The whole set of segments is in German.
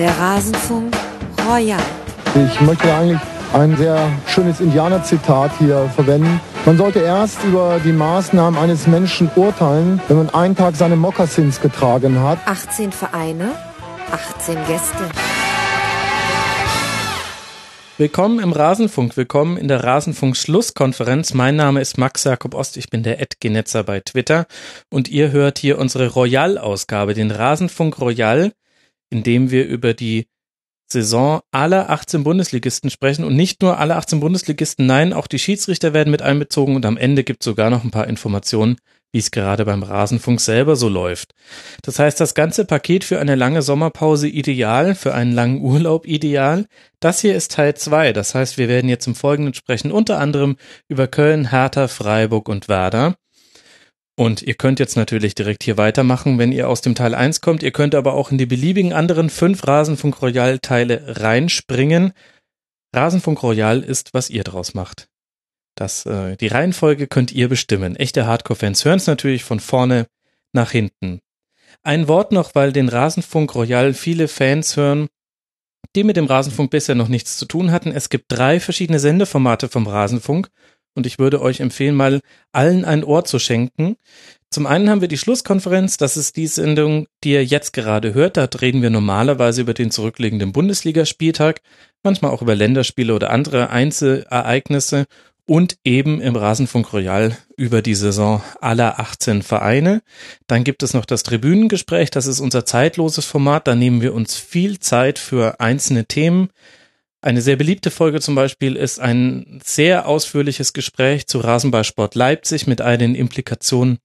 Der Rasenfunk Royal. Ich möchte eigentlich ein sehr schönes Indianerzitat hier verwenden. Man sollte erst über die Maßnahmen eines Menschen urteilen, wenn man einen Tag seine Mokassins getragen hat. 18 Vereine, 18 Gäste. Willkommen im Rasenfunk, willkommen in der Rasenfunk-Schlusskonferenz. Mein Name ist Max Jakob Ost, ich bin der Edgenetzer bei Twitter und ihr hört hier unsere Royal-Ausgabe, den Rasenfunk Royal, in dem wir über die Saison aller 18 Bundesligisten sprechen und nicht nur alle 18 Bundesligisten, nein, auch die Schiedsrichter werden mit einbezogen und am Ende gibt es sogar noch ein paar Informationen wie es gerade beim Rasenfunk selber so läuft. Das heißt, das ganze Paket für eine lange Sommerpause ideal, für einen langen Urlaub ideal. Das hier ist Teil zwei. Das heißt, wir werden jetzt im Folgenden sprechen, unter anderem über Köln, Hertha, Freiburg und Werder. Und ihr könnt jetzt natürlich direkt hier weitermachen, wenn ihr aus dem Teil eins kommt. Ihr könnt aber auch in die beliebigen anderen fünf Rasenfunk Royal Teile reinspringen. Rasenfunk Royal ist, was ihr draus macht. Das, äh, die Reihenfolge könnt ihr bestimmen. Echte Hardcore-Fans hören es natürlich von vorne nach hinten. Ein Wort noch, weil den Rasenfunk Royal viele Fans hören, die mit dem Rasenfunk bisher noch nichts zu tun hatten. Es gibt drei verschiedene Sendeformate vom Rasenfunk und ich würde euch empfehlen, mal allen ein Ohr zu schenken. Zum einen haben wir die Schlusskonferenz, das ist die Sendung, die ihr jetzt gerade hört. Da reden wir normalerweise über den zurückliegenden Bundesligaspieltag, manchmal auch über Länderspiele oder andere Einzelereignisse und eben im Rasenfunk Royal über die Saison aller 18 Vereine. Dann gibt es noch das Tribünengespräch, das ist unser zeitloses Format, da nehmen wir uns viel Zeit für einzelne Themen. Eine sehr beliebte Folge zum Beispiel ist ein sehr ausführliches Gespräch zu Rasenballsport Leipzig mit all den Implikationen,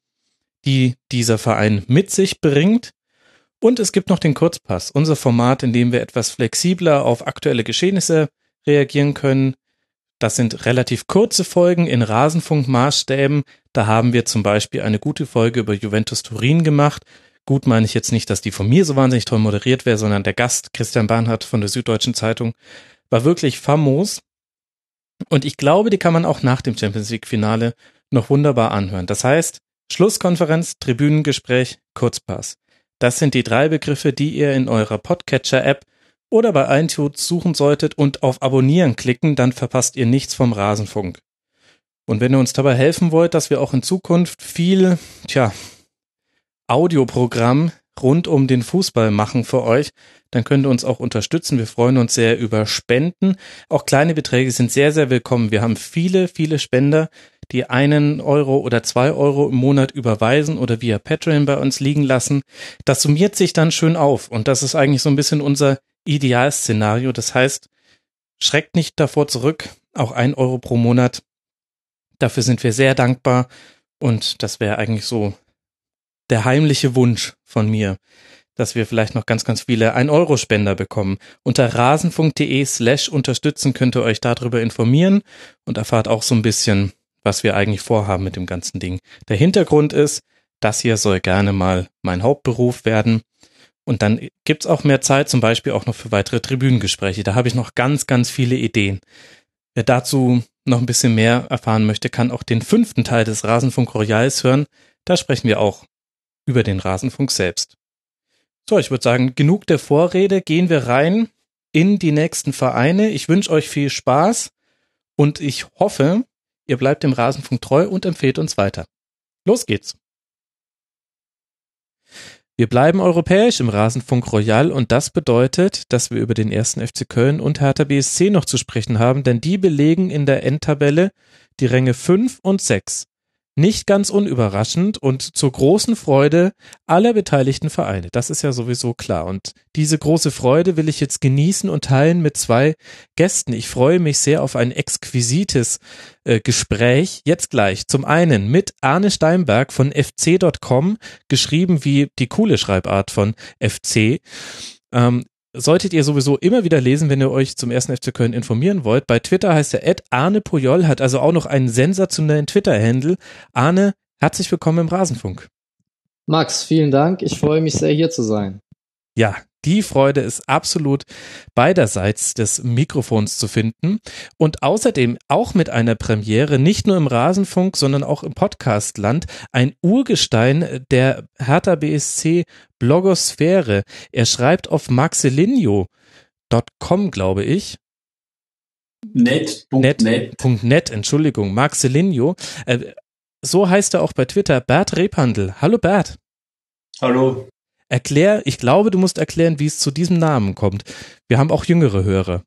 die dieser Verein mit sich bringt. Und es gibt noch den Kurzpass, unser Format, in dem wir etwas flexibler auf aktuelle Geschehnisse reagieren können. Das sind relativ kurze Folgen in Rasenfunkmaßstäben. Da haben wir zum Beispiel eine gute Folge über Juventus Turin gemacht. Gut meine ich jetzt nicht, dass die von mir so wahnsinnig toll moderiert wäre, sondern der Gast, Christian Barnhardt von der Süddeutschen Zeitung, war wirklich famos. Und ich glaube, die kann man auch nach dem Champions League Finale noch wunderbar anhören. Das heißt, Schlusskonferenz, Tribünengespräch, Kurzpass. Das sind die drei Begriffe, die ihr in eurer Podcatcher-App oder bei iTunes suchen solltet und auf Abonnieren klicken, dann verpasst ihr nichts vom Rasenfunk. Und wenn ihr uns dabei helfen wollt, dass wir auch in Zukunft viel, tja, Audioprogramm rund um den Fußball machen für euch, dann könnt ihr uns auch unterstützen. Wir freuen uns sehr über Spenden. Auch kleine Beträge sind sehr, sehr willkommen. Wir haben viele, viele Spender, die einen Euro oder zwei Euro im Monat überweisen oder via Patreon bei uns liegen lassen. Das summiert sich dann schön auf. Und das ist eigentlich so ein bisschen unser Idealszenario. Das heißt, schreckt nicht davor zurück, auch ein Euro pro Monat. Dafür sind wir sehr dankbar und das wäre eigentlich so der heimliche Wunsch von mir, dass wir vielleicht noch ganz, ganz viele 1-Euro-Spender bekommen. Unter rasenfunk.de slash unterstützen könnt ihr euch darüber informieren und erfahrt auch so ein bisschen, was wir eigentlich vorhaben mit dem ganzen Ding. Der Hintergrund ist, das hier soll gerne mal mein Hauptberuf werden. Und dann gibt's auch mehr Zeit, zum Beispiel auch noch für weitere Tribünengespräche. Da habe ich noch ganz, ganz viele Ideen. Wer dazu noch ein bisschen mehr erfahren möchte, kann auch den fünften Teil des Rasenfunk Royals hören. Da sprechen wir auch über den Rasenfunk selbst. So, ich würde sagen, genug der Vorrede. Gehen wir rein in die nächsten Vereine. Ich wünsche euch viel Spaß und ich hoffe, ihr bleibt dem Rasenfunk treu und empfehlt uns weiter. Los geht's! Wir bleiben europäisch im Rasenfunk Royal und das bedeutet, dass wir über den ersten FC Köln und Hertha BSC noch zu sprechen haben, denn die belegen in der Endtabelle die Ränge 5 und 6. Nicht ganz unüberraschend und zur großen Freude aller beteiligten Vereine. Das ist ja sowieso klar. Und diese große Freude will ich jetzt genießen und teilen mit zwei Gästen. Ich freue mich sehr auf ein exquisites äh, Gespräch. Jetzt gleich. Zum einen mit Arne Steinberg von fc.com, geschrieben wie die coole Schreibart von FC. Ähm, solltet ihr sowieso immer wieder lesen, wenn ihr euch zum ersten FC Köln informieren wollt. Bei Twitter heißt er Ed Arne Pujol, hat also auch noch einen sensationellen Twitter-Handle. Arne, herzlich willkommen im Rasenfunk. Max, vielen Dank. Ich freue mich sehr, hier zu sein. Ja, Die Freude ist absolut beiderseits des Mikrofons zu finden und außerdem auch mit einer Premiere, nicht nur im Rasenfunk, sondern auch im Podcastland, ein Urgestein der Hertha BSC Blogosphäre. Er schreibt auf maxilinio.com, glaube ich. Net.net. Net, net, Entschuldigung, Marcelinho. Äh, so heißt er auch bei Twitter, Bert Repandl. Hallo Bert. Hallo. Erklär, ich glaube, du musst erklären, wie es zu diesem Namen kommt. Wir haben auch jüngere Hörer.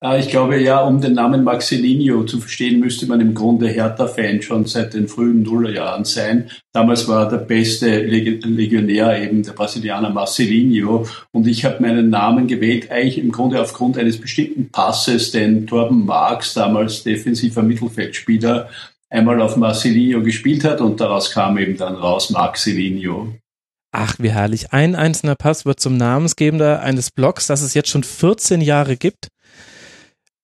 Ah, ich glaube ja, um den Namen Maxilinho zu verstehen, müsste man im Grunde Hertha-Fan schon seit den frühen Nullerjahren sein. Damals war der beste Legionär eben der Brasilianer Marcelinho und ich habe meinen Namen gewählt, eigentlich im Grunde aufgrund eines bestimmten Passes, den Torben Marx, damals defensiver Mittelfeldspieler, einmal auf Marcelinho gespielt hat und daraus kam eben dann raus Maxilinho. Ach, wie herrlich. Ein einzelner Pass wird zum Namensgebender eines Blogs, das es jetzt schon 14 Jahre gibt.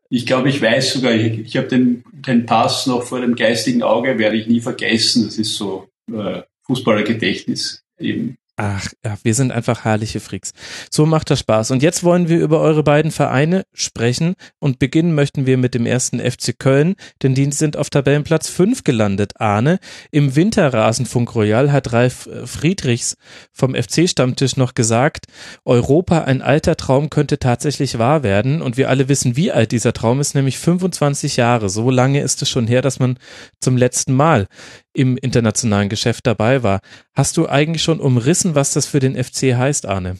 Ich glaube, ich weiß sogar, ich, ich habe den, den Pass noch vor dem geistigen Auge, werde ich nie vergessen. Das ist so äh, Fußballergedächtnis eben. Ach, ja, wir sind einfach herrliche Freaks. So macht das Spaß. Und jetzt wollen wir über eure beiden Vereine sprechen und beginnen möchten wir mit dem ersten FC Köln, denn die sind auf Tabellenplatz 5 gelandet. Arne, im Winterrasenfunk Royal hat Ralf äh, Friedrichs vom FC-Stammtisch noch gesagt, Europa, ein alter Traum könnte tatsächlich wahr werden und wir alle wissen, wie alt dieser Traum ist, nämlich 25 Jahre. So lange ist es schon her, dass man zum letzten Mal im internationalen Geschäft dabei war. Hast du eigentlich schon umrissen, was das für den FC heißt, Arne?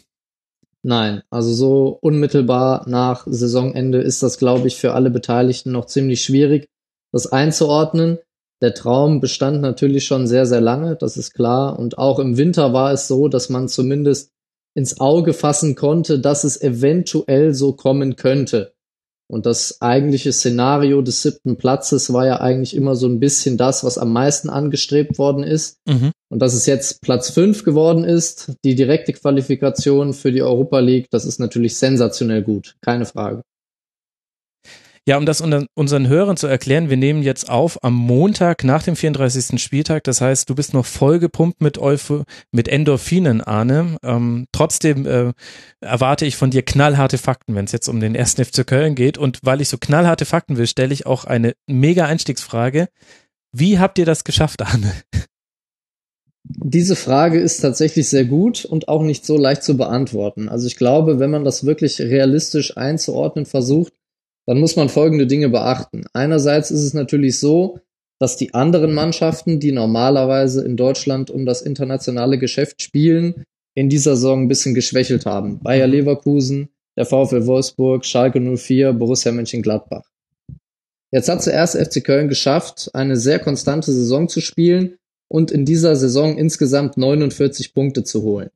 Nein, also so unmittelbar nach Saisonende ist das, glaube ich, für alle Beteiligten noch ziemlich schwierig, das einzuordnen. Der Traum bestand natürlich schon sehr, sehr lange, das ist klar. Und auch im Winter war es so, dass man zumindest ins Auge fassen konnte, dass es eventuell so kommen könnte. Und das eigentliche Szenario des siebten Platzes war ja eigentlich immer so ein bisschen das, was am meisten angestrebt worden ist. Mhm. Und dass es jetzt Platz fünf geworden ist, die direkte Qualifikation für die Europa League, das ist natürlich sensationell gut, keine Frage. Ja, um das unseren Hörern zu erklären, wir nehmen jetzt auf am Montag nach dem 34. Spieltag. Das heißt, du bist noch voll gepumpt mit, Eupho mit Endorphinen, Arne. Ähm, trotzdem äh, erwarte ich von dir knallharte Fakten, wenn es jetzt um den ersten FC Köln geht. Und weil ich so knallharte Fakten will, stelle ich auch eine mega Einstiegsfrage. Wie habt ihr das geschafft, Arne? Diese Frage ist tatsächlich sehr gut und auch nicht so leicht zu beantworten. Also ich glaube, wenn man das wirklich realistisch einzuordnen versucht, dann muss man folgende Dinge beachten. Einerseits ist es natürlich so, dass die anderen Mannschaften, die normalerweise in Deutschland um das internationale Geschäft spielen, in dieser Saison ein bisschen geschwächelt haben. Bayer Leverkusen, der VfL Wolfsburg, Schalke 04, Borussia Mönchengladbach. Jetzt hat zuerst FC Köln geschafft, eine sehr konstante Saison zu spielen und in dieser Saison insgesamt 49 Punkte zu holen.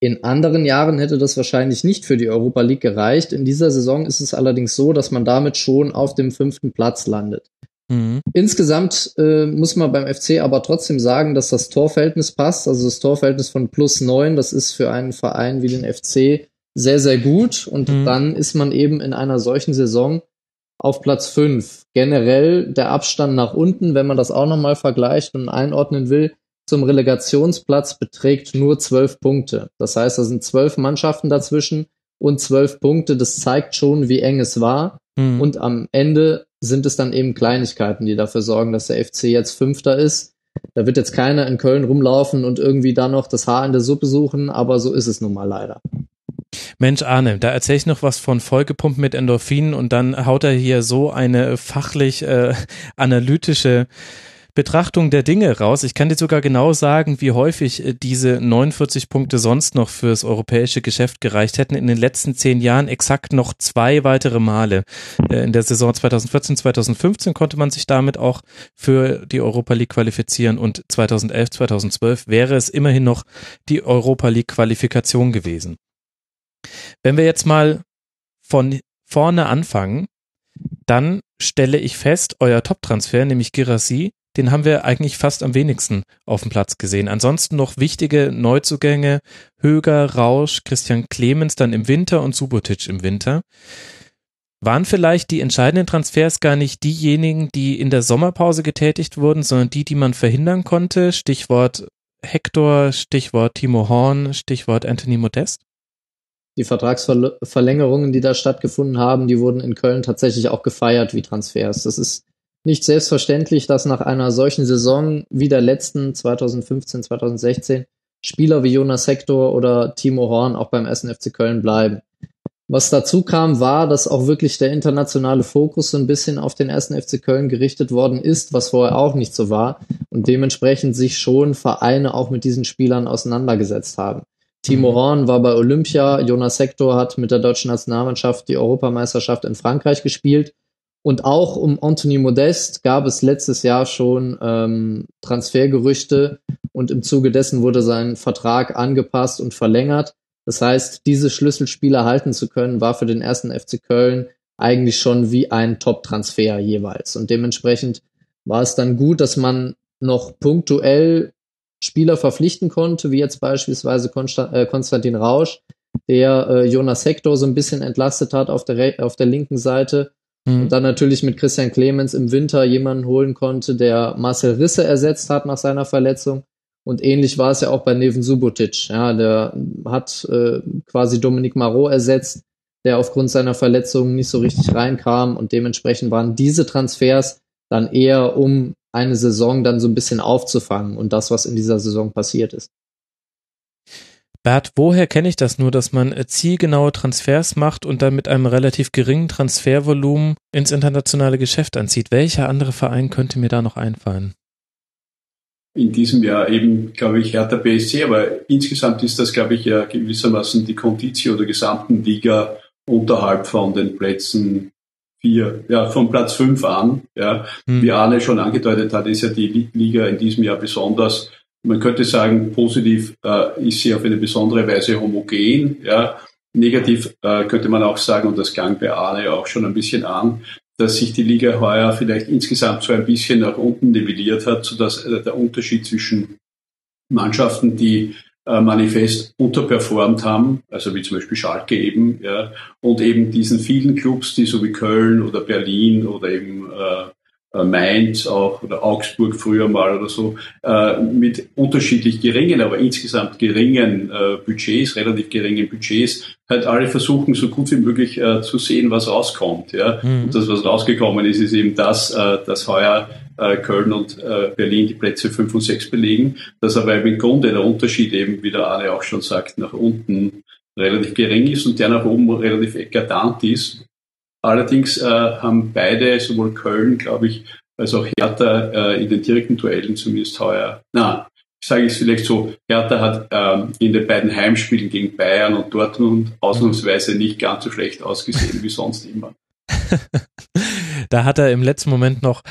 In anderen Jahren hätte das wahrscheinlich nicht für die Europa League gereicht. In dieser Saison ist es allerdings so, dass man damit schon auf dem fünften Platz landet. Mhm. Insgesamt äh, muss man beim FC aber trotzdem sagen, dass das Torverhältnis passt. Also das Torverhältnis von plus neun, das ist für einen Verein wie den FC sehr, sehr gut. Und mhm. dann ist man eben in einer solchen Saison auf Platz fünf. Generell der Abstand nach unten, wenn man das auch nochmal vergleicht und einordnen will, zum Relegationsplatz beträgt nur zwölf Punkte. Das heißt, da sind zwölf Mannschaften dazwischen und zwölf Punkte. Das zeigt schon, wie eng es war. Mhm. Und am Ende sind es dann eben Kleinigkeiten, die dafür sorgen, dass der FC jetzt Fünfter ist. Da wird jetzt keiner in Köln rumlaufen und irgendwie da noch das Haar in der Suppe suchen, aber so ist es nun mal leider. Mensch, Arne, da erzähle ich noch was von vollgepumpt mit Endorphinen und dann haut er hier so eine fachlich äh, analytische Betrachtung der Dinge raus. Ich kann dir sogar genau sagen, wie häufig äh, diese 49 Punkte sonst noch fürs europäische Geschäft gereicht hätten. In den letzten zehn Jahren exakt noch zwei weitere Male. Äh, in der Saison 2014, 2015 konnte man sich damit auch für die Europa League qualifizieren und 2011, 2012 wäre es immerhin noch die Europa League Qualifikation gewesen. Wenn wir jetzt mal von vorne anfangen, dann stelle ich fest, euer Top-Transfer, nämlich Girassi, den haben wir eigentlich fast am wenigsten auf dem Platz gesehen. Ansonsten noch wichtige Neuzugänge, Höger, Rausch, Christian Clemens dann im Winter und Subotic im Winter. Waren vielleicht die entscheidenden Transfers gar nicht diejenigen, die in der Sommerpause getätigt wurden, sondern die, die man verhindern konnte? Stichwort Hector, Stichwort Timo Horn, Stichwort Anthony Modest? die Vertragsverlängerungen, die da stattgefunden haben, die wurden in Köln tatsächlich auch gefeiert wie Transfers. Das ist nicht selbstverständlich, dass nach einer solchen Saison wie der letzten 2015, 2016 Spieler wie Jonas Hector oder Timo Horn auch beim SNFC Köln bleiben. Was dazu kam, war, dass auch wirklich der internationale Fokus so ein bisschen auf den ersten FC Köln gerichtet worden ist, was vorher auch nicht so war und dementsprechend sich schon Vereine auch mit diesen Spielern auseinandergesetzt haben. Timo mhm. Horn war bei Olympia, Jonas Hector hat mit der deutschen Nationalmannschaft die Europameisterschaft in Frankreich gespielt und auch um Anthony Modest gab es letztes Jahr schon ähm, Transfergerüchte und im Zuge dessen wurde sein Vertrag angepasst und verlängert. Das heißt, diese Schlüsselspieler halten zu können, war für den ersten FC Köln eigentlich schon wie ein Top-Transfer jeweils. Und dementsprechend war es dann gut, dass man noch punktuell Spieler verpflichten konnte, wie jetzt beispielsweise äh, Konstantin Rausch, der äh, Jonas Hector so ein bisschen entlastet hat auf der, auf der linken Seite Mhm. Und dann natürlich mit Christian Clemens im Winter jemanden holen konnte, der Marcel Risse ersetzt hat nach seiner Verletzung. Und ähnlich war es ja auch bei Neven Subotic. Ja, der hat äh, quasi Dominik Marot ersetzt, der aufgrund seiner Verletzung nicht so richtig reinkam. Und dementsprechend waren diese Transfers dann eher, um eine Saison dann so ein bisschen aufzufangen und das, was in dieser Saison passiert ist. Bert, woher kenne ich das nur, dass man äh, zielgenaue Transfers macht und dann mit einem relativ geringen Transfervolumen ins internationale Geschäft anzieht? Welcher andere Verein könnte mir da noch einfallen? In diesem Jahr eben, glaube ich, Hertha BSC, aber insgesamt ist das, glaube ich, ja gewissermaßen die Conditio der gesamten Liga unterhalb von den Plätzen vier, ja, von Platz fünf an. Ja. Hm. Wie Arne schon angedeutet hat, ist ja die Liga in diesem Jahr besonders man könnte sagen, positiv äh, ist sie auf eine besondere Weise homogen. Ja. Negativ äh, könnte man auch sagen, und das klang bei Arne auch schon ein bisschen an, dass sich die Liga heuer vielleicht insgesamt so ein bisschen nach unten nivelliert hat, sodass äh, der Unterschied zwischen Mannschaften, die äh, manifest unterperformt haben, also wie zum Beispiel Schalke eben, ja, und eben diesen vielen Clubs, die so wie Köln oder Berlin oder eben äh, Mainz auch oder Augsburg früher mal oder so, äh, mit unterschiedlich geringen, aber insgesamt geringen äh, Budgets, relativ geringen Budgets, halt alle versuchen, so gut wie möglich äh, zu sehen, was rauskommt. Ja? Mhm. Und das, was rausgekommen ist, ist eben das, äh, dass heuer äh, Köln und äh, Berlin die Plätze 5 und 6 belegen, dass aber im Grunde der Unterschied eben, wie der Arne auch schon sagt, nach unten relativ gering ist und der nach oben relativ eklatant ist. Allerdings äh, haben beide, sowohl Köln, glaube ich, als auch Hertha äh, in den direkten Duellen zumindest heuer, na, ich sage es vielleicht so, Hertha hat ähm, in den beiden Heimspielen gegen Bayern und Dortmund ausnahmsweise nicht ganz so schlecht ausgesehen wie sonst immer. da hat er im letzten Moment noch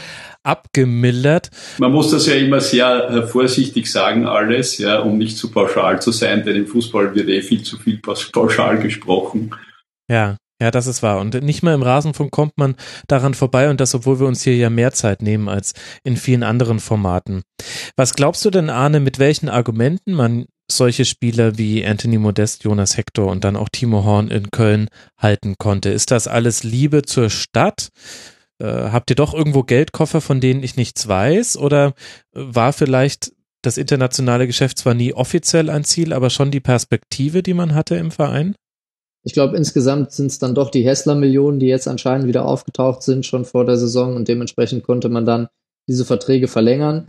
abgemildert. Man muss das ja immer sehr äh, vorsichtig sagen, alles, ja, um nicht zu pauschal zu sein, denn im Fußball wird eh viel zu viel pauschal gesprochen. Ja. Ja, das ist wahr. Und nicht mal im Rasenfunk kommt man daran vorbei und das, obwohl wir uns hier ja mehr Zeit nehmen als in vielen anderen Formaten. Was glaubst du denn, Arne, mit welchen Argumenten man solche Spieler wie Anthony Modest, Jonas Hector und dann auch Timo Horn in Köln halten konnte? Ist das alles Liebe zur Stadt? Äh, habt ihr doch irgendwo Geldkoffer, von denen ich nichts weiß? Oder war vielleicht das internationale Geschäft zwar nie offiziell ein Ziel, aber schon die Perspektive, die man hatte im Verein? Ich glaube, insgesamt sind es dann doch die Hessler-Millionen, die jetzt anscheinend wieder aufgetaucht sind, schon vor der Saison und dementsprechend konnte man dann diese Verträge verlängern.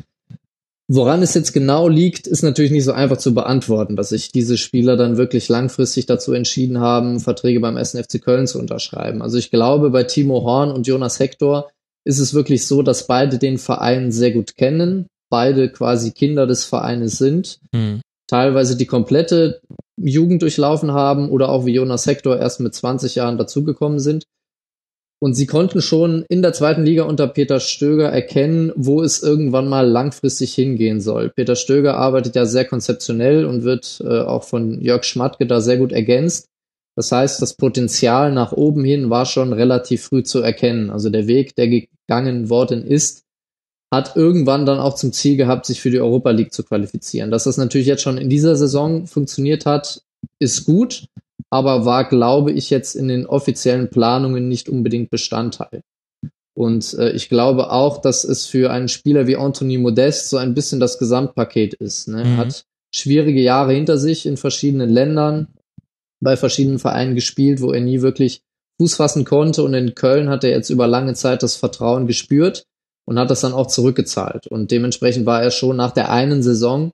Woran es jetzt genau liegt, ist natürlich nicht so einfach zu beantworten, dass sich diese Spieler dann wirklich langfristig dazu entschieden haben, Verträge beim SNFC Köln zu unterschreiben. Also ich glaube, bei Timo Horn und Jonas Hector ist es wirklich so, dass beide den Verein sehr gut kennen, beide quasi Kinder des Vereines sind, hm. teilweise die komplette Jugend durchlaufen haben oder auch wie Jonas Hector erst mit 20 Jahren dazugekommen sind. Und sie konnten schon in der zweiten Liga unter Peter Stöger erkennen, wo es irgendwann mal langfristig hingehen soll. Peter Stöger arbeitet ja sehr konzeptionell und wird äh, auch von Jörg Schmatke da sehr gut ergänzt. Das heißt, das Potenzial nach oben hin war schon relativ früh zu erkennen. Also der Weg, der gegangen worden ist, hat irgendwann dann auch zum Ziel gehabt, sich für die Europa League zu qualifizieren. Dass das natürlich jetzt schon in dieser Saison funktioniert hat, ist gut, aber war, glaube ich, jetzt in den offiziellen Planungen nicht unbedingt Bestandteil. Und äh, ich glaube auch, dass es für einen Spieler wie Anthony Modest so ein bisschen das Gesamtpaket ist. Ne? Mhm. Hat schwierige Jahre hinter sich in verschiedenen Ländern, bei verschiedenen Vereinen gespielt, wo er nie wirklich Fuß fassen konnte. Und in Köln hat er jetzt über lange Zeit das Vertrauen gespürt und hat das dann auch zurückgezahlt. Und dementsprechend war er schon nach der einen Saison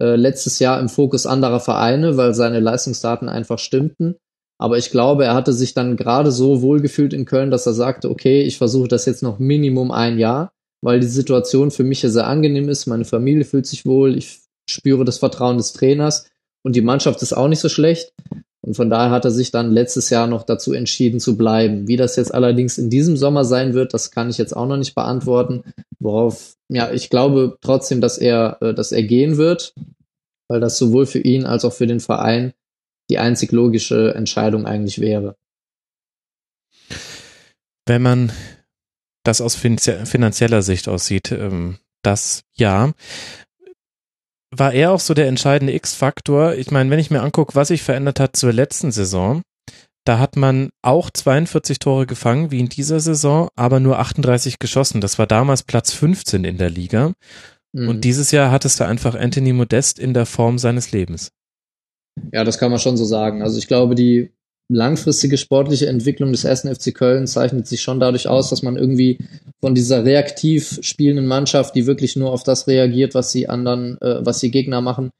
äh, letztes Jahr im Fokus anderer Vereine, weil seine Leistungsdaten einfach stimmten. Aber ich glaube, er hatte sich dann gerade so wohlgefühlt in Köln, dass er sagte, okay, ich versuche das jetzt noch Minimum ein Jahr, weil die Situation für mich ja sehr angenehm ist. Meine Familie fühlt sich wohl, ich spüre das Vertrauen des Trainers und die Mannschaft ist auch nicht so schlecht. Und von daher hat er sich dann letztes Jahr noch dazu entschieden zu bleiben. Wie das jetzt allerdings in diesem Sommer sein wird, das kann ich jetzt auch noch nicht beantworten. Worauf, ja, ich glaube trotzdem, dass er, äh, dass er gehen wird, weil das sowohl für ihn als auch für den Verein die einzig logische Entscheidung eigentlich wäre. Wenn man das aus finanzieller Sicht aussieht, ähm, das ja war er auch so der entscheidende X-Faktor. Ich meine, wenn ich mir angucke, was sich verändert hat zur letzten Saison, da hat man auch 42 Tore gefangen, wie in dieser Saison, aber nur 38 geschossen. Das war damals Platz 15 in der Liga. Mhm. Und dieses Jahr hattest du einfach Anthony Modest in der Form seines Lebens. Ja, das kann man schon so sagen. Also ich glaube, die langfristige sportliche Entwicklung des ersten FC Köln zeichnet sich schon dadurch aus, dass man irgendwie von dieser reaktiv spielenden Mannschaft, die wirklich nur auf das reagiert, was die anderen, äh, was die Gegner machen,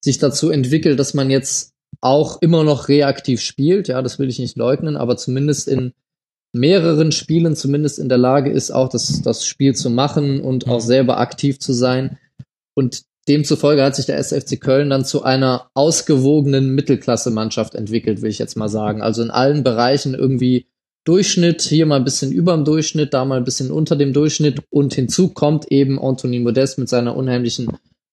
sich dazu entwickelt, dass man jetzt auch immer noch reaktiv spielt. Ja, das will ich nicht leugnen, aber zumindest in mehreren Spielen zumindest in der Lage ist, auch das, das Spiel zu machen und auch selber aktiv zu sein. Und Demzufolge hat sich der SFC Köln dann zu einer ausgewogenen Mittelklasse-Mannschaft entwickelt, will ich jetzt mal sagen. Also in allen Bereichen irgendwie Durchschnitt, hier mal ein bisschen über dem Durchschnitt, da mal ein bisschen unter dem Durchschnitt und hinzu kommt eben Anthony Modest mit seiner unheimlichen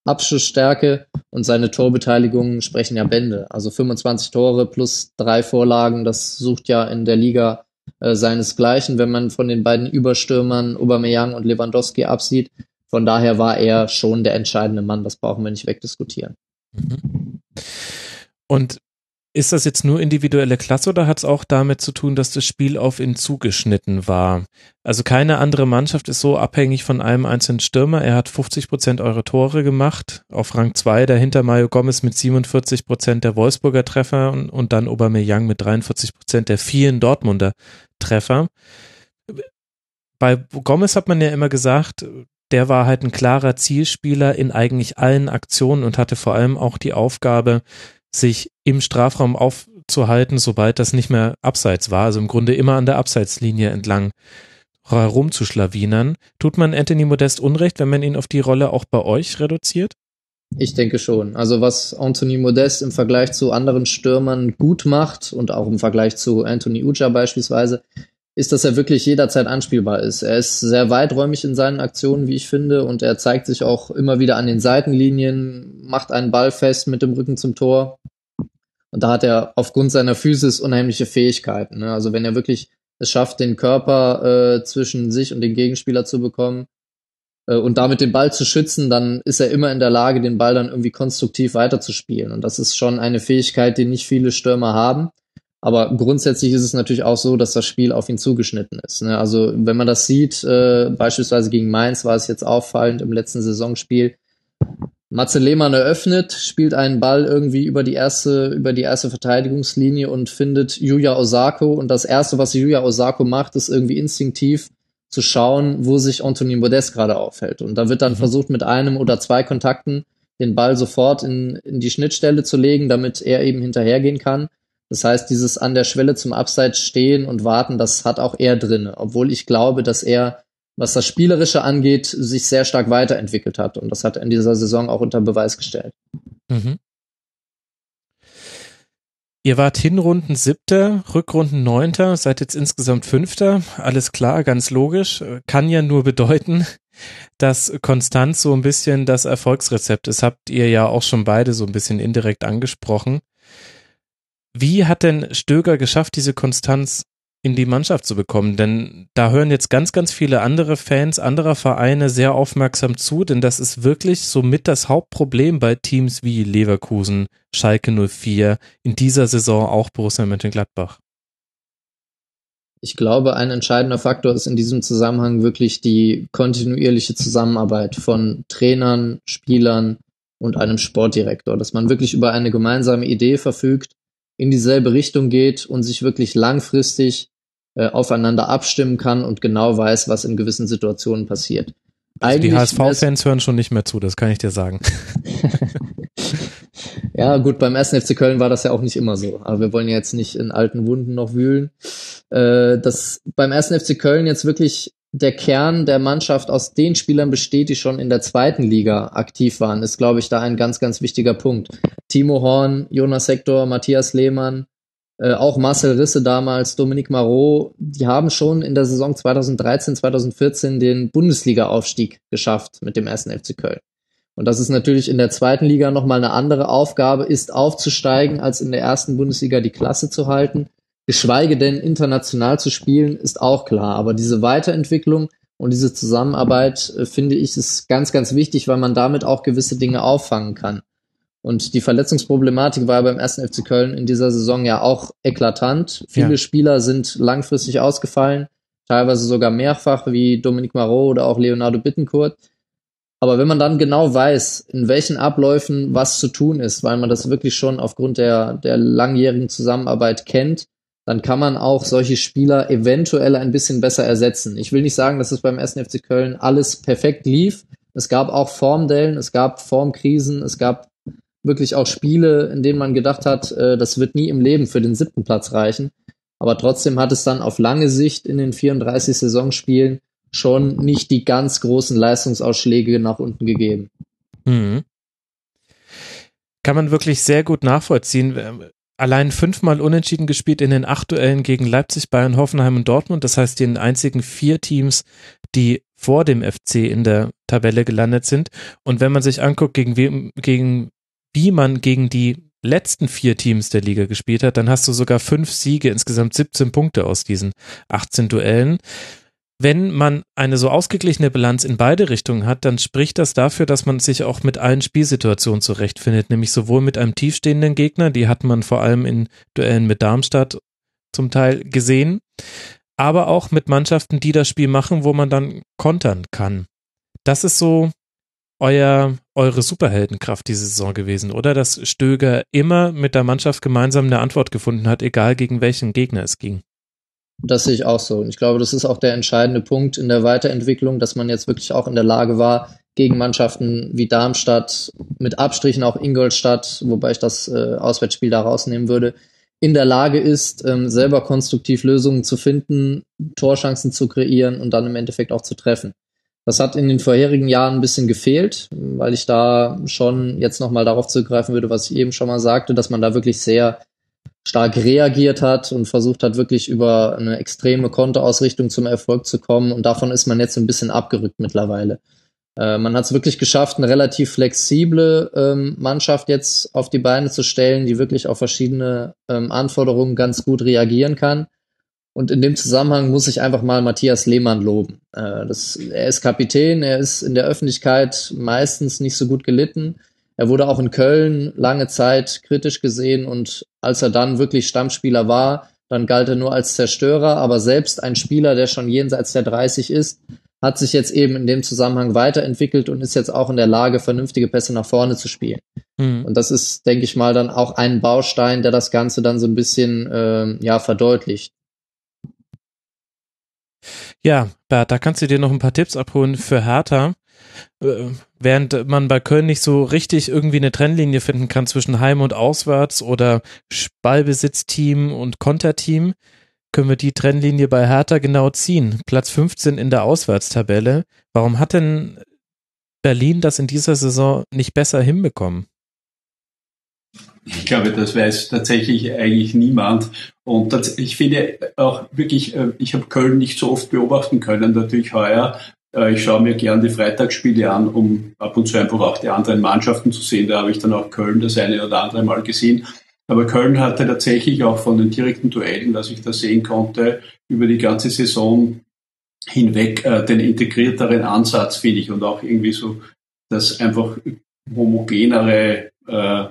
Abschussstärke und seine Torbeteiligungen sprechen ja Bände. Also 25 Tore plus drei Vorlagen, das sucht ja in der Liga äh, seinesgleichen, wenn man von den beiden Überstürmern Aubameyang und Lewandowski absieht. Von daher war er schon der entscheidende Mann, das brauchen wir nicht wegdiskutieren. Mhm. Und ist das jetzt nur individuelle Klasse oder hat es auch damit zu tun, dass das Spiel auf ihn zugeschnitten war? Also keine andere Mannschaft ist so abhängig von einem einzelnen Stürmer. Er hat 50 Prozent eurer Tore gemacht, auf Rang 2 dahinter Mario Gomez mit 47 Prozent der Wolfsburger Treffer und, und dann Aubameyang mit 43 Prozent der vielen Dortmunder Treffer. Bei Gomez hat man ja immer gesagt, der war halt ein klarer Zielspieler in eigentlich allen Aktionen und hatte vor allem auch die Aufgabe, sich im Strafraum aufzuhalten, sobald das nicht mehr abseits war, also im Grunde immer an der Abseitslinie entlang herumzuschlawinern. Tut man Anthony Modest Unrecht, wenn man ihn auf die Rolle auch bei euch reduziert? Ich denke schon. Also was Anthony Modest im Vergleich zu anderen Stürmern gut macht und auch im Vergleich zu Anthony Uja beispielsweise, ist, dass er wirklich jederzeit anspielbar ist. Er ist sehr weiträumig in seinen Aktionen, wie ich finde, und er zeigt sich auch immer wieder an den Seitenlinien, macht einen Ball fest mit dem Rücken zum Tor. Und da hat er aufgrund seiner Physis unheimliche Fähigkeiten. Ne? Also wenn er wirklich es schafft, den Körper äh, zwischen sich und den Gegenspieler zu bekommen äh, und damit den Ball zu schützen, dann ist er immer in der Lage, den Ball dann irgendwie konstruktiv weiterzuspielen. Und das ist schon eine Fähigkeit, die nicht viele Stürmer haben. Aber grundsätzlich ist es natürlich auch so, dass das Spiel auf ihn zugeschnitten ist. Ne? Also wenn man das sieht, äh, beispielsweise gegen Mainz war es jetzt auffallend im letzten Saisonspiel. Matze Lehmann eröffnet, spielt einen Ball irgendwie über die erste, über die erste Verteidigungslinie und findet Yuya Osako. Und das erste, was Yuya Osako macht, ist irgendwie instinktiv zu schauen, wo sich Anthony Modest gerade aufhält. Und da wird dann mhm. versucht, mit einem oder zwei Kontakten den Ball sofort in, in die Schnittstelle zu legen, damit er eben hinterhergehen kann. Das heißt, dieses an der Schwelle zum Abseits stehen und warten, das hat auch er drin, obwohl ich glaube, dass er, was das Spielerische angeht, sich sehr stark weiterentwickelt hat. Und das hat er in dieser Saison auch unter Beweis gestellt. Mhm. Ihr wart Hinrunden siebter, Rückrunden neunter, seid jetzt insgesamt fünfter. Alles klar, ganz logisch. Kann ja nur bedeuten, dass Konstanz so ein bisschen das Erfolgsrezept ist. Habt ihr ja auch schon beide so ein bisschen indirekt angesprochen. Wie hat denn Stöger geschafft, diese Konstanz in die Mannschaft zu bekommen? Denn da hören jetzt ganz, ganz viele andere Fans anderer Vereine sehr aufmerksam zu, denn das ist wirklich somit das Hauptproblem bei Teams wie Leverkusen, Schalke 04, in dieser Saison auch Borussia Mönchengladbach. Ich glaube, ein entscheidender Faktor ist in diesem Zusammenhang wirklich die kontinuierliche Zusammenarbeit von Trainern, Spielern und einem Sportdirektor, dass man wirklich über eine gemeinsame Idee verfügt in dieselbe Richtung geht und sich wirklich langfristig äh, aufeinander abstimmen kann und genau weiß, was in gewissen Situationen passiert. Also die HSV-Fans hören schon nicht mehr zu, das kann ich dir sagen. ja, gut, beim 1. FC Köln war das ja auch nicht immer so. Aber wir wollen ja jetzt nicht in alten Wunden noch wühlen. Äh, dass beim 1. FC Köln jetzt wirklich der Kern der Mannschaft aus den Spielern besteht, die schon in der zweiten Liga aktiv waren, ist, glaube ich, da ein ganz, ganz wichtiger Punkt. Timo Horn, Jonas Sektor, Matthias Lehmann, äh, auch Marcel Risse damals, Dominique Marot, die haben schon in der Saison 2013, 2014 den Bundesliga-Aufstieg geschafft mit dem ersten FC Köln. Und das ist natürlich in der zweiten Liga nochmal eine andere Aufgabe, ist aufzusteigen, als in der ersten Bundesliga die Klasse zu halten. Geschweige denn international zu spielen, ist auch klar. Aber diese Weiterentwicklung und diese Zusammenarbeit, äh, finde ich, ist ganz, ganz wichtig, weil man damit auch gewisse Dinge auffangen kann. Und die Verletzungsproblematik war beim ersten FC Köln in dieser Saison ja auch eklatant. Viele ja. Spieler sind langfristig ausgefallen, teilweise sogar mehrfach, wie Dominique Marot oder auch Leonardo Bittencourt. Aber wenn man dann genau weiß, in welchen Abläufen was zu tun ist, weil man das wirklich schon aufgrund der, der langjährigen Zusammenarbeit kennt, dann kann man auch solche Spieler eventuell ein bisschen besser ersetzen. Ich will nicht sagen, dass es beim 1. FC Köln alles perfekt lief. Es gab auch Formdellen, es gab Formkrisen, es gab wirklich auch Spiele, in denen man gedacht hat, äh, das wird nie im Leben für den siebten Platz reichen. Aber trotzdem hat es dann auf lange Sicht in den 34 Saisonspielen schon nicht die ganz großen Leistungsausschläge nach unten gegeben. Mhm. Kann man wirklich sehr gut nachvollziehen. Allein fünfmal unentschieden gespielt in den acht Duellen gegen Leipzig, Bayern, Hoffenheim und Dortmund. Das heißt, den einzigen vier Teams, die vor dem FC in der Tabelle gelandet sind. Und wenn man sich anguckt, gegen, wem, gegen wie man gegen die letzten vier Teams der Liga gespielt hat, dann hast du sogar fünf Siege, insgesamt 17 Punkte aus diesen 18 Duellen. Wenn man eine so ausgeglichene Bilanz in beide Richtungen hat, dann spricht das dafür, dass man sich auch mit allen Spielsituationen zurechtfindet, nämlich sowohl mit einem tiefstehenden Gegner, die hat man vor allem in Duellen mit Darmstadt zum Teil gesehen, aber auch mit Mannschaften, die das Spiel machen, wo man dann kontern kann. Das ist so euer, eure Superheldenkraft diese Saison gewesen, oder? Dass Stöger immer mit der Mannschaft gemeinsam eine Antwort gefunden hat, egal gegen welchen Gegner es ging. Das sehe ich auch so. Und ich glaube, das ist auch der entscheidende Punkt in der Weiterentwicklung, dass man jetzt wirklich auch in der Lage war, gegen Mannschaften wie Darmstadt, mit Abstrichen auch Ingolstadt, wobei ich das äh, Auswärtsspiel da rausnehmen würde, in der Lage ist, ähm, selber konstruktiv Lösungen zu finden, Torchancen zu kreieren und dann im Endeffekt auch zu treffen. Das hat in den vorherigen Jahren ein bisschen gefehlt, weil ich da schon jetzt nochmal darauf zugreifen würde, was ich eben schon mal sagte, dass man da wirklich sehr stark reagiert hat und versucht hat, wirklich über eine extreme Kontoausrichtung zum Erfolg zu kommen. Und davon ist man jetzt ein bisschen abgerückt mittlerweile. Äh, man hat es wirklich geschafft, eine relativ flexible ähm, Mannschaft jetzt auf die Beine zu stellen, die wirklich auf verschiedene ähm, Anforderungen ganz gut reagieren kann. Und in dem Zusammenhang muss ich einfach mal Matthias Lehmann loben. Äh, das, er ist Kapitän, er ist in der Öffentlichkeit meistens nicht so gut gelitten. Er wurde auch in Köln lange Zeit kritisch gesehen und als er dann wirklich Stammspieler war, dann galt er nur als Zerstörer, aber selbst ein Spieler, der schon jenseits der 30 ist, hat sich jetzt eben in dem Zusammenhang weiterentwickelt und ist jetzt auch in der Lage, vernünftige Pässe nach vorne zu spielen. Mhm. Und das ist, denke ich mal, dann auch ein Baustein, der das Ganze dann so ein bisschen äh, ja verdeutlicht. Ja, Bert, da kannst du dir noch ein paar Tipps abholen für Hertha. Äh, während man bei Köln nicht so richtig irgendwie eine Trennlinie finden kann zwischen Heim und Auswärts oder Ballbesitzteam und Konterteam, können wir die Trennlinie bei Hertha genau ziehen. Platz 15 in der Auswärtstabelle. Warum hat denn Berlin das in dieser Saison nicht besser hinbekommen? Ich glaube, das weiß tatsächlich eigentlich niemand. Und das, ich finde auch wirklich, äh, ich habe Köln nicht so oft beobachten können, natürlich heuer. Äh, ich schaue mir gern die Freitagsspiele an, um ab und zu einfach auch die anderen Mannschaften zu sehen. Da habe ich dann auch Köln das eine oder andere Mal gesehen. Aber Köln hatte tatsächlich auch von den direkten Duellen, dass ich da sehen konnte, über die ganze Saison hinweg äh, den integrierteren Ansatz, finde ich, und auch irgendwie so das einfach homogenere äh,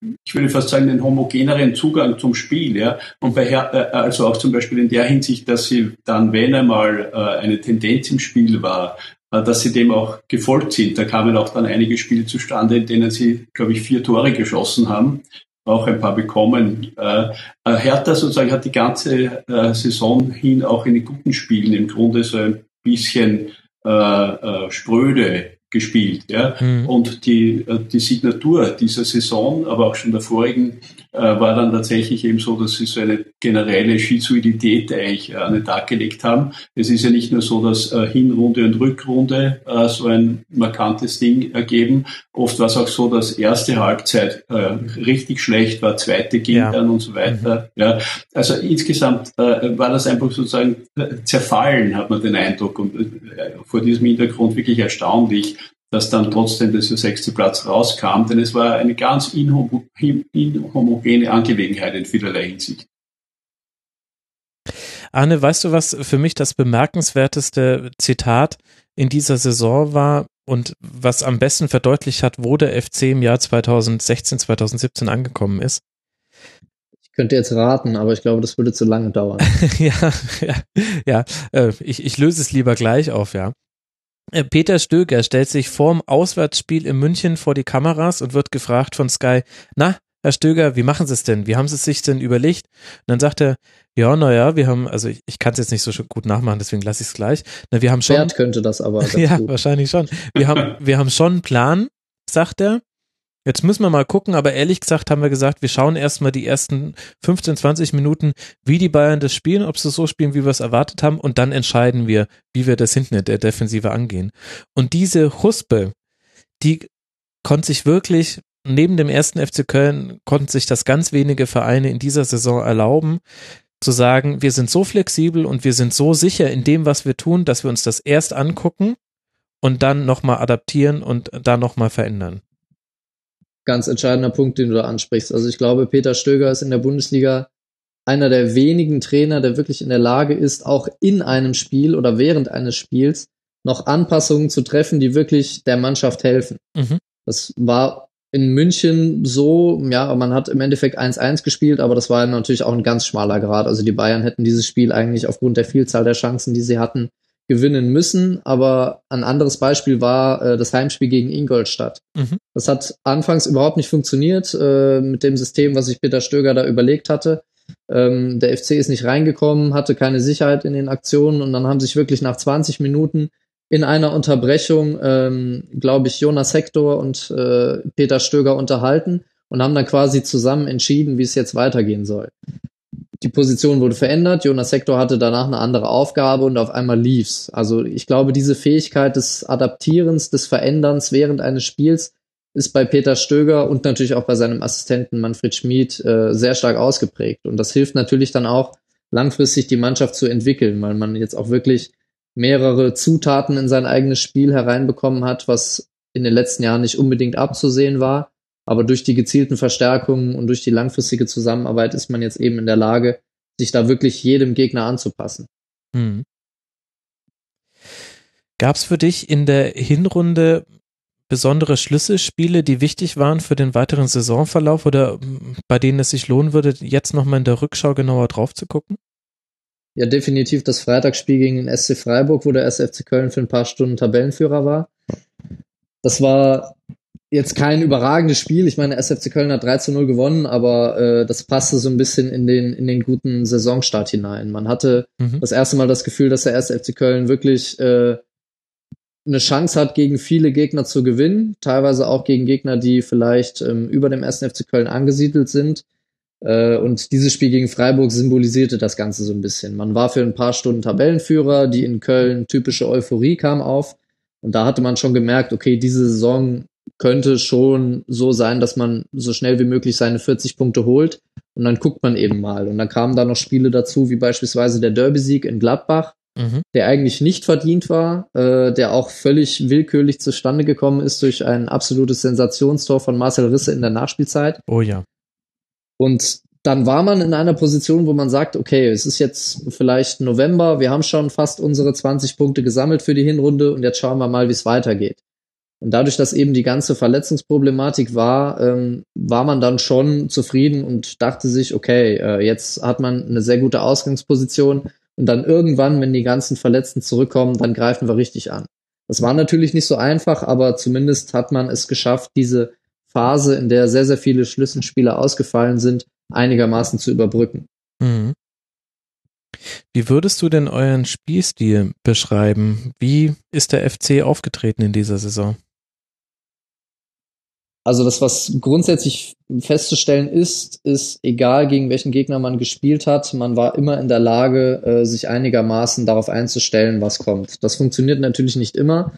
ich würde fast sagen, den homogeneren Zugang zum Spiel, ja. Und bei Her äh, also auch zum Beispiel in der Hinsicht, dass sie dann, wenn einmal äh, eine Tendenz im Spiel war, äh, dass sie dem auch gefolgt sind. Da kamen auch dann einige Spiele zustande, in denen sie, glaube ich, vier Tore geschossen haben. auch ein paar bekommen. Äh, äh, Hertha sozusagen hat die ganze äh, Saison hin auch in den guten Spielen im Grunde so ein bisschen äh, äh, spröde gespielt. Ja? Mhm. Und die, äh, die Signatur dieser Saison, aber auch schon der vorigen, war dann tatsächlich eben so, dass sie so eine generelle Schizoidität eigentlich äh, an den Tag gelegt haben. Es ist ja nicht nur so, dass äh, Hinrunde und Rückrunde äh, so ein markantes Ding ergeben. Oft war es auch so, dass erste Halbzeit äh, richtig schlecht war, zweite ging ja. dann und so weiter. Mhm. Ja, also insgesamt äh, war das einfach sozusagen zerfallen, hat man den Eindruck. Und äh, vor diesem Hintergrund wirklich erstaunlich, dass dann trotzdem dieser sechste Platz rauskam, denn es war eine ganz inhomogene Angelegenheit in vielerlei Hinsicht. Arne, weißt du, was für mich das bemerkenswerteste Zitat in dieser Saison war und was am besten verdeutlicht hat, wo der FC im Jahr 2016, 2017 angekommen ist? Ich könnte jetzt raten, aber ich glaube, das würde zu lange dauern. ja, ja, ja äh, ich, ich löse es lieber gleich auf, ja. Äh, Peter Stöger stellt sich vorm Auswärtsspiel in München vor die Kameras und wird gefragt von Sky, na, Herr Stöger, wie machen Sie es denn? Wie haben Sie es sich denn überlegt? Und dann sagt er, ja, naja, wir haben, also ich, ich kann es jetzt nicht so gut nachmachen, deswegen lasse ich es gleich. Na, wir haben schon. Bert könnte das aber. ja, gut. wahrscheinlich schon. Wir haben, wir haben schon einen Plan, sagt er. Jetzt müssen wir mal gucken, aber ehrlich gesagt haben wir gesagt, wir schauen erstmal die ersten 15, 20 Minuten, wie die Bayern das spielen, ob sie so spielen, wie wir es erwartet haben, und dann entscheiden wir, wie wir das hinten in der Defensive angehen. Und diese Huspe, die konnte sich wirklich, neben dem ersten FC Köln, konnten sich das ganz wenige Vereine in dieser Saison erlauben, zu sagen, wir sind so flexibel und wir sind so sicher in dem, was wir tun, dass wir uns das erst angucken und dann nochmal adaptieren und da nochmal verändern ganz entscheidender Punkt, den du da ansprichst. Also ich glaube, Peter Stöger ist in der Bundesliga einer der wenigen Trainer, der wirklich in der Lage ist, auch in einem Spiel oder während eines Spiels noch Anpassungen zu treffen, die wirklich der Mannschaft helfen. Mhm. Das war in München so, ja, man hat im Endeffekt 1-1 gespielt, aber das war natürlich auch ein ganz schmaler Grad. Also die Bayern hätten dieses Spiel eigentlich aufgrund der Vielzahl der Chancen, die sie hatten, gewinnen müssen. Aber ein anderes Beispiel war äh, das Heimspiel gegen Ingolstadt. Mhm. Das hat anfangs überhaupt nicht funktioniert äh, mit dem System, was sich Peter Stöger da überlegt hatte. Ähm, der FC ist nicht reingekommen, hatte keine Sicherheit in den Aktionen und dann haben sich wirklich nach 20 Minuten in einer Unterbrechung, ähm, glaube ich, Jonas Hector und äh, Peter Stöger unterhalten und haben dann quasi zusammen entschieden, wie es jetzt weitergehen soll die Position wurde verändert, Jonas Sektor hatte danach eine andere Aufgabe und auf einmal lief's. Also ich glaube, diese Fähigkeit des Adaptierens, des Veränderns während eines Spiels ist bei Peter Stöger und natürlich auch bei seinem Assistenten Manfred Schmid äh, sehr stark ausgeprägt. Und das hilft natürlich dann auch, langfristig die Mannschaft zu entwickeln, weil man jetzt auch wirklich mehrere Zutaten in sein eigenes Spiel hereinbekommen hat, was in den letzten Jahren nicht unbedingt abzusehen war. Aber durch die gezielten Verstärkungen und durch die langfristige Zusammenarbeit ist man jetzt eben in der Lage, sich da wirklich jedem Gegner anzupassen. Hm. Gab es für dich in der Hinrunde besondere Schlüsselspiele, die wichtig waren für den weiteren Saisonverlauf oder bei denen es sich lohnen würde, jetzt nochmal in der Rückschau genauer drauf zu gucken? Ja, definitiv das Freitagsspiel gegen den SC Freiburg, wo der SFC Köln für ein paar Stunden Tabellenführer war. Das war jetzt kein überragendes Spiel. Ich meine, SFC Köln hat 3 zu 0 gewonnen, aber äh, das passte so ein bisschen in den, in den guten Saisonstart hinein. Man hatte mhm. das erste Mal das Gefühl, dass der erste FC Köln wirklich äh, eine Chance hat, gegen viele Gegner zu gewinnen, teilweise auch gegen Gegner, die vielleicht ähm, über dem ersten FC Köln angesiedelt sind. Äh, und dieses Spiel gegen Freiburg symbolisierte das Ganze so ein bisschen. Man war für ein paar Stunden Tabellenführer, die in Köln typische Euphorie kam auf. Und da hatte man schon gemerkt, okay, diese Saison könnte schon so sein, dass man so schnell wie möglich seine 40 Punkte holt und dann guckt man eben mal. Und dann kamen da noch Spiele dazu, wie beispielsweise der Derby-Sieg in Gladbach, mhm. der eigentlich nicht verdient war, äh, der auch völlig willkürlich zustande gekommen ist durch ein absolutes Sensationstor von Marcel Risse in der Nachspielzeit. Oh ja. Und dann war man in einer Position, wo man sagt, okay, es ist jetzt vielleicht November, wir haben schon fast unsere 20 Punkte gesammelt für die Hinrunde und jetzt schauen wir mal, wie es weitergeht. Und dadurch, dass eben die ganze Verletzungsproblematik war, ähm, war man dann schon zufrieden und dachte sich, okay, äh, jetzt hat man eine sehr gute Ausgangsposition und dann irgendwann, wenn die ganzen Verletzten zurückkommen, dann greifen wir richtig an. Das war natürlich nicht so einfach, aber zumindest hat man es geschafft, diese Phase, in der sehr, sehr viele Schlüsselspieler ausgefallen sind, einigermaßen zu überbrücken. Mhm. Wie würdest du denn euren Spielstil beschreiben? Wie ist der FC aufgetreten in dieser Saison? Also das, was grundsätzlich festzustellen ist, ist, egal gegen welchen Gegner man gespielt hat, man war immer in der Lage, äh, sich einigermaßen darauf einzustellen, was kommt. Das funktioniert natürlich nicht immer,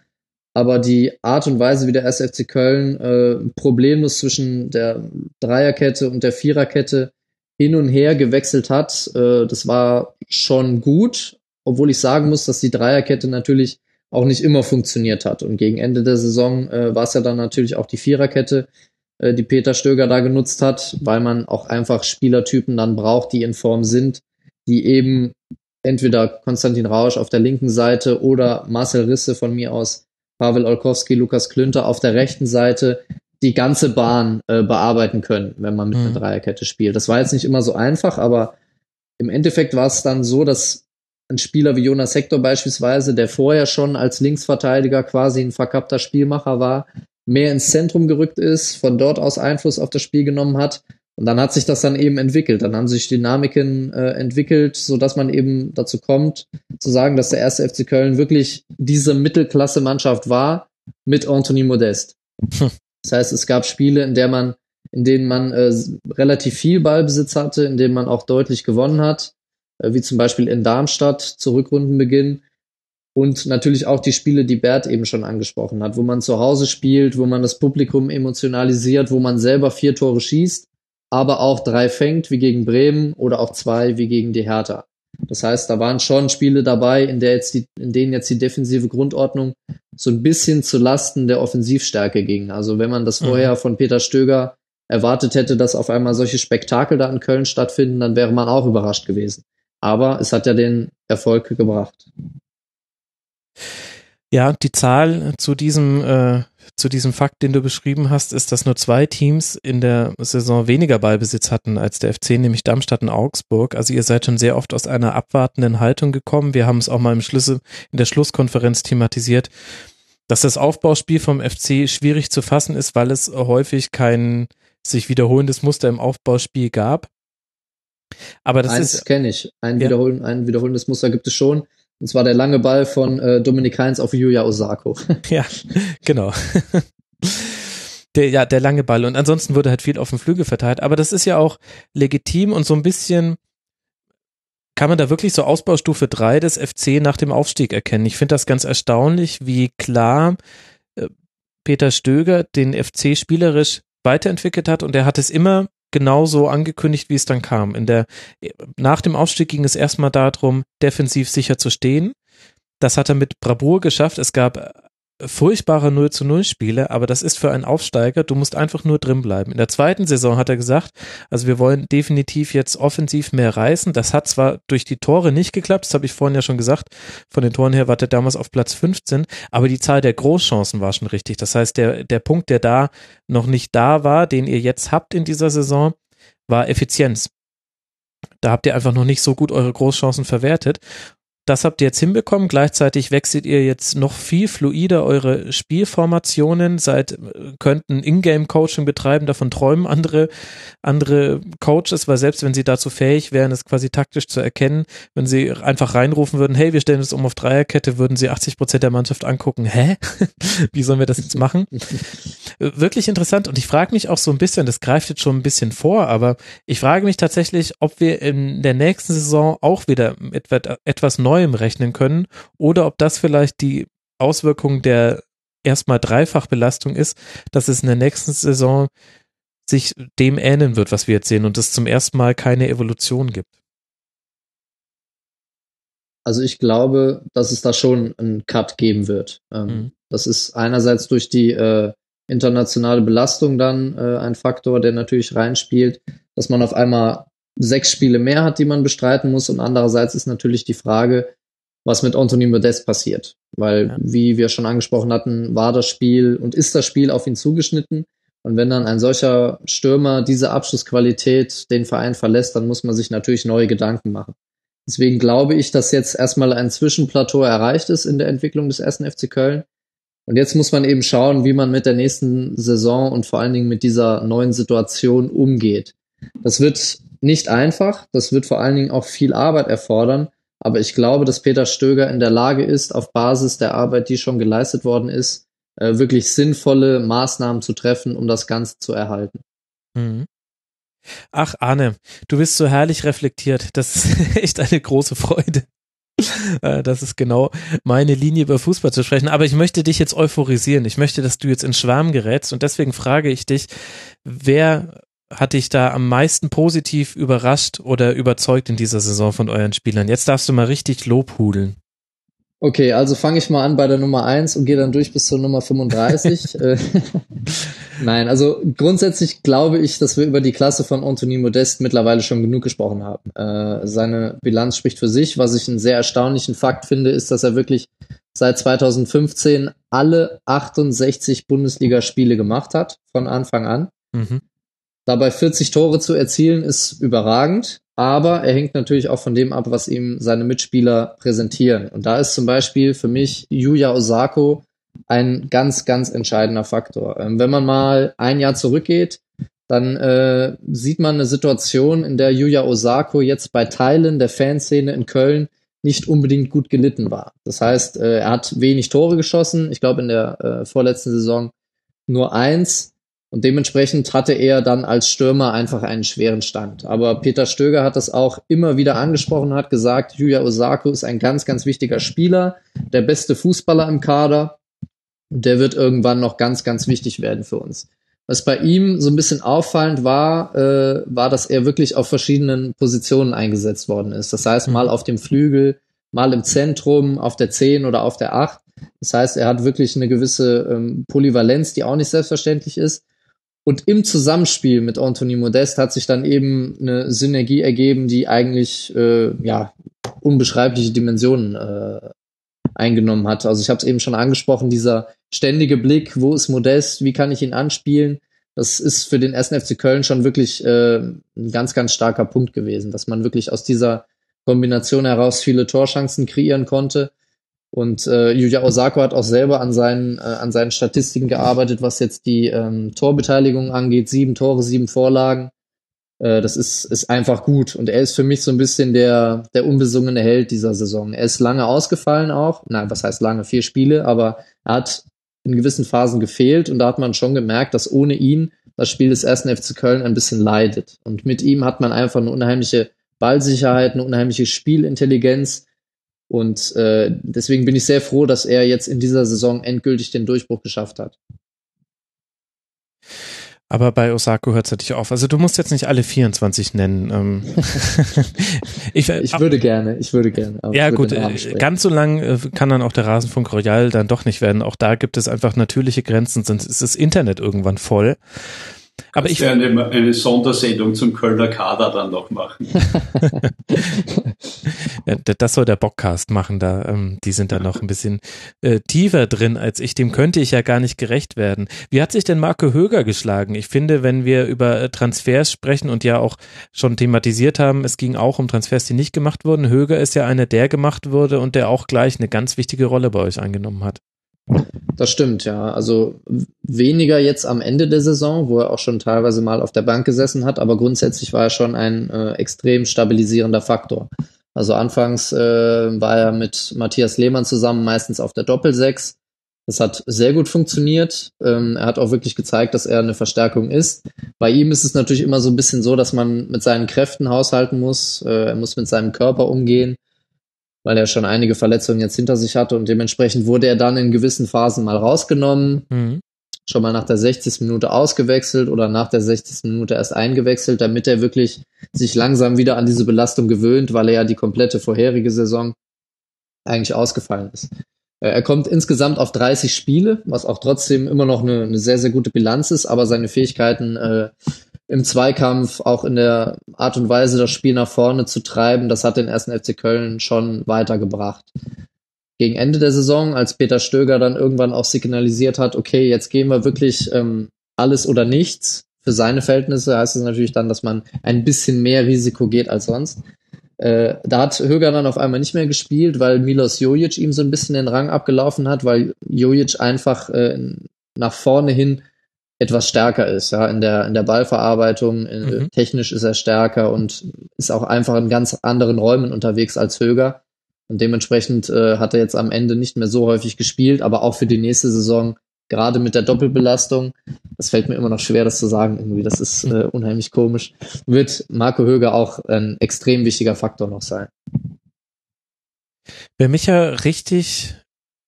aber die Art und Weise, wie der SFC Köln äh, problemlos zwischen der Dreierkette und der Viererkette hin und her gewechselt hat, äh, das war schon gut, obwohl ich sagen muss, dass die Dreierkette natürlich auch nicht immer funktioniert hat. Und gegen Ende der Saison äh, war es ja dann natürlich auch die Viererkette, äh, die Peter Stöger da genutzt hat, weil man auch einfach Spielertypen dann braucht, die in Form sind, die eben entweder Konstantin Rausch auf der linken Seite oder Marcel Risse von mir aus, Pavel Olkowski, Lukas Klünter auf der rechten Seite die ganze Bahn äh, bearbeiten können, wenn man mit mhm. einer Dreierkette spielt. Das war jetzt nicht immer so einfach, aber im Endeffekt war es dann so, dass ein Spieler wie Jonas Hector beispielsweise, der vorher schon als Linksverteidiger quasi ein verkappter Spielmacher war, mehr ins Zentrum gerückt ist, von dort aus Einfluss auf das Spiel genommen hat. Und dann hat sich das dann eben entwickelt. Dann haben sich Dynamiken äh, entwickelt, so dass man eben dazu kommt, zu sagen, dass der erste FC Köln wirklich diese Mittelklasse-Mannschaft war mit Anthony Modest. Hm. Das heißt, es gab Spiele, in der man, in denen man äh, relativ viel Ballbesitz hatte, in denen man auch deutlich gewonnen hat wie zum Beispiel in Darmstadt zu Rückrundenbeginn. Und natürlich auch die Spiele, die Bert eben schon angesprochen hat, wo man zu Hause spielt, wo man das Publikum emotionalisiert, wo man selber vier Tore schießt, aber auch drei fängt, wie gegen Bremen oder auch zwei, wie gegen die Hertha. Das heißt, da waren schon Spiele dabei, in, der jetzt die, in denen jetzt die defensive Grundordnung so ein bisschen zu Lasten der Offensivstärke ging. Also wenn man das mhm. vorher von Peter Stöger erwartet hätte, dass auf einmal solche Spektakel da in Köln stattfinden, dann wäre man auch überrascht gewesen. Aber es hat ja den Erfolg gebracht. Ja, die Zahl zu diesem, äh, zu diesem Fakt, den du beschrieben hast, ist, dass nur zwei Teams in der Saison weniger Ballbesitz hatten als der FC, nämlich Darmstadt und Augsburg. Also ihr seid schon sehr oft aus einer abwartenden Haltung gekommen. Wir haben es auch mal im Schlüssel, in der Schlusskonferenz thematisiert, dass das Aufbauspiel vom FC schwierig zu fassen ist, weil es häufig kein sich wiederholendes Muster im Aufbauspiel gab. Aber das Eins ist. kenne ich. Ein, ja. Wiederholen, ein wiederholendes Muster gibt es schon. Und zwar der lange Ball von äh, Dominik Heinz auf Yuya Osako. ja, genau. der, ja, der lange Ball. Und ansonsten wurde halt viel auf dem Flügel verteilt. Aber das ist ja auch legitim und so ein bisschen kann man da wirklich so Ausbaustufe 3 des FC nach dem Aufstieg erkennen. Ich finde das ganz erstaunlich, wie klar äh, Peter Stöger den FC spielerisch weiterentwickelt hat und er hat es immer genauso angekündigt, wie es dann kam. In der, nach dem Aufstieg ging es erstmal darum, defensiv sicher zu stehen. Das hat er mit Bravour geschafft. Es gab furchtbare 0 zu 0 Spiele, aber das ist für einen Aufsteiger, du musst einfach nur drin bleiben. In der zweiten Saison hat er gesagt, also wir wollen definitiv jetzt offensiv mehr reißen. Das hat zwar durch die Tore nicht geklappt, das habe ich vorhin ja schon gesagt, von den Toren her war der damals auf Platz 15, aber die Zahl der Großchancen war schon richtig. Das heißt, der, der Punkt, der da noch nicht da war, den ihr jetzt habt in dieser Saison, war Effizienz. Da habt ihr einfach noch nicht so gut eure Großchancen verwertet. Das habt ihr jetzt hinbekommen. Gleichzeitig wechselt ihr jetzt noch viel fluider eure Spielformationen, seid, könnt ein Ingame-Coaching betreiben, davon träumen andere, andere Coaches, weil selbst wenn sie dazu fähig wären, es quasi taktisch zu erkennen, wenn sie einfach reinrufen würden, hey, wir stellen es um auf Dreierkette, würden sie 80 Prozent der Mannschaft angucken, hä? Wie sollen wir das jetzt machen? Wirklich interessant und ich frage mich auch so ein bisschen, das greift jetzt schon ein bisschen vor, aber ich frage mich tatsächlich, ob wir in der nächsten Saison auch wieder etwas Neues Neuem rechnen können oder ob das vielleicht die Auswirkung der erstmal Dreifachbelastung ist, dass es in der nächsten Saison sich dem ähneln wird, was wir jetzt sehen und es zum ersten Mal keine Evolution gibt. Also ich glaube, dass es da schon einen Cut geben wird. Ähm, mhm. Das ist einerseits durch die äh, internationale Belastung dann äh, ein Faktor, der natürlich reinspielt, dass man auf einmal sechs Spiele mehr hat, die man bestreiten muss. Und andererseits ist natürlich die Frage, was mit Anthony Modest passiert. Weil, ja. wie wir schon angesprochen hatten, war das Spiel und ist das Spiel auf ihn zugeschnitten. Und wenn dann ein solcher Stürmer diese Abschlussqualität den Verein verlässt, dann muss man sich natürlich neue Gedanken machen. Deswegen glaube ich, dass jetzt erstmal ein Zwischenplateau erreicht ist in der Entwicklung des ersten FC Köln. Und jetzt muss man eben schauen, wie man mit der nächsten Saison und vor allen Dingen mit dieser neuen Situation umgeht. Das wird nicht einfach, das wird vor allen Dingen auch viel Arbeit erfordern, aber ich glaube, dass Peter Stöger in der Lage ist, auf Basis der Arbeit, die schon geleistet worden ist, äh, wirklich sinnvolle Maßnahmen zu treffen, um das Ganze zu erhalten. Mhm. Ach, Arne, du bist so herrlich reflektiert. Das ist echt eine große Freude. Äh, das ist genau meine Linie über Fußball zu sprechen. Aber ich möchte dich jetzt euphorisieren. Ich möchte, dass du jetzt in Schwarm gerätst. Und deswegen frage ich dich, wer hat dich da am meisten positiv überrascht oder überzeugt in dieser Saison von euren Spielern? Jetzt darfst du mal richtig Lobhudeln. Okay, also fange ich mal an bei der Nummer eins und gehe dann durch bis zur Nummer 35. Äh, Nein, also grundsätzlich glaube ich, dass wir über die Klasse von Anthony Modest mittlerweile schon genug gesprochen haben. Äh, seine Bilanz spricht für sich. Was ich einen sehr erstaunlichen Fakt finde, ist, dass er wirklich seit 2015 alle 68 Bundesligaspiele gemacht hat, von Anfang an. Mhm. Dabei 40 Tore zu erzielen, ist überragend, aber er hängt natürlich auch von dem ab, was ihm seine Mitspieler präsentieren. Und da ist zum Beispiel für mich Yuya Osako ein ganz, ganz entscheidender Faktor. Ähm, wenn man mal ein Jahr zurückgeht, dann äh, sieht man eine Situation, in der Yuya Osako jetzt bei Teilen der Fanszene in Köln nicht unbedingt gut gelitten war. Das heißt, äh, er hat wenig Tore geschossen. Ich glaube, in der äh, vorletzten Saison nur eins. Und dementsprechend hatte er dann als Stürmer einfach einen schweren Stand. Aber Peter Stöger hat das auch immer wieder angesprochen, hat gesagt, Yuya Osako ist ein ganz, ganz wichtiger Spieler, der beste Fußballer im Kader. Und der wird irgendwann noch ganz, ganz wichtig werden für uns. Was bei ihm so ein bisschen auffallend war, äh, war, dass er wirklich auf verschiedenen Positionen eingesetzt worden ist. Das heißt, mal auf dem Flügel, mal im Zentrum, auf der 10 oder auf der 8. Das heißt, er hat wirklich eine gewisse ähm, Polyvalenz, die auch nicht selbstverständlich ist. Und im Zusammenspiel mit Anthony Modest hat sich dann eben eine Synergie ergeben, die eigentlich äh, ja unbeschreibliche Dimensionen äh, eingenommen hat. Also ich habe es eben schon angesprochen, dieser ständige Blick, wo ist Modest, wie kann ich ihn anspielen, das ist für den 1. FC Köln schon wirklich äh, ein ganz, ganz starker Punkt gewesen, dass man wirklich aus dieser Kombination heraus viele Torchancen kreieren konnte. Und äh, Yuya Osako hat auch selber an seinen, äh, an seinen Statistiken gearbeitet, was jetzt die ähm, Torbeteiligung angeht. Sieben Tore, sieben Vorlagen. Äh, das ist, ist einfach gut. Und er ist für mich so ein bisschen der, der unbesungene Held dieser Saison. Er ist lange ausgefallen auch. Nein, was heißt lange? Vier Spiele, aber er hat in gewissen Phasen gefehlt und da hat man schon gemerkt, dass ohne ihn das Spiel des ersten FC Köln ein bisschen leidet. Und mit ihm hat man einfach eine unheimliche Ballsicherheit, eine unheimliche Spielintelligenz, und äh, deswegen bin ich sehr froh, dass er jetzt in dieser Saison endgültig den Durchbruch geschafft hat. Aber bei Osako hört es natürlich auf. Also du musst jetzt nicht alle 24 nennen. Ähm. ich, äh, ich, würde gerne, ich würde gerne. ja gut, äh, ganz so lang äh, kann dann auch der Rasenfunk Royal dann doch nicht werden. Auch da gibt es einfach natürliche Grenzen, sonst ist das Internet irgendwann voll. Aber ich werde eine, eine Sondersendung zum Kölner Kader dann noch machen. das soll der Bockcast machen, da ähm, die sind da noch ein bisschen äh, tiefer drin als ich. Dem könnte ich ja gar nicht gerecht werden. Wie hat sich denn Marco Höger geschlagen? Ich finde, wenn wir über äh, Transfers sprechen und ja auch schon thematisiert haben, es ging auch um Transfers, die nicht gemacht wurden. Höger ist ja einer, der gemacht wurde und der auch gleich eine ganz wichtige Rolle bei euch eingenommen hat. Das stimmt, ja. Also weniger jetzt am Ende der Saison, wo er auch schon teilweise mal auf der Bank gesessen hat, aber grundsätzlich war er schon ein äh, extrem stabilisierender Faktor. Also anfangs äh, war er mit Matthias Lehmann zusammen meistens auf der Doppelsechs. Das hat sehr gut funktioniert. Ähm, er hat auch wirklich gezeigt, dass er eine Verstärkung ist. Bei ihm ist es natürlich immer so ein bisschen so, dass man mit seinen Kräften haushalten muss. Äh, er muss mit seinem Körper umgehen weil er schon einige Verletzungen jetzt hinter sich hatte und dementsprechend wurde er dann in gewissen Phasen mal rausgenommen, mhm. schon mal nach der 60. Minute ausgewechselt oder nach der 60. Minute erst eingewechselt, damit er wirklich sich langsam wieder an diese Belastung gewöhnt, weil er ja die komplette vorherige Saison eigentlich ausgefallen ist. Äh, er kommt insgesamt auf 30 Spiele, was auch trotzdem immer noch eine, eine sehr, sehr gute Bilanz ist, aber seine Fähigkeiten äh, im Zweikampf, auch in der Art und Weise, das Spiel nach vorne zu treiben, das hat den ersten FC Köln schon weitergebracht. Gegen Ende der Saison, als Peter Stöger dann irgendwann auch signalisiert hat, okay, jetzt gehen wir wirklich ähm, alles oder nichts. Für seine Verhältnisse heißt es natürlich dann, dass man ein bisschen mehr Risiko geht als sonst. Äh, da hat Höger dann auf einmal nicht mehr gespielt, weil Milos Jojic ihm so ein bisschen den Rang abgelaufen hat, weil Jojic einfach äh, nach vorne hin etwas stärker ist, ja, in der, in der Ballverarbeitung, in, mhm. technisch ist er stärker und ist auch einfach in ganz anderen Räumen unterwegs als Höger. Und dementsprechend äh, hat er jetzt am Ende nicht mehr so häufig gespielt, aber auch für die nächste Saison gerade mit der Doppelbelastung, das fällt mir immer noch schwer, das zu sagen irgendwie, das ist äh, unheimlich komisch, wird Marco Höger auch ein extrem wichtiger Faktor noch sein. Wer mich ja richtig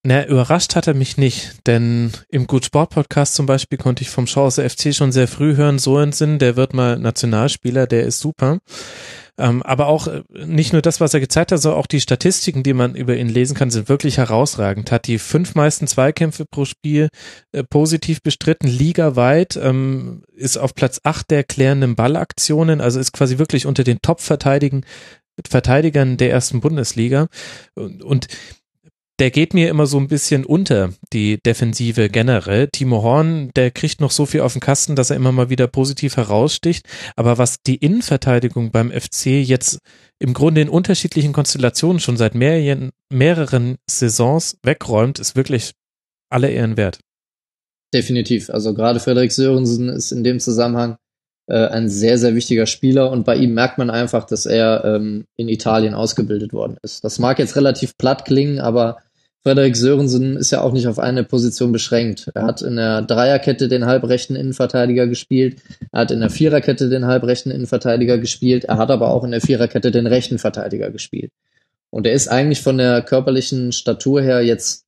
na, überrascht hat er mich nicht, denn im Gut Sport Podcast zum Beispiel konnte ich vom Chance FC schon sehr früh hören, so Sinn, der wird mal Nationalspieler, der ist super. Ähm, aber auch äh, nicht nur das, was er gezeigt hat, sondern auch die Statistiken, die man über ihn lesen kann, sind wirklich herausragend. Hat die fünf meisten Zweikämpfe pro Spiel äh, positiv bestritten, ligaweit, ähm, ist auf Platz acht der klärenden Ballaktionen, also ist quasi wirklich unter den Top-Verteidigern Verteidigern der ersten Bundesliga. Und, und der geht mir immer so ein bisschen unter, die Defensive generell. Timo Horn, der kriegt noch so viel auf den Kasten, dass er immer mal wieder positiv heraussticht. Aber was die Innenverteidigung beim FC jetzt im Grunde in unterschiedlichen Konstellationen schon seit mehreren, mehreren Saisons wegräumt, ist wirklich alle Ehren wert. Definitiv. Also gerade Frederik Sörensen ist in dem Zusammenhang äh, ein sehr, sehr wichtiger Spieler und bei ihm merkt man einfach, dass er ähm, in Italien ausgebildet worden ist. Das mag jetzt relativ platt klingen, aber Frederik Sörensen ist ja auch nicht auf eine Position beschränkt. Er hat in der Dreierkette den halbrechten Innenverteidiger gespielt, er hat in der Viererkette den halbrechten Innenverteidiger gespielt, er hat aber auch in der Viererkette den rechten Verteidiger gespielt. Und er ist eigentlich von der körperlichen Statur her jetzt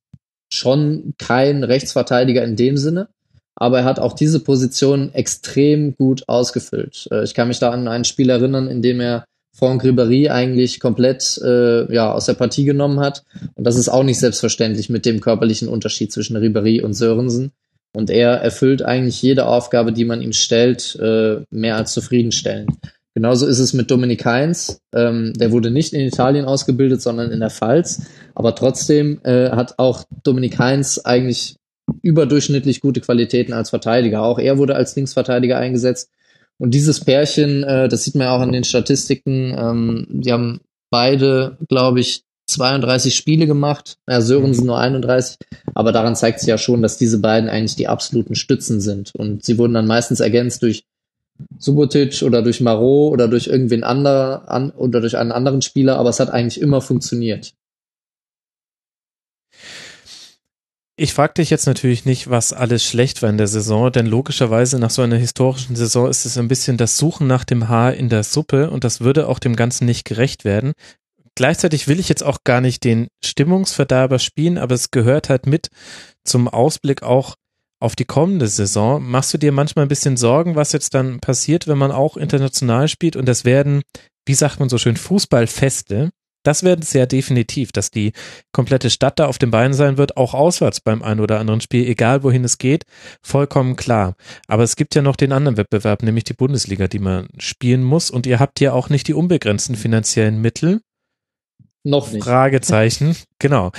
schon kein Rechtsverteidiger in dem Sinne, aber er hat auch diese Position extrem gut ausgefüllt. Äh, ich kann mich da an ein Spiel erinnern, in dem er Franck Ribéry eigentlich komplett äh, ja, aus der Partie genommen hat. Und das ist auch nicht selbstverständlich mit dem körperlichen Unterschied zwischen Ribéry und Sörensen. Und er erfüllt eigentlich jede Aufgabe, die man ihm stellt, äh, mehr als zufriedenstellend. Genauso ist es mit Dominik Heinz. Ähm, der wurde nicht in Italien ausgebildet, sondern in der Pfalz. Aber trotzdem äh, hat auch Dominik Heinz eigentlich überdurchschnittlich gute Qualitäten als Verteidiger. Auch er wurde als Linksverteidiger eingesetzt und dieses Pärchen, äh, das sieht man ja auch an den Statistiken, ähm, die haben beide, glaube ich, 32 Spiele gemacht, ja, Sörensen nur 31, aber daran zeigt sich ja schon, dass diese beiden eigentlich die absoluten Stützen sind. Und sie wurden dann meistens ergänzt durch Subotic oder durch Marot oder durch irgendwen anderer an, oder durch einen anderen Spieler, aber es hat eigentlich immer funktioniert. Ich frage dich jetzt natürlich nicht, was alles schlecht war in der Saison, denn logischerweise nach so einer historischen Saison ist es ein bisschen das Suchen nach dem Haar in der Suppe und das würde auch dem Ganzen nicht gerecht werden. Gleichzeitig will ich jetzt auch gar nicht den Stimmungsverderber spielen, aber es gehört halt mit zum Ausblick auch auf die kommende Saison. Machst du dir manchmal ein bisschen Sorgen, was jetzt dann passiert, wenn man auch international spielt und das werden, wie sagt man so schön, Fußballfeste? Das werden ja definitiv, dass die komplette Stadt da auf dem Bein sein wird, auch auswärts beim einen oder anderen Spiel, egal wohin es geht, vollkommen klar. Aber es gibt ja noch den anderen Wettbewerb, nämlich die Bundesliga, die man spielen muss und ihr habt ja auch nicht die unbegrenzten finanziellen Mittel. Noch nicht. Fragezeichen, genau.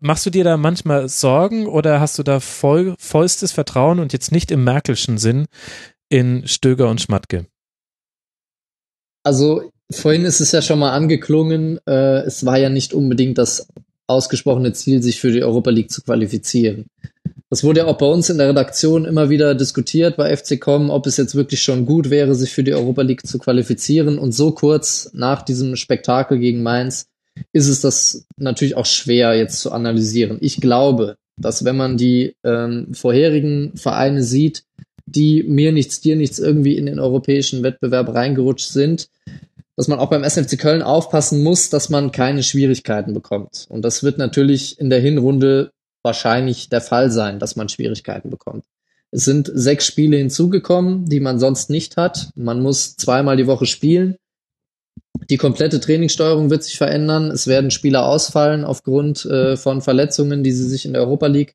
Machst du dir da manchmal Sorgen oder hast du da voll, vollstes Vertrauen und jetzt nicht im Merkelschen Sinn in Stöger und Schmatke? Also Vorhin ist es ja schon mal angeklungen, äh, es war ja nicht unbedingt das ausgesprochene Ziel, sich für die Europa League zu qualifizieren. Das wurde ja auch bei uns in der Redaktion immer wieder diskutiert bei FCCom, ob es jetzt wirklich schon gut wäre, sich für die Europa League zu qualifizieren. Und so kurz nach diesem Spektakel gegen Mainz ist es das natürlich auch schwer jetzt zu analysieren. Ich glaube, dass wenn man die ähm, vorherigen Vereine sieht, die mir nichts, dir nichts irgendwie in den europäischen Wettbewerb reingerutscht sind, dass man auch beim SFC Köln aufpassen muss, dass man keine Schwierigkeiten bekommt. Und das wird natürlich in der Hinrunde wahrscheinlich der Fall sein, dass man Schwierigkeiten bekommt. Es sind sechs Spiele hinzugekommen, die man sonst nicht hat. Man muss zweimal die Woche spielen. Die komplette Trainingssteuerung wird sich verändern. Es werden Spieler ausfallen aufgrund äh, von Verletzungen, die sie sich in der Europa League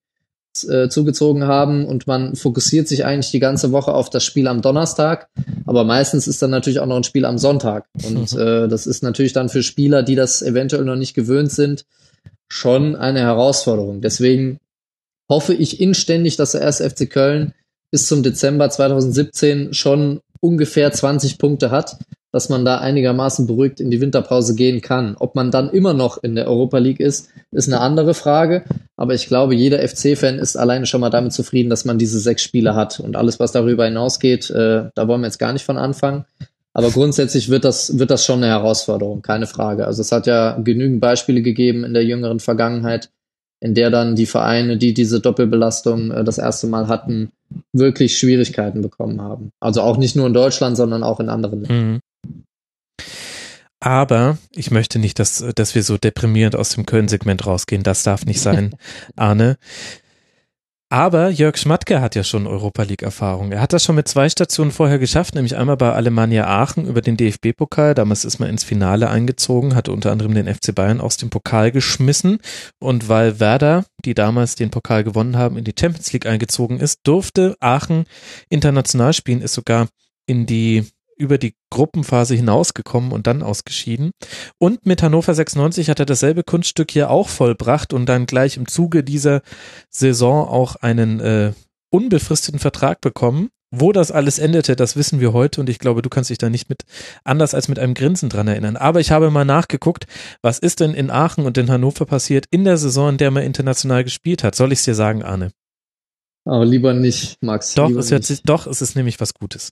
äh, zugezogen haben und man fokussiert sich eigentlich die ganze Woche auf das Spiel am Donnerstag, aber meistens ist dann natürlich auch noch ein Spiel am Sonntag und mhm. äh, das ist natürlich dann für Spieler, die das eventuell noch nicht gewöhnt sind, schon eine Herausforderung. Deswegen hoffe ich inständig, dass der erste FC Köln bis zum Dezember 2017 schon ungefähr 20 Punkte hat, dass man da einigermaßen beruhigt in die Winterpause gehen kann. Ob man dann immer noch in der Europa League ist, ist eine andere Frage. Aber ich glaube, jeder FC-Fan ist alleine schon mal damit zufrieden, dass man diese sechs Spiele hat. Und alles, was darüber hinausgeht, äh, da wollen wir jetzt gar nicht von anfangen. Aber grundsätzlich wird das, wird das schon eine Herausforderung, keine Frage. Also es hat ja genügend Beispiele gegeben in der jüngeren Vergangenheit, in der dann die Vereine, die diese Doppelbelastung äh, das erste Mal hatten, wirklich Schwierigkeiten bekommen haben. Also auch nicht nur in Deutschland, sondern auch in anderen Ländern. Mhm. Aber ich möchte nicht, dass, dass wir so deprimierend aus dem Köln-Segment rausgehen. Das darf nicht sein, Arne. Aber Jörg Schmatke hat ja schon Europa League Erfahrung. Er hat das schon mit zwei Stationen vorher geschafft, nämlich einmal bei Alemannia Aachen über den DFB-Pokal. Damals ist man ins Finale eingezogen, hatte unter anderem den FC Bayern aus dem Pokal geschmissen. Und weil Werder, die damals den Pokal gewonnen haben, in die Champions League eingezogen ist, durfte Aachen international spielen, ist sogar in die über die Gruppenphase hinausgekommen und dann ausgeschieden. Und mit Hannover 96 hat er dasselbe Kunststück hier auch vollbracht und dann gleich im Zuge dieser Saison auch einen äh, unbefristeten Vertrag bekommen. Wo das alles endete, das wissen wir heute und ich glaube, du kannst dich da nicht mit anders als mit einem Grinsen dran erinnern. Aber ich habe mal nachgeguckt, was ist denn in Aachen und in Hannover passiert in der Saison, in der man international gespielt hat. Soll ich es dir sagen, Arne? Aber lieber nicht, Max. Doch, es, hört sich, doch, es ist nämlich was Gutes.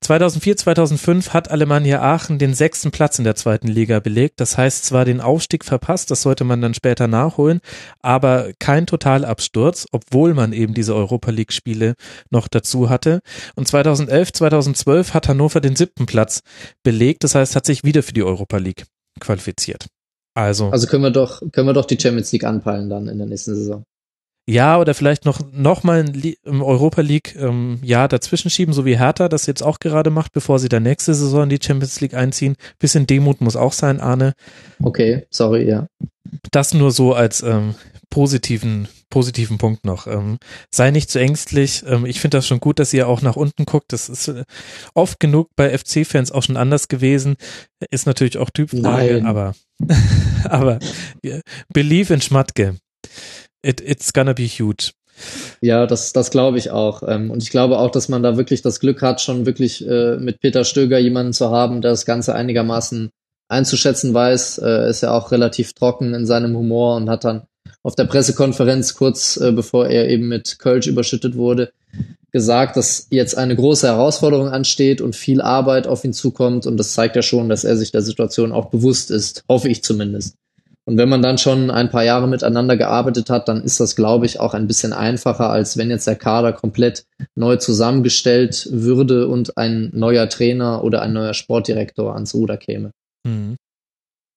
2004, 2005 hat Alemannia Aachen den sechsten Platz in der zweiten Liga belegt. Das heißt zwar den Aufstieg verpasst, das sollte man dann später nachholen, aber kein Totalabsturz, obwohl man eben diese Europa League Spiele noch dazu hatte. Und 2011, 2012 hat Hannover den siebten Platz belegt. Das heißt, hat sich wieder für die Europa League qualifiziert. Also. Also können wir doch, können wir doch die Champions League anpeilen dann in der nächsten Saison. Ja, oder vielleicht noch, noch mal im Europa League ähm, ja dazwischen schieben, so wie Hertha das jetzt auch gerade macht, bevor sie dann nächste Saison in die Champions League einziehen. Bisschen Demut muss auch sein, Arne. Okay, sorry, ja. Das nur so als ähm, positiven, positiven Punkt noch. Ähm, sei nicht zu ängstlich. Ähm, ich finde das schon gut, dass ihr auch nach unten guckt. Das ist äh, oft genug bei FC-Fans auch schon anders gewesen. Ist natürlich auch Typfrage, Nein. aber, aber believe in Schmatke. It, it's gonna be huge. Ja, das, das glaube ich auch. Ähm, und ich glaube auch, dass man da wirklich das Glück hat, schon wirklich äh, mit Peter Stöger jemanden zu haben, der das Ganze einigermaßen einzuschätzen weiß. Er ist ja auch relativ trocken in seinem Humor und hat dann auf der Pressekonferenz kurz äh, bevor er eben mit Kölsch überschüttet wurde, gesagt, dass jetzt eine große Herausforderung ansteht und viel Arbeit auf ihn zukommt. Und das zeigt ja schon, dass er sich der Situation auch bewusst ist. Hoffe ich zumindest. Und wenn man dann schon ein paar Jahre miteinander gearbeitet hat, dann ist das, glaube ich, auch ein bisschen einfacher, als wenn jetzt der Kader komplett neu zusammengestellt würde und ein neuer Trainer oder ein neuer Sportdirektor ans Ruder käme. Mhm.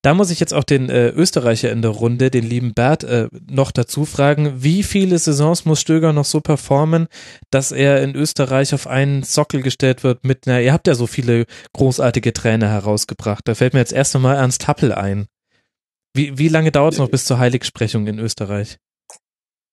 Da muss ich jetzt auch den äh, Österreicher in der Runde, den lieben Bert, äh, noch dazu fragen, wie viele Saisons muss Stöger noch so performen, dass er in Österreich auf einen Sockel gestellt wird mit, na, ihr habt ja so viele großartige Trainer herausgebracht. Da fällt mir jetzt erst einmal Ernst Happel ein. Wie, wie lange dauert es noch bis zur Heiligsprechung in Österreich?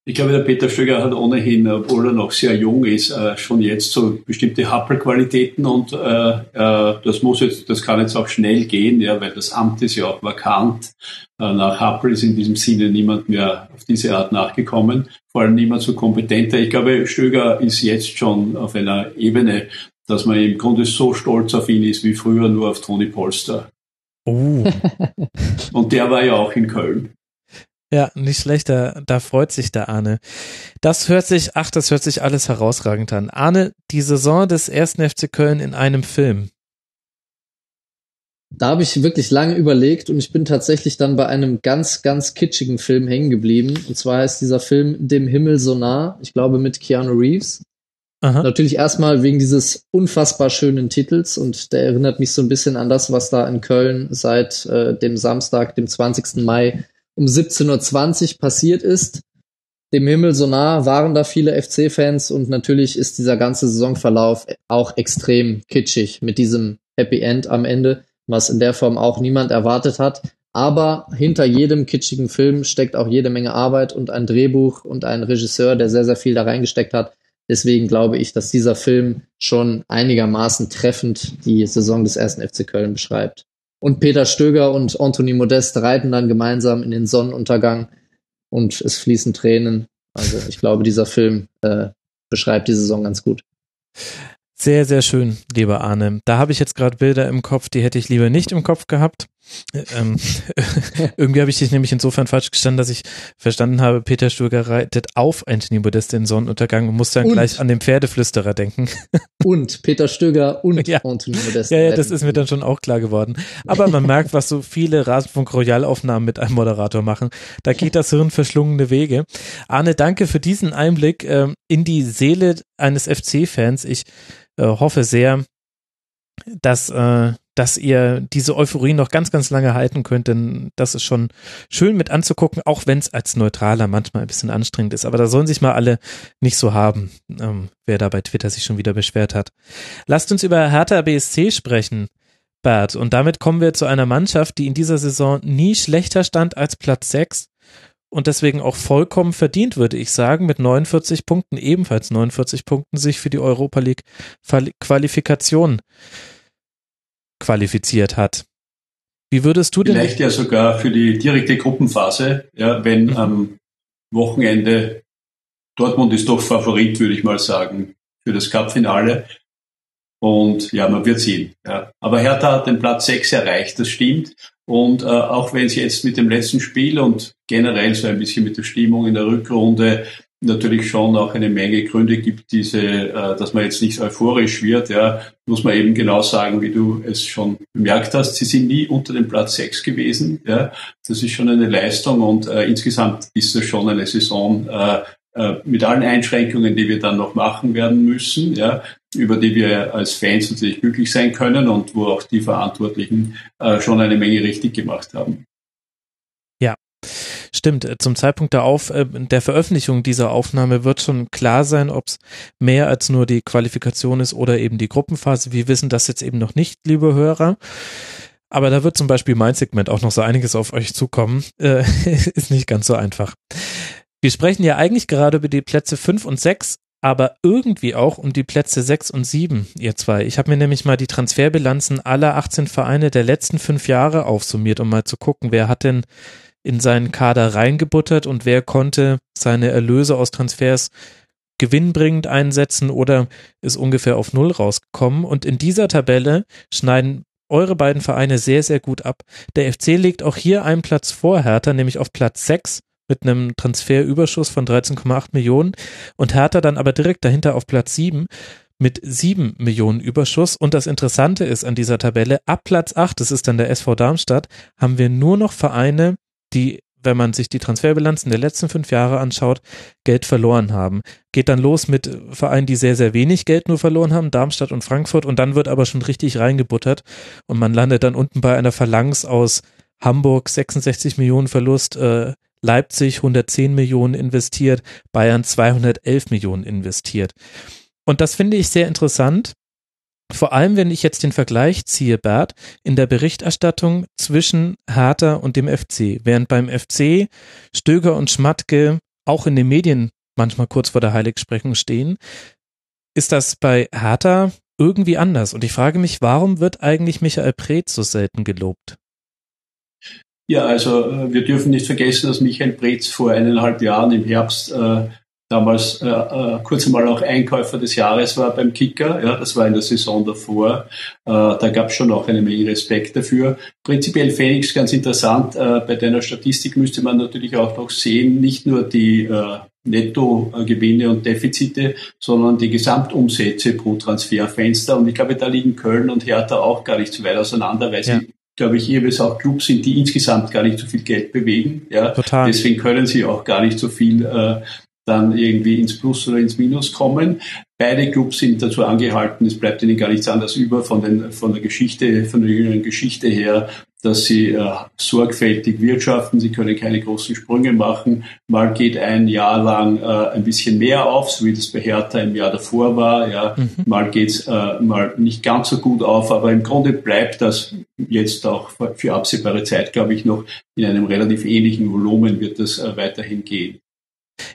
Ich glaube, der Peter Stöger hat ohnehin, obwohl er noch sehr jung ist, äh, schon jetzt so bestimmte Happelqualitäten und äh, äh, das muss jetzt, das kann jetzt auch schnell gehen, ja, weil das Amt ist ja auch vakant. nach Happel ist in diesem Sinne niemand mehr auf diese Art nachgekommen, vor allem niemand so kompetenter. Ich glaube, Stöger ist jetzt schon auf einer Ebene, dass man im Grunde so stolz auf ihn ist wie früher nur auf Toni Polster. Oh. Und der war ja auch in Köln. Ja, nicht schlecht, da, da freut sich der Arne. Das hört sich, ach, das hört sich alles herausragend an. Arne, die Saison des ersten FC Köln in einem Film. Da habe ich wirklich lange überlegt und ich bin tatsächlich dann bei einem ganz, ganz kitschigen Film hängen geblieben. Und zwar heißt dieser Film Dem Himmel so nah, ich glaube mit Keanu Reeves. Aha. Natürlich erstmal wegen dieses unfassbar schönen Titels und der erinnert mich so ein bisschen an das, was da in Köln seit äh, dem Samstag, dem 20. Mai um 17.20 Uhr passiert ist. Dem Himmel so nah waren da viele FC-Fans und natürlich ist dieser ganze Saisonverlauf auch extrem kitschig mit diesem Happy End am Ende, was in der Form auch niemand erwartet hat. Aber hinter jedem kitschigen Film steckt auch jede Menge Arbeit und ein Drehbuch und ein Regisseur, der sehr, sehr viel da reingesteckt hat. Deswegen glaube ich, dass dieser Film schon einigermaßen treffend die Saison des ersten FC Köln beschreibt. Und Peter Stöger und Anthony Modest reiten dann gemeinsam in den Sonnenuntergang und es fließen Tränen. Also ich glaube, dieser Film äh, beschreibt die Saison ganz gut. Sehr, sehr schön, lieber Arne. Da habe ich jetzt gerade Bilder im Kopf, die hätte ich lieber nicht im Kopf gehabt. Ähm, irgendwie habe ich dich nämlich insofern falsch gestanden, dass ich verstanden habe, Peter Sturger reitet auf Anthony Modeste in Sonnenuntergang und muss dann und, gleich an den Pferdeflüsterer denken. und Peter Stöger und ja. Anthony Modeste. Ja, ja, das ist mir dann schon auch klar geworden. Aber man merkt, was so viele Rasenfunk Royal-Aufnahmen mit einem Moderator machen. Da geht das Hirn verschlungene Wege. Arne, danke für diesen Einblick ähm, in die Seele eines FC-Fans. Ich äh, hoffe sehr, dass, äh, dass ihr diese Euphorie noch ganz, ganz lange halten könnt, denn das ist schon schön mit anzugucken, auch wenn es als Neutraler manchmal ein bisschen anstrengend ist. Aber da sollen sich mal alle nicht so haben, ähm, wer da bei Twitter sich schon wieder beschwert hat. Lasst uns über Hertha BSC sprechen, Bert. Und damit kommen wir zu einer Mannschaft, die in dieser Saison nie schlechter stand als Platz 6 und deswegen auch vollkommen verdient, würde ich sagen, mit 49 Punkten, ebenfalls 49 Punkten, sich für die Europa League Qualifikation qualifiziert hat. Wie würdest du denn? Vielleicht ja sogar für die direkte Gruppenphase, ja, wenn mhm. am Wochenende Dortmund ist doch Favorit, würde ich mal sagen, für das Cupfinale. Und ja, man wird sehen. Ja. Aber Hertha hat den Platz 6 erreicht, das stimmt. Und äh, auch wenn es jetzt mit dem letzten Spiel und generell so ein bisschen mit der Stimmung in der Rückrunde natürlich schon auch eine Menge Gründe gibt, diese, äh, dass man jetzt nicht euphorisch wird, ja, muss man eben genau sagen, wie du es schon bemerkt hast, sie sind nie unter dem Platz 6 gewesen. Ja. Das ist schon eine Leistung und äh, insgesamt ist das schon eine Saison äh, äh mit allen Einschränkungen, die wir dann noch machen werden müssen, ja, über die wir als Fans natürlich glücklich sein können und wo auch die Verantwortlichen äh, schon eine Menge richtig gemacht haben. Stimmt. Zum Zeitpunkt der, Auf äh, der Veröffentlichung dieser Aufnahme wird schon klar sein, ob es mehr als nur die Qualifikation ist oder eben die Gruppenphase. Wir wissen das jetzt eben noch nicht, liebe Hörer. Aber da wird zum Beispiel mein Segment auch noch so einiges auf euch zukommen. Äh, ist nicht ganz so einfach. Wir sprechen ja eigentlich gerade über die Plätze 5 und 6 aber irgendwie auch um die Plätze 6 und 7, ihr zwei. Ich habe mir nämlich mal die Transferbilanzen aller 18 Vereine der letzten fünf Jahre aufsummiert, um mal zu gucken, wer hat denn in seinen Kader reingebuttert und wer konnte seine Erlöse aus Transfers gewinnbringend einsetzen oder ist ungefähr auf Null rausgekommen. Und in dieser Tabelle schneiden eure beiden Vereine sehr, sehr gut ab. Der FC legt auch hier einen Platz vor Hertha, nämlich auf Platz 6 mit einem Transferüberschuss von 13,8 Millionen und Hertha dann aber direkt dahinter auf Platz 7 mit 7 Millionen Überschuss. Und das Interessante ist an dieser Tabelle, ab Platz 8, das ist dann der SV Darmstadt, haben wir nur noch Vereine, die, wenn man sich die Transferbilanzen der letzten fünf Jahre anschaut, Geld verloren haben. Geht dann los mit Vereinen, die sehr, sehr wenig Geld nur verloren haben, Darmstadt und Frankfurt, und dann wird aber schon richtig reingebuttert und man landet dann unten bei einer Phalanx aus Hamburg 66 Millionen Verlust, äh, Leipzig 110 Millionen investiert, Bayern 211 Millionen investiert. Und das finde ich sehr interessant. Vor allem, wenn ich jetzt den Vergleich ziehe, Bert, in der Berichterstattung zwischen Hertha und dem FC. Während beim FC Stöger und Schmatke auch in den Medien manchmal kurz vor der Heiligsprechung stehen, ist das bei Hertha irgendwie anders. Und ich frage mich, warum wird eigentlich Michael Preetz so selten gelobt? Ja, also äh, wir dürfen nicht vergessen, dass Michael Breetz vor eineinhalb Jahren im Herbst äh, damals äh, äh, kurz einmal auch Einkäufer des Jahres war beim Kicker. Ja, das war in der Saison davor. Äh, da gab es schon auch eine Menge Respekt dafür. Prinzipiell Phoenix ganz interessant. Äh, bei deiner Statistik müsste man natürlich auch noch sehen, nicht nur die äh, Nettogewinne und Defizite, sondern die Gesamtumsätze pro Transferfenster. Und ich glaube, da liegen Köln und Hertha auch gar nicht so weit auseinander, weil ja. sie glaube ich, jeweils auch Clubs sind, die insgesamt gar nicht so viel Geld bewegen. Ja. Total. Deswegen können sie auch gar nicht so viel äh, dann irgendwie ins Plus oder ins Minus kommen. Beide Clubs sind dazu angehalten, es bleibt ihnen gar nichts anderes über von, den, von der Geschichte, von der jüngeren Geschichte her, dass sie äh, sorgfältig wirtschaften, sie können keine großen Sprünge machen. Mal geht ein Jahr lang äh, ein bisschen mehr auf, so wie das bei Hertha im Jahr davor war. Ja. Mhm. Mal geht's äh, mal nicht ganz so gut auf, aber im Grunde bleibt das jetzt auch für absehbare Zeit, glaube ich, noch in einem relativ ähnlichen Volumen wird das äh, weiterhin gehen.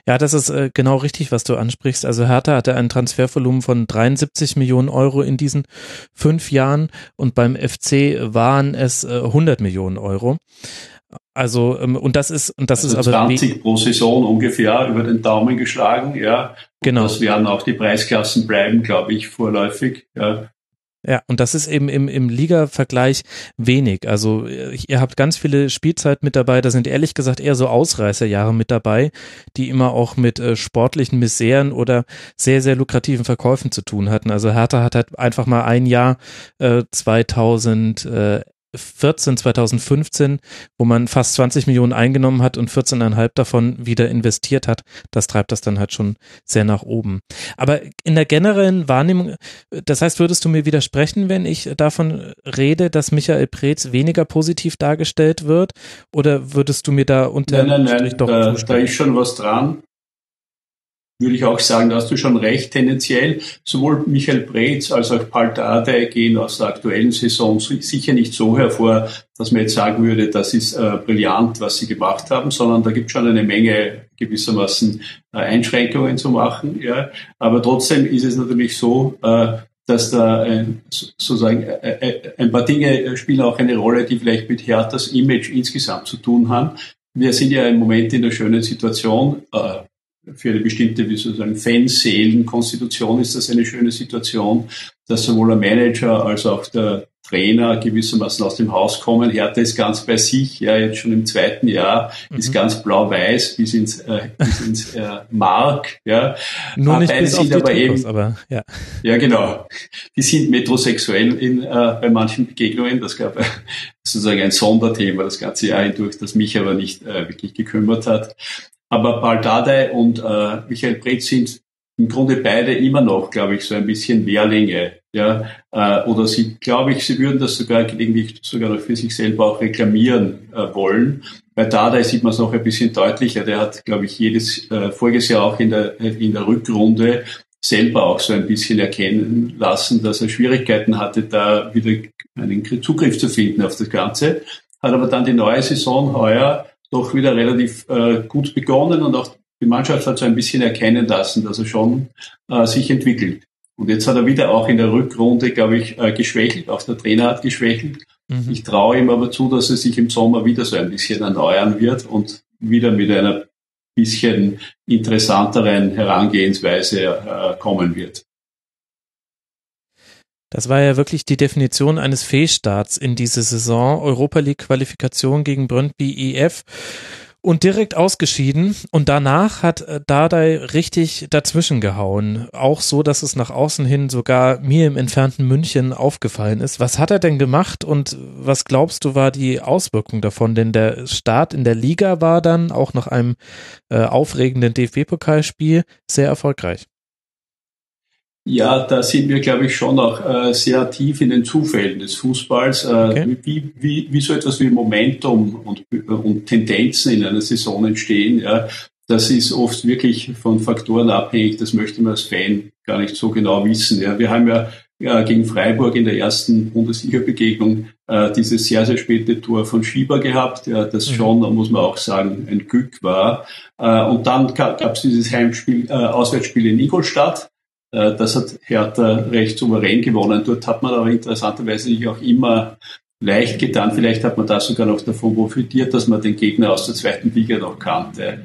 Ja, das ist äh, genau richtig, was du ansprichst. Also Hertha hatte ein Transfervolumen von 73 Millionen Euro in diesen fünf Jahren und beim FC waren es äh, 100 Millionen Euro. Also ähm, und das ist und das also ist aber 20 pro Saison ungefähr über den Daumen geschlagen, ja. Und genau. Das werden auch die Preisklassen bleiben, glaube ich, vorläufig. Ja. Ja, und das ist eben im, im Liga-Vergleich wenig. Also ihr habt ganz viele Spielzeit mit dabei, da sind ehrlich gesagt eher so Ausreißerjahre mit dabei, die immer auch mit äh, sportlichen Miseren oder sehr, sehr lukrativen Verkäufen zu tun hatten. Also Hertha hat halt einfach mal ein Jahr äh, 2000 äh, 14, 2015, wo man fast 20 Millionen eingenommen hat und 14,5 davon wieder investiert hat. Das treibt das dann halt schon sehr nach oben. Aber in der generellen Wahrnehmung, das heißt, würdest du mir widersprechen, wenn ich davon rede, dass Michael Preetz weniger positiv dargestellt wird? Oder würdest du mir da unter nein, nein, nein, doch da, da ist schon was dran würde ich auch sagen, da hast du schon recht, tendenziell sowohl Michael Preetz als auch Paul Dardai gehen aus der aktuellen Saison sicher nicht so hervor, dass man jetzt sagen würde, das ist äh, brillant, was sie gemacht haben, sondern da gibt es schon eine Menge gewissermaßen äh, Einschränkungen zu machen. Ja. Aber trotzdem ist es natürlich so, äh, dass da sozusagen äh, äh, ein paar Dinge spielen auch eine Rolle, die vielleicht mit Herthas Image insgesamt zu tun haben. Wir sind ja im Moment in der schönen Situation, äh, für eine bestimmte, wie sozusagen, Fanseelenkonstitution ist das eine schöne Situation, dass sowohl der Manager als auch der Trainer gewissermaßen aus dem Haus kommen. Hertha ist ganz bei sich, ja, jetzt schon im zweiten Jahr, mhm. ist ganz blau-weiß bis ins, äh, bis ins äh, Mark, ja. Nur nicht bis auf die aber Trikots, eben, aber, ja. Ja, genau. Die sind metrosexuell in, äh, bei manchen Begegnungen. Das gab äh, sozusagen ein Sonderthema das ganze Jahr hindurch, das mich aber nicht äh, wirklich gekümmert hat. Aber Paul und äh, Michael Brett sind im Grunde beide immer noch, glaube ich, so ein bisschen Lehrlinge. Ja, äh, oder sie, glaube ich, sie würden das sogar gelegentlich sogar noch für sich selber auch reklamieren äh, wollen. Bei Dardai sieht man es noch ein bisschen deutlicher. Der hat, glaube ich, jedes äh, voriges Jahr auch in der in der Rückrunde selber auch so ein bisschen erkennen lassen, dass er Schwierigkeiten hatte, da wieder einen Zugriff zu finden auf das Ganze. Hat aber dann die neue Saison heuer doch wieder relativ äh, gut begonnen und auch die Mannschaft hat so ein bisschen erkennen lassen, dass er schon äh, sich entwickelt. Und jetzt hat er wieder auch in der Rückrunde, glaube ich, äh, geschwächelt. Auch der Trainer hat geschwächelt. Mhm. Ich traue ihm aber zu, dass er sich im Sommer wieder so ein bisschen erneuern wird und wieder mit einer bisschen interessanteren Herangehensweise äh, kommen wird. Das war ja wirklich die Definition eines Fehlstarts in diese Saison. Europa League Qualifikation gegen Brøndby EF und direkt ausgeschieden. Und danach hat äh, Dardai richtig dazwischen gehauen. Auch so, dass es nach außen hin sogar mir im entfernten München aufgefallen ist. Was hat er denn gemacht und was glaubst du war die Auswirkung davon? Denn der Start in der Liga war dann auch nach einem äh, aufregenden DFB-Pokalspiel sehr erfolgreich. Ja, da sind wir, glaube ich, schon auch äh, sehr tief in den Zufällen des Fußballs. Äh, okay. wie, wie, wie so etwas wie Momentum und, und Tendenzen in einer Saison entstehen. Ja, das ist oft wirklich von Faktoren abhängig. Das möchte man als Fan gar nicht so genau wissen. Ja, wir haben ja ja, gegen Freiburg in der ersten Bundesliga-Begegnung äh, dieses sehr, sehr späte Tor von Schieber gehabt, ja, das mhm. schon, muss man auch sagen, ein Glück war. Äh, und dann gab es dieses Heimspiel, äh, Auswärtsspiel in Ingolstadt, äh, das hat Hertha recht souverän gewonnen. Dort hat man aber interessanterweise sich auch immer leicht getan. Vielleicht hat man da sogar noch davon profitiert, dass man den Gegner aus der zweiten Liga noch kannte.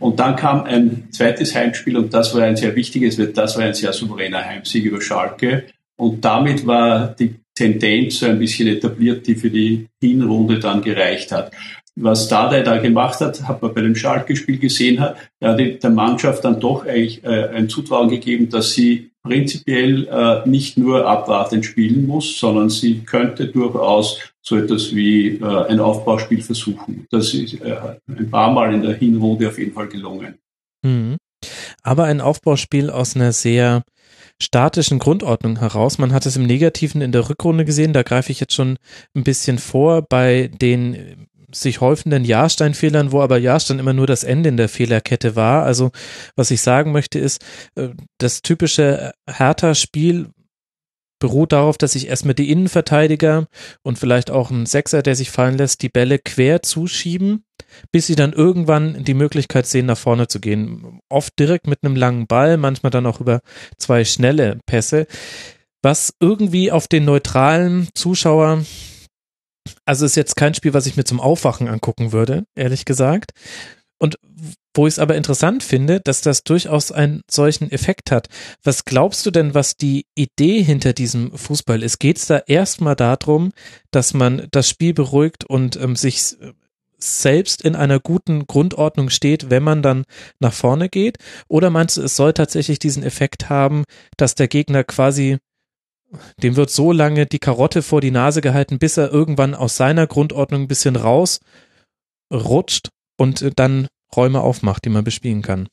Und dann kam ein zweites Heimspiel und das war ein sehr wichtiges, das war ein sehr souveräner Heimsieg über Schalke. Und damit war die Tendenz so ein bisschen etabliert, die für die Hinrunde dann gereicht hat was Dardai da gemacht hat, hat man bei dem Schalke-Spiel gesehen, hat, hat der Mannschaft dann doch eigentlich äh, ein Zutrauen gegeben, dass sie prinzipiell äh, nicht nur abwartend spielen muss, sondern sie könnte durchaus so etwas wie äh, ein Aufbauspiel versuchen. Das ist äh, ein paar Mal in der Hinrunde auf jeden Fall gelungen. Mhm. Aber ein Aufbauspiel aus einer sehr statischen Grundordnung heraus. Man hat es im Negativen in der Rückrunde gesehen, da greife ich jetzt schon ein bisschen vor bei den sich häufenden Jahrstein-Fehlern, wo aber Jahrstein immer nur das Ende in der Fehlerkette war. Also was ich sagen möchte ist, äh, das typische Hertha-Spiel beruht darauf, dass sich erstmal die Innenverteidiger und vielleicht auch ein Sechser, der sich fallen lässt, die Bälle quer zuschieben, bis sie dann irgendwann die Möglichkeit sehen, nach vorne zu gehen. Oft direkt mit einem langen Ball, manchmal dann auch über zwei schnelle Pässe, was irgendwie auf den neutralen Zuschauer Also ist jetzt kein Spiel, was ich mir zum Aufwachen angucken würde, ehrlich gesagt. Und wo ich es aber interessant finde, dass das durchaus einen solchen Effekt hat. Was glaubst du denn, was die Idee hinter diesem Fußball ist? Geht es da erstmal darum, dass man das Spiel beruhigt und ähm, sich selbst in einer guten Grundordnung steht, wenn man dann nach vorne geht? Oder meinst du, es soll tatsächlich diesen Effekt haben, dass der Gegner quasi, dem wird so lange die Karotte vor die Nase gehalten, bis er irgendwann aus seiner Grundordnung ein bisschen raus rutscht und dann Räume aufmacht, die man bespielen kann.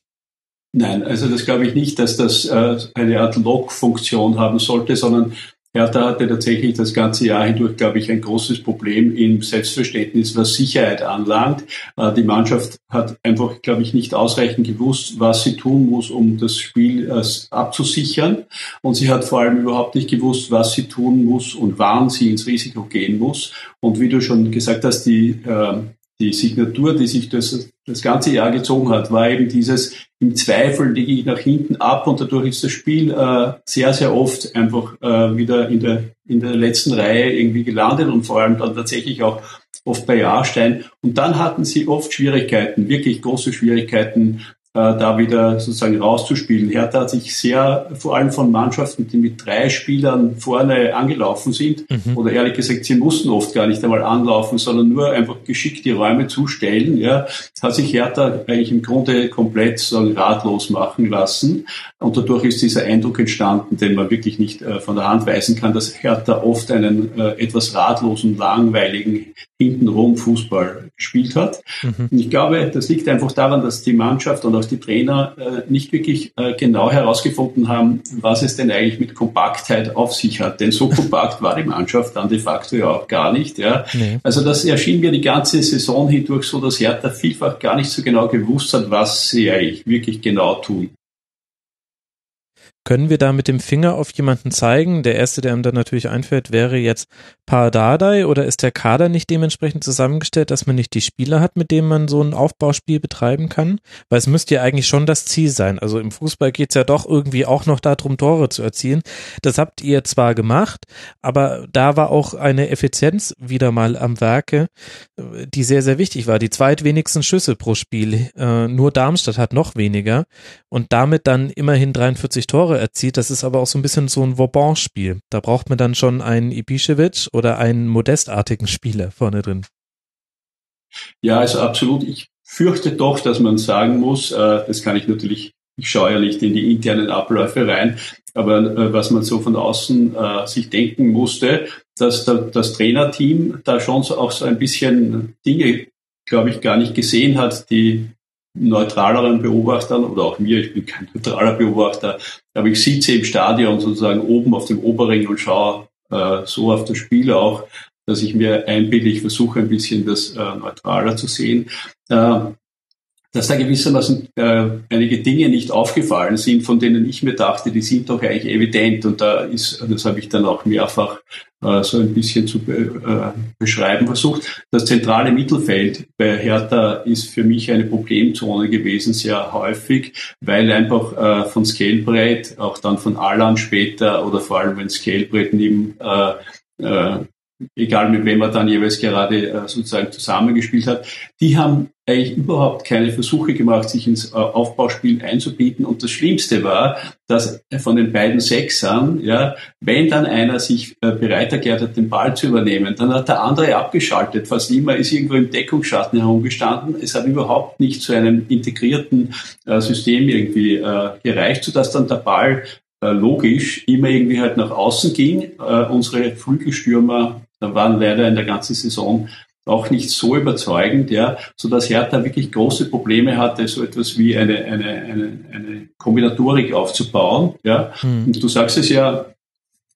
Nein, also das glaube ich nicht, dass das äh, eine Art Log-Funktion haben sollte, sondern Hertha hatte tatsächlich das ganze Jahr hindurch, glaube ich, ein großes Problem im Selbstverständnis, was Sicherheit anlangt. Äh, die Mannschaft hat einfach, glaube ich, nicht ausreichend gewusst, was sie tun muss, um das Spiel äh, abzusichern. Und sie hat vor allem überhaupt nicht gewusst, was sie tun muss und wann sie ins Risiko gehen muss. Und wie du schon gesagt hast, die äh, die Signatur, die sich das, das ganze Jahr gezogen hat, war eben dieses im Zweifel die ich nach hinten ab und dadurch ist das Spiel äh, sehr, sehr oft einfach äh, wieder in der, in der letzten Reihe irgendwie gelandet und vor allem dann tatsächlich auch oft bei Jahrstein. Und dann hatten sie oft Schwierigkeiten, wirklich große Schwierigkeiten, da wieder sozusagen rauszuspielen. Hertha hat sich sehr, vor allem von Mannschaften, die mit drei Spielern vorne angelaufen sind, mhm. oder ehrlich gesagt, sie mussten oft gar nicht einmal anlaufen, sondern nur einfach geschickt die Räume zustellen, ja, hat sich Hertha eigentlich im Grunde komplett sozusagen ratlos machen lassen. Und dadurch ist dieser Eindruck entstanden, den man wirklich nicht äh, von der Hand weisen kann, dass Hertha oft einen äh, etwas ratlosen, langweiligen hintenrum Fußball gespielt hat. Mhm. Und ich glaube, das liegt einfach daran, dass die Mannschaft und auch die Trainer äh, nicht wirklich äh, genau herausgefunden haben, was es denn eigentlich mit Kompaktheit auf sich hat. Denn so kompakt war die Mannschaft dann de facto ja auch gar nicht. Ja. Nee. Also das erschien mir die ganze Saison hindurch so, dass Hertha vielfach gar nicht so genau gewusst hat, was sie eigentlich wirklich genau tun. Können wir da mit dem Finger auf jemanden zeigen? Der erste, der ihm dann natürlich einfällt, wäre jetzt Pardadei oder ist der Kader nicht dementsprechend zusammengestellt, dass man nicht die Spieler hat, mit denen man so ein Aufbauspiel betreiben kann? Weil es müsste ja eigentlich schon das Ziel sein. Also im Fußball geht es ja doch irgendwie auch noch darum, Tore zu erzielen. Das habt ihr zwar gemacht, aber da war auch eine Effizienz wieder mal am Werke, die sehr, sehr wichtig war. Die zweitwenigsten Schüsse pro Spiel. Äh, nur Darmstadt hat noch weniger und damit dann immerhin 43 Tore Tore erzielt. Das ist aber auch so ein bisschen so ein Vauban-Spiel. Da braucht man dann schon einen Ibišević oder einen modestartigen Spieler vorne drin. Ja, also absolut. Ich fürchte doch, dass man sagen muss, äh, das kann ich natürlich, ich schaue ja nicht in die internen Abläufe rein, aber äh, was man so von außen äh, sich denken musste, dass da, das Trainerteam da schon so auch so ein bisschen Dinge, glaube ich, gar nicht gesehen hat, die neutraleren Beobachtern oder auch mir, ich bin kein neutraler Beobachter, aber ich sitze im Stadion sozusagen oben auf dem Oberring und schaue äh, so auf das Spiel auch, dass ich mir einbilde, ich versuche ein bisschen das äh, neutraler zu sehen. Äh, dass da gewissermaßen äh, einige Dinge nicht aufgefallen sind, von denen ich mir dachte, die sind doch eigentlich evident. Und da ist, das habe ich dann auch mehrfach äh, so ein bisschen zu be äh, beschreiben versucht. Das zentrale Mittelfeld bei Hertha ist für mich eine Problemzone gewesen, sehr häufig, weil einfach äh, von Scalebrett, auch dann von Alan später oder vor allem wenn Scalebrett neben äh, äh, egal mit wem er dann jeweils gerade äh, sozusagen zusammengespielt hat, die haben eigentlich überhaupt keine Versuche gemacht, sich ins äh, Aufbauspiel einzubieten. Und das Schlimmste war, dass von den beiden Sechsern, ja, wenn dann einer sich äh, bereit erklärt hat, den Ball zu übernehmen, dann hat der andere abgeschaltet. Fast immer ist irgendwo im Deckungsschatten herumgestanden. Es hat überhaupt nicht zu einem integrierten System irgendwie gereicht, sodass dann der Ball logisch immer irgendwie halt nach außen ging. unsere Flügelstürmer waren leider in der ganzen Saison auch nicht so überzeugend, ja, so dass Hertha wirklich große Probleme hatte, so etwas wie eine, eine, eine, eine Kombinatorik aufzubauen, ja. Mhm. Und du sagst es ja,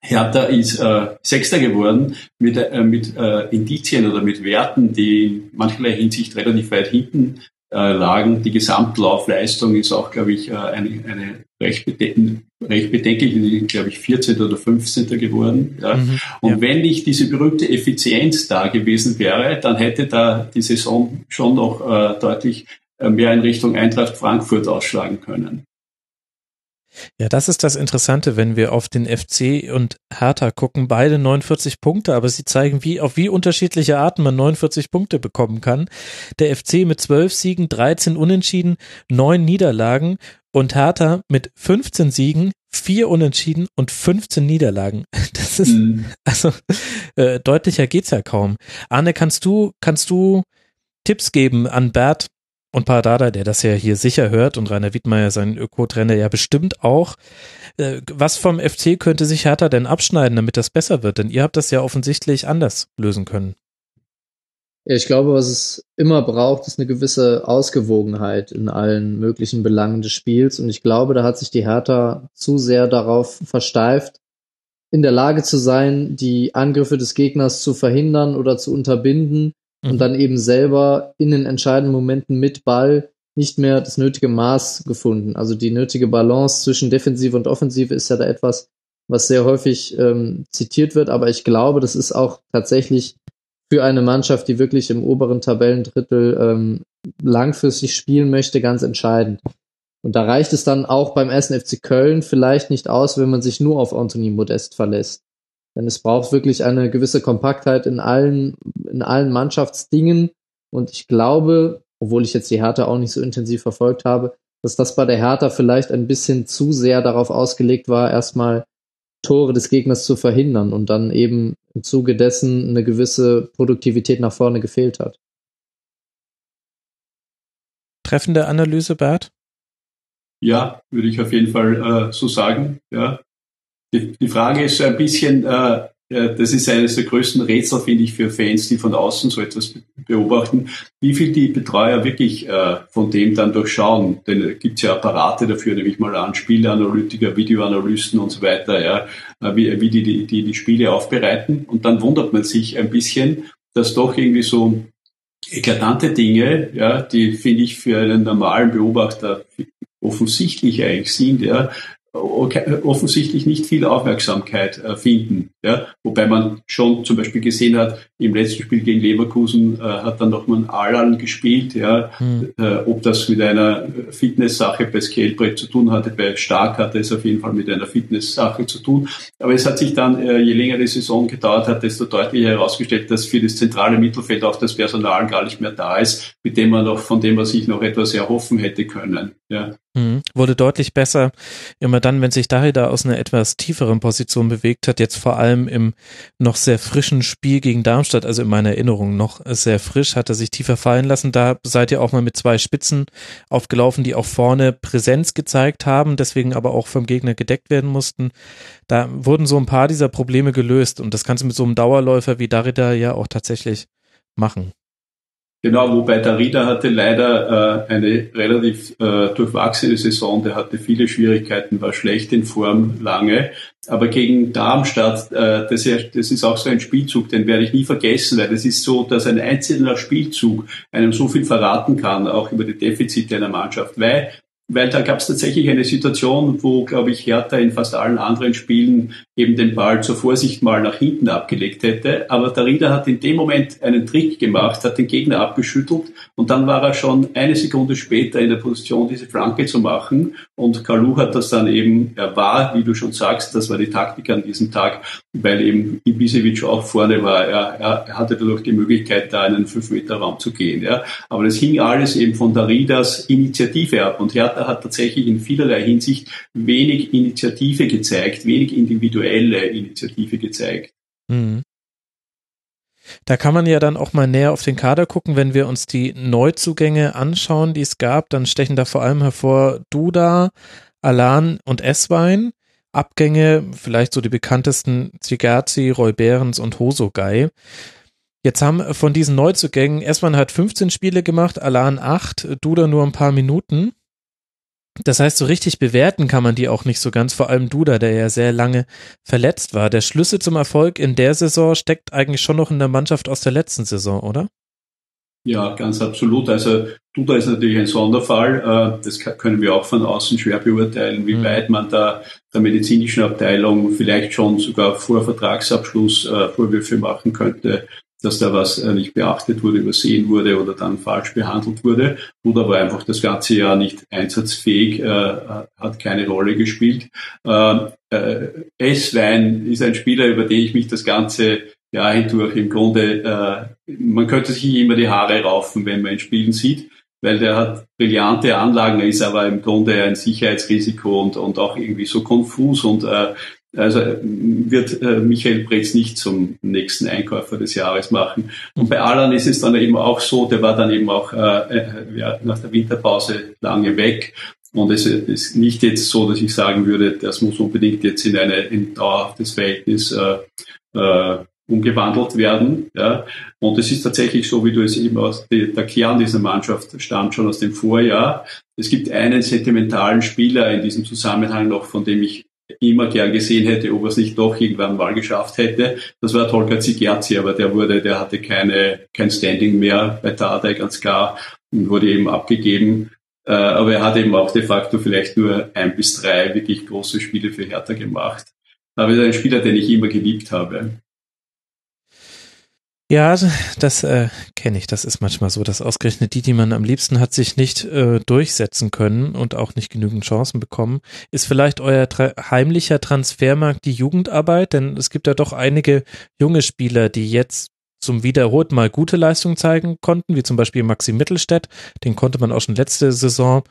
Hertha ist äh, Sechster geworden mit, äh, mit äh, Indizien oder mit Werten, die in mancherlei Hinsicht relativ weit hinten äh, lagen. Die Gesamtlaufleistung ist auch, glaube ich, äh, eine, eine recht, recht bedenklich, glaube ich, 14. oder 15. geworden. Ja. Mhm, Und ja. wenn nicht diese berühmte Effizienz da gewesen wäre, dann hätte da die Saison schon noch äh, deutlich äh, mehr in Richtung Eintracht Frankfurt ausschlagen können. Ja, das ist das Interessante, wenn wir auf den FC und Hertha gucken. Beide 49 Punkte, aber sie zeigen, wie, auf wie unterschiedliche Arten man 49 Punkte bekommen kann. Der FC mit 12 Siegen, 13 Unentschieden, 9 Niederlagen und Hertha mit 15 Siegen, 4 Unentschieden und 15 Niederlagen. Das ist, mhm. also, äh, deutlicher geht's ja kaum. Arne, kannst du, kannst du Tipps geben an Bert, und Pardada, der das ja hier sicher hört und Rainer Wiedmeier, sein Öko-Trainer, ja bestimmt auch. Äh, was vom FC könnte sich Hertha denn abschneiden, damit das besser wird? Denn ihr habt das ja offensichtlich anders lösen können. Ja, ich glaube, was es immer braucht, ist eine gewisse Ausgewogenheit in allen möglichen Belangen des Spiels. Und ich glaube, da hat sich die Hertha zu sehr darauf versteift, in der Lage zu sein, die Angriffe des Gegners zu verhindern oder zu unterbinden mhm. und dann eben selber in den entscheidenden Momenten mit Ball nicht mehr das nötige Maß gefunden. Also die nötige Balance zwischen Defensive und Offensive ist ja da etwas, was sehr häufig ähm, zitiert wird, aber ich glaube, das ist auch tatsächlich für eine Mannschaft, die wirklich im oberen Tabellendrittel ähm, langfristig spielen möchte, ganz entscheidend. Und da reicht es dann auch beim ersten FC Köln vielleicht nicht aus, wenn man sich nur auf Anthony Modest verlässt. Denn es braucht wirklich eine gewisse Kompaktheit in allen, in allen Mannschaftsdingen. Und ich glaube, obwohl ich jetzt die Hertha auch nicht so intensiv verfolgt habe, dass das bei der Hertha vielleicht ein bisschen zu sehr darauf ausgelegt war, erstmal Tore des Gegners zu verhindern und dann eben im Zuge dessen eine gewisse Produktivität nach vorne gefehlt hat. Treffende Analyse, Bert? Ja, würde ich auf jeden Fall äh, so sagen. Ja, die, die Frage ist so ein bisschen, äh, das ist eines der größten Rätsel, finde ich, für Fans, die von außen so etwas beobachten, wie viel die Betreuer wirklich äh, von dem dann durchschauen. Denn es gibt ja Apparate dafür, nämlich mal an Spieleanalytiker, Videoanalysten und so weiter, ja, äh, wie, wie die, die, die die Spiele aufbereiten. Und dann wundert man sich ein bisschen, dass doch irgendwie so eklatante Dinge, ja, die finde ich für einen normalen Beobachter offensichtlich eigentlich sind, ja, offensichtlich nicht viel Aufmerksamkeit äh, finden. Ja? Wobei man schon zum Beispiel gesehen hat, im letzten Spiel gegen Leverkusen äh, hat dann noch mal Alan gespielt. Ja? Mhm. Äh, ob das mit einer Fitness-Sache bei Scalebrett zu tun hatte, bei Stark hatte es auf jeden Fall mit einer Fitness-Sache zu tun. Aber es hat sich dann, äh, je länger die Saison gedauert hat, desto deutlicher herausgestellt, dass für das zentrale Mittelfeld auch das Personal gar nicht mehr da ist, mit dem man noch, von dem man sich noch etwas erhoffen hätte können. Ja. Mhm. Wurde deutlich besser, immer dann, wenn sich Darida aus einer etwas tieferen Position bewegt hat, jetzt vor allem im noch sehr frischen Spiel gegen Darmstadt, also in meiner Erinnerung noch sehr frisch, hat er sich tiefer fallen lassen. Da seid ihr auch mal mit zwei Spitzen aufgelaufen, die auch vorne Präsenz gezeigt haben, deswegen aber auch vom Gegner gedeckt werden mussten. Da wurden so ein paar dieser Probleme gelöst und das kannst du mit so einem Dauerläufer wie Darida ja auch tatsächlich machen. Genau, wobei der Rieder hatte leider äh, eine relativ äh, durchwachsene Saison. Der hatte viele Schwierigkeiten, war schlecht in Form lange. Aber gegen Darmstadt, äh, das, das ist auch so ein Spielzug, den werde ich nie vergessen, weil das ist so, dass ein einzelner Spielzug einem so viel verraten kann, auch über die Defizite einer Mannschaft. Weil weil da gab es tatsächlich eine Situation, wo, glaube ich, Hertha in fast allen anderen Spielen eben den Ball zur Vorsicht mal nach hinten abgelegt hätte. Aber Rieder hat in dem Moment einen Trick gemacht, hat den Gegner abgeschüttelt und dann war er schon eine Sekunde später in der Position, diese Flanke zu machen. Und Kalu hat das dann eben, er war, wie du schon sagst, das war die Taktik an diesem Tag, weil eben Ibisevic auch vorne war. Er, er hatte dadurch die Möglichkeit, da in einen 5-Meter-Raum zu gehen. Ja. Aber das hing alles eben von der Rieders Initiative ab. Und Hertha hat tatsächlich in vielerlei Hinsicht wenig Initiative gezeigt, wenig individuelle Initiative gezeigt. Mhm. Da kann man ja dann auch mal näher auf den Kader gucken. Wenn wir uns die Neuzugänge anschauen, die es gab, dann stechen da vor allem hervor Duda, Alan und Esswein. Abgänge, vielleicht so die bekanntesten Zigerzi, Roy Behrens und Hosogai. Jetzt haben von diesen Neuzugängen, Esswein hat 15 Spiele gemacht, Alan 8, Duda nur ein paar Minuten. Das heißt, so richtig bewerten kann man die auch nicht so ganz, vor allem Duda, der ja sehr lange verletzt war. Der Schlüssel zum Erfolg in der Saison steckt eigentlich schon noch in der Mannschaft aus der letzten Saison, oder? Ja, ganz absolut. Also Duda ist natürlich ein Sonderfall. Äh, das können wir auch von außen schwer beurteilen, wie mhm. weit man da der medizinischen Abteilung vielleicht schon sogar vor Vertragsabschluss äh, Vorwürfe machen könnte, dass da was äh, nicht beachtet wurde, übersehen wurde oder dann falsch behandelt wurde oder aber einfach das ganze Jahr nicht einsatzfähig, äh, hat keine Rolle gespielt. Äh, äh, S-Wein ist ein Spieler, über den ich mich das ganze Jahr hindurch im Grunde, äh, man könnte sich immer die Haare raufen, wenn man ihn spielen sieht weil der hat brillante Anlagen, ist aber im Grunde ein Sicherheitsrisiko und, und auch irgendwie so konfus und äh, also wird äh, Michael Pretz nicht zum nächsten Einkäufer des Jahres machen. Und bei Alan ist es dann eben auch so, der war dann eben auch äh, äh, ja, nach der Winterpause lange weg. Und es ist nicht jetzt so, dass ich sagen würde, das muss unbedingt jetzt in, eine, in dauerhaftes Verhältnis äh, äh, umgewandelt werden. Ja. Und es ist tatsächlich so, wie du es eben aus der, der Kern dieser Mannschaft stammt schon aus dem Vorjahr. Es gibt einen sentimentalen Spieler in diesem Zusammenhang noch, von dem ich immer gern gesehen hätte, ob er es nicht doch irgendwann mal geschafft hätte. Das war Tolga Zigerzi, aber der wurde, der hatte keine, kein Standing mehr bei Tadei, ganz klar, und wurde eben abgegeben. Äh, aber er hat eben auch de facto vielleicht nur ein bis drei wirklich große Spiele für Hertha gemacht. Aber er ist ein Spieler, den ich immer geliebt habe. Ja, das äh, kenne ich. Das ist manchmal so, dass ausgerechnet die, die man am liebsten hat, sich nicht äh, durchsetzen können und auch nicht genügend Chancen bekommen. Ist vielleicht euer tra heimlicher Transfermarkt die Jugendarbeit? Denn es gibt ja doch einige junge Spieler, die jetzt zum wiederholten Mal gute Leistungen zeigen konnten, wie zum Beispiel Maxi Mittelstädt. Den konnte man auch schon letzte Saison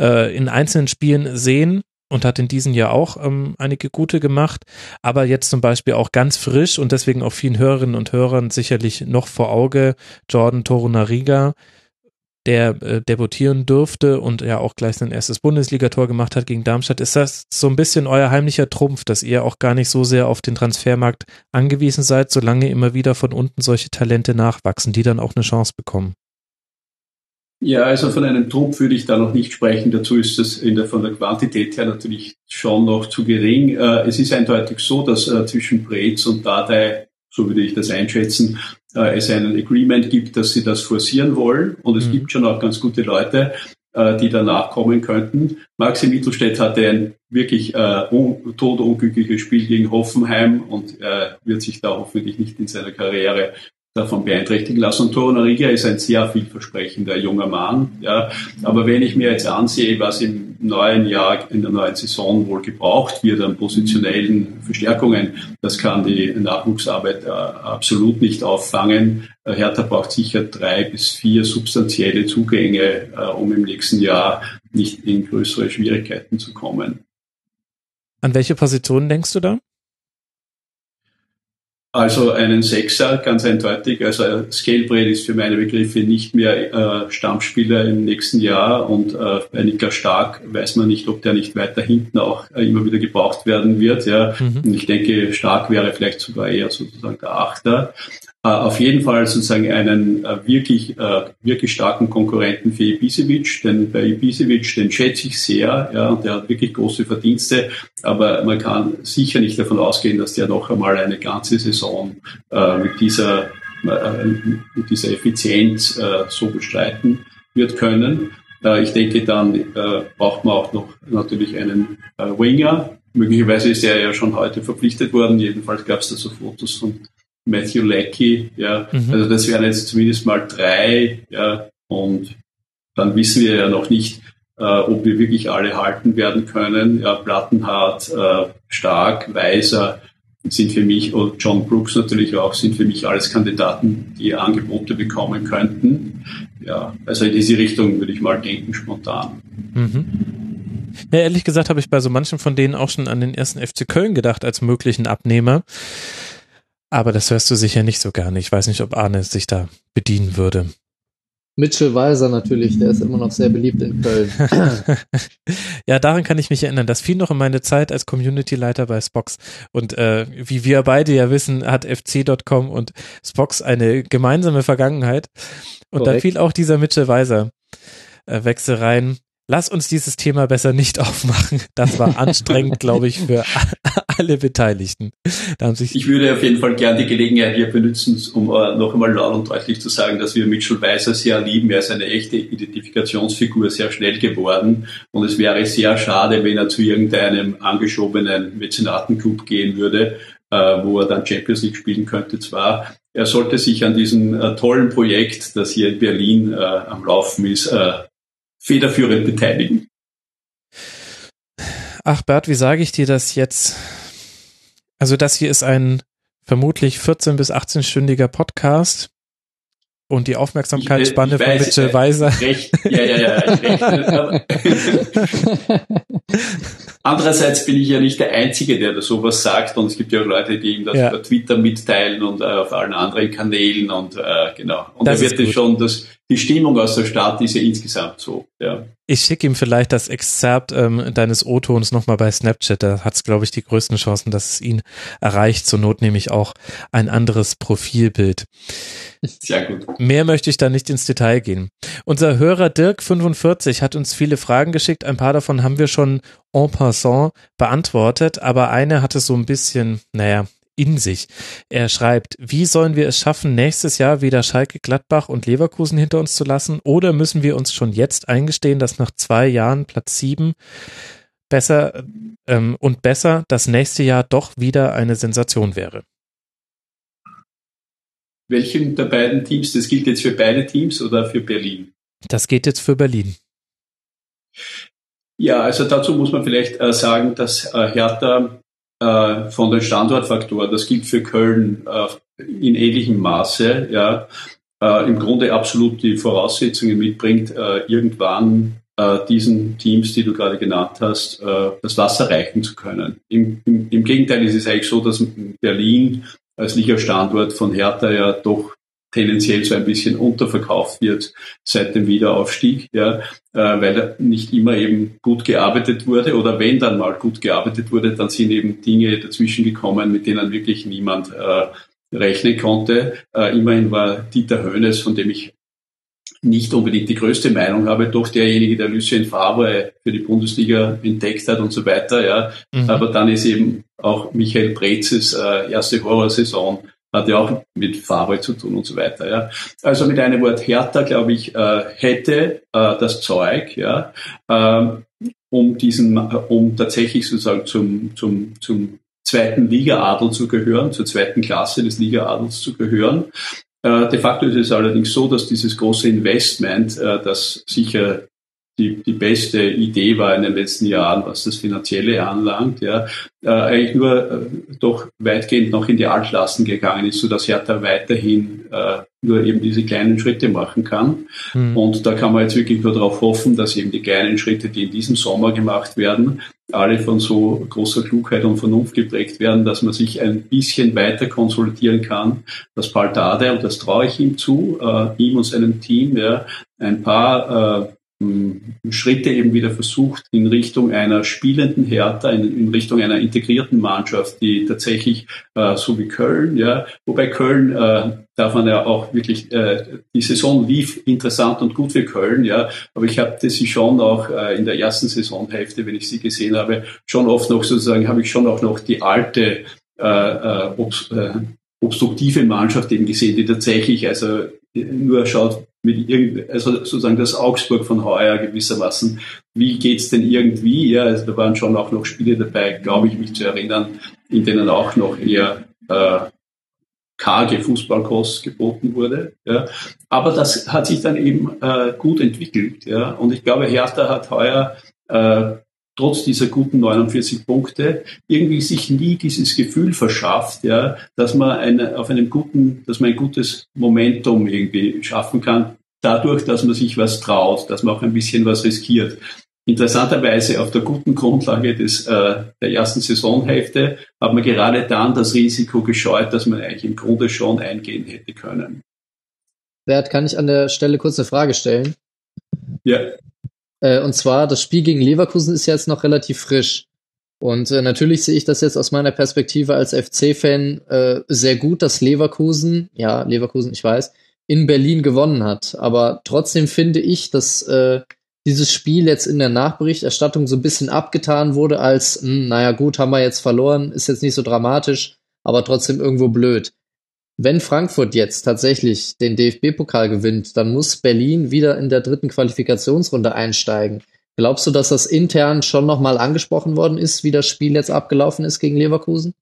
äh, in einzelnen Spielen sehen und hat in diesem Jahr auch ähm, einige gute gemacht, aber jetzt zum Beispiel auch ganz frisch und deswegen auch vielen Hörerinnen und Hörern sicherlich noch vor Auge Jordan Torunariga, der äh, debutieren durfte und ja auch gleich sein erstes Bundesligator gemacht hat gegen Darmstadt. Ist das so ein bisschen euer heimlicher Trumpf, dass ihr auch gar nicht so sehr auf den Transfermarkt angewiesen seid, solange immer wieder von unten solche Talente nachwachsen, die dann auch eine Chance bekommen? Ja, also von einem Trumpf würde ich da noch nicht sprechen. Dazu ist es in der, von der Quantität her natürlich schon noch zu gering. Äh, es ist eindeutig so, dass äh, zwischen Brez und Dardai, so würde ich das einschätzen, äh, es einen Agreement gibt, dass sie das forcieren wollen. Und es mhm. gibt schon auch ganz gute Leute, äh, die danach kommen könnten. Maxi Mittelstädt hatte ein wirklich äh, un todunglückliches Spiel gegen Hoffenheim und äh, wird sich da hoffentlich nicht in seiner Karriere davon beeinträchtigen lassen. Und Torunariga ist ein sehr vielversprechender junger Mann. Ja. Aber wenn ich mir jetzt ansehe, was im neuen Jahr, in der neuen Saison wohl gebraucht wird an positionellen Verstärkungen, das kann die Nachwuchsarbeit äh, absolut nicht auffangen. Äh, Hertha braucht sicher drei bis vier substanzielle Zugänge, äh, um im nächsten Jahr nicht in größere Schwierigkeiten zu kommen. An welche Positionen denkst du da? Also einen Sechser, ganz eindeutig. Also Scalebread ist für meine Begriffe nicht mehr äh, Stammspieler im nächsten Jahr und äh, bei Niklas Stark weiß man nicht, ob der nicht weiter hinten auch äh, immer wieder gebraucht werden wird. Ja. Mhm. Und ich denke, Stark wäre vielleicht sogar eher sozusagen der Achter. Äh, auf jeden Fall sozusagen einen äh, wirklich, äh, wirklich starken Konkurrenten für Ibisevic, denn bei Ibisevic, den schätze ich sehr, ja, und der hat wirklich große Verdienste, aber man kann sicher nicht davon ausgehen, dass der noch einmal eine ganze Saison äh, mit dieser, äh, mit dieser Effizienz äh, so bestreiten wird können. Ich denke, dann braucht man auch noch natürlich einen Winger. Möglicherweise ist er ja schon heute verpflichtet worden. Jedenfalls gab es da so Fotos von Matthew Leckie, ja. Mhm. Also das wären jetzt zumindest mal drei, ja. Und dann wissen wir ja noch nicht, äh, ob wir wirklich alle halten werden können. Ja, Plattenhardt, äh, Stark, Weiser sind für mich, und John Brooks natürlich auch, sind für mich alles Kandidaten, die Angebote bekommen könnten. Ja, also in diese Richtung würde ich mal denken, spontan. Mhm. Ja, ehrlich gesagt habe ich bei so manchen von denen auch schon an den ersten FC Köln gedacht als möglichen Abnehmer. Aber das hörst du sicher nicht so gerne. Ich weiß nicht, ob Arne sich da bedienen würde. Mitchell Weiser natürlich, der ist immer noch sehr beliebt in Köln. ja, daran kann ich mich erinnern. Das fiel noch in meine Zeit als Community-Leiter bei Spox. Und äh, wie wir beide ja wissen, hat fc.com und Spox eine gemeinsame Vergangenheit. Und Korrekt. da fiel auch dieser Mitchell Weiser äh, Wechsel rein. Lass uns dieses Thema besser nicht aufmachen. Das war anstrengend, glaube ich, für alle Beteiligten. Ich würde auf jeden Fall gerne die Gelegenheit hier benutzen, um äh, noch einmal laut und deutlich zu sagen, dass wir Mitchell Weiser sehr lieben. Er ist eine echte Identifikationsfigur, sehr schnell geworden. Und es wäre sehr schade, wenn er zu irgendeinem angeschobenen Mäzenatenclub gehen würde, äh, wo er dann Champions League spielen könnte zwar. Er sollte sich an diesem äh, tollen Projekt, das hier in Berlin am Laufen ist, federführend beteiligen. Ach Bert, wie sage ich dir das jetzt? Also das hier ist ein vermutlich 14 bis 18-stündiger Podcast und die Aufmerksamkeitsspanne ich, ich weiß, von Mitchell Weiser. Recht, ja, ja, ja, recht. Andererseits bin ich ja nicht der Einzige, der da sowas sagt und es gibt ja auch Leute, die ihm das ja. über Twitter mitteilen und äh, auf allen anderen Kanälen und äh, genau. Und da wird es schon das die Stimmung aus der Stadt ist ja insgesamt so. Ja. Ich schicke ihm vielleicht das Exzerpt ähm, deines O-Tons nochmal bei Snapchat. Da hat es, glaube ich, die größten Chancen, dass es ihn erreicht. Zur Not nehme ich auch ein anderes Profilbild. Sehr gut. Mehr möchte ich da nicht ins Detail gehen. Unser Hörer Dirk45 hat uns viele Fragen geschickt. Ein paar davon haben wir schon en passant beantwortet, aber eine hatte so ein bisschen, naja, in sich. Er schreibt, wie sollen wir es schaffen, nächstes Jahr wieder Schalke, Gladbach und Leverkusen hinter uns zu lassen? Oder müssen wir uns schon jetzt eingestehen, dass nach zwei Jahren Platz sieben besser ähm, und besser das nächste Jahr doch wieder eine Sensation wäre? Welchen der beiden Teams? Das gilt jetzt für beide Teams oder für Berlin? Das geht jetzt für Berlin. Ja, also dazu muss man vielleicht äh, sagen, dass äh, Hertha äh, von den Standortfaktoren, das gilt für Köln äh, in ähnlichem Maße, ja, äh, im Grunde absolut die Voraussetzungen mitbringt, äh, irgendwann äh, diesen Teams, die du gerade genannt hast, äh, das Wasser reichen zu können. Im, im, Im Gegenteil ist es eigentlich so, dass Berlin als Liga-Standort von Hertha ja doch tendenziell so ein bisschen unterverkauft wird seit dem Wiederaufstieg, ja, äh, weil nicht immer eben gut gearbeitet wurde oder wenn dann mal gut gearbeitet wurde, dann sind eben Dinge dazwischen gekommen, mit denen wirklich niemand äh, rechnen konnte. Äh, immerhin war Dieter Höhnes, von dem ich nicht unbedingt die größte Meinung habe, doch derjenige, der Lucien Favre für die Bundesliga entdeckt hat und so weiter, ja. Mhm. Aber dann ist eben auch Michael Brezes äh, erste Horrorsaison hat ja auch mit Farbe zu tun und so weiter. Ja. Also mit einem Wort Hertha, glaube ich, äh, hätte äh, das Zeug, ja, äh, um diesen, um tatsächlich sozusagen zum, zum, zum zweiten Liga-Adel zu gehören, zur zweiten Klasse des Liga-Adels zu gehören. Äh, de facto ist es allerdings so, dass dieses große Investment, das sicher die, die beste Idee war in den letzten Jahren, was das Finanzielle anlangt, ja, äh, eigentlich nur äh, doch weitgehend noch in die Altlasten gegangen ist, so dass Hertha weiterhin äh, nur eben diese kleinen Schritte machen kann. Mhm. Und da kann man jetzt wirklich nur darauf hoffen, dass eben die kleinen Schritte, die in diesem Sommer gemacht werden, alle von so großer Klugheit und Vernunft geprägt werden, dass man sich ein bisschen weiter konsolidieren kann. Das Paltade, und das traue ich ihm zu, äh, ihm und seinem Team, ja, ein paar äh, Schritte eben wieder versucht in Richtung einer spielenden Hertha, in, in Richtung einer integrierten Mannschaft, die tatsächlich äh, so wie Köln, ja, wobei Köln äh, darf man ja auch wirklich, äh, die Saison lief interessant und gut für Köln, ja, aber ich habe sie schon auch äh, in der ersten Saisonhälfte, wenn ich sie gesehen habe, schon oft noch sozusagen, habe ich schon auch noch die alte äh, äh, obs, äh, obstruktive Mannschaft eben gesehen, die tatsächlich also nur schaut, mit irgend, also sozusagen das Augsburg von heuer gewissermaßen. Wie geht's denn irgendwie? Ja, also da waren schon auch noch Spiele dabei, glaube ich, mich zu erinnern, in denen auch noch eher äh, karge Fußballkost geboten wurde. Ja. Aber das hat sich dann eben äh, gut entwickelt. Ja. Und ich glaube, Hertha hat heuer äh, trotz dieser guten 49 Punkte irgendwie sich nie dieses Gefühl verschafft, ja, dass man eine, auf einem guten, dass man ein gutes Momentum irgendwie schaffen kann, dadurch, dass man sich was traut, dass man auch ein bisschen was riskiert. Interessanterweise auf der guten Grundlage des, äh, der ersten Saisonhälfte hat man gerade dann das Risiko gescheut, dass man eigentlich im Grunde schon eingehen hätte können. Bert, kann ich an der Stelle kurz eine Frage stellen? Ja. Äh, und zwar, das Spiel gegen Leverkusen ist jetzt noch relativ frisch. Und äh, natürlich sehe ich das jetzt aus meiner Perspektive als FC-Fan äh, sehr gut, dass Leverkusen, ja, Leverkusen, ich weiß, in Berlin gewonnen hat. Aber trotzdem finde ich, dass äh, dieses Spiel jetzt in der Nachberichterstattung so ein bisschen abgetan wurde als, mh, hm, naja gut, haben wir jetzt verloren, ist jetzt nicht so dramatisch, aber trotzdem irgendwo blöd. Wenn Frankfurt jetzt tatsächlich den DFB-Pokal gewinnt, dann muss Berlin wieder in der dritten Qualifikationsrunde einsteigen. Glaubst du, dass das intern schon nochmal angesprochen worden ist, wie das Spiel jetzt abgelaufen ist gegen Leverkusen?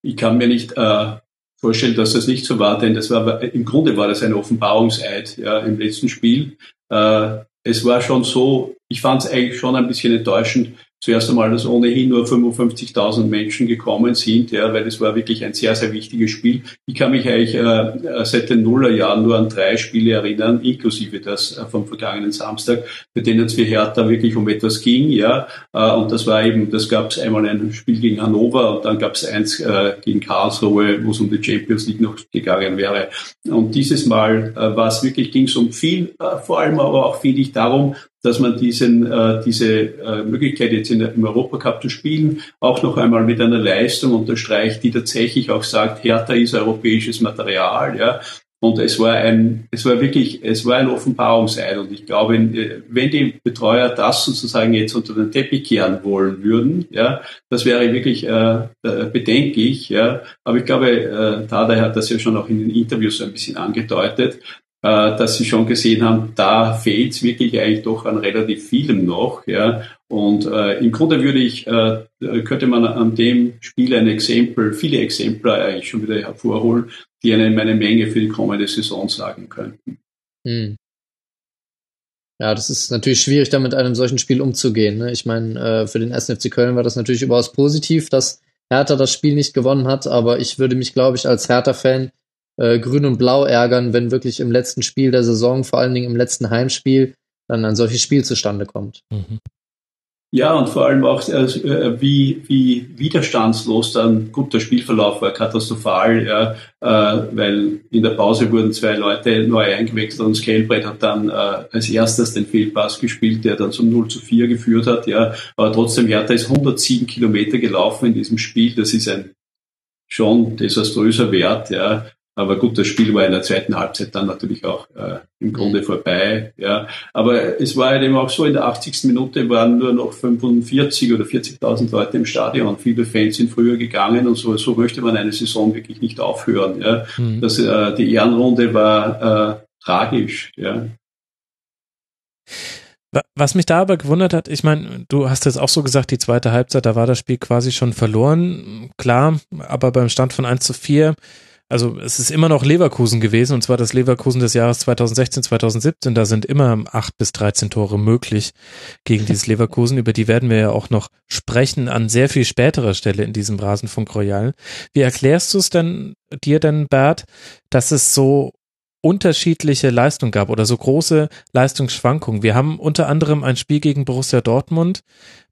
Ich kann mir nicht äh, vorstellen, dass das nicht so war, denn das war im Grunde war das ein Offenbarungseid ja, im letzten Spiel. Äh, es war schon so, ich fand es eigentlich schon ein bisschen enttäuschend, zuerst einmal, dass ohnehin nur 55.000 Menschen gekommen sind, ja, weil es war wirklich ein sehr, sehr wichtiges Spiel. Ich kann mich eigentlich äh, seit den Nullerjahren nur an drei Spiele erinnern, inklusive das äh, vom vergangenen Samstag, bei denen es für Hertha wirklich um etwas ging, ja, äh, und das war eben, das gab es einmal ein Spiel gegen Hannover und dann gab es eins äh, gegen Karlsruhe, wo es um die Champions League noch gegangen wäre. Und dieses Mal äh, war es wirklich, ging es um viel, äh, vor allem aber auch, finde ich, darum, dass man diesen, äh, diese äh, Möglichkeit jetzt in im Europacup zu spielen auch noch einmal mit einer Leistung unterstreicht, die tatsächlich auch sagt, Hertha ist europäisches Material, ja. Und es war ein, es war wirklich, es war ein Offenbarungseid. Und ich glaube, wenn die Betreuer das sozusagen jetzt unter den Teppich kehren wollen würden, ja, das wäre wirklich äh, äh bedenklich. Ja. Aber ich glaube, äh, Tada hat das ja schon auch in den Interviews so ein bisschen angedeutet. Äh, dass sie schon gesehen haben, da fehlt es wirklich eigentlich doch an relativ vielem noch. Ja. Und äh, im Grunde würde ich, äh, könnte man an dem Spiel ein Exempel, viele Exempel eigentlich schon wieder hervorholen, die einem eine Menge für die kommende Saison sagen könnten. Hm. Ja, das ist natürlich schwierig, da mit einem solchen Spiel umzugehen. Ne? Ich meine, äh, für den 1. FC Köln war das natürlich überaus positiv, dass Hertha das Spiel nicht gewonnen hat, aber ich würde mich, glaube ich, als Hertha-Fan äh, Grün und Blau ärgern, wenn wirklich im letzten Spiel der Saison, vor allen Dingen im letzten Heimspiel, dann ein solches Spiel zustande kommt. Mhm. Ja, und vor allem auch, äh, wie, wie widerstandslos dann, gut, der Spielverlauf war katastrophal, ja, äh, weil in der Pause wurden zwei Leute neu eingewechselt und Scalebrett hat dann äh, als erstes den Fehlpass gespielt, der dann zum 0 zu 4 geführt hat, ja, aber trotzdem, Hertha ist 107 Kilometer gelaufen in diesem Spiel, das ist ein schon desaströser Wert, ja, aber gut, das Spiel war in der zweiten Halbzeit dann natürlich auch äh, im Grunde mhm. vorbei. Ja. Aber es war halt eben auch so, in der 80. Minute waren nur noch 45 oder 40.000 Leute im Stadion. Viele Fans sind früher gegangen und so, so möchte man eine Saison wirklich nicht aufhören. Ja. Mhm. Das, äh, die Ehrenrunde war äh, tragisch. Ja. Was mich da aber gewundert hat, ich meine, du hast jetzt auch so gesagt, die zweite Halbzeit, da war das Spiel quasi schon verloren. Klar, aber beim Stand von 1 zu 4 also es ist immer noch Leverkusen gewesen und zwar das Leverkusen des Jahres 2016, 2017. Da sind immer acht bis 13 Tore möglich gegen dieses Leverkusen. Über die werden wir ja auch noch sprechen an sehr viel späterer Stelle in diesem Rasenfunk Royal. Wie erklärst du es denn dir denn, Bert, dass es so unterschiedliche Leistung gab oder so große Leistungsschwankungen. Wir haben unter anderem ein Spiel gegen Borussia Dortmund,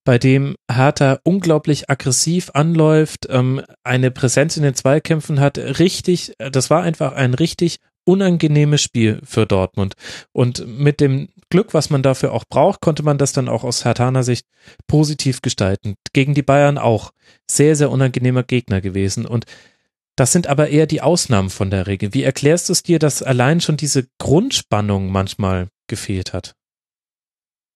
bei dem Hertha unglaublich aggressiv anläuft, ähm, eine Präsenz in den Zweikämpfen hat, richtig, das war einfach ein richtig unangenehmes Spiel für Dortmund. Und mit dem Glück, was man dafür auch braucht, konnte man das dann auch aus Hertaner Sicht positiv gestalten. Gegen die Bayern auch sehr, sehr unangenehmer Gegner gewesen. Und das sind aber eher die Ausnahmen von der Regel. Wie erklärst du es dir, dass allein schon diese Grundspannung manchmal gefehlt hat?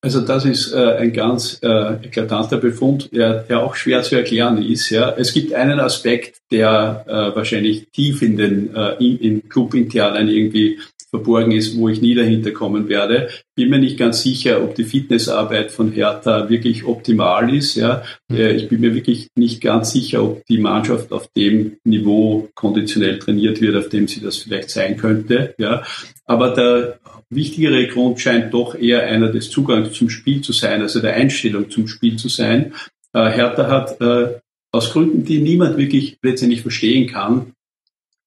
Also das ist äh, ein ganz äh, eklatanter Befund, der, der auch schwer zu erklären ist. Ja. Es gibt einen Aspekt, der äh, wahrscheinlich tief in den äh, in, in Club-internen irgendwie verborgen ist, wo ich nie dahinter kommen werde. Bin mir nicht ganz sicher, ob die Fitnessarbeit von Hertha wirklich optimal ist. Ja. Mhm. Äh, ich bin mir wirklich nicht ganz sicher, ob die Mannschaft auf dem Niveau konditionell trainiert wird, auf dem sie das vielleicht sein könnte. Ja. Aber der wichtigere Grund scheint doch eher einer des Zugangs zum Spiel zu sein, also der Einstellung zum Spiel zu sein. Äh, Hertha hat äh, aus Gründen, die niemand wirklich letztendlich verstehen kann,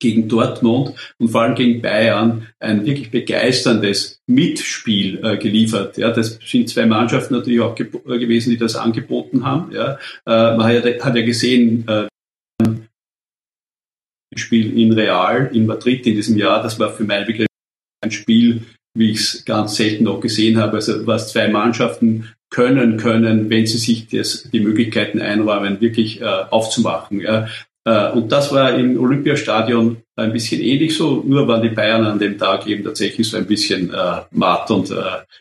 gegen Dortmund und vor allem gegen Bayern ein wirklich begeisterndes Mitspiel äh, geliefert. Ja, das sind zwei Mannschaften natürlich auch ge äh, gewesen, die das angeboten haben. Ja, äh, man hat ja, hat ja gesehen, äh, Spiel in Real in Madrid in diesem Jahr, das war für meinen Begriff ein Spiel, wie ich es ganz selten noch gesehen habe. Also was zwei Mannschaften können können, wenn sie sich das, die Möglichkeiten einräumen, wirklich äh, aufzumachen. Ja. Äh, und das war im Olympiastadion ein bisschen ähnlich so, nur waren die Bayern an dem Tag eben tatsächlich so ein bisschen äh, matt und äh,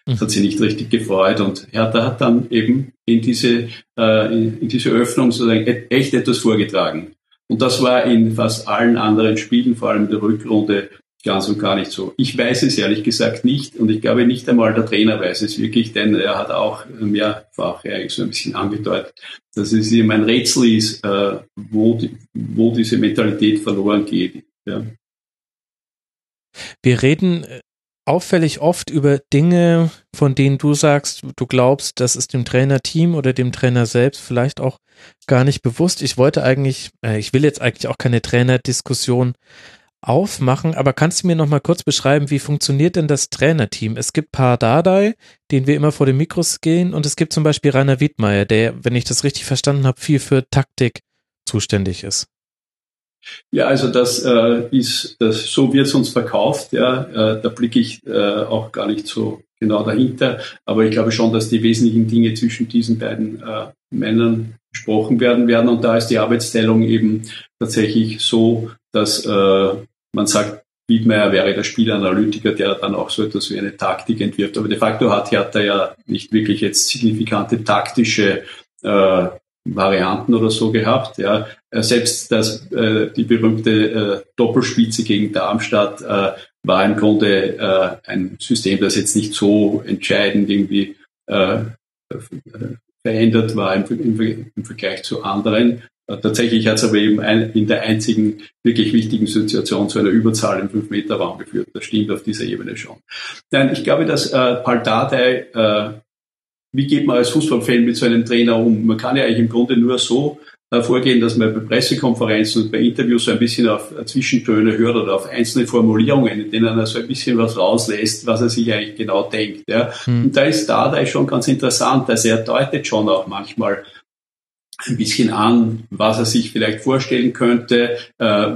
mhm. hat sie nicht richtig gefreut. Und Hertha hat dann eben in diese, äh, in, in diese Öffnung sozusagen echt etwas vorgetragen. Und das war in fast allen anderen Spielen, vor allem in der Rückrunde, ganz und gar nicht so. Ich weiß es ehrlich gesagt nicht und ich glaube nicht einmal der Trainer weiß es wirklich, denn er hat auch mehrfach eigentlich so ein bisschen angedeutet, dass es ihm ein Rätsel ist, äh, wo, die, wo diese Mentalität verloren geht. Ja. Wir reden äh, auffällig oft über Dinge, von denen du sagst, du glaubst, das ist dem Trainerteam oder dem Trainer selbst vielleicht auch gar nicht bewusst. Ich wollte eigentlich, äh, ich will jetzt eigentlich auch keine Trainerdiskussion aufmachen, aber kannst du mir noch mal kurz beschreiben, wie funktioniert denn das Trainerteam? Es gibt Paar Dardai, den wir immer vor den Mikros gehen, und es gibt zum Beispiel Rainer Wiedmeier, der, wenn ich das richtig verstanden habe, viel für Taktik zuständig ist. Ja, also das äh, ist, das, so wird es uns verkauft. Ja, äh, da blicke ich äh, auch gar nicht so genau dahinter. Aber ich glaube schon, dass die wesentlichen Dinge zwischen diesen beiden äh, Männern besprochen werden werden. Und da ist die Arbeitsteilung eben tatsächlich so, dass äh, man sagt, Wiedmeier wäre der Spielanalytiker, der dann auch so etwas wie eine Taktik entwirft. Aber de facto hat Hertha ja nicht wirklich jetzt signifikante taktische äh, Varianten oder so gehabt. Ja. Äh, selbst das, äh, die berühmte äh, Doppelspitze gegen Darmstadt äh, war im Grunde äh, ein System, das jetzt nicht so entscheidend irgendwie äh, verändert war im, im, im Vergleich zu anderen. Äh, tatsächlich hat es aber eben ein, in der einzigen wirklich wichtigen Situation zu einer Überzahl im 5-Meter-Raum geführt. Das stimmt auf dieser Ebene schon. Nein, ich glaube, dass äh, Paldadei, äh, wie geht man als Fußballfan mit so einem Trainer um? Man kann ja eigentlich im Grunde nur so äh, vorgehen, dass man bei Pressekonferenzen und bei Interviews so ein bisschen auf äh, Zwischentöne hört oder auf einzelne Formulierungen, in denen er so ein bisschen was rauslässt, was er sich eigentlich genau denkt. Ja. Mhm. Und da ist Dardai schon ganz interessant, dass er deutet schon auch manchmal ein bisschen an, was er sich vielleicht vorstellen könnte, äh,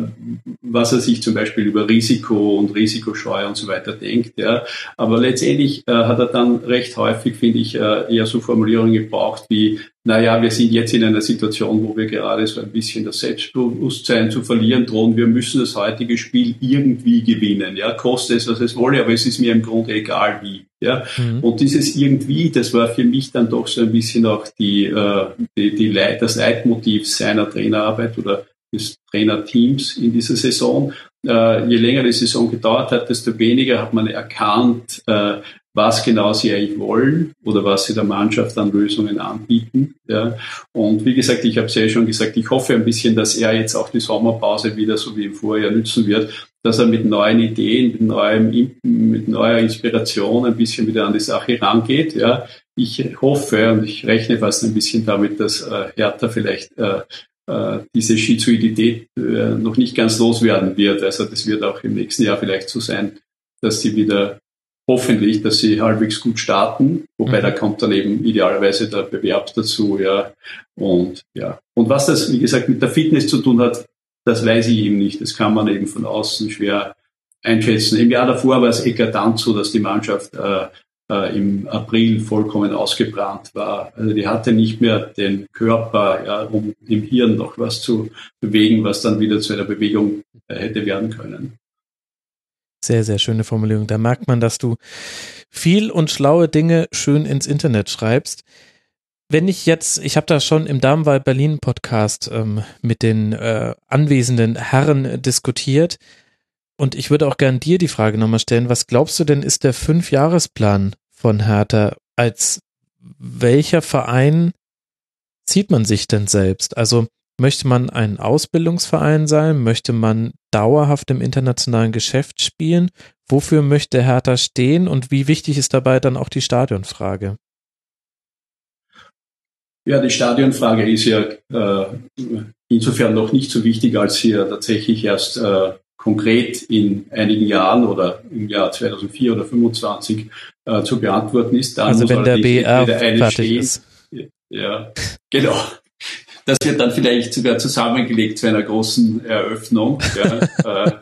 was er sich zum Beispiel über Risiko und Risikoscheu und so weiter denkt. Ja. Aber letztendlich äh, hat er dann recht häufig, finde ich, äh, eher so Formulierungen gebraucht wie, naja, wir sind jetzt in einer Situation, wo wir gerade so ein bisschen das Selbstbewusstsein zu verlieren drohen. Wir müssen das heutige Spiel irgendwie gewinnen. Ja, koste es, was es wolle, aber es ist mir im Grunde egal wie. Ja, mhm. und dieses irgendwie, das war für mich dann doch so ein bisschen auch die, äh, die, die Leit, das Leitmotiv seiner Trainerarbeit oder des Trainerteams in dieser Saison. Äh, je länger die Saison gedauert hat, desto weniger hat man erkannt, äh, was genau sie eigentlich wollen oder was sie der Mannschaft an Lösungen anbieten. Ja. Und wie gesagt, ich habe es ja schon gesagt, ich hoffe ein bisschen, dass er jetzt auch die Sommerpause wieder so wie im Vorjahr nützen wird, dass er mit neuen Ideen, mit neuem, mit neuer Inspiration ein bisschen wieder an die Sache rangeht. Ja. Ich hoffe und ich rechne fast ein bisschen damit, dass äh, Hertha vielleicht äh, äh, diese Schizoidität äh, noch nicht ganz loswerden wird. Also das wird auch im nächsten Jahr vielleicht so sein, dass sie wieder hoffentlich, dass sie halbwegs gut starten, wobei mhm. da kommt dann eben idealerweise der Bewerb dazu, ja. Und ja. Und was das, wie gesagt, mit der Fitness zu tun hat, das weiß ich eben nicht. Das kann man eben von außen schwer einschätzen. Im Jahr davor war es eklatant so, dass die Mannschaft äh, äh, im April vollkommen ausgebrannt war. Also die hatte nicht mehr den Körper, ja, um im Hirn noch was zu bewegen, was dann wieder zu einer Bewegung äh, hätte werden können. Sehr, sehr schöne Formulierung. Da merkt man, dass du viel und schlaue Dinge schön ins Internet schreibst. Wenn ich jetzt, ich habe da schon im Damenwahl Berlin Podcast ähm, mit den äh, anwesenden Herren diskutiert und ich würde auch gern dir die Frage nochmal stellen, was glaubst du denn ist der Fünfjahresplan von Hertha? Als welcher Verein zieht man sich denn selbst? Also Möchte man ein Ausbildungsverein sein? Möchte man dauerhaft im internationalen Geschäft spielen? Wofür möchte Hertha stehen und wie wichtig ist dabei dann auch die Stadionfrage? Ja, die Stadionfrage ist ja äh, insofern noch nicht so wichtig, als sie ja tatsächlich erst äh, konkret in einigen Jahren oder im Jahr 2004 oder 2025 äh, zu beantworten ist. Dann also wenn der BR fertig stehen. ist. Ja, genau. Das wird dann vielleicht sogar zusammengelegt zu einer großen Eröffnung. Ja. äh,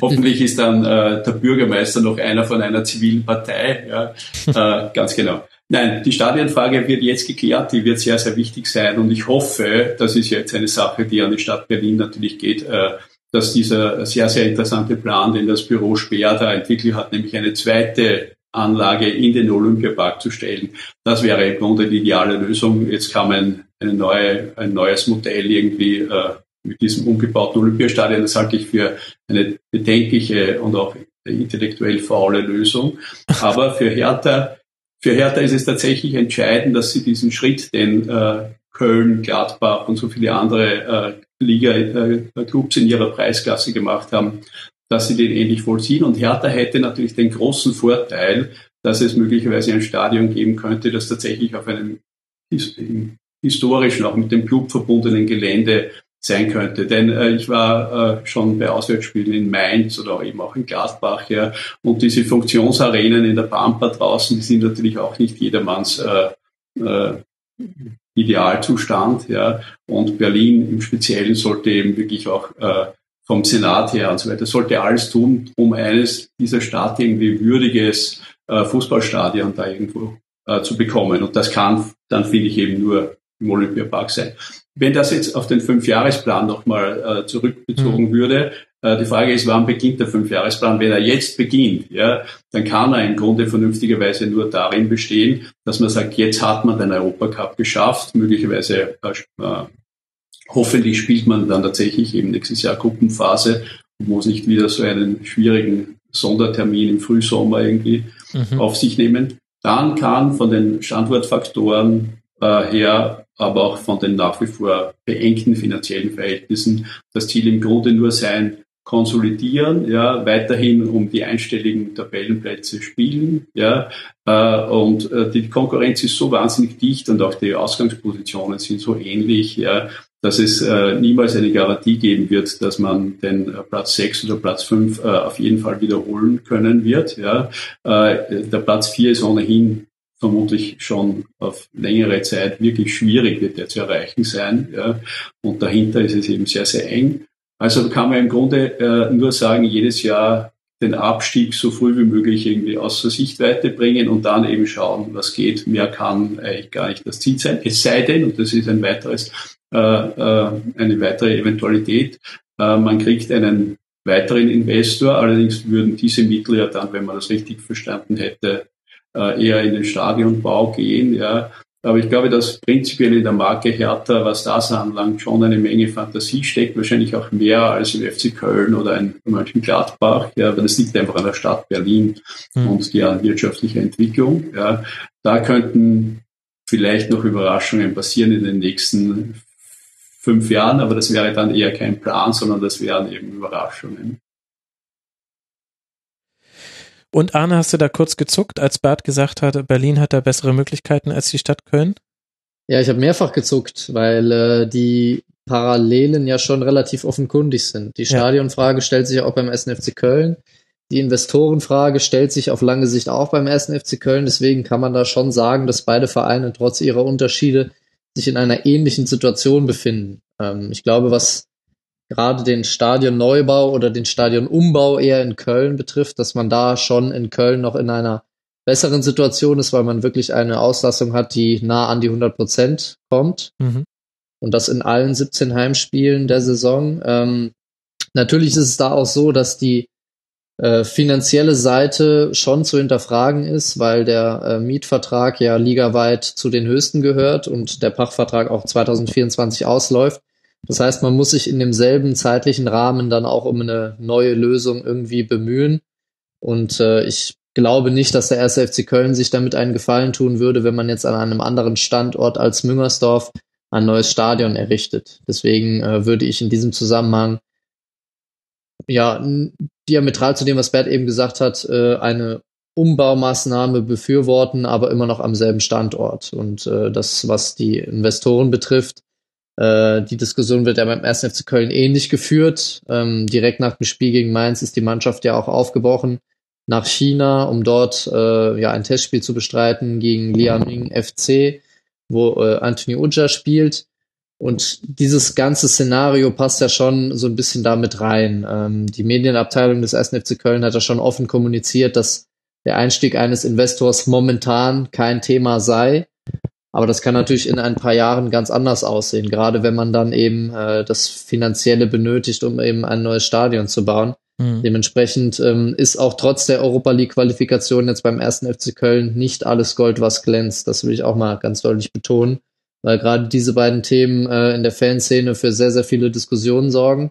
hoffentlich ist dann äh, der Bürgermeister noch einer von einer zivilen Partei. Ja. Äh, ganz genau. Nein, die Stadionfrage wird jetzt geklärt, die wird sehr, sehr wichtig sein und ich hoffe, das ist jetzt eine Sache, die an die Stadt Berlin natürlich geht, äh, dass dieser sehr, sehr interessante Plan, den das Büro Speer da entwickelt hat, nämlich eine zweite Anlage in den Olympiapark zu stellen. Das wäre im Grunde die ideale Lösung. Jetzt kann man eine neue, ein neues Modell irgendwie äh, mit diesem umgebauten Olympiastadion, das halte ich für eine bedenkliche und auch intellektuell faule Lösung. Aber für Hertha, für Hertha ist es tatsächlich entscheidend, dass sie diesen Schritt, den äh, Köln, Gladbach und so viele andere äh, Liga-Clubs äh, in ihrer Preisklasse gemacht haben, dass sie den endlich vollziehen. Und Hertha hätte natürlich den großen Vorteil, dass es möglicherweise ein Stadion geben könnte, das tatsächlich auf einem historischen, auch mit dem Club verbundenen Gelände sein könnte. Denn äh, ich war äh, schon bei Auswärtsspielen in Mainz oder eben auch in Gladbach, ja, und diese Funktionsarenen in der Pampa draußen, die sind natürlich auch nicht jedermanns äh, äh, Idealzustand, ja. Und Berlin im Speziellen sollte eben wirklich auch äh, vom Senat her und so weiter, sollte alles tun, um eines dieser Stadt irgendwie würdiges äh, Fußballstadion da irgendwo äh, zu bekommen. Und das kann dann, finde ich, eben nur im Olympiapark sein. Wenn das jetzt auf den Fünfjahresplan nochmal äh, zurückbezogen mhm. würde, äh, die Frage ist, wann beginnt der Fünfjahresplan? Wenn er jetzt beginnt, ja, dann kann er im Grunde vernünftigerweise nur darin bestehen, dass man sagt, jetzt hat man den Europacup geschafft, möglicherweise äh, äh, hoffentlich spielt man dann tatsächlich eben nächstes Jahr Gruppenphase und muss nicht wieder so einen schwierigen Sondertermin im Frühsommer irgendwie mhm. auf sich nehmen. Dann kann von den Standortfaktoren äh, her aber auch von den nach wie vor beengten finanziellen Verhältnissen das Ziel im Grunde nur sein, konsolidieren, ja, weiterhin um die einstelligen Tabellenplätze spielen, ja, äh, und äh, die Konkurrenz ist so wahnsinnig dicht und auch die Ausgangspositionen sind so ähnlich, ja, dass es äh, niemals eine Garantie geben wird, dass man den Platz 6 oder Platz 5 äh, auf jeden Fall wiederholen können wird. Ja. Der Platz 4 ist ohnehin vermutlich schon auf längere Zeit wirklich schwierig wird der zu erreichen sein. Ja. Und dahinter ist es eben sehr, sehr eng. Also kann man im Grunde äh, nur sagen, jedes Jahr den Abstieg so früh wie möglich irgendwie außer Sichtweite bringen und dann eben schauen, was geht. Mehr kann eigentlich gar nicht das Ziel sein. Es sei denn, und das ist ein weiteres, äh, äh, eine weitere Eventualität, äh, man kriegt einen weiteren Investor. Allerdings würden diese Mittel ja dann, wenn man das richtig verstanden hätte, äh, eher in den Stadionbau gehen. Ja. Aber ich glaube, dass prinzipiell in der Marke Hertha, was das anlangt, schon eine Menge Fantasie steckt, wahrscheinlich auch mehr als im FC Köln oder in Mönchengladbach. Ja, aber das liegt einfach an der Stadt Berlin mhm. und der wirtschaftlichen Entwicklung. Ja. Da könnten vielleicht noch Überraschungen passieren in den nächsten fünf Jahren, aber das wäre dann eher kein Plan, sondern das wären eben Überraschungen. Und Arne, hast du da kurz gezuckt, als Bert gesagt hat, Berlin hat da bessere Möglichkeiten als die Stadt Köln? Ja, ich habe mehrfach gezuckt, weil äh, die Parallelen ja schon relativ offenkundig sind. Die Stadionfrage stellt sich auch beim SNFC Köln. Die Investorenfrage stellt sich auf lange Sicht auch beim SNFC Köln. Deswegen kann man da schon sagen, dass beide Vereine trotz ihrer Unterschiede sich in einer ähnlichen Situation befinden. Ähm, ich glaube, was gerade den Stadionneubau oder den Stadionumbau eher in Köln betrifft, dass man da schon in Köln noch in einer besseren Situation ist, weil man wirklich eine Auslastung hat, die nah an die 100 Prozent kommt. Mhm. Und das in allen 17 Heimspielen der Saison. Ähm, natürlich ist es da auch so, dass die äh, finanzielle Seite schon zu hinterfragen ist, weil der äh, Mietvertrag ja ligaweit zu den höchsten gehört und der Pachtvertrag auch 2024 ausläuft. Das heißt, man muss sich in demselben zeitlichen Rahmen dann auch um eine neue Lösung irgendwie bemühen. Und äh, ich glaube nicht, dass der 1. FC Köln sich damit einen Gefallen tun würde, wenn man jetzt an einem anderen Standort als Müngersdorf ein neues Stadion errichtet. Deswegen äh, würde ich in diesem Zusammenhang ja diametral zu dem, was Bert eben gesagt hat, äh, eine Umbaumaßnahme befürworten, aber immer noch am selben Standort. Und äh, das, was die Investoren betrifft, äh, die Diskussion wird ja beim 1. FC Köln ähnlich geführt. Ähm, direkt nach dem Spiel gegen Mainz ist die Mannschaft ja auch aufgebrochen nach China, um dort äh, ja ein Testspiel zu bestreiten gegen Liaoning FC, wo äh, Anthony Uja spielt. Und dieses ganze Szenario passt ja schon so ein bisschen damit rein. Ähm, die Medienabteilung des 1. FC Köln hat ja schon offen kommuniziert, dass der Einstieg eines Investors momentan kein Thema sei. Aber das kann natürlich in ein paar Jahren ganz anders aussehen, gerade wenn man dann eben äh, das Finanzielle benötigt, um eben ein neues Stadion zu bauen. Mhm. Dementsprechend ähm, ist auch trotz der Europa League-Qualifikation jetzt beim ersten FC Köln nicht alles Gold, was glänzt. Das will ich auch mal ganz deutlich betonen, weil gerade diese beiden Themen äh, in der Fanszene für sehr, sehr viele Diskussionen sorgen.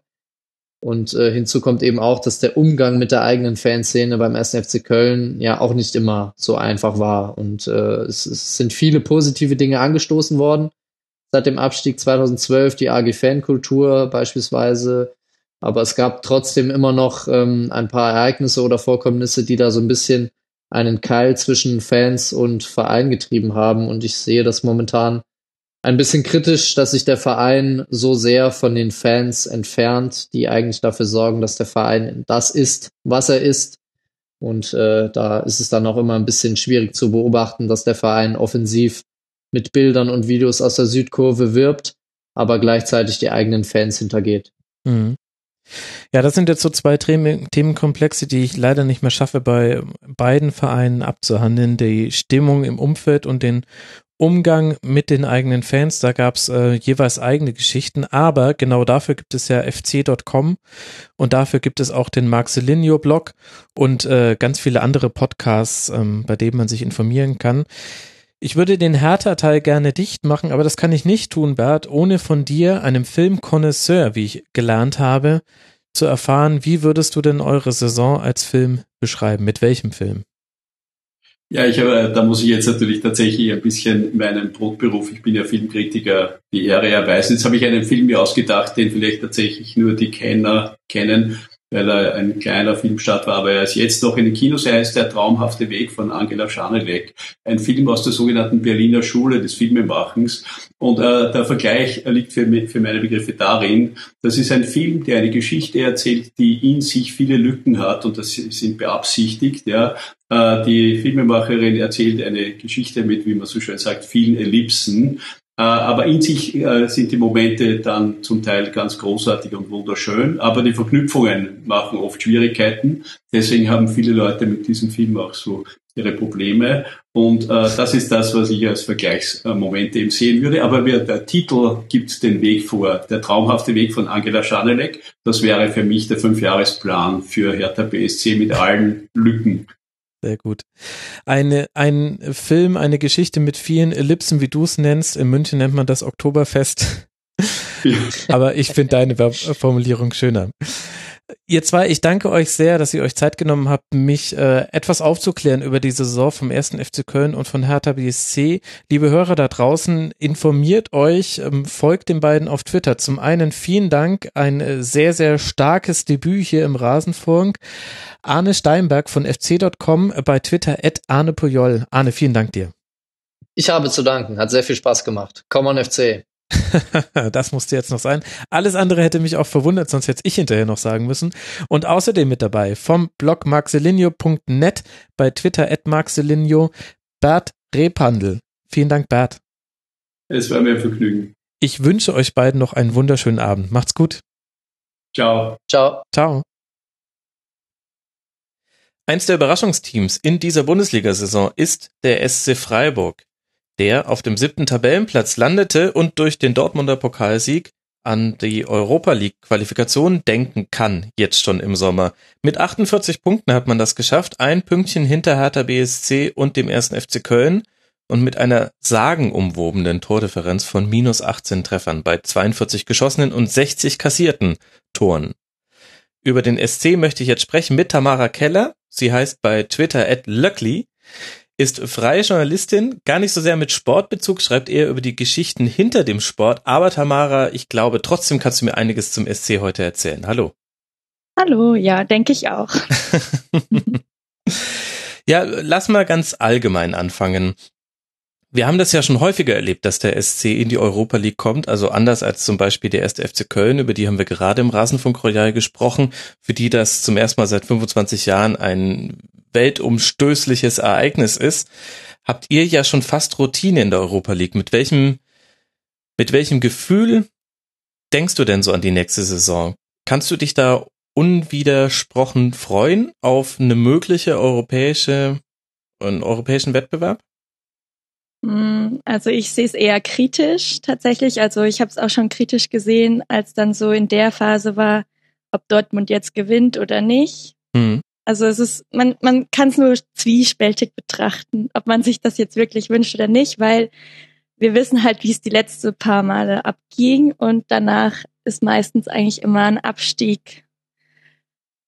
Und äh, hinzu kommt eben auch, dass der Umgang mit der eigenen Fanszene beim 1. FC Köln ja auch nicht immer so einfach war. Und äh, es, es sind viele positive Dinge angestoßen worden. Seit dem Abstieg 2012 die AG Fankultur beispielsweise. Aber es gab trotzdem immer noch ähm, ein paar Ereignisse oder Vorkommnisse, die da so ein bisschen einen Keil zwischen Fans und Verein getrieben haben. Und ich sehe das momentan ein bisschen kritisch, dass sich der Verein so sehr von den Fans entfernt, die eigentlich dafür sorgen, dass der Verein das ist, was er ist. Und äh, da ist es dann auch immer ein bisschen schwierig zu beobachten, dass der Verein offensiv mit Bildern und Videos aus der Südkurve wirbt, aber gleichzeitig die eigenen Fans hintergeht. Mhm. Ja, das sind jetzt so zwei Themenkomplexe, die ich leider nicht mehr schaffe, bei beiden Vereinen abzuhandeln. Die Stimmung im Umfeld und den Umgang mit den eigenen Fans, da gab's äh, jeweils eigene Geschichten, aber genau dafür gibt es ja fc.com und dafür gibt es auch den Marcelinho-Blog und äh, ganz viele andere Podcasts, ähm, bei denen man sich informieren kann. Ich würde den Hertha-Teil gerne dicht machen, aber das kann ich nicht tun, Bert, ohne von dir, einem Filmkonnoisseur, wie ich gelernt habe, zu erfahren, wie würdest du denn eure Saison als Film beschreiben? Mit welchem Film? Ja, ich habe, da muss ich jetzt natürlich tatsächlich ein bisschen meinen Brotberuf, ich bin ja Filmkritiker, die Ehre erweisen. Jetzt habe ich einen Film mir ausgedacht, den vielleicht tatsächlich nur die Kenner kennen weil er ein kleiner Filmstart war, aber er ist jetzt noch in den Kinos. Er heißt Der traumhafte Weg von Angela Schanelek, ein Film aus der sogenannten Berliner Schule des Filmemachens. Und äh, der Vergleich liegt für, für meine Begriffe darin, das ist ein Film, der eine Geschichte erzählt, die in sich viele Lücken hat und das sind beabsichtigt. Ja. Äh, die Filmemacherin erzählt eine Geschichte mit, wie man so schön sagt, vielen Ellipsen. Äh, aber in sich äh, sind die Momente dann zum Teil ganz großartig und wunderschön, aber die Verknüpfungen machen oft Schwierigkeiten. Deswegen haben viele Leute mit diesem Film auch so ihre Probleme. Und äh, das ist das, was ich als Vergleichsmoment eben sehen würde. Aber der Titel gibt den Weg vor. Der traumhafte Weg von Angela Schanelek. Das wäre für mich der Fünfjahresplan für Hertha BSC mit allen Lücken, sehr gut. Eine, ein Film, eine Geschichte mit vielen Ellipsen, wie du es nennst. In München nennt man das Oktoberfest. Aber ich finde deine Formulierung schöner. Ihr zwei, ich danke euch sehr, dass ihr euch Zeit genommen habt, mich äh, etwas aufzuklären über die Saison vom ersten FC Köln und von Hertha BSC. Liebe Hörer da draußen, informiert euch, ähm, folgt den beiden auf Twitter. Zum einen vielen Dank, ein äh, sehr, sehr starkes Debüt hier im Rasenfunk. Arne Steinberg von fc.com bei Twitter at Arne Pujol. Arne, vielen Dank dir. Ich habe zu danken, hat sehr viel Spaß gemacht. Come on FC. das musste jetzt noch sein. Alles andere hätte mich auch verwundert, sonst hätte ich hinterher noch sagen müssen. Und außerdem mit dabei vom Blog marcelinho.net bei Twitter at marcelinho Bert Repandel. Vielen Dank, Bert. Es war mir ein Vergnügen. Ich wünsche euch beiden noch einen wunderschönen Abend. Macht's gut. Ciao. Ciao. Ciao. Eins der Überraschungsteams in dieser Bundesliga-Saison ist der SC Freiburg der auf dem siebten Tabellenplatz landete und durch den Dortmunder Pokalsieg an die Europa League Qualifikation denken kann, jetzt schon im Sommer. Mit 48 Punkten hat man das geschafft, ein Pünktchen hinter Hertha BSC und dem ersten FC Köln und mit einer sagenumwobenen Tordifferenz von minus 18 Treffern bei 42 geschossenen und 60 kassierten Toren. Über den SC möchte ich jetzt sprechen mit Tamara Keller. Sie heißt bei Twitter at Luckly ist freie Journalistin, gar nicht so sehr mit Sportbezug, schreibt eher über die Geschichten hinter dem Sport. Aber Tamara, ich glaube, trotzdem kannst du mir einiges zum SC heute erzählen. Hallo. Hallo, ja, denke ich auch. ja, lass mal ganz allgemein anfangen. Wir haben das ja schon häufiger erlebt, dass der SC in die Europa League kommt, also anders als zum Beispiel der erste FC Köln, über die haben wir gerade im Rasenfunk Royal gesprochen, für die das zum ersten Mal seit 25 Jahren ein weltumstößliches Ereignis ist, habt ihr ja schon fast Routine in der Europa League. Mit welchem, mit welchem Gefühl denkst du denn so an die nächste Saison? Kannst du dich da unwidersprochen freuen auf eine mögliche europäische, einen europäischen Wettbewerb? Mm, also ich sehe es eher kritisch tatsächlich. Also ich habe es auch schon kritisch gesehen, als dann so in der Phase war, ob Dortmund jetzt gewinnt oder nicht. Mhm. Also es ist, man, man kann es nur zwiespältig betrachten, ob man sich das jetzt wirklich wünscht oder nicht, weil wir wissen halt, wie es die letzten paar Male abging und danach ist meistens eigentlich immer ein Abstieg.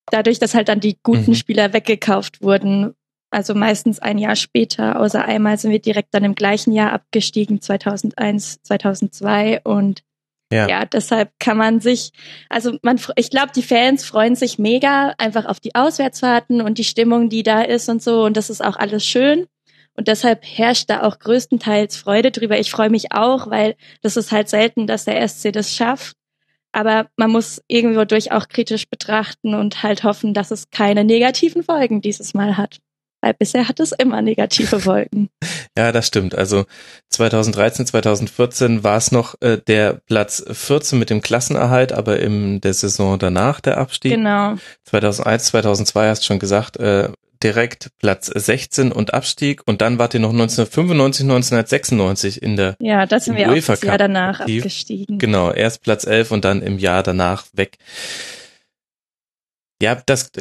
Dadurch, dass halt dann die guten mhm. Spieler weggekauft wurden, also meistens ein Jahr später, außer einmal sind wir direkt dann im gleichen Jahr abgestiegen, 2001, 2002 und ja. ja, deshalb kann man sich, also man, ich glaube, die Fans freuen sich mega einfach auf die Auswärtsfahrten und die Stimmung, die da ist und so und das ist auch alles schön. Und deshalb herrscht da auch größtenteils Freude drüber. Ich freue mich auch, weil das ist halt selten, dass der SC das schafft. Aber man muss irgendwo durch auch kritisch betrachten und halt hoffen, dass es keine negativen Folgen dieses Mal hat. Weil bisher hat es immer negative Folgen. ja, das stimmt. Also 2013, 2014 war es noch äh, der Platz 14 mit dem Klassenerhalt, aber in der Saison danach der Abstieg. Genau. 2001, 2002 hast du schon gesagt, äh, direkt Platz 16 und Abstieg und dann wart ihr noch 1995, 1996 in der Ja, da sind wir auch das Jahr danach aktiv. abgestiegen. Genau, erst Platz 11 und dann im Jahr danach weg. Ja, das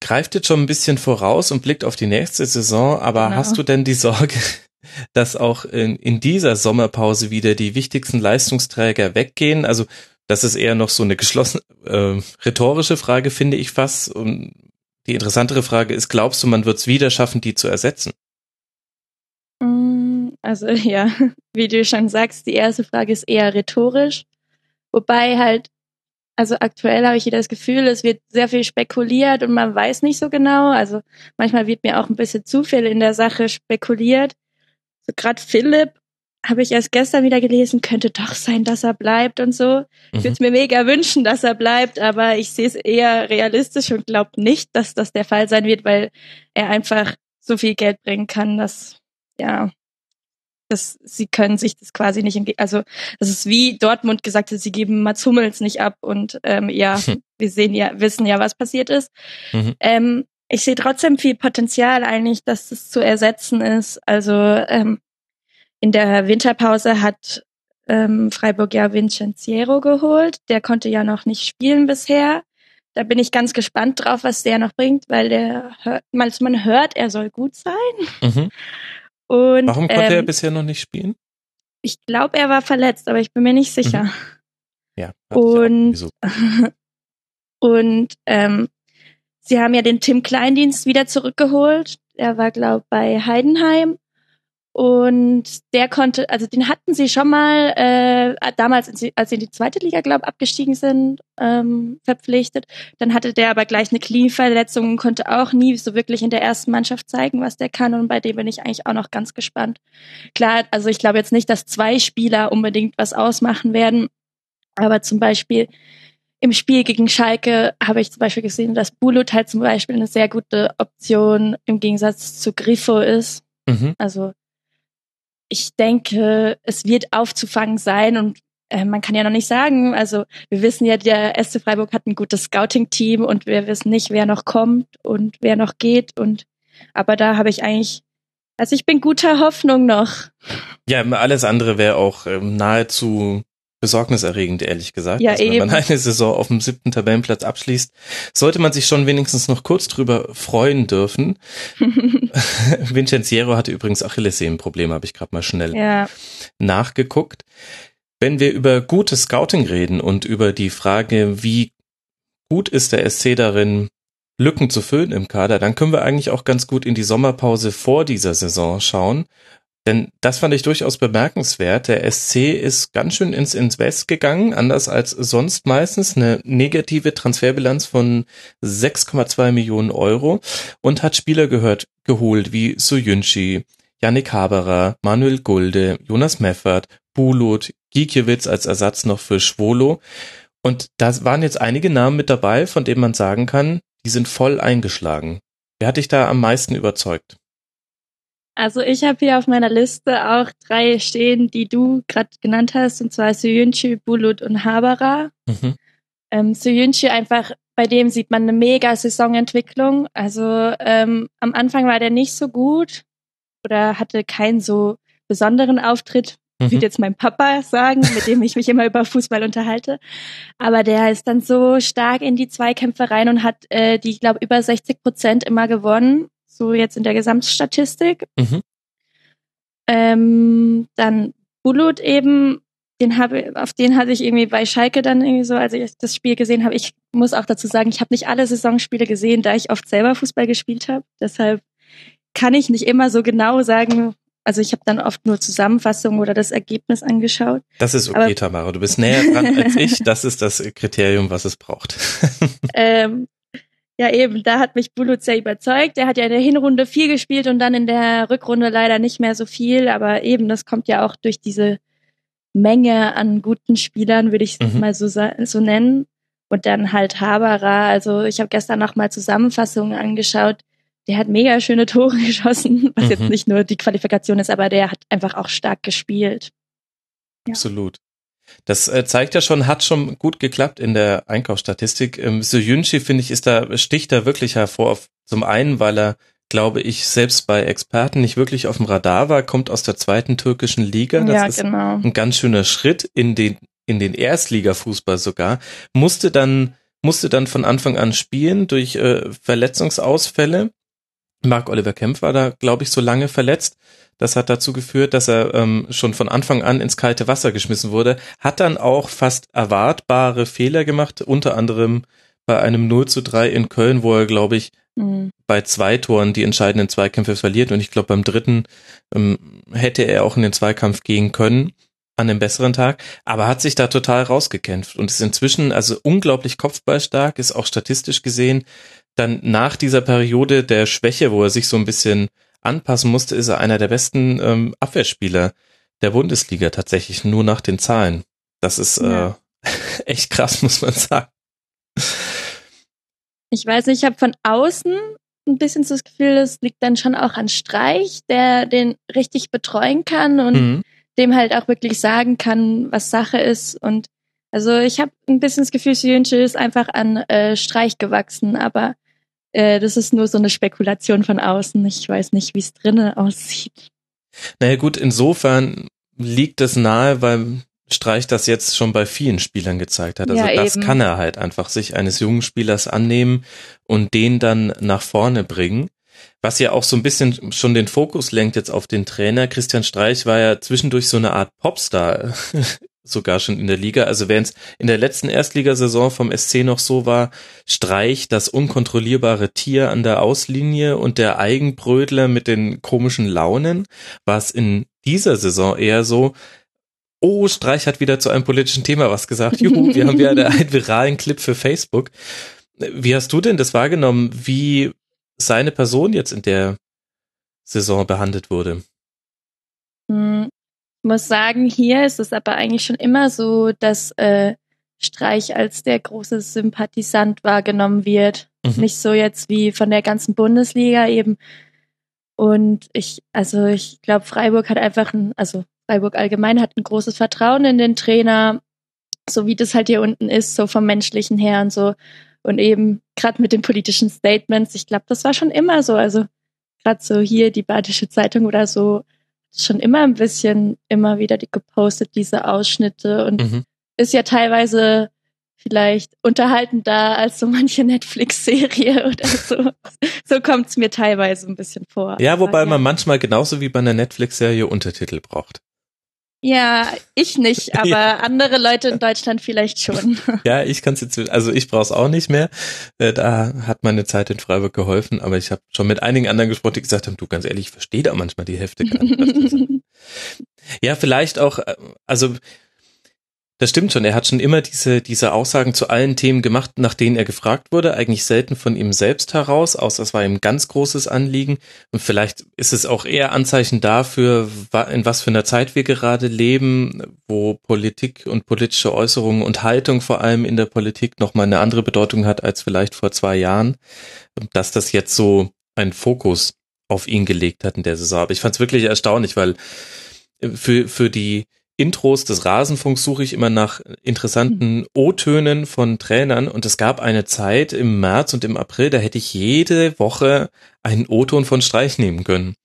greift jetzt schon ein bisschen voraus und blickt auf die nächste Saison, aber genau. hast du denn die Sorge, dass auch in, in dieser Sommerpause wieder die wichtigsten Leistungsträger weggehen? Also das ist eher noch so eine geschlossene äh, rhetorische Frage, finde ich fast. Und die interessantere Frage ist, glaubst du, man wird es wieder schaffen, die zu ersetzen? Mm, also ja, wie du schon sagst, die erste Frage ist eher rhetorisch. Wobei halt, also aktuell habe ich hier das Gefühl, es wird sehr viel spekuliert und man weiß nicht so genau. Also manchmal wird mir auch ein bisschen zu viel in der Sache spekuliert. So gerade Philipp habe ich erst gestern wieder gelesen, könnte doch sein, dass er bleibt und so. Ich würde es mhm. mir mega wünschen, dass er bleibt, aber ich sehe es eher realistisch und glaube nicht, dass das der Fall sein wird, weil er einfach so viel Geld bringen kann, dass ja, dass sie können sich das quasi nicht, also das ist wie Dortmund gesagt hat, sie geben Mats Hummels nicht ab und ähm, ja, wir sehen ja, wissen ja, was passiert ist. Mhm. Ähm, ich sehe trotzdem viel Potenzial eigentlich, dass es zu ersetzen ist. Also ähm, in der Winterpause hat ähm, Freiburg ja Vincenziero geholt. Der konnte ja noch nicht spielen bisher. Da bin ich ganz gespannt drauf, was der noch bringt, weil der hört, man hört, er soll gut sein. Mhm. Und, Warum konnte ähm, er bisher noch nicht spielen? Ich glaube, er war verletzt, aber ich bin mir nicht sicher. Mhm. Ja. Und, und ähm, sie haben ja den Tim Kleindienst wieder zurückgeholt. Er war, glaube bei Heidenheim und der konnte, also den hatten sie schon mal äh, damals, als sie in die zweite Liga, glaube abgestiegen sind, ähm, verpflichtet. Dann hatte der aber gleich eine Knieverletzung und konnte auch nie so wirklich in der ersten Mannschaft zeigen, was der kann. Und bei dem bin ich eigentlich auch noch ganz gespannt. Klar, also ich glaube jetzt nicht, dass zwei Spieler unbedingt was ausmachen werden. Aber zum Beispiel im Spiel gegen Schalke habe ich zum Beispiel gesehen, dass Bulut halt zum Beispiel eine sehr gute Option im Gegensatz zu Griffo ist. Mhm. Also ich denke, es wird aufzufangen sein und äh, man kann ja noch nicht sagen, also wir wissen ja, der SC Freiburg hat ein gutes Scouting-Team und wir wissen nicht, wer noch kommt und wer noch geht und aber da habe ich eigentlich, also ich bin guter Hoffnung noch. Ja, alles andere wäre auch ähm, nahezu besorgniserregend, ehrlich gesagt. Ja, also, wenn man eine Saison auf dem siebten Tabellenplatz abschließt, sollte man sich schon wenigstens noch kurz drüber freuen dürfen. Vincenziero hatte übrigens Achillessehnenprobleme, habe ich gerade mal schnell ja. nachgeguckt. Wenn wir über gutes Scouting reden und über die Frage, wie gut ist der SC darin, Lücken zu füllen im Kader, dann können wir eigentlich auch ganz gut in die Sommerpause vor dieser Saison schauen denn das fand ich durchaus bemerkenswert. Der SC ist ganz schön ins Invest gegangen, anders als sonst meistens. Eine negative Transferbilanz von 6,2 Millionen Euro und hat Spieler gehört, geholt wie Soyunchi, Yannick Haberer, Manuel Gulde, Jonas Meffert, Bulut, Gikiewicz als Ersatz noch für Schwolo. Und da waren jetzt einige Namen mit dabei, von denen man sagen kann, die sind voll eingeschlagen. Wer hat dich da am meisten überzeugt? Also ich habe hier auf meiner Liste auch drei stehen, die du gerade genannt hast, und zwar Suyunchi, Bulut und Habara. Mhm. Ähm, Suyunchi einfach, bei dem sieht man eine mega Saisonentwicklung. Also ähm, am Anfang war der nicht so gut oder hatte keinen so besonderen Auftritt, mhm. würde jetzt mein Papa sagen, mit dem ich mich immer über Fußball unterhalte. Aber der ist dann so stark in die Zweikämpfe rein und hat äh, die, ich glaube, über 60 Prozent immer gewonnen. So jetzt in der Gesamtstatistik. Mhm. Ähm, dann Bulut eben, den habe, auf den hatte ich irgendwie bei Schalke dann irgendwie so, als ich das Spiel gesehen habe. Ich muss auch dazu sagen, ich habe nicht alle Saisonspiele gesehen, da ich oft selber Fußball gespielt habe. Deshalb kann ich nicht immer so genau sagen, also ich habe dann oft nur Zusammenfassungen oder das Ergebnis angeschaut. Das ist okay, Aber, Tamara. Du bist näher dran als ich. Das ist das Kriterium, was es braucht. ähm, ja, eben, da hat mich Bulut sehr überzeugt. Er hat ja in der Hinrunde viel gespielt und dann in der Rückrunde leider nicht mehr so viel. Aber eben, das kommt ja auch durch diese Menge an guten Spielern, würde ich es mhm. mal so, so nennen. Und dann halt Haberer. Also ich habe gestern noch mal Zusammenfassungen angeschaut der hat mega schöne Tore geschossen, was mhm. jetzt nicht nur die Qualifikation ist, aber der hat einfach auch stark gespielt. Ja. Absolut. Das äh, zeigt ja schon, hat schon gut geklappt in der Einkaufsstatistik. Ähm, Soyunchi, finde ich, ist da, sticht da wirklich hervor. Zum einen, weil er, glaube ich, selbst bei Experten nicht wirklich auf dem Radar war, kommt aus der zweiten türkischen Liga. Das ja, ist genau. ein ganz schöner Schritt in den, in den Erstligafußball sogar. Musste dann, musste dann von Anfang an spielen durch äh, Verletzungsausfälle Mark Oliver Kempf war da, glaube ich, so lange verletzt. Das hat dazu geführt, dass er ähm, schon von Anfang an ins kalte Wasser geschmissen wurde. Hat dann auch fast erwartbare Fehler gemacht, unter anderem bei einem 0 zu 3 in Köln, wo er, glaube ich, mhm. bei zwei Toren die entscheidenden Zweikämpfe verliert. Und ich glaube, beim dritten ähm, hätte er auch in den Zweikampf gehen können an dem besseren Tag, aber hat sich da total rausgekämpft und ist inzwischen also unglaublich kopfballstark, ist auch statistisch gesehen dann nach dieser Periode der Schwäche, wo er sich so ein bisschen anpassen musste, ist er einer der besten ähm, Abwehrspieler der Bundesliga tatsächlich, nur nach den Zahlen. Das ist ja. äh, echt krass, muss man sagen. Ich weiß nicht, ich habe von außen ein bisschen so das Gefühl, es liegt dann schon auch an Streich, der den richtig betreuen kann und mhm. dem halt auch wirklich sagen kann, was Sache ist. Und also ich habe ein bisschen das Gefühl, Sjönsche ist einfach an äh, Streich gewachsen, aber äh, das ist nur so eine Spekulation von außen. Ich weiß nicht, wie es drinnen aussieht. Naja gut, insofern liegt es nahe, weil Streich das jetzt schon bei vielen Spielern gezeigt hat. Also ja, das eben. kann er halt einfach sich eines jungen Spielers annehmen und den dann nach vorne bringen. Was ja auch so ein bisschen schon den Fokus lenkt jetzt auf den Trainer. Christian Streich war ja zwischendurch so eine Art Popstar sogar schon in der Liga. Also während es in der letzten Erstligasaison vom SC noch so war, Streich das unkontrollierbare Tier an der Auslinie und der Eigenbrödler mit den komischen Launen, war es in dieser Saison eher so, oh, Streich hat wieder zu einem politischen Thema was gesagt. Juhu, wir haben wieder einen viralen Clip für Facebook. Wie hast du denn das wahrgenommen, wie seine Person jetzt in der Saison behandelt wurde? Muss sagen, hier ist es aber eigentlich schon immer so, dass äh, Streich als der große Sympathisant wahrgenommen wird. Mhm. Nicht so jetzt wie von der ganzen Bundesliga eben. Und ich, also ich glaube, Freiburg hat einfach ein, also Freiburg allgemein hat ein großes Vertrauen in den Trainer, so wie das halt hier unten ist, so vom menschlichen her und so. Und eben gerade mit den politischen Statements, ich glaube, das war schon immer so. Also gerade so hier die Badische Zeitung oder so schon immer ein bisschen immer wieder die gepostet, diese Ausschnitte und mhm. ist ja teilweise vielleicht unterhaltender als so manche Netflix-Serie oder so. so kommt es mir teilweise ein bisschen vor. Ja, wobei ja. man manchmal genauso wie bei einer Netflix-Serie Untertitel braucht. Ja, ich nicht, aber ja. andere Leute in Deutschland vielleicht schon. Ja, ich kann es jetzt, also ich brauche es auch nicht mehr. Äh, da hat meine Zeit in Freiburg geholfen, aber ich habe schon mit einigen anderen gesprochen, die gesagt haben, du ganz ehrlich, ich verstehe da manchmal die Hälfte gar nicht. ja, vielleicht auch, äh, also das stimmt schon. Er hat schon immer diese, diese Aussagen zu allen Themen gemacht, nach denen er gefragt wurde. Eigentlich selten von ihm selbst heraus, außer es war ihm ganz großes Anliegen. Und vielleicht ist es auch eher Anzeichen dafür, in was für einer Zeit wir gerade leben, wo Politik und politische Äußerungen und Haltung vor allem in der Politik nochmal eine andere Bedeutung hat als vielleicht vor zwei Jahren, dass das jetzt so einen Fokus auf ihn gelegt hat in der Saison. Aber ich fand es wirklich erstaunlich, weil für, für die, Intros des Rasenfunks suche ich immer nach interessanten O-Tönen von Trainern und es gab eine Zeit im März und im April, da hätte ich jede Woche einen O-Ton von Streich nehmen können.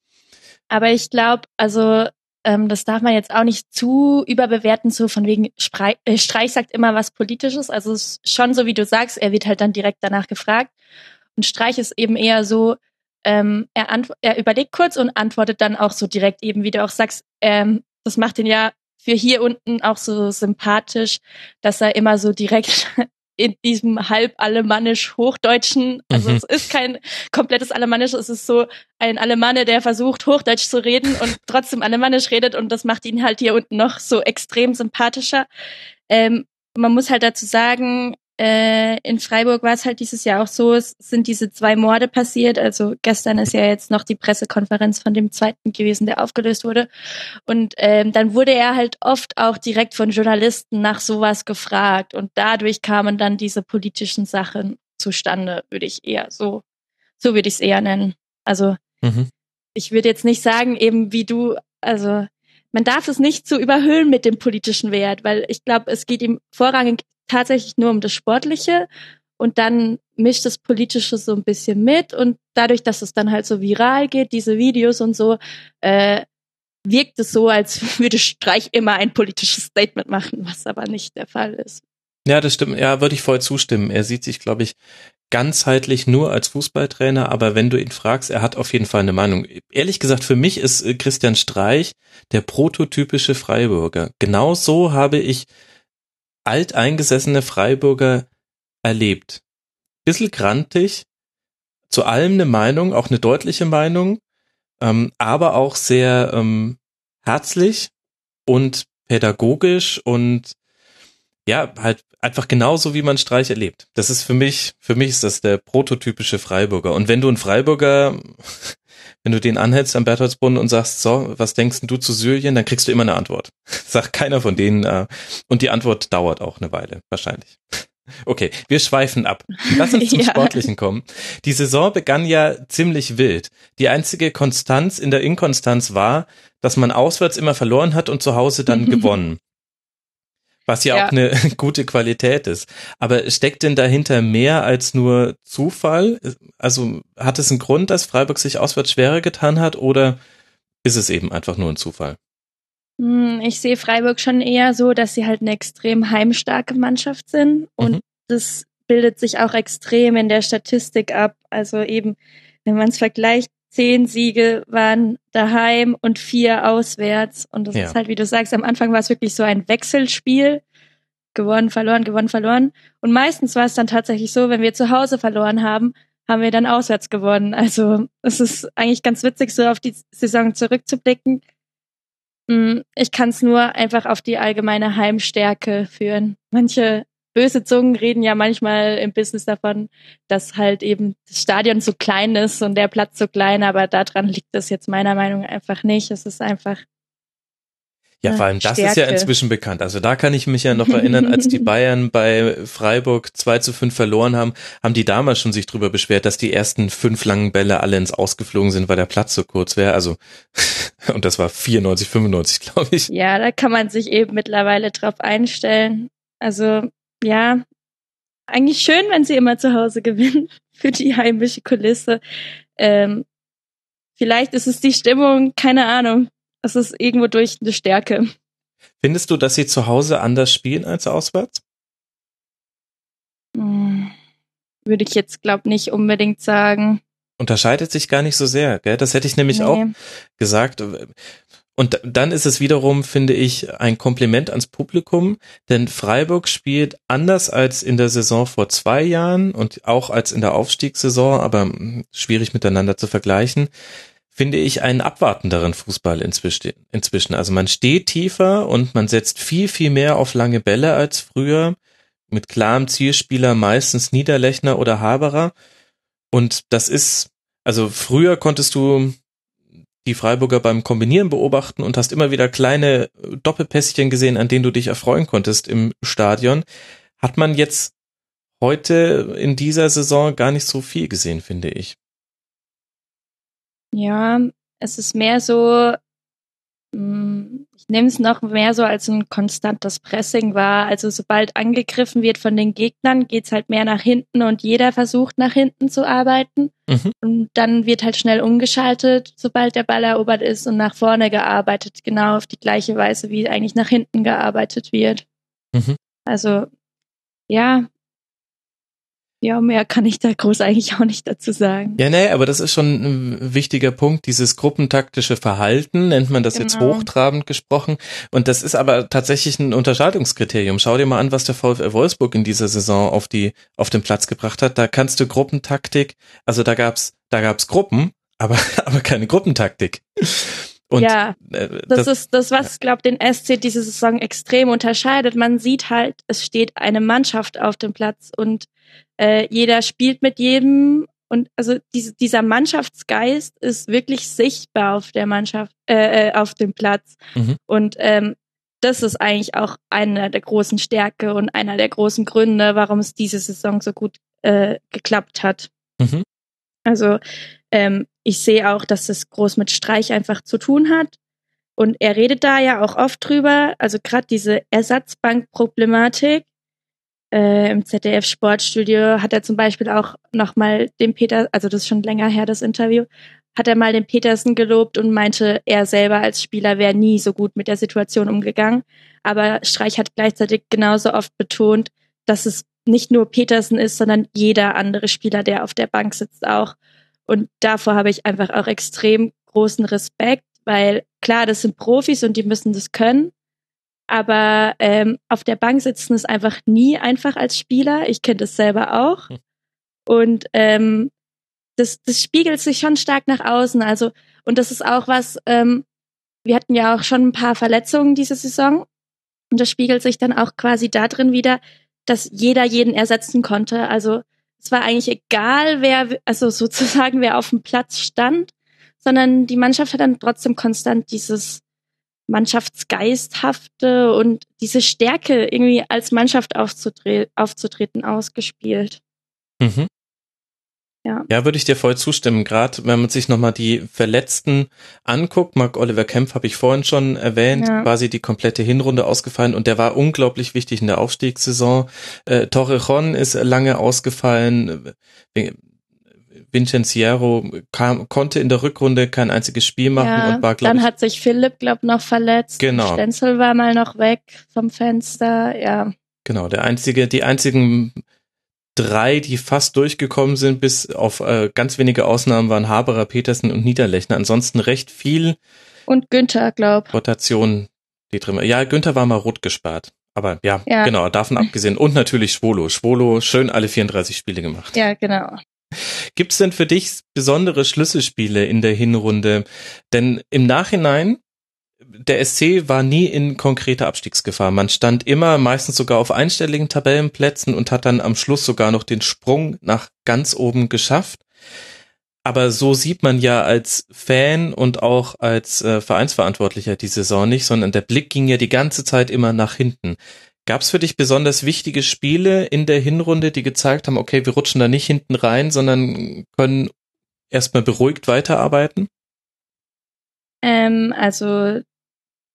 Aber ich glaube, also ähm, das darf man jetzt auch nicht zu überbewerten, so von wegen Sprei äh, Streich sagt immer was Politisches. Also es ist schon so, wie du sagst, er wird halt dann direkt danach gefragt. Und Streich ist eben eher so, ähm, er, er überlegt kurz und antwortet dann auch so direkt eben, wie du auch sagst, ähm, das macht ihn ja für hier unten auch so sympathisch, dass er immer so direkt in diesem halb alemannisch Hochdeutschen, also mhm. es ist kein komplettes Alemannisch, es ist so ein Alemanne, der versucht Hochdeutsch zu reden und trotzdem Alemannisch redet und das macht ihn halt hier unten noch so extrem sympathischer. Ähm, man muss halt dazu sagen, äh, in Freiburg war es halt dieses Jahr auch so, es sind diese zwei Morde passiert. Also gestern ist ja jetzt noch die Pressekonferenz von dem zweiten gewesen, der aufgelöst wurde. Und ähm, dann wurde er halt oft auch direkt von Journalisten nach sowas gefragt. Und dadurch kamen dann diese politischen Sachen zustande, würde ich eher so, so würde ich es eher nennen. Also mhm. ich würde jetzt nicht sagen, eben wie du, also man darf es nicht zu so überhöhen mit dem politischen Wert, weil ich glaube, es geht ihm vorrangig tatsächlich nur um das Sportliche und dann mischt das Politische so ein bisschen mit und dadurch, dass es dann halt so viral geht, diese Videos und so, äh, wirkt es so, als würde Streich immer ein politisches Statement machen, was aber nicht der Fall ist. Ja, das stimmt. Ja, würde ich voll zustimmen. Er sieht sich, glaube ich, ganzheitlich nur als Fußballtrainer, aber wenn du ihn fragst, er hat auf jeden Fall eine Meinung. Ehrlich gesagt, für mich ist äh, Christian Streich der prototypische Freiburger. Genau so habe ich alteingesessene Freiburger erlebt. Bissel grantig, zu allem eine Meinung, auch eine deutliche Meinung, ähm, aber auch sehr ähm, herzlich und pädagogisch und ja, halt einfach genauso, wie man Streich erlebt. Das ist für mich, für mich ist das der prototypische Freiburger. Und wenn du ein Freiburger wenn du den anhältst am Bertholdsbrunnen und sagst, so, was denkst du zu Syrien, dann kriegst du immer eine Antwort. Sagt keiner von denen. Äh, und die Antwort dauert auch eine Weile, wahrscheinlich. Okay, wir schweifen ab. Lass uns zum ja. Sportlichen kommen. Die Saison begann ja ziemlich wild. Die einzige Konstanz in der Inkonstanz war, dass man auswärts immer verloren hat und zu Hause dann gewonnen was ja, ja, auch eine gute Qualität ist. Aber steckt denn dahinter mehr als nur Zufall? Also hat es einen Grund, dass Freiburg sich auswärts schwerer getan hat oder ist es eben einfach nur ein Zufall? Hm, ich sehe Freiburg schon eher so, dass sie halt eine extrem heimstarke Mannschaft sind und mhm. das bildet sich auch extrem in der Statistik ab. Also eben, wenn man es vergleicht, zehn Siege waren daheim und vier auswärts. Und das ja. ist halt, wie du sagst, am Anfang war es wirklich so ein Wechselspiel. Gewonnen, verloren, gewonnen, verloren. Und meistens war es dann tatsächlich so, wenn wir zu Hause verloren haben, haben wir dann auswärts gewonnen. Also es ist eigentlich ganz witzig, so auf die Saison zurückzublicken. Hm, ich kann es nur einfach auf die allgemeine Heimstärke führen. Manche böse Zungen reden ja manchmal im Business davon, dass halt eben das Stadion so klein ist und der Platz so klein, aber daran liegt es jetzt meiner Meinung nach einfach nicht. Es ist einfach ja, vor allem das Stärke. ist ja inzwischen bekannt. Also da kann ich mich ja noch erinnern, als die Bayern bei Freiburg 2 zu 5 verloren haben, haben die damals schon sich drüber beschwert, dass die ersten fünf langen Bälle alle ins Ausgeflogen sind, weil der Platz so kurz wäre. Also, und das war 94, 95, glaube ich. Ja, da kann man sich eben mittlerweile drauf einstellen. Also, ja, eigentlich schön, wenn sie immer zu Hause gewinnen für die heimische Kulisse. Ähm, vielleicht ist es die Stimmung, keine Ahnung. Es ist irgendwo durch eine Stärke. Findest du, dass sie zu Hause anders spielen als auswärts? Hm, würde ich jetzt, glaube nicht unbedingt sagen. Unterscheidet sich gar nicht so sehr, gell? Das hätte ich nämlich nee. auch gesagt. Und dann ist es wiederum, finde ich, ein Kompliment ans Publikum, denn Freiburg spielt anders als in der Saison vor zwei Jahren und auch als in der Aufstiegssaison, aber hm, schwierig miteinander zu vergleichen, finde ich einen abwartenderen Fußball inzwischen. Also man steht tiefer und man setzt viel, viel mehr auf lange Bälle als früher, mit klarem Zielspieler meistens Niederlechner oder Haberer. Und das ist, also früher konntest du die Freiburger beim Kombinieren beobachten und hast immer wieder kleine Doppelpässchen gesehen, an denen du dich erfreuen konntest im Stadion. Hat man jetzt heute in dieser Saison gar nicht so viel gesehen, finde ich. Ja, es ist mehr so, mm, ich nehme es noch mehr so als ein konstantes Pressing war. Also sobald angegriffen wird von den Gegnern, geht's halt mehr nach hinten und jeder versucht nach hinten zu arbeiten. Mhm. Und dann wird halt schnell umgeschaltet, sobald der Ball erobert ist und nach vorne gearbeitet, genau auf die gleiche Weise, wie eigentlich nach hinten gearbeitet wird. Mhm. Also ja, ja, mehr kann ich da groß eigentlich auch nicht dazu sagen. Ja, nee, aber das ist schon ein wichtiger Punkt. Dieses gruppentaktische Verhalten nennt man das genau. jetzt hochtrabend gesprochen. Und das ist aber tatsächlich ein Unterscheidungskriterium. Schau dir mal an, was der VfL Wolfsburg in dieser Saison auf die, auf den Platz gebracht hat. Da kannst du Gruppentaktik, also da gab's, da gab's Gruppen, aber, aber keine Gruppentaktik. Und, ja, äh, das, das, ist das, was, glaube den SC diese Saison extrem unterscheidet. Man sieht halt, es steht eine Mannschaft auf dem Platz und äh, jeder spielt mit jedem und also diese, dieser Mannschaftsgeist ist wirklich sichtbar auf der Mannschaft, äh, äh, auf dem Platz. Mhm. Und ähm, das ist eigentlich auch einer der großen Stärke und einer der großen Gründe, warum es diese Saison so gut äh, geklappt hat. Mhm. Also ähm, ich sehe auch, dass es groß mit Streich einfach zu tun hat. Und er redet da ja auch oft drüber. Also gerade diese Ersatzbankproblematik äh, im ZDF Sportstudio hat er zum Beispiel auch nochmal den Peter, also das ist schon länger her, das Interview, hat er mal den Petersen gelobt und meinte, er selber als Spieler wäre nie so gut mit der Situation umgegangen. Aber Streich hat gleichzeitig genauso oft betont, dass es nicht nur Petersen ist, sondern jeder andere Spieler, der auf der Bank sitzt auch. Und davor habe ich einfach auch extrem großen Respekt, weil klar, das sind Profis und die müssen das können. Aber ähm, auf der Bank sitzen ist einfach nie einfach als Spieler. Ich kenne das selber auch. Hm. Und ähm, das, das spiegelt sich schon stark nach außen. Also, und das ist auch was, ähm, wir hatten ja auch schon ein paar Verletzungen diese Saison. Und das spiegelt sich dann auch quasi da drin wieder, dass jeder jeden ersetzen konnte. Also es war eigentlich egal, wer, also sozusagen wer auf dem Platz stand, sondern die Mannschaft hat dann trotzdem konstant dieses Mannschaftsgeisthafte und diese Stärke irgendwie als Mannschaft aufzutre aufzutreten ausgespielt. Mhm. Ja. ja, würde ich dir voll zustimmen. Gerade wenn man sich nochmal die Verletzten anguckt, Mark Oliver Kempf habe ich vorhin schon erwähnt, ja. quasi die komplette Hinrunde ausgefallen und der war unglaublich wichtig in der Aufstiegssaison. Äh, Torrejon ist lange ausgefallen. Vincenziero kam, konnte in der Rückrunde kein einziges Spiel machen ja, und war, glaube Dann hat sich Philipp, glaube noch verletzt. Genau. Stenzel war mal noch weg vom Fenster, ja. Genau, der einzige, die einzigen drei, die fast durchgekommen sind, bis auf äh, ganz wenige Ausnahmen waren Haberer, Petersen und Niederlechner. Ansonsten recht viel. Und Günther, glaub. Rotation, die drin Ja, Günther war mal rot gespart. Aber ja, ja, genau, davon abgesehen. Und natürlich Schwolo. Schwolo, schön alle 34 Spiele gemacht. Ja, genau. Gibt's denn für dich besondere Schlüsselspiele in der Hinrunde? Denn im Nachhinein, der SC war nie in konkreter Abstiegsgefahr. Man stand immer, meistens sogar auf einstelligen Tabellenplätzen und hat dann am Schluss sogar noch den Sprung nach ganz oben geschafft. Aber so sieht man ja als Fan und auch als äh, Vereinsverantwortlicher die Saison nicht, sondern der Blick ging ja die ganze Zeit immer nach hinten. Gab es für dich besonders wichtige Spiele in der Hinrunde, die gezeigt haben, okay, wir rutschen da nicht hinten rein, sondern können erstmal beruhigt weiterarbeiten? Ähm, also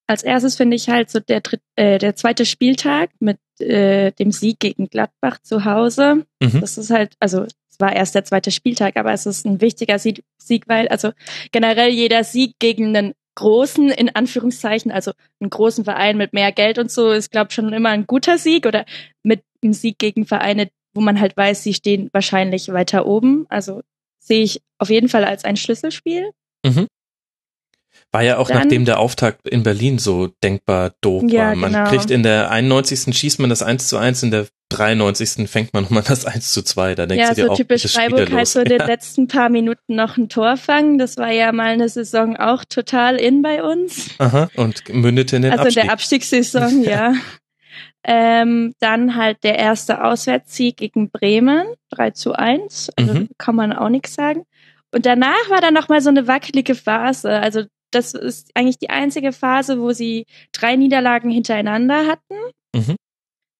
als erstes finde ich halt so der, dritt, äh, der zweite Spieltag mit äh, dem Sieg gegen Gladbach zu Hause. Mhm. Das ist halt, also es war erst der zweite Spieltag, aber es ist ein wichtiger Sieg, Sieg, weil also generell jeder Sieg gegen einen großen, in Anführungszeichen, also einen großen Verein mit mehr Geld und so, ist, glaube schon immer ein guter Sieg oder mit einem Sieg gegen Vereine, wo man halt weiß, sie stehen wahrscheinlich weiter oben. Also sehe ich auf jeden Fall als ein Schlüsselspiel. Mhm. War ja auch Dann, nachdem der Auftakt in Berlin so denkbar doof ja, war. Man genau. kriegt in der 91. schießt man das 1 zu 1, in der 93. fängt man nochmal das 1 zu 2. Da denkst ja, du dir so auch, typisch Freiburg halt so ja. den letzten paar Minuten noch ein Tor fangen. Das war ja mal eine Saison auch total in bei uns. Aha, und mündete in den also Abstieg. Also in der Abstiegssaison, ja. Ähm, dann halt der erste Auswärtssieg gegen Bremen, 3 zu 1. Also mhm. kann man auch nichts sagen. Und danach war dann nochmal so eine wackelige Phase. Also das ist eigentlich die einzige Phase, wo sie drei Niederlagen hintereinander hatten. Mhm.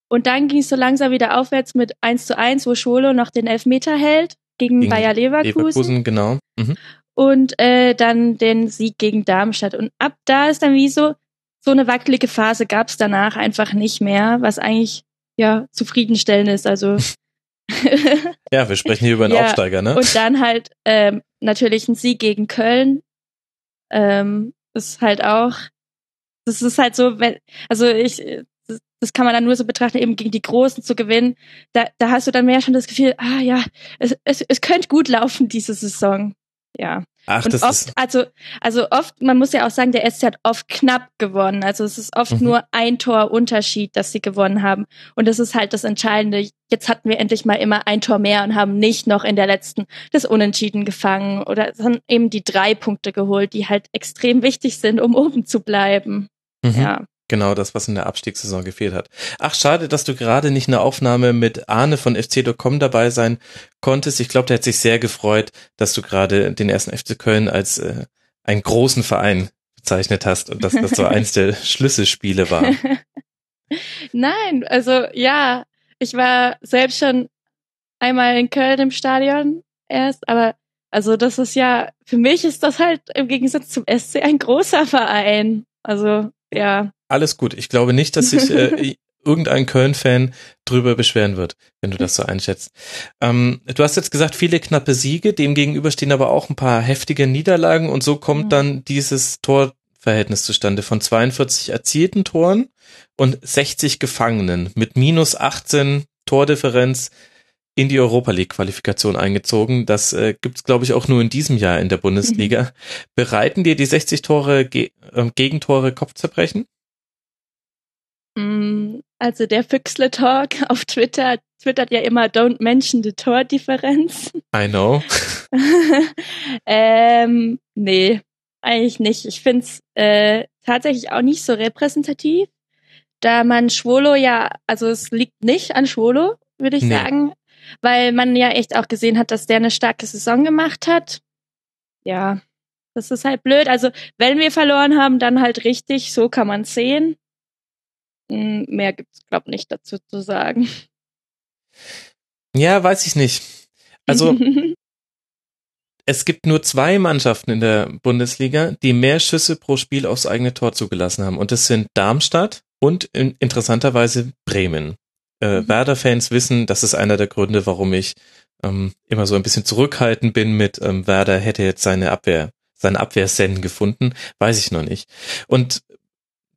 Und dann ging es so langsam wieder aufwärts mit 1 zu 1, wo Scholo noch den Elfmeter hält gegen, gegen Bayer Leverkusen. Leverkusen genau. Mhm. und äh, dann den Sieg gegen Darmstadt. Und ab da ist dann wie so, so eine wackelige Phase gab es danach einfach nicht mehr, was eigentlich ja zufriedenstellend ist. Also ja, wir sprechen hier über einen ja, Aufsteiger, ne? Und dann halt ähm, natürlich ein Sieg gegen Köln. Ähm, ist halt auch, das ist halt so, wenn, also ich, das, das kann man dann nur so betrachten, eben gegen die Großen zu gewinnen. Da, da hast du dann mehr schon das Gefühl, ah ja, es, es, es könnte gut laufen diese Saison. Ja. Ach, und das oft, ist also, also oft, man muss ja auch sagen, der SC hat oft knapp gewonnen. Also es ist oft mhm. nur ein Tor Unterschied, dass sie gewonnen haben. Und das ist halt das Entscheidende. Jetzt hatten wir endlich mal immer ein Tor mehr und haben nicht noch in der letzten das Unentschieden gefangen oder dann eben die drei Punkte geholt, die halt extrem wichtig sind, um oben zu bleiben. Mhm. Ja. Genau das, was in der Abstiegssaison gefehlt hat. Ach, schade, dass du gerade nicht eine Aufnahme mit Arne von FC.com dabei sein konntest. Ich glaube, der hat sich sehr gefreut, dass du gerade den ersten FC Köln als äh, einen großen Verein bezeichnet hast und dass das so eins der Schlüsselspiele war. Nein, also ja, ich war selbst schon einmal in Köln im Stadion erst, aber also das ist ja, für mich ist das halt im Gegensatz zum SC ein großer Verein. Also ja, alles gut. Ich glaube nicht, dass sich äh, irgendein Köln-Fan drüber beschweren wird, wenn du das so einschätzt. Ähm, du hast jetzt gesagt, viele knappe Siege, dem gegenüber stehen aber auch ein paar heftige Niederlagen und so kommt mhm. dann dieses Torverhältnis zustande von 42 erzielten Toren und 60 Gefangenen mit minus 18 Tordifferenz in die Europa League Qualifikation eingezogen. Das äh, gibt's glaube ich auch nur in diesem Jahr in der Bundesliga. Mhm. Bereiten dir die 60 Tore Ge äh, Gegentore Kopfzerbrechen? Mm, also der Füchsle Talk auf Twitter twittert ja immer Don't mention the Tordifferenz. I know. ähm, nee, eigentlich nicht. Ich find's äh, tatsächlich auch nicht so repräsentativ, da man Schwolo ja, also es liegt nicht an Schwolo, würde ich nee. sagen, weil man ja echt auch gesehen hat, dass der eine starke Saison gemacht hat. Ja, das ist halt blöd. Also wenn wir verloren haben, dann halt richtig, so kann man sehen. Mehr gibt's glaub nicht dazu zu sagen. Ja, weiß ich nicht. Also es gibt nur zwei Mannschaften in der Bundesliga, die mehr Schüsse pro Spiel aufs eigene Tor zugelassen haben. Und das sind Darmstadt und in, interessanterweise Bremen. Äh, mhm. Werder-Fans wissen, das ist einer der Gründe, warum ich ähm, immer so ein bisschen zurückhaltend bin mit ähm, Werder hätte jetzt seine Abwehr, seine Abwehrsen gefunden, weiß ich noch nicht. Und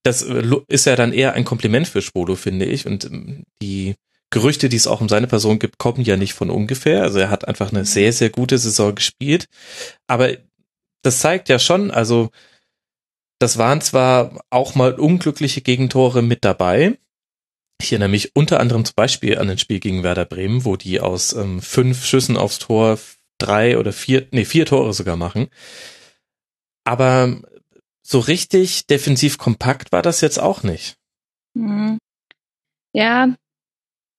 das äh, ist ja dann eher ein Kompliment für Schwolo, finde ich. Und ähm, die Gerüchte, die es auch um seine Person gibt, kommen ja nicht von ungefähr. Also er hat einfach eine sehr, sehr gute Saison gespielt. Aber das zeigt ja schon, also das waren zwar auch mal unglückliche Gegentore mit dabei. Ich erinnere mich unter anderem zum Beispiel an ein Spiel gegen Werder Bremen, wo die aus ähm, fünf Schüssen aufs Tor drei oder vier, nee, vier Tore sogar machen. Aber so richtig defensiv kompakt war das jetzt auch nicht. Hm. Ja,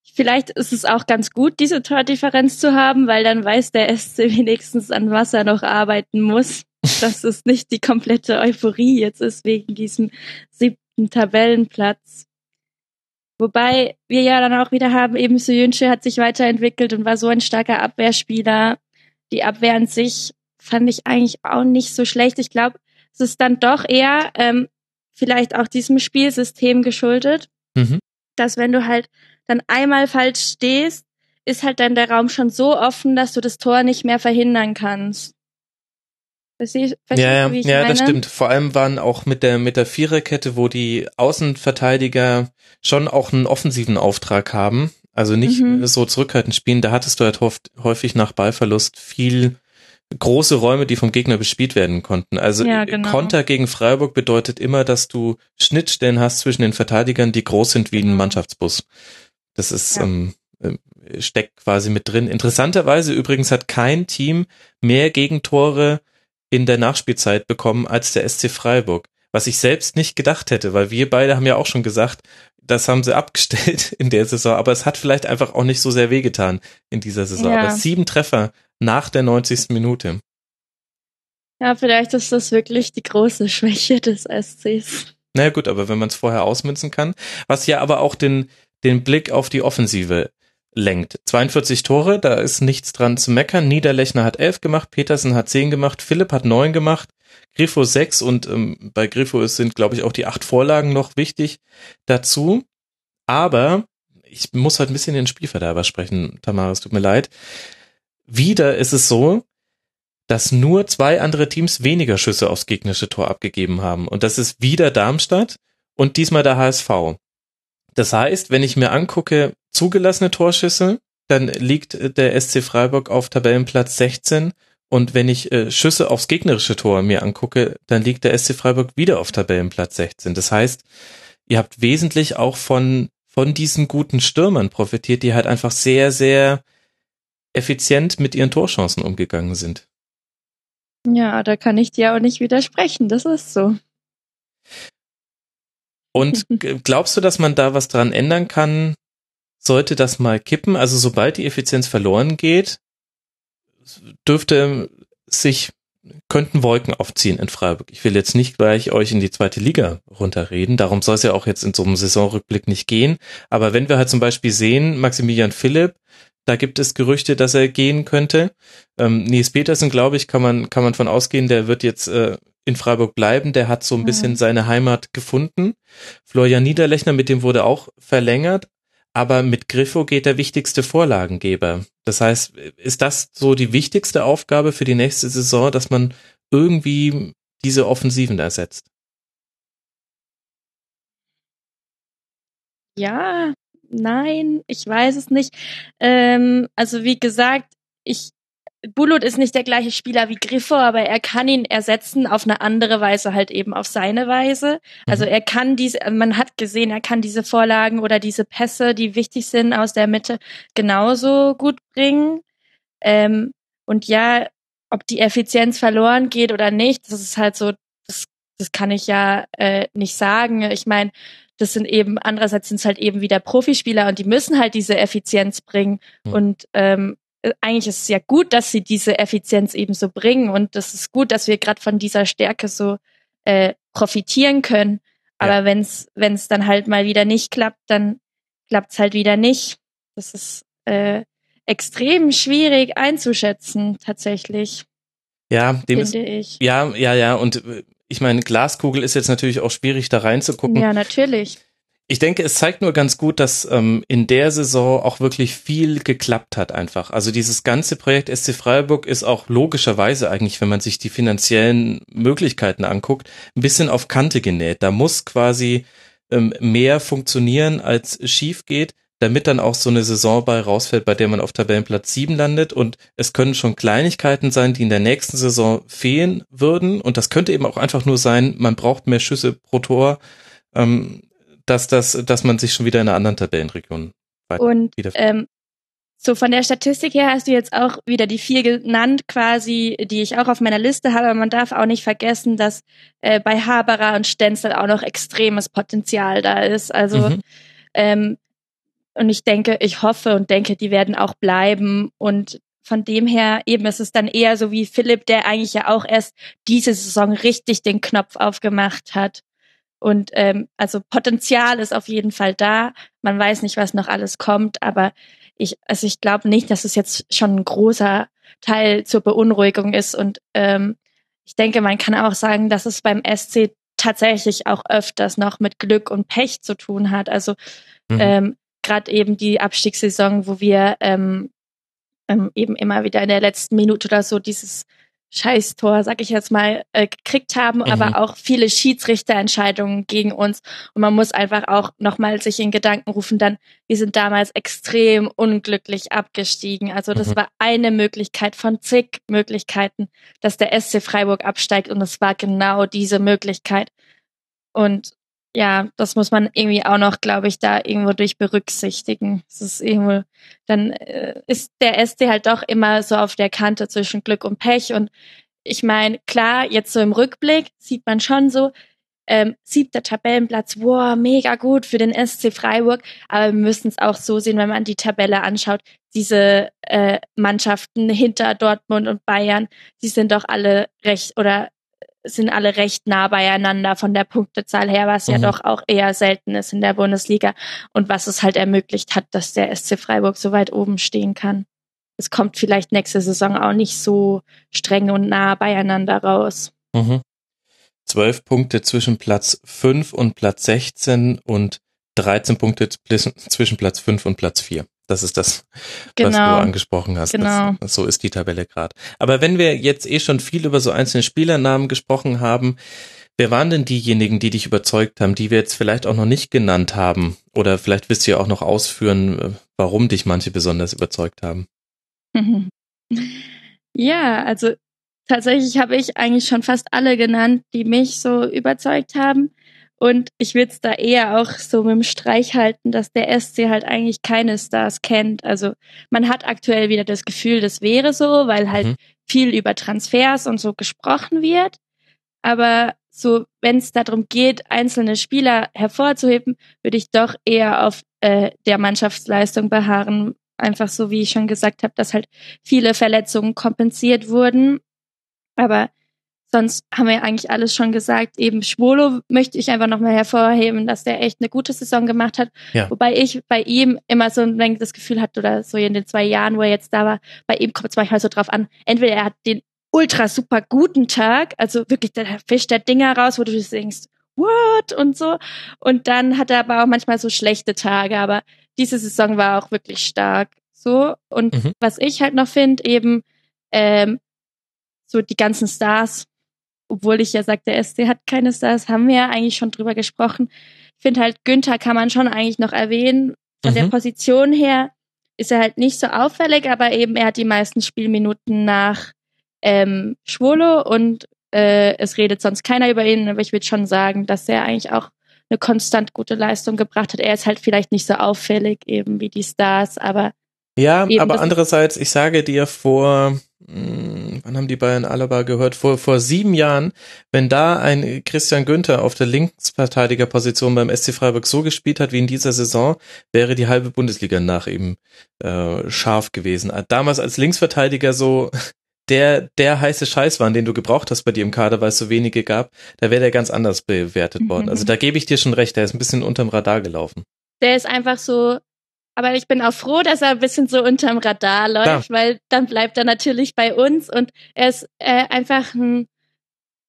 vielleicht ist es auch ganz gut, diese Tordifferenz zu haben, weil dann weiß der SC wenigstens, an was er noch arbeiten muss. dass es nicht die komplette Euphorie jetzt ist wegen diesem siebten Tabellenplatz. Wobei wir ja dann auch wieder haben, eben Soyuncu hat sich weiterentwickelt und war so ein starker Abwehrspieler. Die Abwehr an sich fand ich eigentlich auch nicht so schlecht. Ich glaube, es ist dann doch eher ähm, vielleicht auch diesem Spielsystem geschuldet, mhm. dass wenn du halt dann einmal falsch stehst, ist halt dann der Raum schon so offen, dass du das Tor nicht mehr verhindern kannst. Verstehst, verstehst ja, du, ja, ja, das stimmt. Vor allem waren auch mit der mit der Viererkette, wo die Außenverteidiger schon auch einen offensiven Auftrag haben, also nicht mhm. so zurückhaltend spielen. Da hattest du halt häufig nach Ballverlust viel große Räume, die vom Gegner bespielt werden konnten. Also ja, genau. Konter gegen Freiburg bedeutet immer, dass du Schnittstellen hast zwischen den Verteidigern, die groß sind wie ein genau. Mannschaftsbus. Das ist ja. ähm, äh, steckt quasi mit drin. Interessanterweise übrigens hat kein Team mehr Gegentore in der Nachspielzeit bekommen als der SC Freiburg. Was ich selbst nicht gedacht hätte, weil wir beide haben ja auch schon gesagt, das haben sie abgestellt in der Saison, aber es hat vielleicht einfach auch nicht so sehr wehgetan in dieser Saison. Ja. Aber sieben Treffer nach der 90. Minute. Ja, vielleicht ist das wirklich die große Schwäche des SCs. Na naja, gut, aber wenn man es vorher ausmünzen kann, was ja aber auch den, den Blick auf die Offensive lenkt. 42 Tore, da ist nichts dran zu meckern. Niederlechner hat 11 gemacht, Petersen hat 10 gemacht, Philipp hat 9 gemacht, Griffo 6 und ähm, bei Griffo sind, glaube ich, auch die acht Vorlagen noch wichtig dazu. Aber ich muss halt ein bisschen den Spielverderber sprechen, Tamara, es tut mir leid. Wieder ist es so, dass nur zwei andere Teams weniger Schüsse aufs gegnerische Tor abgegeben haben. Und das ist wieder Darmstadt und diesmal der HSV. Das heißt, wenn ich mir angucke, zugelassene Torschüsse, dann liegt der SC Freiburg auf Tabellenplatz 16 und wenn ich äh, Schüsse aufs gegnerische Tor mir angucke, dann liegt der SC Freiburg wieder auf Tabellenplatz 16. Das heißt, ihr habt wesentlich auch von, von diesen guten Stürmern profitiert, die halt einfach sehr, sehr effizient mit ihren Torchancen umgegangen sind. Ja, da kann ich dir auch nicht widersprechen, das ist so. Und glaubst du, dass man da was dran ändern kann? Sollte das mal kippen? Also sobald die Effizienz verloren geht, dürfte sich könnten Wolken aufziehen in Freiburg. Ich will jetzt nicht gleich euch in die zweite Liga runterreden. Darum soll es ja auch jetzt in so einem Saisonrückblick nicht gehen. Aber wenn wir halt zum Beispiel sehen, Maximilian Philipp, da gibt es Gerüchte, dass er gehen könnte. Ähm, Nils Petersen, glaube ich, kann man, kann man von ausgehen, der wird jetzt äh, in Freiburg bleiben. Der hat so ein bisschen mhm. seine Heimat gefunden. Florian Niederlechner, mit dem wurde auch verlängert. Aber mit Griffo geht der wichtigste Vorlagengeber. Das heißt, ist das so die wichtigste Aufgabe für die nächste Saison, dass man irgendwie diese Offensiven ersetzt? Ja, nein, ich weiß es nicht. Ähm, also wie gesagt, ich Bulut ist nicht der gleiche Spieler wie Griffo, aber er kann ihn ersetzen auf eine andere Weise, halt eben auf seine Weise. Also mhm. er kann diese, man hat gesehen, er kann diese Vorlagen oder diese Pässe, die wichtig sind aus der Mitte, genauso gut bringen. Ähm, und ja, ob die Effizienz verloren geht oder nicht, das ist halt so, das, das kann ich ja äh, nicht sagen. Ich meine, das sind eben, andererseits sind es halt eben wieder Profispieler und die müssen halt diese Effizienz bringen. Mhm. Und ähm, äh, eigentlich ist es ja gut, dass sie diese Effizienz eben so bringen und das ist gut, dass wir gerade von dieser Stärke so äh, profitieren können. Aber ja. wenn es wenn es dann halt mal wieder nicht klappt, dann klappt es halt wieder nicht. Das ist äh, extrem schwierig einzuschätzen tatsächlich. Ja, dem ist, ich. Ja, ja, ja. Und äh, ich meine, Glaskugel ist jetzt natürlich auch schwierig, da reinzugucken. Ja, natürlich. Ich denke, es zeigt nur ganz gut, dass ähm, in der Saison auch wirklich viel geklappt hat einfach. Also dieses ganze Projekt SC Freiburg ist auch logischerweise eigentlich, wenn man sich die finanziellen Möglichkeiten anguckt, ein bisschen auf Kante genäht. Da muss quasi ähm, mehr funktionieren, als schief geht, damit dann auch so eine Saison bei rausfällt, bei der man auf Tabellenplatz 7 landet. Und es können schon Kleinigkeiten sein, die in der nächsten Saison fehlen würden. Und das könnte eben auch einfach nur sein, man braucht mehr Schüsse pro Tor. Ähm, dass, das, dass man sich schon wieder in einer anderen Tabellenregion und ähm, so von der Statistik her hast du jetzt auch wieder die vier genannt, quasi, die ich auch auf meiner Liste habe. Aber man darf auch nicht vergessen, dass äh, bei Haberer und Stenzel auch noch extremes Potenzial da ist. Also mhm. ähm, und ich denke, ich hoffe und denke, die werden auch bleiben. Und von dem her eben ist es dann eher so wie Philipp, der eigentlich ja auch erst diese Saison richtig den Knopf aufgemacht hat. Und ähm, also Potenzial ist auf jeden Fall da. Man weiß nicht, was noch alles kommt, aber ich, also ich glaube nicht, dass es jetzt schon ein großer Teil zur Beunruhigung ist. Und ähm, ich denke, man kann auch sagen, dass es beim SC tatsächlich auch öfters noch mit Glück und Pech zu tun hat. Also mhm. ähm, gerade eben die Abstiegssaison, wo wir ähm, ähm, eben immer wieder in der letzten Minute oder so dieses Scheißtor, sag ich jetzt mal, äh, gekriegt haben, mhm. aber auch viele Schiedsrichterentscheidungen gegen uns. Und man muss einfach auch nochmal sich in Gedanken rufen, dann, wir sind damals extrem unglücklich abgestiegen. Also das mhm. war eine Möglichkeit von zig Möglichkeiten, dass der SC Freiburg absteigt und es war genau diese Möglichkeit. Und ja, das muss man irgendwie auch noch, glaube ich, da irgendwo durch berücksichtigen. Es ist irgendwo, dann äh, ist der SC halt doch immer so auf der Kante zwischen Glück und Pech. Und ich meine, klar, jetzt so im Rückblick sieht man schon so, ähm, siebter Tabellenplatz, wow, mega gut für den SC Freiburg. Aber wir müssen es auch so sehen, wenn man die Tabelle anschaut. Diese äh, Mannschaften hinter Dortmund und Bayern, die sind doch alle recht oder sind alle recht nah beieinander von der Punktezahl her, was mhm. ja doch auch eher selten ist in der Bundesliga und was es halt ermöglicht hat, dass der SC Freiburg so weit oben stehen kann. Es kommt vielleicht nächste Saison auch nicht so streng und nah beieinander raus. Mhm. Zwölf Punkte zwischen Platz fünf und Platz 16 und 13 Punkte zwischen Platz fünf und Platz vier. Das ist das, genau. was du genau. angesprochen hast. Genau. Das, so ist die Tabelle gerade. Aber wenn wir jetzt eh schon viel über so einzelne Spielernamen gesprochen haben, wer waren denn diejenigen, die dich überzeugt haben, die wir jetzt vielleicht auch noch nicht genannt haben? Oder vielleicht willst du ja auch noch ausführen, warum dich manche besonders überzeugt haben. Ja, also tatsächlich habe ich eigentlich schon fast alle genannt, die mich so überzeugt haben. Und ich würde es da eher auch so mit dem Streich halten, dass der SC halt eigentlich keine Stars kennt. Also man hat aktuell wieder das Gefühl, das wäre so, weil halt mhm. viel über Transfers und so gesprochen wird. Aber so, wenn es darum geht, einzelne Spieler hervorzuheben, würde ich doch eher auf äh, der Mannschaftsleistung beharren. Einfach so, wie ich schon gesagt habe, dass halt viele Verletzungen kompensiert wurden. Aber Sonst haben wir eigentlich alles schon gesagt. Eben Schwolo möchte ich einfach nochmal hervorheben, dass der echt eine gute Saison gemacht hat. Ja. Wobei ich bei ihm immer so ein das Gefühl hatte, oder so in den zwei Jahren, wo er jetzt da war, bei ihm kommt es manchmal so drauf an, entweder er hat den ultra super guten Tag, also wirklich, der fischt der Dinger raus, wo du denkst, what? Und so. Und dann hat er aber auch manchmal so schlechte Tage, aber diese Saison war auch wirklich stark. So. Und mhm. was ich halt noch finde, eben, ähm, so die ganzen Stars, obwohl ich ja sage, der SC hat keine Stars, haben wir ja eigentlich schon drüber gesprochen. Ich finde halt, Günther kann man schon eigentlich noch erwähnen. Von mhm. der Position her ist er halt nicht so auffällig, aber eben er hat die meisten Spielminuten nach ähm, Schwolo und äh, es redet sonst keiner über ihn, aber ich würde schon sagen, dass er eigentlich auch eine konstant gute Leistung gebracht hat. Er ist halt vielleicht nicht so auffällig eben wie die Stars, aber ja, aber andererseits, ich sage dir vor hm, wann haben die Bayern Alaba gehört? Vor, vor sieben Jahren, wenn da ein Christian Günther auf der Linksverteidigerposition beim SC Freiburg so gespielt hat wie in dieser Saison, wäre die halbe Bundesliga nach ihm äh, scharf gewesen. Damals als Linksverteidiger so der, der heiße Scheiß war, den du gebraucht hast bei dir im Kader, weil es so wenige gab, da wäre der ganz anders bewertet worden. Also da gebe ich dir schon recht, der ist ein bisschen unterm Radar gelaufen. Der ist einfach so aber ich bin auch froh, dass er ein bisschen so unterm Radar läuft, ja. weil dann bleibt er natürlich bei uns und er ist äh, einfach ein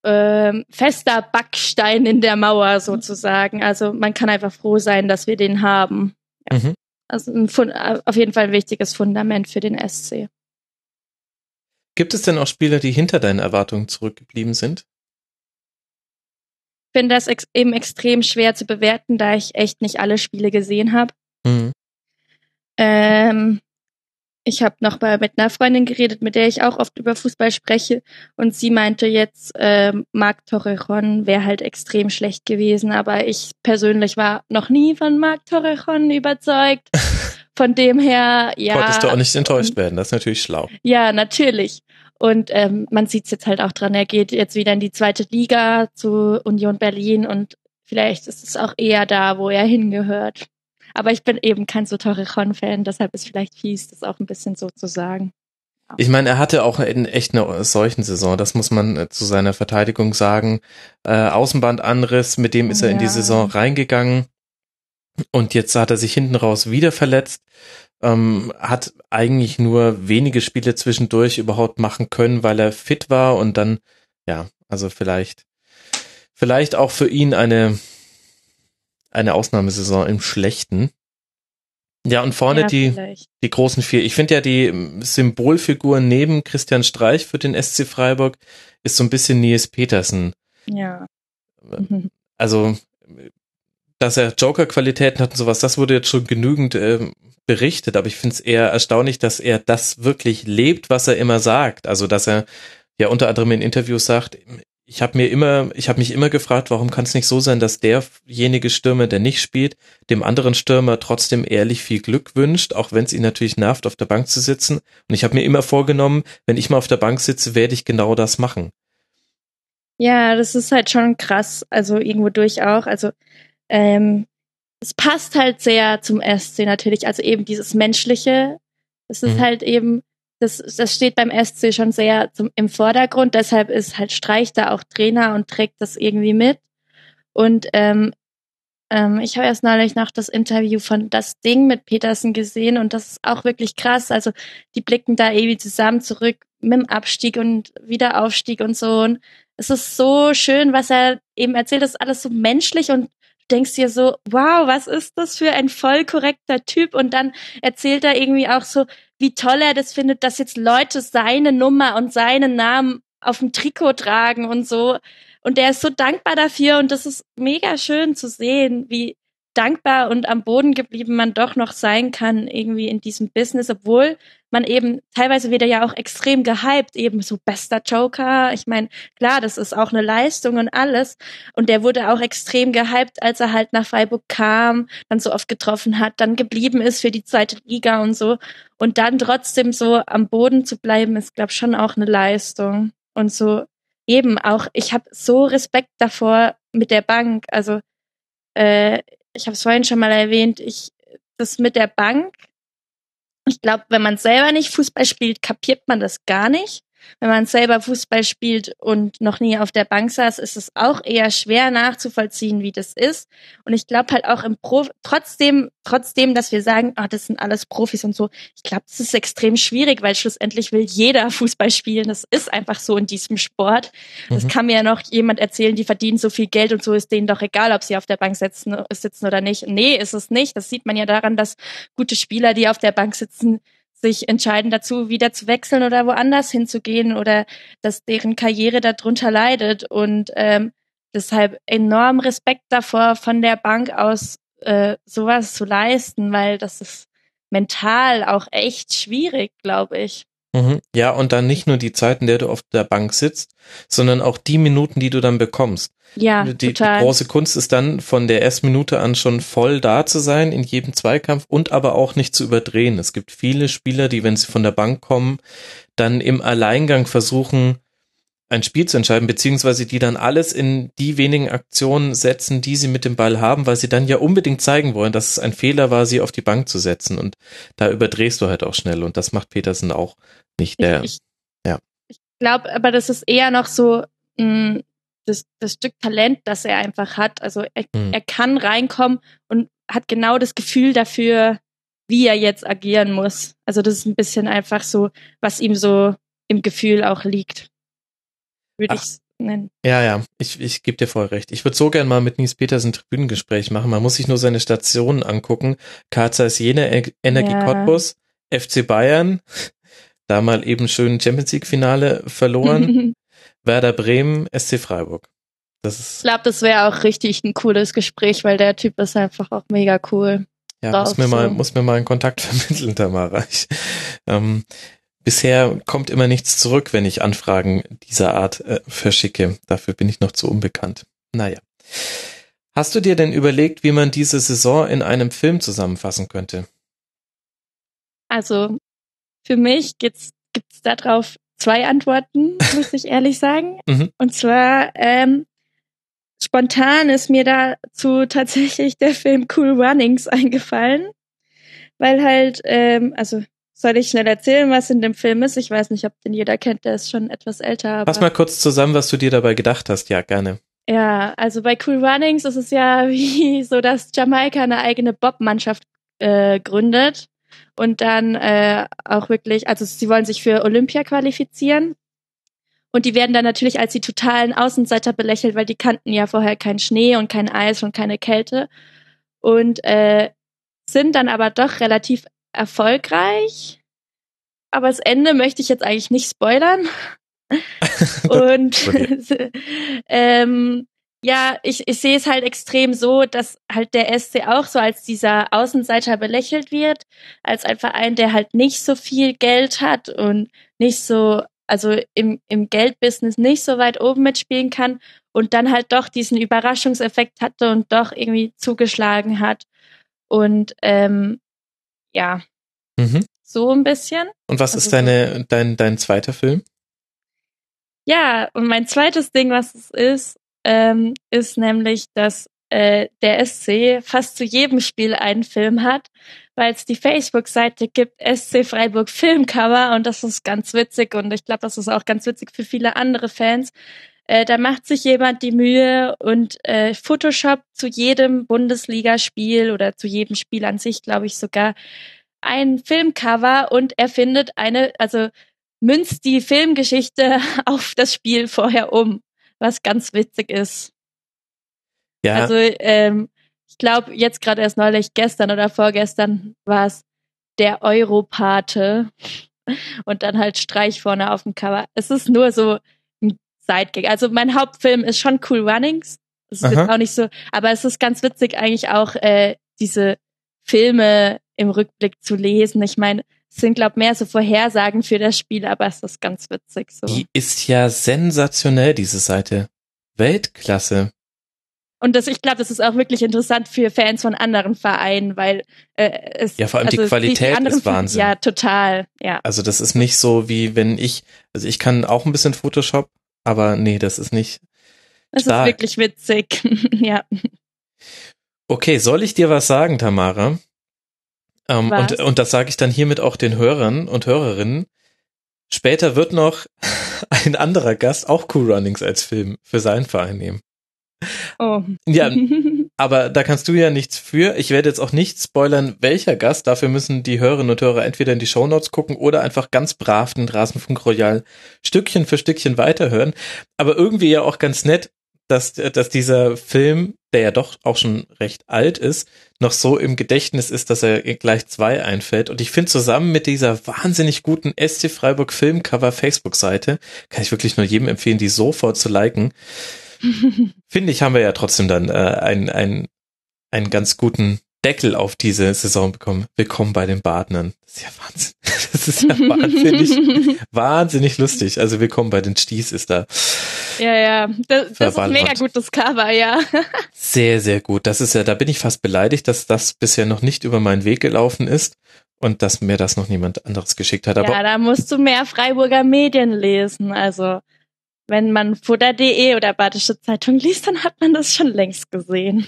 äh, fester Backstein in der Mauer sozusagen. Also man kann einfach froh sein, dass wir den haben. Ja. Mhm. Also auf jeden Fall ein wichtiges Fundament für den SC. Gibt es denn auch Spieler, die hinter deinen Erwartungen zurückgeblieben sind? Ich finde das ex eben extrem schwer zu bewerten, da ich echt nicht alle Spiele gesehen habe. Mhm. Ähm, ich habe noch mal mit einer Freundin geredet, mit der ich auch oft über Fußball spreche. Und sie meinte jetzt, äh, Marc Torrejon wäre halt extrem schlecht gewesen. Aber ich persönlich war noch nie von Marc Torrejon überzeugt. Von dem her, ja. Wolltest du auch nicht enttäuscht werden, das ist natürlich schlau. Ja, natürlich. Und ähm, man sieht es jetzt halt auch dran, er geht jetzt wieder in die zweite Liga zu Union Berlin und vielleicht ist es auch eher da, wo er hingehört. Aber ich bin eben kein so Torrejon-Fan, deshalb ist vielleicht fies, das auch ein bisschen so zu sagen. Ich meine, er hatte auch in echt eine solchen Saison, das muss man äh, zu seiner Verteidigung sagen. Äh, Außenbandanriss, mit dem ist er ja. in die Saison reingegangen. Und jetzt hat er sich hinten raus wieder verletzt. Ähm, hat eigentlich nur wenige Spiele zwischendurch überhaupt machen können, weil er fit war und dann, ja, also vielleicht, vielleicht auch für ihn eine eine Ausnahmesaison im Schlechten. Ja, und vorne ja, die, die großen vier. Ich finde ja die Symbolfigur neben Christian Streich für den SC Freiburg ist so ein bisschen Nils Petersen. Ja. Also, dass er Joker-Qualitäten hat und sowas, das wurde jetzt schon genügend äh, berichtet, aber ich finde es eher erstaunlich, dass er das wirklich lebt, was er immer sagt. Also, dass er ja unter anderem in Interviews sagt, ich habe mir immer, ich habe mich immer gefragt, warum kann es nicht so sein, dass derjenige Stürmer, der nicht spielt, dem anderen Stürmer trotzdem ehrlich viel Glück wünscht, auch wenn es ihn natürlich nervt, auf der Bank zu sitzen. Und ich habe mir immer vorgenommen, wenn ich mal auf der Bank sitze, werde ich genau das machen. Ja, das ist halt schon krass, also irgendwo durch auch. Also ähm, es passt halt sehr zum SC natürlich, also eben dieses Menschliche. Es ist mhm. halt eben das, das steht beim SC schon sehr zum, im Vordergrund. Deshalb ist halt Streich da auch Trainer und trägt das irgendwie mit. Und ähm, ähm, ich habe erst neulich noch das Interview von Das Ding mit Petersen gesehen und das ist auch wirklich krass. Also die blicken da ewig zusammen zurück mit dem Abstieg und Wiederaufstieg und so. Und es ist so schön, was er eben erzählt. Das ist alles so menschlich und du denkst dir so, wow, was ist das für ein voll korrekter Typ? Und dann erzählt er irgendwie auch so, wie toll er das findet, dass jetzt Leute seine Nummer und seinen Namen auf dem Trikot tragen und so. Und der ist so dankbar dafür und das ist mega schön zu sehen, wie dankbar und am Boden geblieben man doch noch sein kann irgendwie in diesem Business, obwohl man eben teilweise wieder ja auch extrem gehypt, eben so bester Joker. Ich meine, klar, das ist auch eine Leistung und alles. Und der wurde auch extrem gehypt, als er halt nach Freiburg kam, dann so oft getroffen hat, dann geblieben ist für die zweite Liga und so. Und dann trotzdem so am Boden zu bleiben, ist, glaube schon auch eine Leistung. Und so eben auch, ich habe so Respekt davor mit der Bank. Also äh, ich habe es vorhin schon mal erwähnt, ich das mit der Bank. Ich glaube, wenn man selber nicht Fußball spielt, kapiert man das gar nicht wenn man selber Fußball spielt und noch nie auf der Bank saß, ist es auch eher schwer nachzuvollziehen, wie das ist. Und ich glaube halt auch im Pro trotzdem, trotzdem, dass wir sagen, ah, das sind alles Profis und so, ich glaube, das ist extrem schwierig, weil schlussendlich will jeder Fußball spielen. Das ist einfach so in diesem Sport. Das mhm. kann mir ja noch jemand erzählen, die verdienen so viel Geld und so ist denen doch egal, ob sie auf der Bank sitzen, sitzen oder nicht. Nee, ist es nicht. Das sieht man ja daran, dass gute Spieler, die auf der Bank sitzen, sich entscheiden dazu, wieder zu wechseln oder woanders hinzugehen oder dass deren Karriere darunter leidet. Und ähm, deshalb enorm Respekt davor, von der Bank aus äh, sowas zu leisten, weil das ist mental auch echt schwierig, glaube ich. Mhm. Ja, und dann nicht nur die Zeit, in der du auf der Bank sitzt, sondern auch die Minuten, die du dann bekommst. Ja, die, total. die große Kunst ist dann von der ersten Minute an schon voll da zu sein in jedem Zweikampf und aber auch nicht zu überdrehen. Es gibt viele Spieler, die, wenn sie von der Bank kommen, dann im Alleingang versuchen, ein Spiel zu entscheiden, beziehungsweise die dann alles in die wenigen Aktionen setzen, die sie mit dem Ball haben, weil sie dann ja unbedingt zeigen wollen, dass es ein Fehler war, sie auf die Bank zu setzen. Und da überdrehst du halt auch schnell. Und das macht Petersen auch nicht. Der, ich, ja. Ich glaube, aber das ist eher noch so mh, mm, das, das Stück Talent, das er einfach hat. Also er, mhm. er kann reinkommen und hat genau das Gefühl dafür, wie er jetzt agieren muss. Also das ist ein bisschen einfach so, was ihm so im Gefühl auch liegt würde ich nennen. Ja, ja, ich, ich gebe dir voll recht. Ich würde so gern mal mit Nies Peters ein Tribünengespräch machen. Man muss sich nur seine Stationen angucken. Karza ist jene Energie ja. Cottbus, FC Bayern, da mal eben schön Champions League Finale verloren, Werder Bremen, SC Freiburg. Das ist ich glaube, das wäre auch richtig ein cooles Gespräch, weil der Typ ist einfach auch mega cool. Ja, drauf, muss mir so. mal, muss mir mal einen Kontakt vermitteln, Tamara. Ich, ähm, Bisher kommt immer nichts zurück, wenn ich Anfragen dieser Art äh, verschicke. Dafür bin ich noch zu unbekannt. Naja. Hast du dir denn überlegt, wie man diese Saison in einem Film zusammenfassen könnte? Also, für mich gibt's, gibt's darauf zwei Antworten, muss ich ehrlich sagen. Mhm. Und zwar, ähm, spontan ist mir dazu tatsächlich der Film Cool Runnings eingefallen. Weil halt, ähm, also soll ich schnell erzählen, was in dem Film ist? Ich weiß nicht, ob den jeder kennt, der ist schon etwas älter. Fass mal kurz zusammen, was du dir dabei gedacht hast. Ja, gerne. Ja, also bei Cool Runnings ist es ja wie so, dass Jamaika eine eigene Bob-Mannschaft äh, gründet und dann äh, auch wirklich, also sie wollen sich für Olympia qualifizieren. Und die werden dann natürlich als die totalen Außenseiter belächelt, weil die kannten ja vorher keinen Schnee und kein Eis und keine Kälte. Und äh, sind dann aber doch relativ erfolgreich. Aber das Ende möchte ich jetzt eigentlich nicht spoilern. Und ähm, ja, ich, ich sehe es halt extrem so, dass halt der SC auch so als dieser Außenseiter belächelt wird, als ein Verein, der halt nicht so viel Geld hat und nicht so, also im, im Geldbusiness nicht so weit oben mitspielen kann und dann halt doch diesen Überraschungseffekt hatte und doch irgendwie zugeschlagen hat. Und ähm, ja. Mhm. So ein bisschen. Und was also ist deine, so. dein, dein zweiter Film? Ja, und mein zweites Ding, was es ist, ähm, ist nämlich, dass äh, der SC fast zu jedem Spiel einen Film hat, weil es die Facebook-Seite gibt, SC Freiburg Filmcover und das ist ganz witzig und ich glaube, das ist auch ganz witzig für viele andere Fans. Äh, da macht sich jemand die Mühe und äh, Photoshop zu jedem Bundesligaspiel oder zu jedem Spiel an sich, glaube ich sogar, ein Filmcover und er findet eine, also münzt die Filmgeschichte auf das Spiel vorher um, was ganz witzig ist. Ja. Also ähm, ich glaube, jetzt gerade erst neulich, gestern oder vorgestern war es der Europate und dann halt Streich vorne auf dem Cover. Es ist nur so Sidekick. Also mein Hauptfilm ist schon Cool Runnings. Es ist jetzt auch nicht so, aber es ist ganz witzig eigentlich auch äh, diese Filme im Rückblick zu lesen. Ich meine, es sind glaube mehr so Vorhersagen für das Spiel, aber es ist ganz witzig so. Die ist ja sensationell diese Seite. Weltklasse. Und das, ich glaube, das ist auch wirklich interessant für Fans von anderen Vereinen, weil äh, es ja vor allem also die Qualität die ist Wahnsinn. Ja, total. Ja. Also das ist nicht so wie wenn ich, also ich kann auch ein bisschen Photoshop, aber nee, das ist nicht. Das stark. ist wirklich witzig. ja. Okay, soll ich dir was sagen, Tamara? Ähm, was? Und, und das sage ich dann hiermit auch den Hörern und Hörerinnen. Später wird noch ein anderer Gast auch Cool Runnings als Film für seinen Verein nehmen. Oh. Ja, aber da kannst du ja nichts für. Ich werde jetzt auch nicht spoilern, welcher Gast. Dafür müssen die Hörerinnen und Hörer entweder in die Shownotes gucken oder einfach ganz brav den Rasenfunk Royal Stückchen für Stückchen weiterhören. Aber irgendwie ja auch ganz nett, dass, dass dieser Film, der ja doch auch schon recht alt ist, noch so im Gedächtnis ist, dass er gleich zwei einfällt. Und ich finde zusammen mit dieser wahnsinnig guten SC Freiburg Filmcover Facebook-Seite, kann ich wirklich nur jedem empfehlen, die sofort zu liken. finde ich, haben wir ja trotzdem dann äh, einen, einen, einen ganz guten Deckel auf diese Saison bekommen. Willkommen bei den Badnern. Das ist ja Wahnsinn. Das ist ja wahnsinnig, wahnsinnig lustig. Also willkommen bei den Sties ist da. Ja, ja. Das, das ist mega gutes Cover, ja. Sehr, sehr gut. Das ist ja, da bin ich fast beleidigt, dass das bisher noch nicht über meinen Weg gelaufen ist und dass mir das noch niemand anderes geschickt hat. Aber ja, da musst du mehr Freiburger Medien lesen. Also wenn man Futter.de oder Badische Zeitung liest, dann hat man das schon längst gesehen.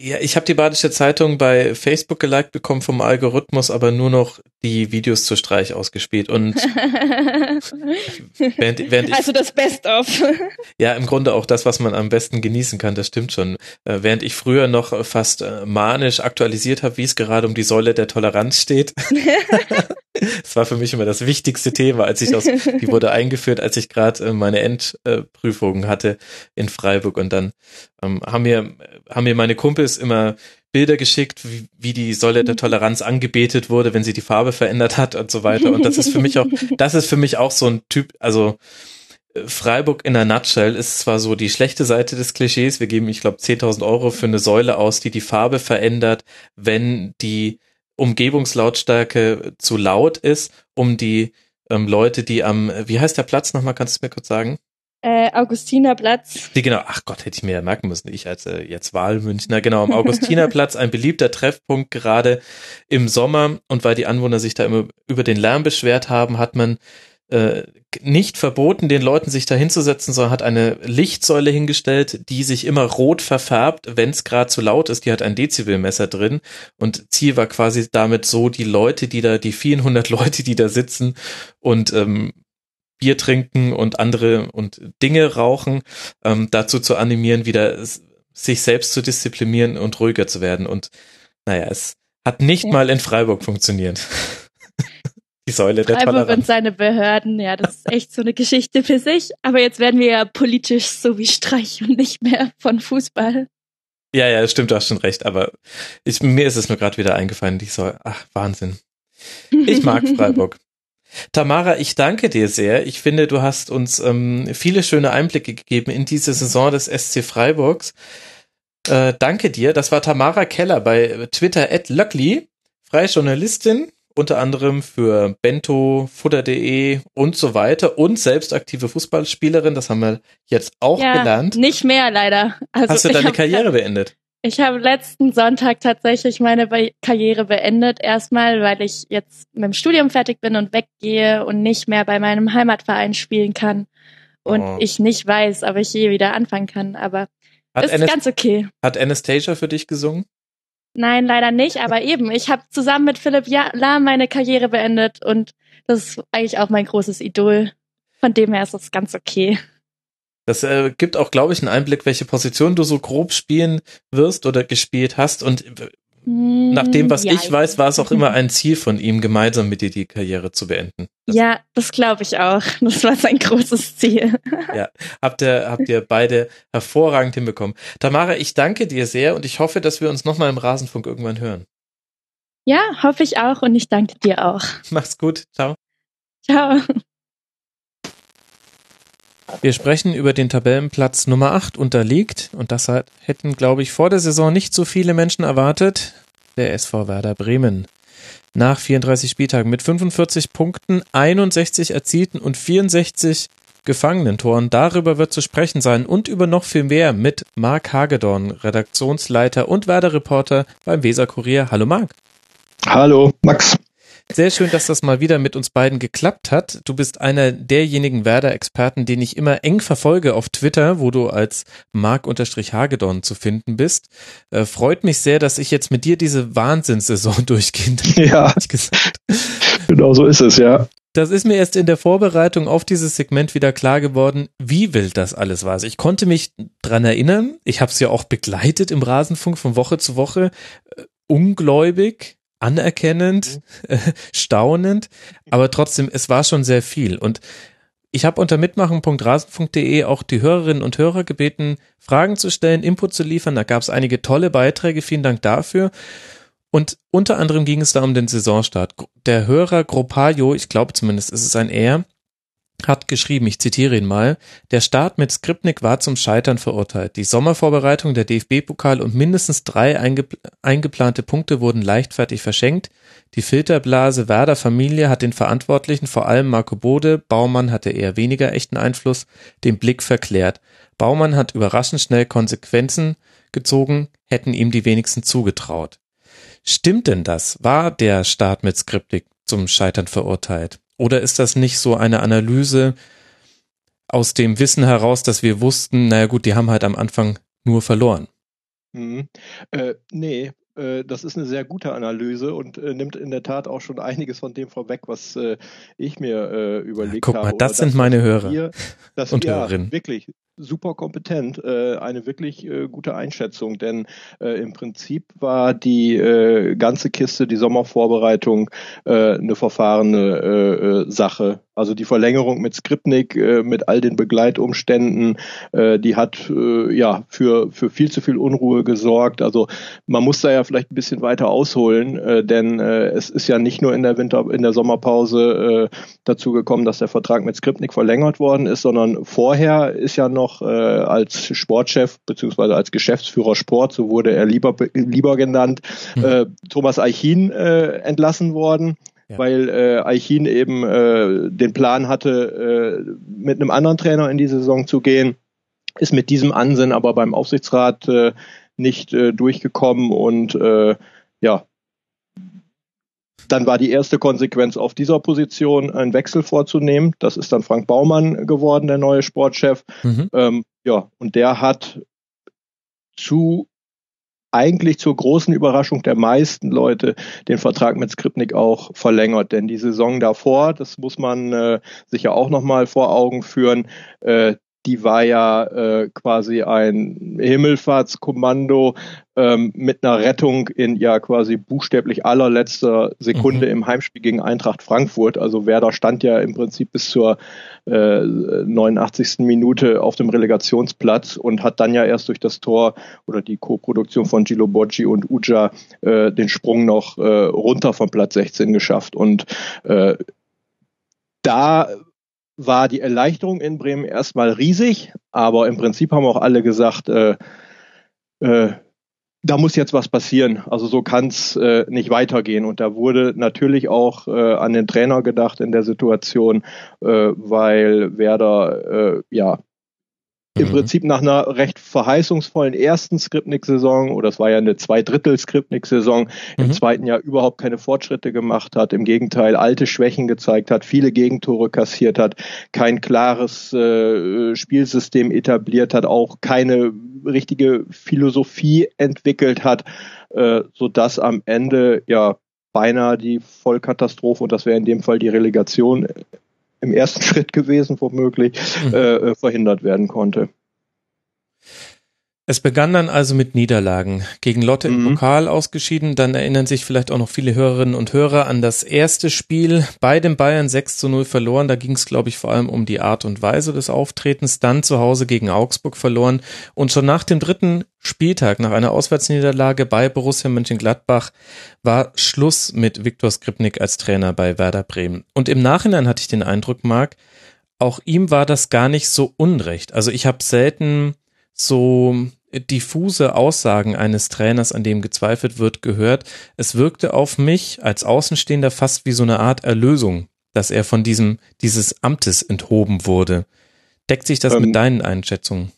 Ja, ich habe die Badische Zeitung bei Facebook geliked bekommen vom Algorithmus, aber nur noch die Videos zur Streich ausgespielt und während, während ich, also das Best of. ja, im Grunde auch das, was man am besten genießen kann, das stimmt schon. Äh, während ich früher noch fast äh, manisch aktualisiert habe, wie es gerade um die Säule der Toleranz steht. Das war für mich immer das wichtigste Thema, als ich aus, die wurde eingeführt, als ich gerade äh, meine Endprüfungen hatte in Freiburg und dann ähm, haben mir haben mir meine Kumpels immer Bilder geschickt, wie, wie die Säule der Toleranz angebetet wurde, wenn sie die Farbe verändert hat und so weiter. Und das ist für mich auch, das ist für mich auch so ein Typ, also äh, Freiburg in der Nutshell ist zwar so die schlechte Seite des Klischees. Wir geben, ich glaube, 10.000 Euro für eine Säule aus, die die Farbe verändert, wenn die Umgebungslautstärke zu laut ist, um die ähm, Leute, die am, wie heißt der Platz nochmal, kannst du mir kurz sagen? Äh, Augustinerplatz. Die genau, ach Gott, hätte ich mir ja merken müssen, ich als äh, jetzt Wahlmünchner, genau, am Augustinerplatz, ein beliebter Treffpunkt gerade im Sommer und weil die Anwohner sich da immer über den Lärm beschwert haben, hat man äh, nicht verboten, den Leuten sich da hinzusetzen, sondern hat eine Lichtsäule hingestellt, die sich immer rot verfärbt, wenn es gerade zu laut ist. Die hat ein Dezibelmesser drin und Ziel war quasi damit so, die Leute, die da, die vielen hundert Leute, die da sitzen und ähm, Bier trinken und andere und Dinge rauchen, ähm, dazu zu animieren, wieder sich selbst zu disziplinieren und ruhiger zu werden. Und naja, es hat nicht mal in Freiburg funktioniert. Die Säule der Freiburg Toleranz. und seine Behörden, ja, das ist echt so eine Geschichte für sich. Aber jetzt werden wir ja politisch so wie Streich und nicht mehr von Fußball. Ja, ja, stimmt, du hast schon recht. Aber ich, mir ist es nur gerade wieder eingefallen, die Säule. Ach, Wahnsinn. Ich mag Freiburg. Tamara, ich danke dir sehr. Ich finde, du hast uns ähm, viele schöne Einblicke gegeben in diese Saison des SC Freiburgs. Äh, danke dir. Das war Tamara Keller bei Twitter at Löckli, freie Journalistin, unter anderem für Bento, Futter.de und so weiter und selbst aktive Fußballspielerin. Das haben wir jetzt auch ja, gelernt. Nicht mehr leider. Also Hast du deine Karriere beendet? Ich habe letzten Sonntag tatsächlich meine Karriere beendet. Erstmal, weil ich jetzt mit dem Studium fertig bin und weggehe und nicht mehr bei meinem Heimatverein spielen kann. Und oh. ich nicht weiß, ob ich je wieder anfangen kann. Aber Hat ist Anast ganz okay. Hat Anastasia für dich gesungen? Nein, leider nicht, aber eben, ich habe zusammen mit Philipp Lahm meine Karriere beendet und das ist eigentlich auch mein großes Idol. Von dem her ist das ganz okay. Das äh, gibt auch, glaube ich, einen Einblick, welche Position du so grob spielen wirst oder gespielt hast. Und nach dem, was ja, ich weiß, war es auch immer ein Ziel von ihm, gemeinsam mit dir die Karriere zu beenden. Das ja, das glaube ich auch. Das war sein großes Ziel. Ja, habt ihr, habt ihr beide hervorragend hinbekommen. Tamara, ich danke dir sehr und ich hoffe, dass wir uns nochmal im Rasenfunk irgendwann hören. Ja, hoffe ich auch und ich danke dir auch. Mach's gut. Ciao. Ciao. Wir sprechen über den Tabellenplatz Nummer 8 unterliegt und das hätten, glaube ich, vor der Saison nicht so viele Menschen erwartet. Der SV Werder Bremen. Nach 34 Spieltagen mit 45 Punkten, 61 erzielten und 64 gefangenen Toren. Darüber wird zu sprechen sein und über noch viel mehr mit Marc Hagedorn, Redaktionsleiter und Werder-Reporter beim Weser Kurier. Hallo Marc. Hallo Max. Sehr schön, dass das mal wieder mit uns beiden geklappt hat. Du bist einer derjenigen Werder-Experten, den ich immer eng verfolge auf Twitter, wo du als Mark-Hagedorn zu finden bist. Äh, freut mich sehr, dass ich jetzt mit dir diese Wahnsinnssaison durchgehen Ja. Genau so ist es, ja. Das ist mir erst in der Vorbereitung auf dieses Segment wieder klar geworden, wie wild das alles war. Also ich konnte mich dran erinnern, ich habe es ja auch begleitet im Rasenfunk von Woche zu Woche, äh, ungläubig, anerkennend, mhm. staunend, aber trotzdem, es war schon sehr viel. Und ich habe unter mitmachen.rasen.de auch die Hörerinnen und Hörer gebeten, Fragen zu stellen, Input zu liefern. Da gab es einige tolle Beiträge, vielen Dank dafür. Und unter anderem ging es da um den Saisonstart. Der Hörer Gropajo, ich glaube zumindest ist es ein Er, hat geschrieben, ich zitiere ihn mal, der Start mit Skripnik war zum Scheitern verurteilt. Die Sommervorbereitung der DFB-Pokal und mindestens drei eingepl eingeplante Punkte wurden leichtfertig verschenkt. Die Filterblase Werder Familie hat den Verantwortlichen, vor allem Marco Bode, Baumann hatte eher weniger echten Einfluss, den Blick verklärt. Baumann hat überraschend schnell Konsequenzen gezogen, hätten ihm die wenigsten zugetraut. Stimmt denn das? War der Start mit Skripnik zum Scheitern verurteilt? Oder ist das nicht so eine Analyse aus dem Wissen heraus, dass wir wussten, naja gut, die haben halt am Anfang nur verloren? Mhm. Äh, nee, äh, das ist eine sehr gute Analyse und äh, nimmt in der Tat auch schon einiges von dem vorweg, was äh, ich mir äh, überlegt Guck habe. Guck mal, das sind meine Hörer wir, und wir, Hörerinnen. Wirklich, super kompetent, äh, eine wirklich äh, gute Einschätzung, denn äh, im Prinzip war die äh, ganze Kiste, die Sommervorbereitung, äh, eine verfahrene äh, äh, Sache. Also die Verlängerung mit Skripnik, äh, mit all den Begleitumständen, äh, die hat äh, ja für, für viel zu viel Unruhe gesorgt. Also man muss da ja vielleicht ein bisschen weiter ausholen, äh, denn äh, es ist ja nicht nur in der Winter, in der Sommerpause äh, dazu gekommen, dass der Vertrag mit Skripnik verlängert worden ist, sondern vorher ist ja noch als Sportchef beziehungsweise als Geschäftsführer Sport, so wurde er lieber, lieber genannt, mhm. Thomas Eichin entlassen worden. Ja. weil äh, Eichin eben äh, den Plan hatte, äh, mit einem anderen Trainer in die Saison zu gehen, ist mit diesem Ansinnen aber beim Aufsichtsrat äh, nicht äh, durchgekommen und äh, ja, dann war die erste Konsequenz auf dieser Position einen Wechsel vorzunehmen. Das ist dann Frank Baumann geworden, der neue Sportchef. Mhm. Ähm, ja, und der hat zu eigentlich zur großen Überraschung der meisten Leute den Vertrag mit Skripnik auch verlängert. Denn die Saison davor, das muss man äh, sich ja auch nochmal vor Augen führen, äh, die war ja äh, quasi ein Himmelfahrtskommando ähm, mit einer Rettung in ja quasi buchstäblich allerletzter Sekunde mhm. im Heimspiel gegen Eintracht Frankfurt. Also Werder stand ja im Prinzip bis zur äh, 89. Minute auf dem Relegationsplatz und hat dann ja erst durch das Tor oder die Co-Produktion von Gilo Bocci und Uja äh, den Sprung noch äh, runter von Platz 16 geschafft. Und äh, da war die Erleichterung in Bremen erstmal riesig, aber im Prinzip haben auch alle gesagt, äh, äh, da muss jetzt was passieren. Also so kann es äh, nicht weitergehen. Und da wurde natürlich auch äh, an den Trainer gedacht in der Situation, äh, weil Werder äh, ja im mhm. Prinzip nach einer recht verheißungsvollen ersten Skripnik-Saison, oder es war ja eine Zweidrittel-Skripnik-Saison, mhm. im zweiten Jahr überhaupt keine Fortschritte gemacht hat, im Gegenteil alte Schwächen gezeigt hat, viele Gegentore kassiert hat, kein klares äh, Spielsystem etabliert hat, auch keine richtige Philosophie entwickelt hat, äh, so dass am Ende ja beinahe die Vollkatastrophe und das wäre in dem Fall die Relegation im ersten Schritt gewesen, womöglich, mhm. äh, verhindert werden konnte. Es begann dann also mit Niederlagen. Gegen Lotte mhm. im Pokal ausgeschieden. Dann erinnern sich vielleicht auch noch viele Hörerinnen und Hörer an das erste Spiel bei den Bayern 6 zu 0 verloren. Da ging es, glaube ich, vor allem um die Art und Weise des Auftretens. Dann zu Hause gegen Augsburg verloren. Und schon nach dem dritten Spieltag, nach einer Auswärtsniederlage bei Borussia Mönchengladbach, war Schluss mit Viktor Skripnik als Trainer bei Werder Bremen. Und im Nachhinein hatte ich den Eindruck, Marc, auch ihm war das gar nicht so unrecht. Also ich habe selten so diffuse Aussagen eines Trainers, an dem gezweifelt wird, gehört. Es wirkte auf mich als Außenstehender fast wie so eine Art Erlösung, dass er von diesem, dieses Amtes enthoben wurde. Deckt sich das ähm, mit deinen Einschätzungen?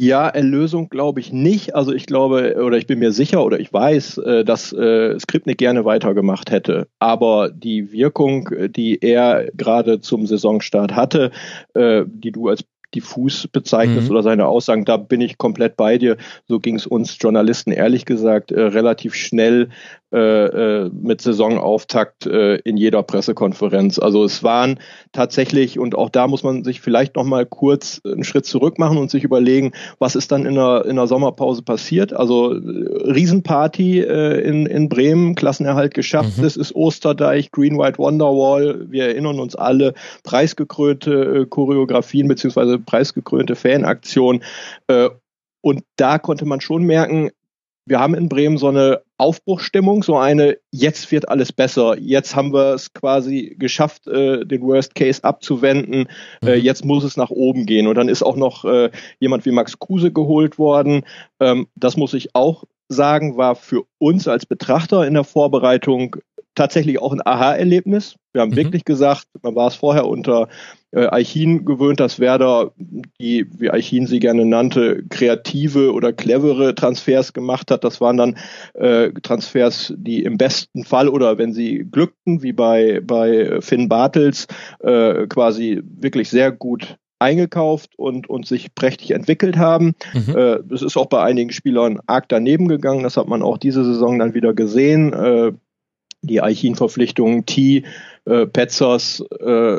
Ja, Erlösung glaube ich nicht. Also ich glaube oder ich bin mir sicher oder ich weiß, äh, dass äh, Skripnik gerne weitergemacht hätte. Aber die Wirkung, die er gerade zum Saisonstart hatte, äh, die du als diffus bezeichnest mhm. oder seine Aussagen, da bin ich komplett bei dir. So ging es uns Journalisten ehrlich gesagt äh, relativ schnell äh, äh, mit Saisonauftakt äh, in jeder Pressekonferenz. Also es waren tatsächlich, und auch da muss man sich vielleicht noch mal kurz einen Schritt zurück machen und sich überlegen, was ist dann in der, in der Sommerpause passiert. Also äh, Riesenparty äh, in, in Bremen, Klassenerhalt geschafft, mhm. das ist Osterdeich, Green White Wonderwall, wir erinnern uns alle, preisgekrönte äh, Choreografien beziehungsweise preisgekrönte Fanaktion. Äh, und da konnte man schon merken, wir haben in Bremen so eine Aufbruchstimmung, so eine, jetzt wird alles besser, jetzt haben wir es quasi geschafft, äh, den Worst Case abzuwenden, äh, mhm. jetzt muss es nach oben gehen. Und dann ist auch noch äh, jemand wie Max Kruse geholt worden. Ähm, das muss ich auch sagen, war für uns als Betrachter in der Vorbereitung tatsächlich auch ein Aha-Erlebnis. Wir haben mhm. wirklich gesagt, man war es vorher unter äh, Eichin gewöhnt, dass Werder die, wie Eichin sie gerne nannte, kreative oder clevere Transfers gemacht hat. Das waren dann äh, Transfers, die im besten Fall oder wenn sie glückten, wie bei, bei Finn Bartels, äh, quasi wirklich sehr gut eingekauft und, und sich prächtig entwickelt haben. Mhm. Äh, das ist auch bei einigen Spielern arg daneben gegangen. Das hat man auch diese Saison dann wieder gesehen. Äh, die Eichin-Verpflichtungen T, äh, Petzers, äh,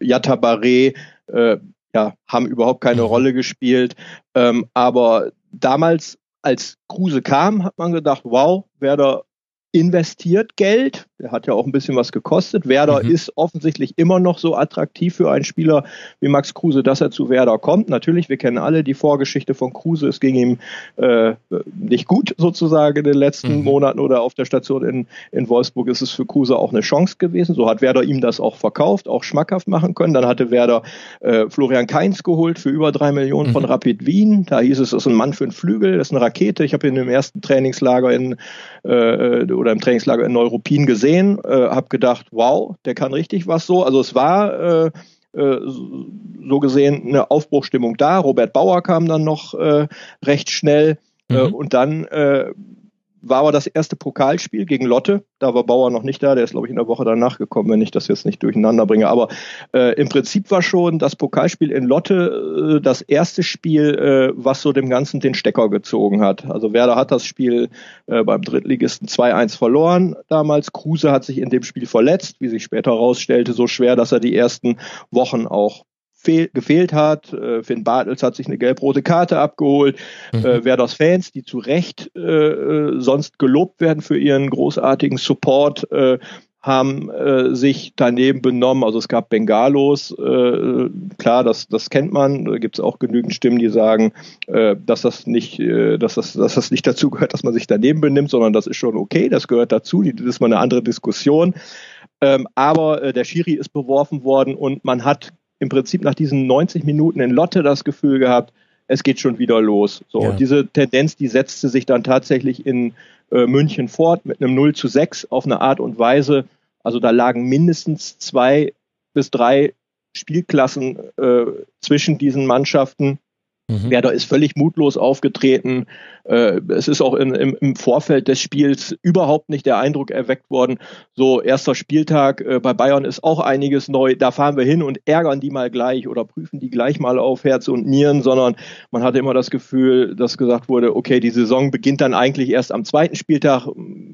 Yatabare, äh, ja, haben überhaupt keine mhm. Rolle gespielt. Ähm, aber damals, als Kruse kam, hat man gedacht, wow, Werder investiert Geld. Der hat ja auch ein bisschen was gekostet. Werder mhm. ist offensichtlich immer noch so attraktiv für einen Spieler wie Max Kruse, dass er zu Werder kommt. Natürlich, wir kennen alle die Vorgeschichte von Kruse. Es ging ihm äh, nicht gut sozusagen in den letzten mhm. Monaten oder auf der Station in, in Wolfsburg ist es für Kruse auch eine Chance gewesen. So hat Werder ihm das auch verkauft, auch schmackhaft machen können. Dann hatte Werder äh, Florian Kainz geholt für über drei Millionen mhm. von Rapid Wien. Da hieß es, das ist ein Mann für einen Flügel, das ist eine Rakete. Ich habe ihn im ersten Trainingslager in äh, oder im Trainingslager in Neuruppin gesehen, äh, habe gedacht, wow, der kann richtig was so. Also es war äh, äh, so gesehen eine Aufbruchstimmung da. Robert Bauer kam dann noch äh, recht schnell äh, mhm. und dann äh, war aber das erste Pokalspiel gegen Lotte. Da war Bauer noch nicht da, der ist, glaube ich, in der Woche danach gekommen, wenn ich das jetzt nicht durcheinander bringe. Aber äh, im Prinzip war schon das Pokalspiel in Lotte äh, das erste Spiel, äh, was so dem Ganzen den Stecker gezogen hat. Also Werder hat das Spiel äh, beim Drittligisten 2-1 verloren damals. Kruse hat sich in dem Spiel verletzt, wie sich später herausstellte, so schwer, dass er die ersten Wochen auch gefehlt hat. Äh, Finn Bartels hat sich eine gelb-rote Karte abgeholt. Mhm. Äh, Werders Fans, die zu Recht äh, äh, sonst gelobt werden für ihren großartigen Support, äh, haben äh, sich daneben benommen. Also es gab Bengalos, äh, klar, das, das kennt man. Da gibt es auch genügend Stimmen, die sagen, äh, dass das nicht, äh, dass das, dass das nicht dazu gehört, dass man sich daneben benimmt, sondern das ist schon okay, das gehört dazu. Das ist mal eine andere Diskussion. Ähm, aber äh, der Schiri ist beworfen worden und man hat im Prinzip nach diesen 90 Minuten in Lotte das Gefühl gehabt, es geht schon wieder los. So, ja. diese Tendenz, die setzte sich dann tatsächlich in äh, München fort mit einem 0 zu 6 auf eine Art und Weise. Also da lagen mindestens zwei bis drei Spielklassen äh, zwischen diesen Mannschaften. Mhm. Werder ist völlig mutlos aufgetreten. Äh, es ist auch in, im, im, Vorfeld des Spiels überhaupt nicht der Eindruck erweckt worden, so erster Spieltag äh, bei Bayern ist auch einiges neu, da fahren wir hin und ärgern die mal gleich oder prüfen die gleich mal auf Herz und Nieren, sondern man hatte immer das Gefühl, dass gesagt wurde, okay, die Saison beginnt dann eigentlich erst am zweiten Spieltag.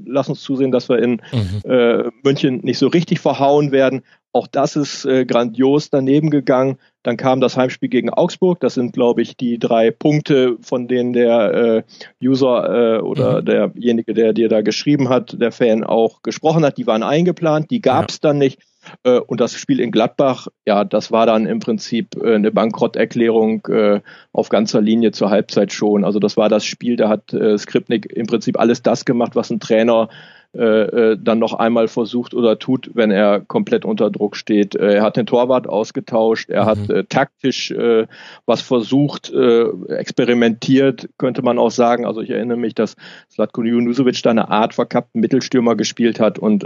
Lass uns zusehen, dass wir in mhm. äh, München nicht so richtig verhauen werden. Auch das ist äh, grandios daneben gegangen. Dann kam das Heimspiel gegen Augsburg. Das sind, glaube ich, die drei Punkte, von denen der äh, User äh, oder mhm. derjenige, der dir da geschrieben hat, der Fan auch gesprochen hat. Die waren eingeplant, die gab es ja. dann nicht. Äh, und das Spiel in Gladbach, ja, das war dann im Prinzip äh, eine Bankrotterklärung äh, auf ganzer Linie zur Halbzeit schon. Also das war das Spiel, da hat äh, Skripnik im Prinzip alles das gemacht, was ein Trainer äh, äh, dann noch einmal versucht oder tut, wenn er komplett unter Druck steht. Äh, er hat den Torwart ausgetauscht, er mhm. hat äh, taktisch äh, was versucht, experimentiert, könnte man auch sagen. Also ich erinnere mich, dass Slatko Junusovic da eine Art verkappten Mittelstürmer gespielt hat und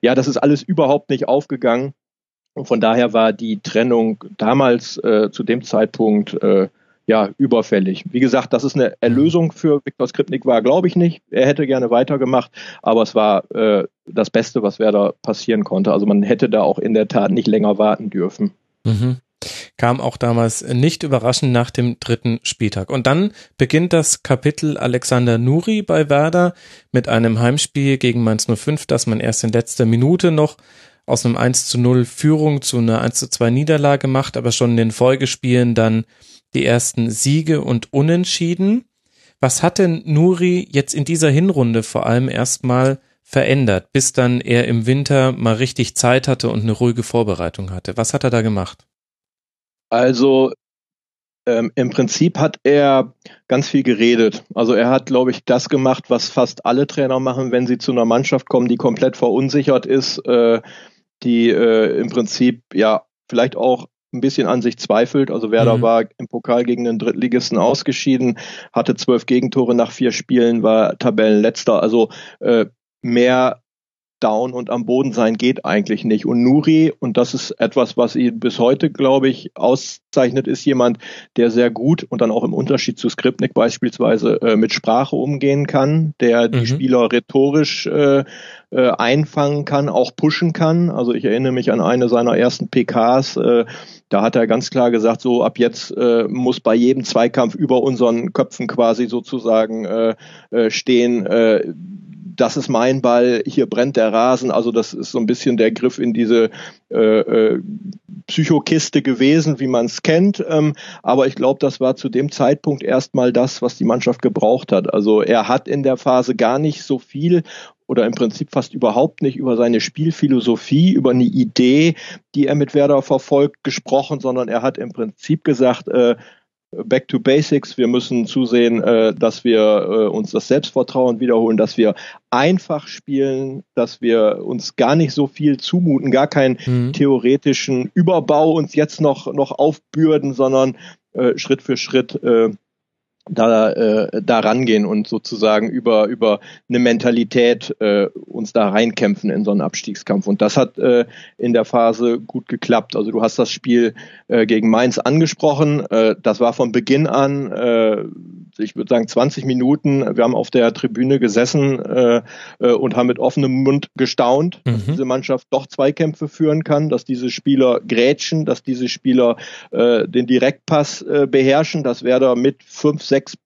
ja, das ist alles überhaupt nicht aufgegangen. Und von daher war die Trennung damals zu dem Zeitpunkt ja, überfällig. Wie gesagt, dass es eine Erlösung für Viktor Skripnik war, glaube ich nicht. Er hätte gerne weitergemacht, aber es war äh, das Beste, was Werder passieren konnte. Also man hätte da auch in der Tat nicht länger warten dürfen. Mhm. Kam auch damals nicht überraschend nach dem dritten Spieltag. Und dann beginnt das Kapitel Alexander Nuri bei Werder mit einem Heimspiel gegen Mainz 05, das man erst in letzter Minute noch aus einem 1 zu 0 Führung zu einer 1 zu 2 Niederlage macht, aber schon in den Folgespielen dann die ersten Siege und Unentschieden. Was hat denn Nuri jetzt in dieser Hinrunde vor allem erstmal verändert, bis dann er im Winter mal richtig Zeit hatte und eine ruhige Vorbereitung hatte? Was hat er da gemacht? Also ähm, im Prinzip hat er ganz viel geredet. Also er hat, glaube ich, das gemacht, was fast alle Trainer machen, wenn sie zu einer Mannschaft kommen, die komplett verunsichert ist, äh, die äh, im Prinzip ja vielleicht auch ein bisschen an sich zweifelt. Also Werder mhm. war im Pokal gegen den Drittligisten ausgeschieden, hatte zwölf Gegentore nach vier Spielen, war Tabellenletzter. Also äh, mehr down und am Boden sein geht eigentlich nicht. Und Nuri, und das ist etwas, was ihn bis heute, glaube ich, auszeichnet, ist jemand, der sehr gut und dann auch im Unterschied zu Skripnik beispielsweise äh, mit Sprache umgehen kann, der die mhm. Spieler rhetorisch äh, äh, einfangen kann, auch pushen kann. Also ich erinnere mich an eine seiner ersten PKs, äh, da hat er ganz klar gesagt, so ab jetzt äh, muss bei jedem Zweikampf über unseren Köpfen quasi sozusagen äh, äh, stehen, äh, das ist mein Ball, hier brennt der Rasen. Also das ist so ein bisschen der Griff in diese äh, äh, Psychokiste gewesen, wie man es kennt. Ähm, aber ich glaube, das war zu dem Zeitpunkt erstmal das, was die Mannschaft gebraucht hat. Also er hat in der Phase gar nicht so viel oder im Prinzip fast überhaupt nicht über seine Spielphilosophie, über eine Idee, die er mit Werder verfolgt, gesprochen, sondern er hat im Prinzip gesagt, äh, Back to Basics. Wir müssen zusehen, äh, dass wir äh, uns das Selbstvertrauen wiederholen, dass wir einfach spielen, dass wir uns gar nicht so viel zumuten, gar keinen mhm. theoretischen Überbau uns jetzt noch noch aufbürden, sondern äh, Schritt für Schritt äh, da, äh, da rangehen und sozusagen über, über eine Mentalität äh, uns da reinkämpfen in so einen Abstiegskampf. Und das hat äh, in der Phase gut geklappt. Also du hast das Spiel äh, gegen Mainz angesprochen. Äh, das war von Beginn an äh, ich würde sagen 20 Minuten. Wir haben auf der Tribüne gesessen äh, äh, und haben mit offenem Mund gestaunt, mhm. dass diese Mannschaft doch Zweikämpfe führen kann, dass diese Spieler grätschen, dass diese Spieler äh, den Direktpass äh, beherrschen, dass Werder mit fünf, sechs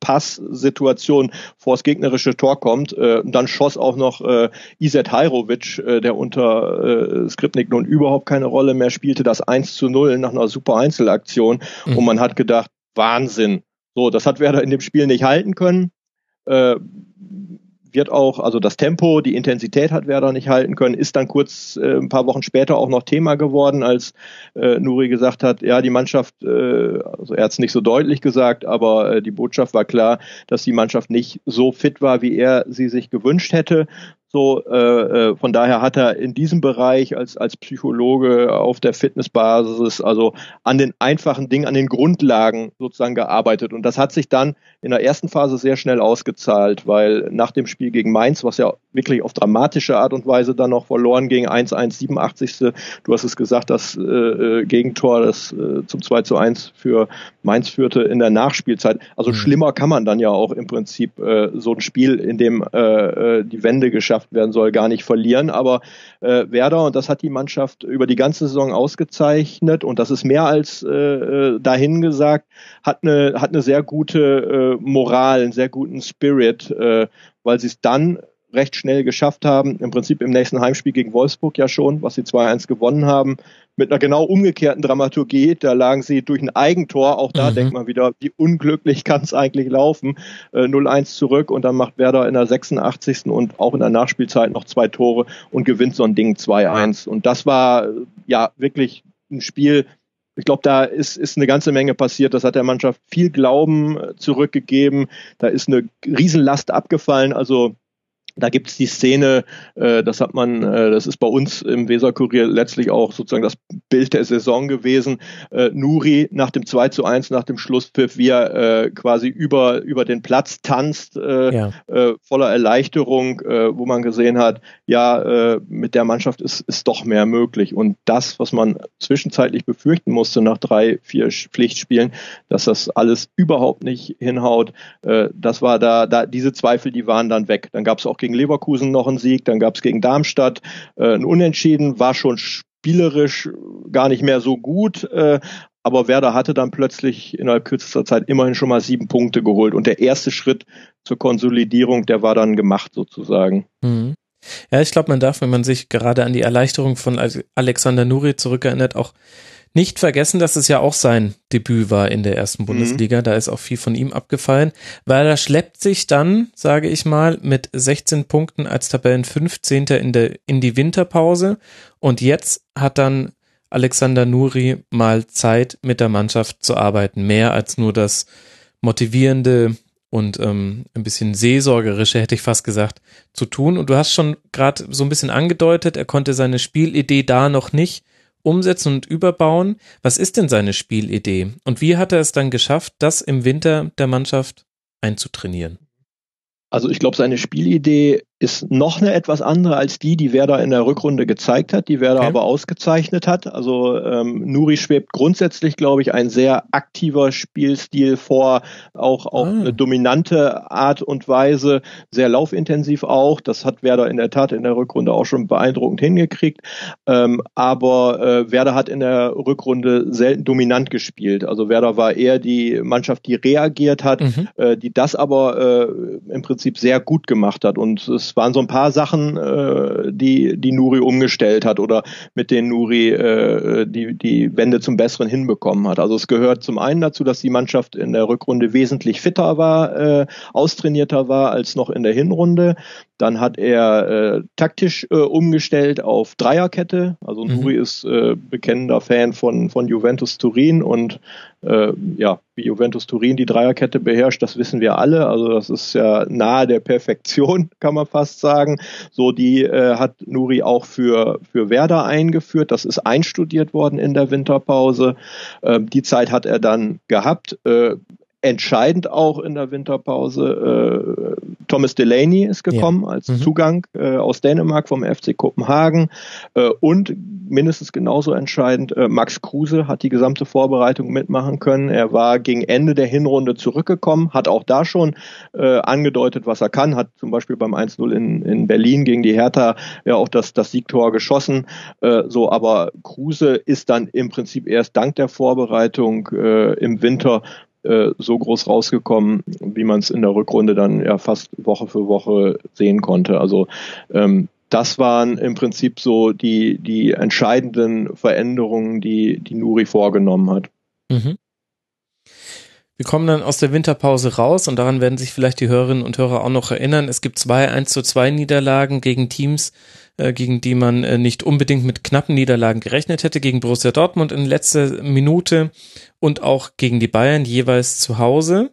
Passsituation vor das gegnerische Tor kommt. Äh, dann schoss auch noch äh, Iset Hajrovic, äh, der unter äh, Skripnik nun überhaupt keine Rolle mehr spielte, das 1 zu 0 nach einer super Einzelaktion. Mhm. Und man hat gedacht, Wahnsinn. So, das hat Werder in dem Spiel nicht halten können. Äh, wird auch, also das Tempo, die Intensität hat Werder nicht halten können, ist dann kurz äh, ein paar Wochen später auch noch Thema geworden, als äh, Nuri gesagt hat, ja, die Mannschaft, äh, also er hat es nicht so deutlich gesagt, aber äh, die Botschaft war klar, dass die Mannschaft nicht so fit war, wie er sie sich gewünscht hätte. So, äh, äh, von daher hat er in diesem Bereich als, als Psychologe auf der Fitnessbasis, also an den einfachen Dingen, an den Grundlagen sozusagen gearbeitet. Und das hat sich dann in der ersten Phase sehr schnell ausgezahlt, weil nach dem Spiel gegen Mainz, was ja wirklich auf dramatische Art und Weise dann noch verloren ging, 1-1, 87. Du hast es gesagt, das äh, äh, Gegentor, das äh, zum 2 zu 1 für Mainz führte in der Nachspielzeit. Also mhm. schlimmer kann man dann ja auch im Prinzip äh, so ein Spiel, in dem die Wende geschafft werden soll, gar nicht verlieren. Aber äh, Werder, und das hat die Mannschaft über die ganze Saison ausgezeichnet, und das ist mehr als äh, äh dahin gesagt, hat eine, hat eine sehr gute äh, Moral, einen sehr guten Spirit, äh, weil sie es dann recht schnell geschafft haben, im Prinzip im nächsten Heimspiel gegen Wolfsburg ja schon, was sie 2-1 gewonnen haben, mit einer genau umgekehrten Dramaturgie. Da lagen sie durch ein Eigentor. Auch da mhm. denkt man wieder, wie unglücklich kann es eigentlich laufen. Äh, 0-1 zurück und dann macht Werder in der 86. und auch in der Nachspielzeit noch zwei Tore und gewinnt so ein Ding 2-1. Und das war ja wirklich ein Spiel, ich glaube, da ist, ist eine ganze Menge passiert. Das hat der Mannschaft viel Glauben äh, zurückgegeben. Da ist eine Riesenlast abgefallen. Also da gibt es die Szene, äh, das hat man, äh, das ist bei uns im Weserkurier letztlich auch sozusagen das Bild der Saison gewesen. Äh, Nuri nach dem 2 zu 1, nach dem Schlusspfiff, wie er äh, quasi über, über den Platz tanzt, äh, ja. äh, voller Erleichterung, äh, wo man gesehen hat, ja, äh, mit der Mannschaft ist, ist doch mehr möglich. Und das, was man zwischenzeitlich befürchten musste nach drei, vier Pflichtspielen, dass das alles überhaupt nicht hinhaut, äh, das war da, da, diese Zweifel, die waren dann weg. Dann gab es auch gegen Leverkusen noch einen Sieg, dann gab es gegen Darmstadt äh, ein Unentschieden, war schon spielerisch gar nicht mehr so gut, äh, aber Werder hatte dann plötzlich innerhalb kürzester Zeit immerhin schon mal sieben Punkte geholt. Und der erste Schritt zur Konsolidierung, der war dann gemacht sozusagen. Mhm. Ja, ich glaube, man darf, wenn man sich gerade an die Erleichterung von Alexander Nuri zurückerinnert, auch nicht vergessen, dass es ja auch sein Debüt war in der ersten mhm. Bundesliga. Mhm. Da ist auch viel von ihm abgefallen, weil er schleppt sich dann, sage ich mal, mit 16 Punkten als Tabellen 15. in der, in die Winterpause. Und jetzt hat dann Alexander Nuri mal Zeit mit der Mannschaft zu arbeiten. Mehr als nur das motivierende und ähm, ein bisschen seelsorgerische, hätte ich fast gesagt, zu tun. Und du hast schon gerade so ein bisschen angedeutet, er konnte seine Spielidee da noch nicht umsetzen und überbauen. Was ist denn seine Spielidee? Und wie hat er es dann geschafft, das im Winter der Mannschaft einzutrainieren? Also ich glaube, seine Spielidee ist noch eine etwas andere als die, die Werder in der Rückrunde gezeigt hat, die Werder okay. aber ausgezeichnet hat. Also ähm, Nuri schwebt grundsätzlich, glaube ich, ein sehr aktiver Spielstil vor, auch auch ah. eine dominante Art und Weise, sehr laufintensiv auch. Das hat Werder in der Tat in der Rückrunde auch schon beeindruckend hingekriegt. Ähm, aber äh, Werder hat in der Rückrunde selten dominant gespielt. Also Werder war eher die Mannschaft, die reagiert hat, mhm. äh, die das aber äh, im Prinzip sehr gut gemacht hat und es es waren so ein paar Sachen, äh, die, die Nuri umgestellt hat oder mit denen Nuri äh, die, die Wende zum Besseren hinbekommen hat. Also es gehört zum einen dazu, dass die Mannschaft in der Rückrunde wesentlich fitter war, äh, austrainierter war als noch in der Hinrunde. Dann hat er äh, taktisch äh, umgestellt auf Dreierkette. Also mhm. Nuri ist äh, bekennender Fan von, von Juventus Turin und äh, ja, wie Juventus Turin die Dreierkette beherrscht, das wissen wir alle. Also das ist ja nahe der Perfektion, kann man fast sagen. So, die äh, hat Nuri auch für, für Werder eingeführt. Das ist einstudiert worden in der Winterpause. Äh, die Zeit hat er dann gehabt. Entscheidend auch in der Winterpause. Äh, Thomas Delaney ist gekommen ja. als mhm. Zugang äh, aus Dänemark vom FC Kopenhagen äh, und mindestens genauso entscheidend, äh, Max Kruse hat die gesamte Vorbereitung mitmachen können. Er war gegen Ende der Hinrunde zurückgekommen, hat auch da schon äh, angedeutet, was er kann, hat zum Beispiel beim 1-0 in, in Berlin gegen die Hertha ja auch das, das Siegtor geschossen. Äh, so, aber Kruse ist dann im Prinzip erst dank der Vorbereitung äh, im Winter äh, so groß rausgekommen, wie man es in der Rückrunde dann ja fast Woche für Woche sehen konnte. Also ähm, das waren im Prinzip so die, die entscheidenden Veränderungen, die, die Nuri vorgenommen hat. Mhm. Wir kommen dann aus der Winterpause raus und daran werden sich vielleicht die Hörerinnen und Hörer auch noch erinnern. Es gibt zwei 1 zu 2 Niederlagen gegen Teams, gegen die man äh, nicht unbedingt mit knappen Niederlagen gerechnet hätte, gegen Borussia Dortmund in letzter Minute und auch gegen die Bayern jeweils zu Hause.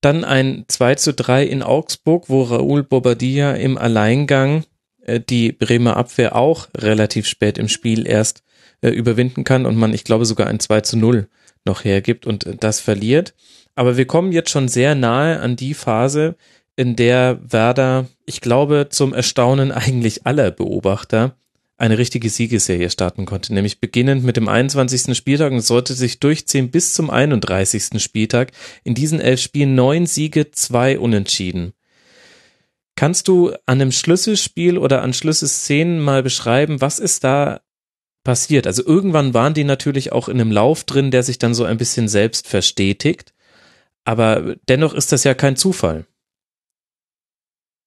Dann ein 2 zu 3 in Augsburg, wo Raúl Bobadilla im Alleingang äh, die Bremer Abwehr auch relativ spät im Spiel erst äh, überwinden kann und man, ich glaube, sogar ein 2 zu 0 noch hergibt und äh, das verliert. Aber wir kommen jetzt schon sehr nahe an die Phase, in der Werder, ich glaube, zum Erstaunen eigentlich aller Beobachter eine richtige Siegesserie starten konnte, nämlich beginnend mit dem 21. Spieltag und sollte sich durchziehen bis zum 31. Spieltag. In diesen elf Spielen neun Siege, zwei Unentschieden. Kannst du an einem Schlüsselspiel oder an Schlüsselszenen mal beschreiben, was ist da passiert? Also irgendwann waren die natürlich auch in einem Lauf drin, der sich dann so ein bisschen selbst verstetigt. Aber dennoch ist das ja kein Zufall.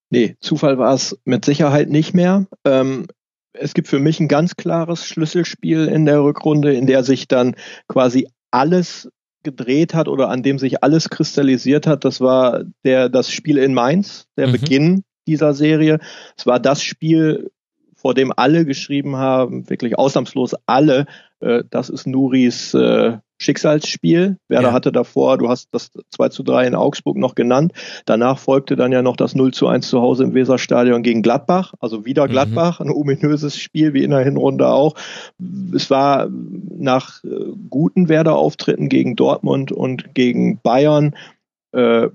Nee, Zufall war es mit Sicherheit nicht mehr. Ähm, es gibt für mich ein ganz klares Schlüsselspiel in der Rückrunde, in der sich dann quasi alles gedreht hat oder an dem sich alles kristallisiert hat. Das war der, das Spiel in Mainz, der mhm. Beginn dieser Serie. Es war das Spiel, vor dem alle geschrieben haben, wirklich ausnahmslos alle, äh, das ist Nuris äh, Schicksalsspiel. Werder ja. hatte davor, du hast das 2 zu 3 in Augsburg noch genannt. Danach folgte dann ja noch das 0 zu 1 zu Hause im Weserstadion gegen Gladbach. Also wieder mhm. Gladbach, mhm. ein ominöses Spiel wie in der Hinrunde auch. Es war nach äh, guten Werder-Auftritten gegen Dortmund und gegen Bayern äh,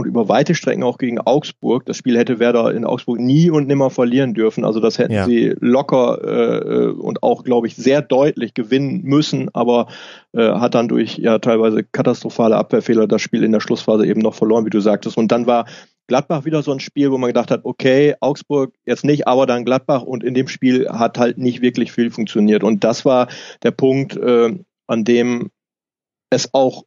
und über weite Strecken auch gegen Augsburg. Das Spiel hätte Werder in Augsburg nie und nimmer verlieren dürfen. Also das hätten ja. sie locker äh, und auch, glaube ich, sehr deutlich gewinnen müssen, aber äh, hat dann durch ja teilweise katastrophale Abwehrfehler das Spiel in der Schlussphase eben noch verloren, wie du sagtest. Und dann war Gladbach wieder so ein Spiel, wo man gedacht hat, okay, Augsburg jetzt nicht, aber dann Gladbach und in dem Spiel hat halt nicht wirklich viel funktioniert. Und das war der Punkt, äh, an dem es auch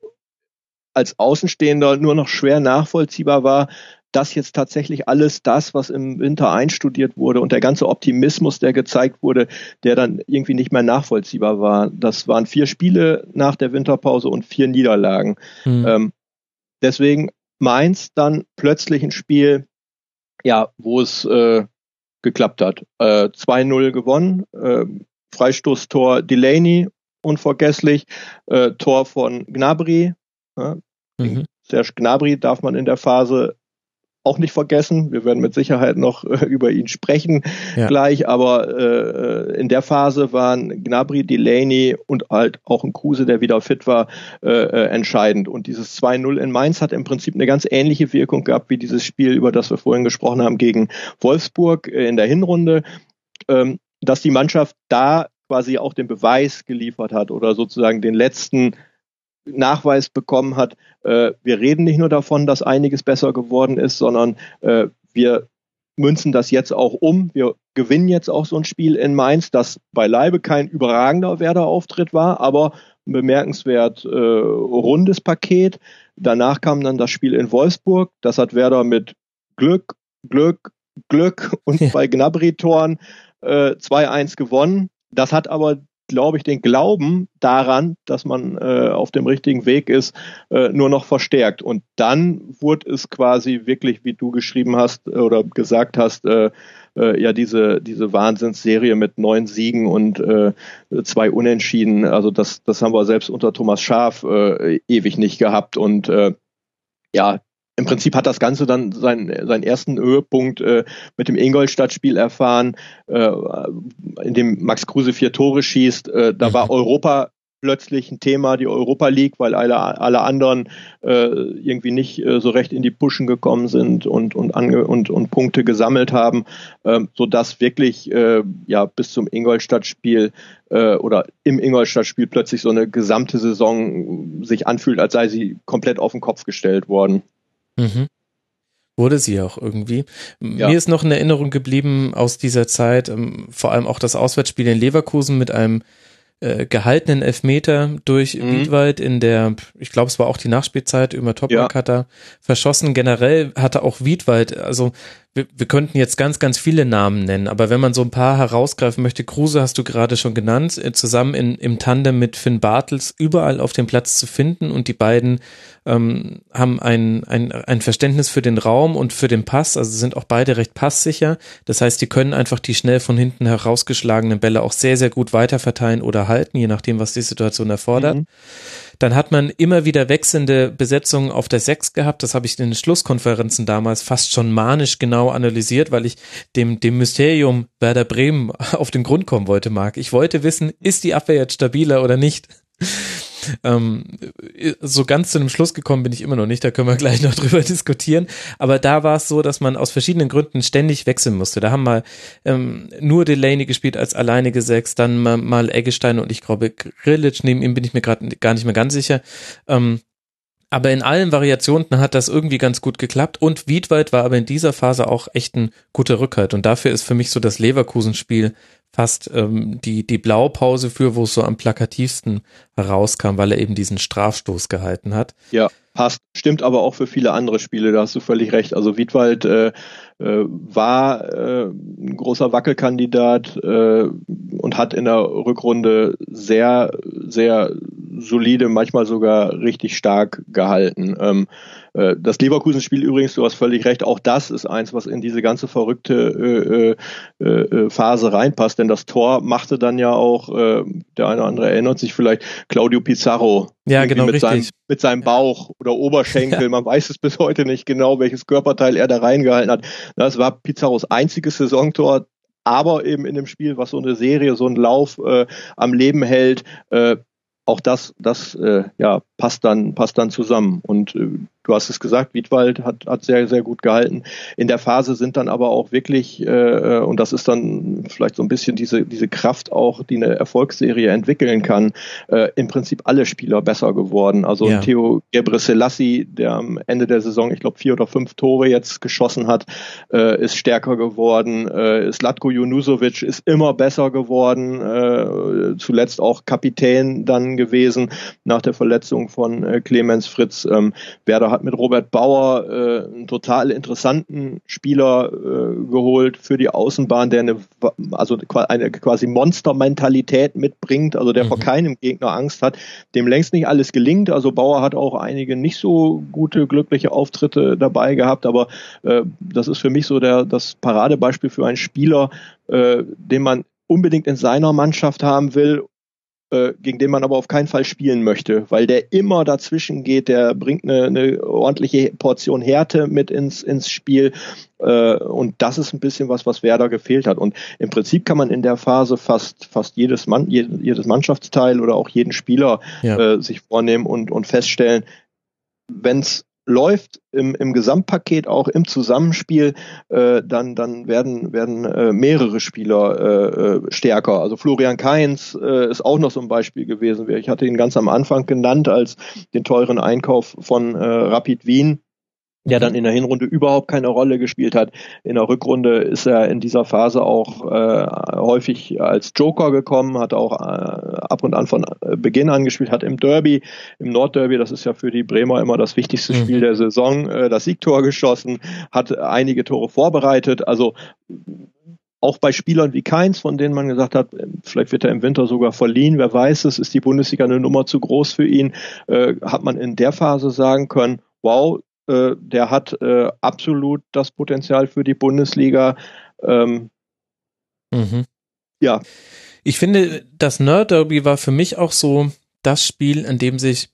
als Außenstehender nur noch schwer nachvollziehbar war, dass jetzt tatsächlich alles das, was im Winter einstudiert wurde und der ganze Optimismus, der gezeigt wurde, der dann irgendwie nicht mehr nachvollziehbar war. Das waren vier Spiele nach der Winterpause und vier Niederlagen. Mhm. Ähm, deswegen Mainz dann plötzlich ein Spiel, ja, wo es äh, geklappt hat. Äh, 2-0 gewonnen, äh, Freistoßtor Delaney, unvergesslich, äh, Tor von Gnabry, ja, mhm. Serge Gnabry darf man in der Phase auch nicht vergessen. Wir werden mit Sicherheit noch äh, über ihn sprechen ja. gleich, aber äh, in der Phase waren Gnabry, Delaney und halt auch ein Kruse, der wieder fit war, äh, äh entscheidend. Und dieses 2-0 in Mainz hat im Prinzip eine ganz ähnliche Wirkung gehabt wie dieses Spiel, über das wir vorhin gesprochen haben, gegen Wolfsburg äh, in der Hinrunde, ähm, dass die Mannschaft da quasi auch den Beweis geliefert hat oder sozusagen den letzten Nachweis bekommen hat, äh, wir reden nicht nur davon, dass einiges besser geworden ist, sondern äh, wir münzen das jetzt auch um. Wir gewinnen jetzt auch so ein Spiel in Mainz, das beileibe kein überragender Werder-Auftritt war, aber ein bemerkenswert äh, rundes Paket. Danach kam dann das Spiel in Wolfsburg. Das hat Werder mit Glück, Glück, Glück und ja. bei Gnabry-Toren äh, 2-1 gewonnen. Das hat aber glaube ich, den Glauben daran, dass man äh, auf dem richtigen Weg ist, äh, nur noch verstärkt. Und dann wurde es quasi wirklich, wie du geschrieben hast äh, oder gesagt hast, äh, äh, ja diese diese Wahnsinnsserie mit neun Siegen und äh, zwei Unentschieden. Also das das haben wir selbst unter Thomas Schaf äh, ewig nicht gehabt und äh, ja, im Prinzip hat das Ganze dann seinen, seinen ersten Höhepunkt äh, mit dem Ingolstadt-Spiel erfahren, äh, in dem Max Kruse vier Tore schießt. Äh, da war mhm. Europa plötzlich ein Thema, die Europa League, weil alle, alle anderen äh, irgendwie nicht äh, so recht in die Puschen gekommen sind und, und, ange und, und Punkte gesammelt haben, äh, sodass wirklich äh, ja bis zum Ingolstadt-Spiel äh, oder im Ingolstadt-Spiel plötzlich so eine gesamte Saison sich anfühlt, als sei sie komplett auf den Kopf gestellt worden. Mhm. Wurde sie auch irgendwie. Ja. Mir ist noch in Erinnerung geblieben aus dieser Zeit, ähm, vor allem auch das Auswärtsspiel in Leverkusen mit einem äh, gehaltenen Elfmeter durch mhm. Wiedwald in der, ich glaube, es war auch die Nachspielzeit, über Toprak ja. hat er verschossen. Generell hatte auch Wiedwald, also wir, wir könnten jetzt ganz, ganz viele Namen nennen, aber wenn man so ein paar herausgreifen möchte, Kruse hast du gerade schon genannt, äh, zusammen in, im Tandem mit Finn Bartels überall auf dem Platz zu finden und die beiden ähm, haben ein, ein, ein Verständnis für den Raum und für den Pass, also sind auch beide recht passsicher. Das heißt, die können einfach die schnell von hinten herausgeschlagenen Bälle auch sehr, sehr gut weiterverteilen oder halten, je nachdem, was die Situation erfordert. Mhm. Dann hat man immer wieder wechselnde Besetzungen auf der Sechs gehabt. Das habe ich in den Schlusskonferenzen damals fast schon manisch genau analysiert, weil ich dem, dem Mysterium Werder Bremen auf den Grund kommen wollte, Marc. Ich wollte wissen, ist die Abwehr jetzt stabiler oder nicht? Ähm, so ganz zu einem Schluss gekommen bin ich immer noch nicht, da können wir gleich noch drüber diskutieren. Aber da war es so, dass man aus verschiedenen Gründen ständig wechseln musste. Da haben mal ähm, nur Delaney gespielt als alleinige Sechs, dann mal, mal Eggestein und ich glaube Grillic, neben ihm bin ich mir gerade gar nicht mehr ganz sicher. Ähm, aber in allen Variationen hat das irgendwie ganz gut geklappt und Wiedwald war aber in dieser Phase auch echt ein guter Rückhalt und dafür ist für mich so das Leverkusen-Spiel fast ähm, die, die Blaupause für, wo es so am plakativsten herauskam, weil er eben diesen Strafstoß gehalten hat. Ja, passt. Stimmt aber auch für viele andere Spiele, da hast du völlig recht. Also Wiedwald äh, war äh, ein großer Wackelkandidat äh, und hat in der Rückrunde sehr, sehr solide, manchmal sogar richtig stark gehalten. Äh, das Leverkusen-Spiel übrigens, du hast völlig recht, auch das ist eins, was in diese ganze verrückte äh, äh, äh, Phase reinpasst, denn das Tor machte dann ja auch, äh, der eine oder andere erinnert sich vielleicht, Claudio Pizarro. Ja, genau, mit richtig. Seinem, mit seinem Bauch oder Oberschenkel, ja. man weiß es bis heute nicht genau, welches Körperteil er da reingehalten hat. Das war Pizarros einziges Saisontor, aber eben in dem Spiel, was so eine Serie, so ein Lauf äh, am Leben hält, äh, auch das, das äh, ja, passt dann, passt dann zusammen. Und äh, du hast es gesagt, Wiedwald hat, hat sehr, sehr gut gehalten. In der Phase sind dann aber auch wirklich, äh, und das ist dann vielleicht so ein bisschen diese, diese Kraft auch, die eine Erfolgsserie entwickeln kann, äh, im Prinzip alle Spieler besser geworden. Also ja. Theo Gebre Selassie, der am Ende der Saison, ich glaube, vier oder fünf Tore jetzt geschossen hat, äh, ist stärker geworden. Äh, Slatko Junusovic ist immer besser geworden, äh, zuletzt auch Kapitän dann gewesen nach der Verletzung von äh, Clemens Fritz. Ähm, Werder hat mit Robert Bauer äh, einen total interessanten Spieler äh, geholt für die Außenbahn, der eine, also eine quasi Monstermentalität mitbringt, also der mhm. vor keinem Gegner Angst hat, dem längst nicht alles gelingt. Also Bauer hat auch einige nicht so gute, glückliche Auftritte dabei gehabt, aber äh, das ist für mich so der, das Paradebeispiel für einen Spieler, äh, den man unbedingt in seiner Mannschaft haben will äh, gegen den man aber auf keinen Fall spielen möchte, weil der immer dazwischen geht, der bringt eine, eine ordentliche Portion Härte mit ins, ins Spiel. Äh, und das ist ein bisschen was, was Werder gefehlt hat. Und im Prinzip kann man in der Phase fast, fast jedes, Mann, jedes Mannschaftsteil oder auch jeden Spieler ja. äh, sich vornehmen und, und feststellen, wenn es läuft im, im Gesamtpaket auch im Zusammenspiel, äh, dann, dann werden, werden äh, mehrere Spieler äh, äh, stärker. Also Florian Kainz äh, ist auch noch so ein Beispiel gewesen. Ich hatte ihn ganz am Anfang genannt als den teuren Einkauf von äh, Rapid Wien der dann in der Hinrunde überhaupt keine Rolle gespielt hat. In der Rückrunde ist er in dieser Phase auch äh, häufig als Joker gekommen, hat auch äh, ab und an von Beginn an gespielt, hat im Derby, im Nordderby, das ist ja für die Bremer immer das wichtigste mhm. Spiel der Saison, äh, das Siegtor geschossen, hat einige Tore vorbereitet. Also auch bei Spielern wie Keins, von denen man gesagt hat, vielleicht wird er im Winter sogar verliehen, wer weiß es, ist die Bundesliga eine Nummer zu groß für ihn, äh, hat man in der Phase sagen können, wow, äh, der hat äh, absolut das Potenzial für die Bundesliga. Ähm, mhm. Ja. Ich finde, das Nerd Derby war für mich auch so das Spiel, in dem sich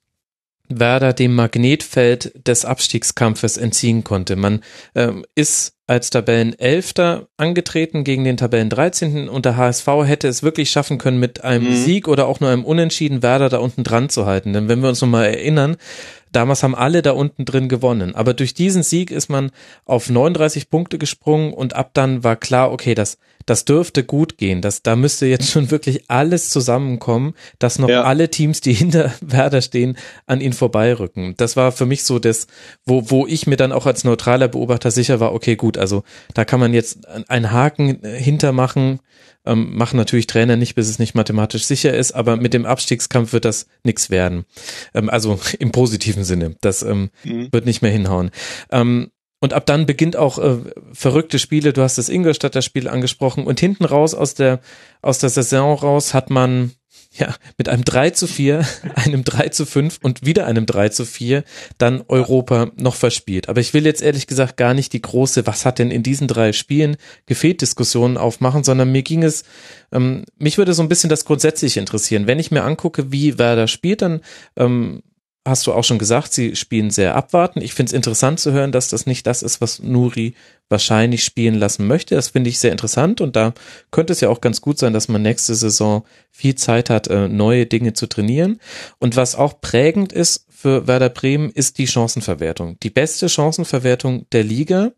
Werder dem Magnetfeld des Abstiegskampfes entziehen konnte. Man ähm, ist als Tabellenelfter angetreten gegen den Tabellen 13. und der HSV hätte es wirklich schaffen können, mit einem mhm. Sieg oder auch nur einem Unentschieden Werder da unten dran zu halten. Denn wenn wir uns nochmal erinnern, Damals haben alle da unten drin gewonnen. Aber durch diesen Sieg ist man auf 39 Punkte gesprungen und ab dann war klar, okay, das, das dürfte gut gehen. Das, da müsste jetzt schon wirklich alles zusammenkommen, dass noch ja. alle Teams, die hinter Werder stehen, an ihn vorbeirücken. Das war für mich so das, wo, wo ich mir dann auch als neutraler Beobachter sicher war, okay, gut, also da kann man jetzt einen Haken hintermachen ähm, machen natürlich Trainer nicht, bis es nicht mathematisch sicher ist, aber mit dem Abstiegskampf wird das nichts werden. Ähm, also im positiven Sinne. Das ähm, mhm. wird nicht mehr hinhauen. Ähm, und ab dann beginnt auch äh, verrückte Spiele. Du hast das Ingolstädter Spiel angesprochen. Und hinten raus aus der, aus der Saison raus hat man ja, mit einem 3 zu 4, einem 3 zu 5 und wieder einem 3 zu 4 dann Europa noch verspielt. Aber ich will jetzt ehrlich gesagt gar nicht die große, was hat denn in diesen drei Spielen gefehlt, Diskussionen aufmachen, sondern mir ging es, ähm, mich würde so ein bisschen das Grundsätzliche interessieren. Wenn ich mir angucke, wie Werder spielt, dann ähm, hast du auch schon gesagt, sie spielen sehr abwarten. Ich finde es interessant zu hören, dass das nicht das ist, was Nuri wahrscheinlich spielen lassen möchte. Das finde ich sehr interessant und da könnte es ja auch ganz gut sein, dass man nächste Saison viel Zeit hat, äh, neue Dinge zu trainieren. Und was auch prägend ist für Werder Bremen, ist die Chancenverwertung. Die beste Chancenverwertung der Liga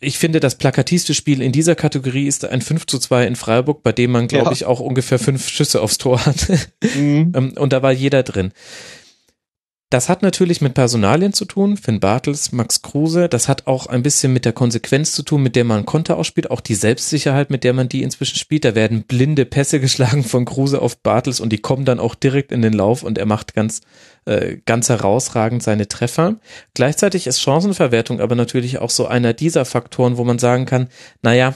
ich finde, das plakativste Spiel in dieser Kategorie ist ein 5 zu 2 in Freiburg, bei dem man, glaube ja. ich, auch ungefähr fünf Schüsse aufs Tor hat. Mhm. Ähm, und da war jeder drin. Das hat natürlich mit Personalien zu tun, Finn Bartels, Max Kruse. Das hat auch ein bisschen mit der Konsequenz zu tun, mit der man Konter ausspielt, auch die Selbstsicherheit, mit der man die inzwischen spielt. Da werden blinde Pässe geschlagen von Kruse auf Bartels und die kommen dann auch direkt in den Lauf und er macht ganz, äh, ganz herausragend seine Treffer. Gleichzeitig ist Chancenverwertung aber natürlich auch so einer dieser Faktoren, wo man sagen kann, naja,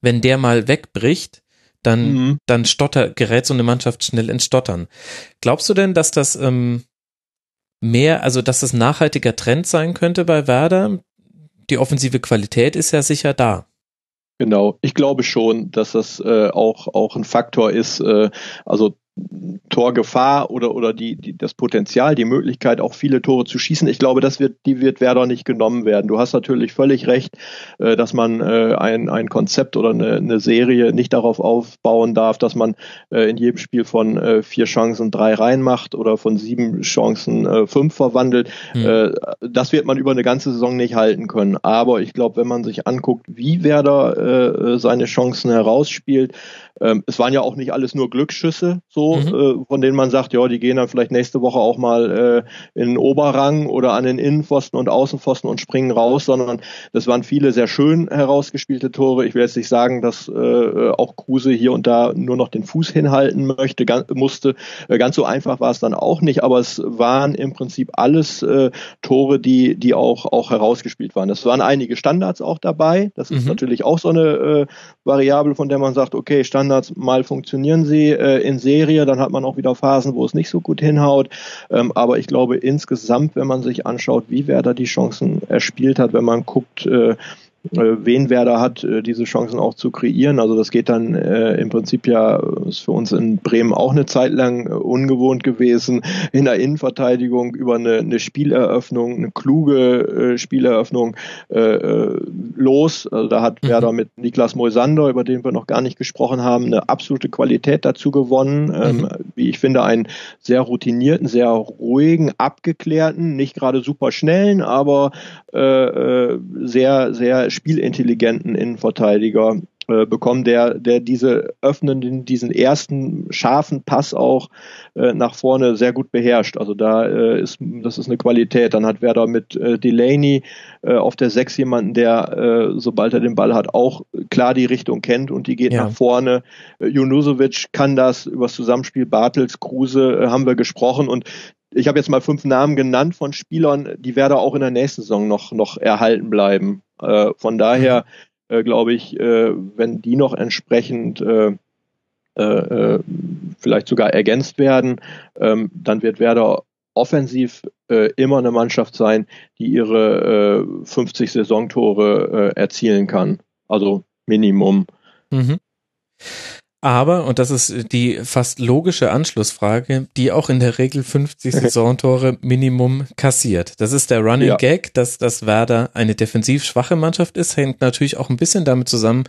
wenn der mal wegbricht, dann, mhm. dann stotter, gerät so eine Mannschaft schnell ins Stottern. Glaubst du denn, dass das, ähm, mehr, also dass das nachhaltiger Trend sein könnte bei Werder. Die offensive Qualität ist ja sicher da. Genau, ich glaube schon, dass das äh, auch auch ein Faktor ist. Äh, also Torgefahr oder oder die, die das Potenzial, die Möglichkeit auch viele Tore zu schießen. Ich glaube, das wird die wird Werder nicht genommen werden. Du hast natürlich völlig recht, äh, dass man äh, ein ein Konzept oder eine, eine Serie nicht darauf aufbauen darf, dass man äh, in jedem Spiel von äh, vier Chancen drei reinmacht oder von sieben Chancen äh, fünf verwandelt. Mhm. Äh, das wird man über eine ganze Saison nicht halten können. Aber ich glaube, wenn man sich anguckt, wie Werder äh, seine Chancen herausspielt, ähm, es waren ja auch nicht alles nur Glücksschüsse, so mhm. äh, von denen man sagt, ja, die gehen dann vielleicht nächste Woche auch mal äh, in den Oberrang oder an den Innenpfosten und Außenpfosten und springen raus, sondern das waren viele sehr schön herausgespielte Tore. Ich will jetzt nicht sagen, dass äh, auch Kruse hier und da nur noch den Fuß hinhalten möchte, ganz, musste. Äh, ganz so einfach war es dann auch nicht, aber es waren im Prinzip alles äh, Tore, die, die auch, auch herausgespielt waren. Es waren einige Standards auch dabei. Das ist mhm. natürlich auch so eine äh, Variable, von der man sagt, okay, Standards, mal funktionieren sie äh, in Serie, dann hat man auch wieder Phasen, wo es nicht so gut hinhaut. Ähm, aber ich glaube insgesamt, wenn man sich anschaut, wie Werder die Chancen erspielt hat, wenn man guckt, äh, äh, wen Werder hat, äh, diese Chancen auch zu kreieren. Also das geht dann äh, im Prinzip ja, ist für uns in Bremen auch eine Zeit lang äh, ungewohnt gewesen, in der Innenverteidigung über eine, eine Spieleröffnung, eine kluge äh, Spieleröffnung äh, los. Also da hat mhm. Werder mit Niklas Moisander, über den wir noch gar nicht gesprochen haben, eine absolute Qualität dazu gewonnen. Ähm, mhm. wie ich finde, einen sehr routinierten, sehr ruhigen, abgeklärten, nicht gerade super schnellen, aber äh, sehr, sehr spielintelligenten Innenverteidiger äh, bekommen, der, der diese öffnenden, diesen ersten scharfen Pass auch äh, nach vorne sehr gut beherrscht. Also da äh, ist, das ist eine Qualität. Dann hat Werder mit äh, Delaney äh, auf der Sechs jemanden, der, äh, sobald er den Ball hat, auch klar die Richtung kennt und die geht ja. nach vorne. Äh, Junusovic kann das über das Zusammenspiel Bartels, Kruse äh, haben wir gesprochen und ich habe jetzt mal fünf Namen genannt von Spielern, die Werder auch in der nächsten Saison noch, noch erhalten bleiben. Äh, von daher äh, glaube ich, äh, wenn die noch entsprechend äh, äh, äh, vielleicht sogar ergänzt werden, ähm, dann wird Werder offensiv immer eine Mannschaft sein, die ihre 50 Saisontore erzielen kann. Also Minimum. Mhm. Aber, und das ist die fast logische Anschlussfrage, die auch in der Regel 50 Saisontore Minimum kassiert. Das ist der Running ja. Gag, dass das Werder eine defensiv schwache Mannschaft ist, hängt natürlich auch ein bisschen damit zusammen,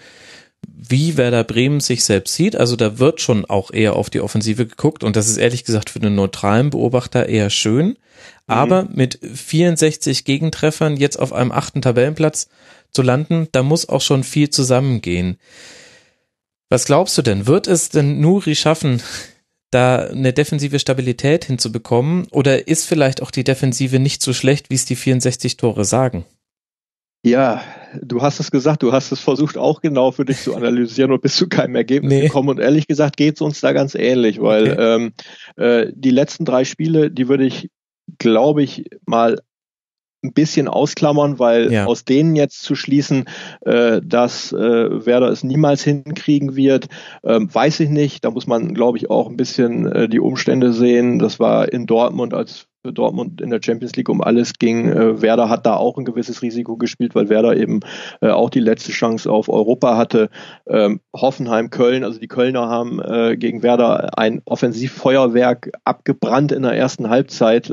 wie Werder Bremen sich selbst sieht. Also da wird schon auch eher auf die Offensive geguckt und das ist ehrlich gesagt für den neutralen Beobachter eher schön. Mhm. Aber mit 64 Gegentreffern jetzt auf einem achten Tabellenplatz zu landen, da muss auch schon viel zusammengehen. Was glaubst du denn? Wird es denn Nuri schaffen, da eine defensive Stabilität hinzubekommen? Oder ist vielleicht auch die Defensive nicht so schlecht, wie es die 64 Tore sagen? Ja, du hast es gesagt, du hast es versucht auch genau für dich zu analysieren und bist zu keinem Ergebnis nee. gekommen. Und ehrlich gesagt geht es uns da ganz ähnlich, weil okay. ähm, äh, die letzten drei Spiele, die würde ich, glaube ich, mal ein bisschen ausklammern, weil ja. aus denen jetzt zu schließen, äh, dass äh, Werder es niemals hinkriegen wird, äh, weiß ich nicht. Da muss man, glaube ich, auch ein bisschen äh, die Umstände sehen. Das war in Dortmund, als Dortmund in der Champions League um alles ging. Äh, Werder hat da auch ein gewisses Risiko gespielt, weil Werder eben äh, auch die letzte Chance auf Europa hatte. Ähm, Hoffenheim, Köln, also die Kölner haben äh, gegen Werder ein Offensivfeuerwerk abgebrannt in der ersten Halbzeit.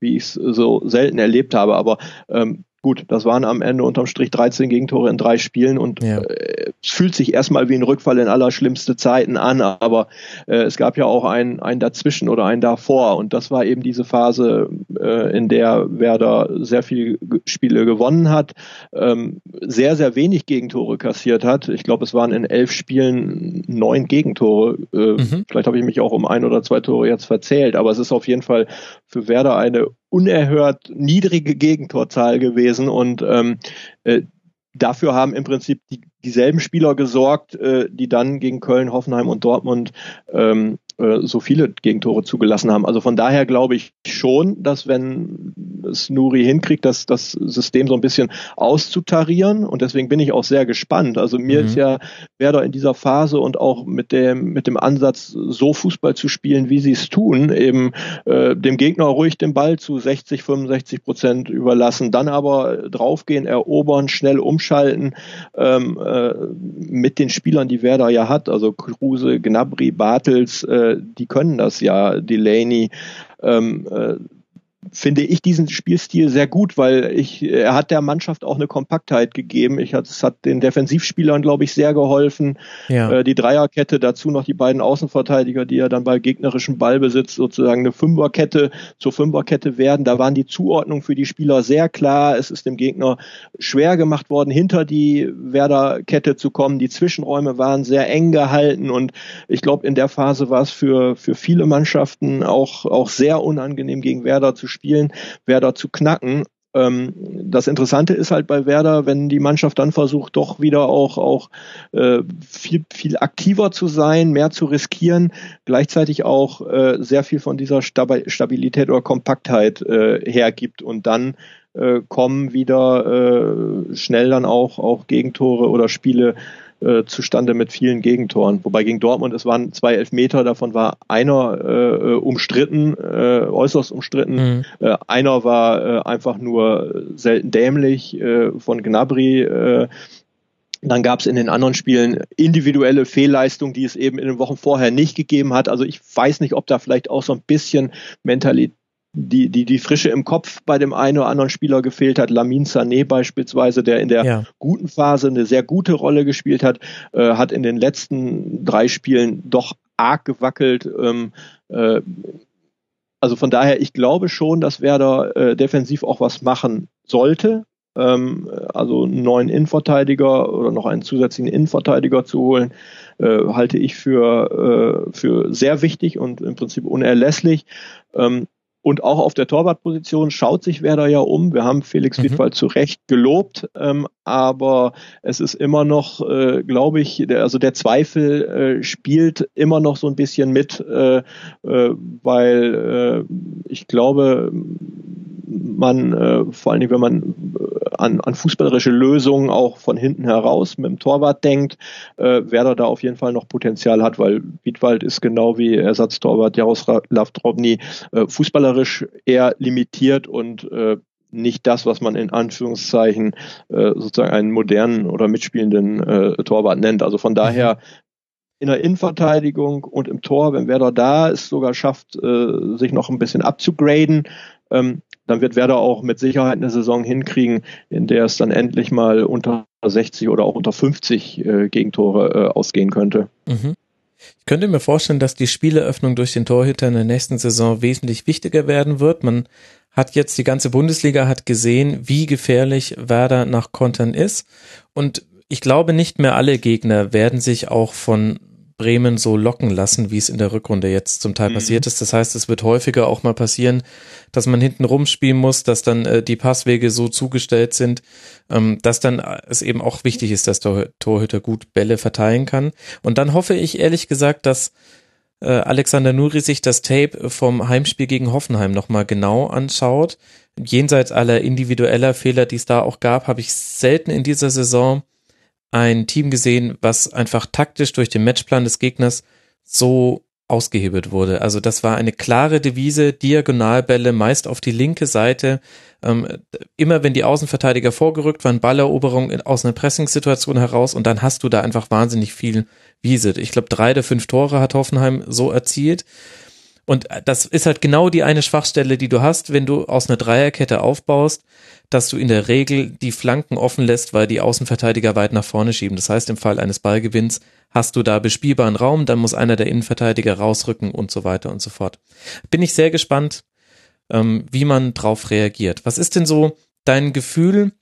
Wie ich es so selten erlebt habe. Aber ähm, gut, das waren am Ende unterm Strich 13 Gegentore in drei Spielen und ja. äh, es fühlt sich erstmal wie ein Rückfall in allerschlimmste Zeiten an, aber äh, es gab ja auch einen, einen dazwischen oder einen davor und das war eben diese Phase, äh, in der Werder sehr viele Spiele gewonnen hat, ähm, sehr, sehr wenig Gegentore kassiert hat. Ich glaube, es waren in elf Spielen neun Gegentore. Äh, mhm. Vielleicht habe ich mich auch um ein oder zwei Tore jetzt verzählt, aber es ist auf jeden Fall für Werder eine unerhört niedrige Gegentorzahl gewesen und ähm, äh, dafür haben im Prinzip die, dieselben Spieler gesorgt, äh, die dann gegen Köln, Hoffenheim und Dortmund ähm, äh, so viele Gegentore zugelassen haben. Also von daher glaube ich schon, dass wenn es Nuri hinkriegt, dass das System so ein bisschen auszutarieren und deswegen bin ich auch sehr gespannt. Also mir mhm. ist ja Werder in dieser Phase und auch mit dem mit dem Ansatz so Fußball zu spielen, wie sie es tun, eben äh, dem Gegner ruhig den Ball zu 60, 65 Prozent überlassen, dann aber draufgehen, erobern, schnell umschalten ähm, äh, mit den Spielern, die Werder ja hat, also Kruse, Gnabry, Bartels, äh, die können das ja, Delaney. Ähm, äh, finde ich diesen Spielstil sehr gut, weil ich, er hat der Mannschaft auch eine Kompaktheit gegeben. Ich es hat den Defensivspielern, glaube ich, sehr geholfen. Ja. Äh, die Dreierkette, dazu noch die beiden Außenverteidiger, die ja dann bei gegnerischem Ballbesitz sozusagen eine Fünferkette zur Fünferkette werden. Da waren die Zuordnungen für die Spieler sehr klar. Es ist dem Gegner schwer gemacht worden, hinter die Werder-Kette zu kommen. Die Zwischenräume waren sehr eng gehalten und ich glaube, in der Phase war es für, für viele Mannschaften auch, auch sehr unangenehm gegen Werder zu spielen, Werder zu knacken. Ähm, das Interessante ist halt bei Werder, wenn die Mannschaft dann versucht, doch wieder auch, auch äh, viel, viel aktiver zu sein, mehr zu riskieren, gleichzeitig auch äh, sehr viel von dieser Stabilität oder Kompaktheit äh, hergibt und dann äh, kommen wieder äh, schnell dann auch, auch Gegentore oder Spiele äh, zustande mit vielen Gegentoren. Wobei gegen Dortmund, es waren zwei Elfmeter, davon war einer äh, umstritten, äh, äußerst umstritten. Mhm. Äh, einer war äh, einfach nur selten dämlich äh, von Gnabry. Äh, dann gab es in den anderen Spielen individuelle Fehlleistungen, die es eben in den Wochen vorher nicht gegeben hat. Also ich weiß nicht, ob da vielleicht auch so ein bisschen Mentalität die, die, die Frische im Kopf bei dem einen oder anderen Spieler gefehlt hat. Lamin Sané beispielsweise, der in der ja. guten Phase eine sehr gute Rolle gespielt hat, äh, hat in den letzten drei Spielen doch arg gewackelt. Ähm, äh, also von daher, ich glaube schon, dass Werder äh, defensiv auch was machen sollte. Ähm, also einen neuen Innenverteidiger oder noch einen zusätzlichen Innenverteidiger zu holen, äh, halte ich für, äh, für sehr wichtig und im Prinzip unerlässlich. Ähm, und auch auf der Torwartposition schaut sich Werder ja um. Wir haben Felix mhm. Wiedwald zu Recht gelobt, ähm, aber es ist immer noch, äh, glaube ich, der, also der Zweifel äh, spielt immer noch so ein bisschen mit, äh, äh weil äh, ich glaube, man, äh, vor allen Dingen, wenn man an, an fußballerische Lösungen auch von hinten heraus mit dem Torwart denkt, Werder da auf jeden Fall noch Potenzial hat, weil Wiedwald ist genau wie Ersatztorwart Jaroslav Drobny äh, fußballerisch eher limitiert und äh, nicht das, was man in Anführungszeichen äh, sozusagen einen modernen oder mitspielenden äh, Torwart nennt. Also von daher in der Innenverteidigung und im Tor, wenn Werder da ist, sogar schafft, äh, sich noch ein bisschen abzugraden, ähm, dann wird Werder auch mit Sicherheit eine Saison hinkriegen, in der es dann endlich mal unter 60 oder auch unter 50 äh, Gegentore äh, ausgehen könnte. Mhm. Ich könnte mir vorstellen, dass die Spieleröffnung durch den Torhüter in der nächsten Saison wesentlich wichtiger werden wird. Man hat jetzt die ganze Bundesliga hat gesehen, wie gefährlich Werder nach Kontern ist. Und ich glaube, nicht mehr alle Gegner werden sich auch von Bremen so locken lassen, wie es in der Rückrunde jetzt zum Teil mhm. passiert ist. Das heißt, es wird häufiger auch mal passieren, dass man hinten rumspielen muss, dass dann äh, die Passwege so zugestellt sind, ähm, dass dann äh, es eben auch wichtig ist, dass der Torhüter gut Bälle verteilen kann. Und dann hoffe ich ehrlich gesagt, dass äh, Alexander Nuri sich das Tape vom Heimspiel gegen Hoffenheim nochmal genau anschaut, jenseits aller individueller Fehler, die es da auch gab, habe ich selten in dieser Saison ein Team gesehen, was einfach taktisch durch den Matchplan des Gegners so ausgehebelt wurde. Also das war eine klare Devise, Diagonalbälle meist auf die linke Seite. Ähm, immer wenn die Außenverteidiger vorgerückt waren, Balleroberung aus einer Pressing-Situation heraus und dann hast du da einfach wahnsinnig viel Wiese. Ich glaube, drei der fünf Tore hat Hoffenheim so erzielt. Und das ist halt genau die eine Schwachstelle, die du hast, wenn du aus einer Dreierkette aufbaust, dass du in der Regel die Flanken offen lässt, weil die Außenverteidiger weit nach vorne schieben. Das heißt, im Fall eines Ballgewinns hast du da bespielbaren Raum, dann muss einer der Innenverteidiger rausrücken und so weiter und so fort. Bin ich sehr gespannt, ähm, wie man drauf reagiert. Was ist denn so dein Gefühl,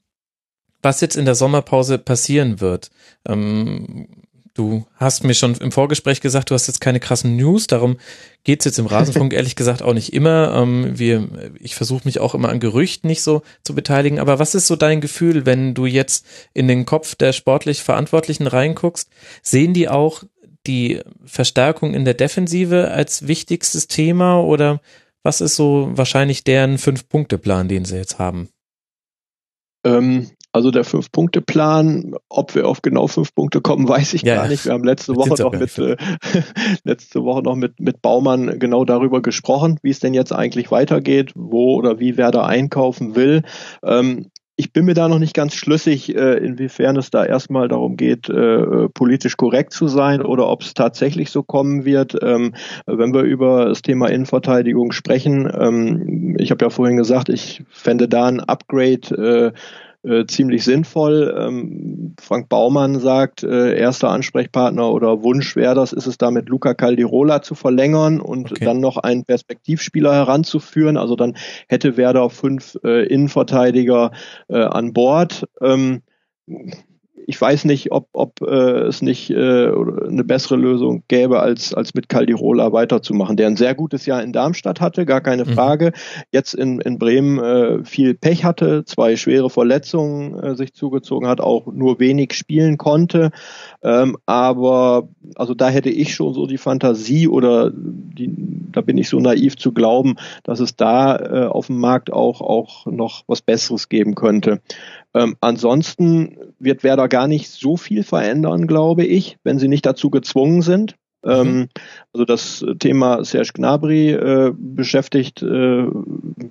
was jetzt in der Sommerpause passieren wird? Ähm, Du hast mir schon im Vorgespräch gesagt, du hast jetzt keine krassen News, darum geht's jetzt im Rasenfunk ehrlich gesagt auch nicht immer. Ähm, wir, ich versuche mich auch immer an Gerüchten nicht so zu beteiligen. Aber was ist so dein Gefühl, wenn du jetzt in den Kopf der sportlich Verantwortlichen reinguckst? Sehen die auch die Verstärkung in der Defensive als wichtigstes Thema oder was ist so wahrscheinlich deren Fünf-Punkte-Plan, den sie jetzt haben? Ähm, also der Fünf-Punkte-Plan, ob wir auf genau fünf Punkte kommen, weiß ich ja, gar nicht. Wir haben letzte Woche noch mit äh, letzte Woche noch mit mit Baumann genau darüber gesprochen, wie es denn jetzt eigentlich weitergeht, wo oder wie wer da einkaufen will. Ähm, ich bin mir da noch nicht ganz schlüssig, äh, inwiefern es da erstmal darum geht, äh, politisch korrekt zu sein oder ob es tatsächlich so kommen wird. Ähm, wenn wir über das Thema Innenverteidigung sprechen, ähm, ich habe ja vorhin gesagt, ich fände da ein Upgrade äh, ziemlich sinnvoll. Ähm, Frank Baumann sagt, äh, erster Ansprechpartner oder Wunsch wäre das, ist es da mit Luca Caldirola zu verlängern und okay. dann noch einen Perspektivspieler heranzuführen. Also dann hätte Werder fünf äh, Innenverteidiger äh, an Bord. Ähm, ich weiß nicht, ob, ob äh, es nicht äh, eine bessere Lösung gäbe, als, als mit Caldirola weiterzumachen, der ein sehr gutes Jahr in Darmstadt hatte, gar keine mhm. Frage. Jetzt in, in Bremen äh, viel Pech hatte, zwei schwere Verletzungen äh, sich zugezogen hat, auch nur wenig spielen konnte. Ähm, aber also da hätte ich schon so die Fantasie oder die, da bin ich so naiv zu glauben, dass es da äh, auf dem Markt auch, auch noch was Besseres geben könnte. Ähm, ansonsten wird Werder gar nicht so viel verändern, glaube ich, wenn sie nicht dazu gezwungen sind. Mhm. Ähm, also das Thema Serge Gnabry äh, beschäftigt äh,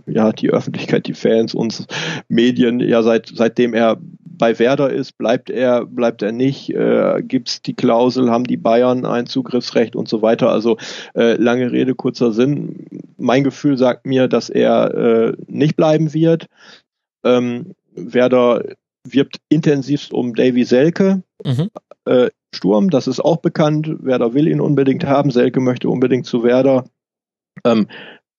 ja die Öffentlichkeit, die Fans, uns Medien ja seit seitdem er bei Werder ist, bleibt er, bleibt er nicht, äh, gibt es die Klausel, haben die Bayern ein Zugriffsrecht und so weiter. Also äh, lange Rede, kurzer Sinn. Mein Gefühl sagt mir, dass er äh, nicht bleiben wird. Ähm, Werder wirbt intensivst um Davy Selke. Mhm. Äh, Sturm, das ist auch bekannt. Werder will ihn unbedingt haben. Selke möchte unbedingt zu Werder. Ähm,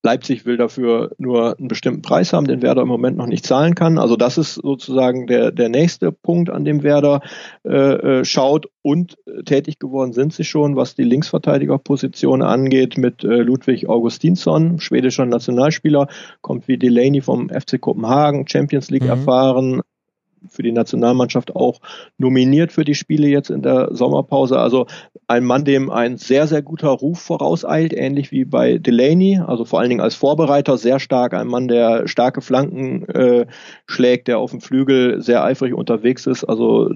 Leipzig will dafür nur einen bestimmten Preis haben, den Werder im Moment noch nicht zahlen kann. Also das ist sozusagen der, der nächste Punkt, an dem Werder äh, äh schaut. Und tätig geworden sind sie schon, was die Linksverteidigerposition angeht, mit äh, Ludwig Augustinsson, schwedischer Nationalspieler, kommt wie Delaney vom FC Kopenhagen, Champions League mhm. erfahren, für die Nationalmannschaft auch nominiert für die Spiele jetzt in der Sommerpause. Also ein Mann, dem ein sehr, sehr guter Ruf vorauseilt, ähnlich wie bei Delaney, also vor allen Dingen als Vorbereiter sehr stark, ein Mann, der starke Flanken äh, schlägt, der auf dem Flügel sehr eifrig unterwegs ist, also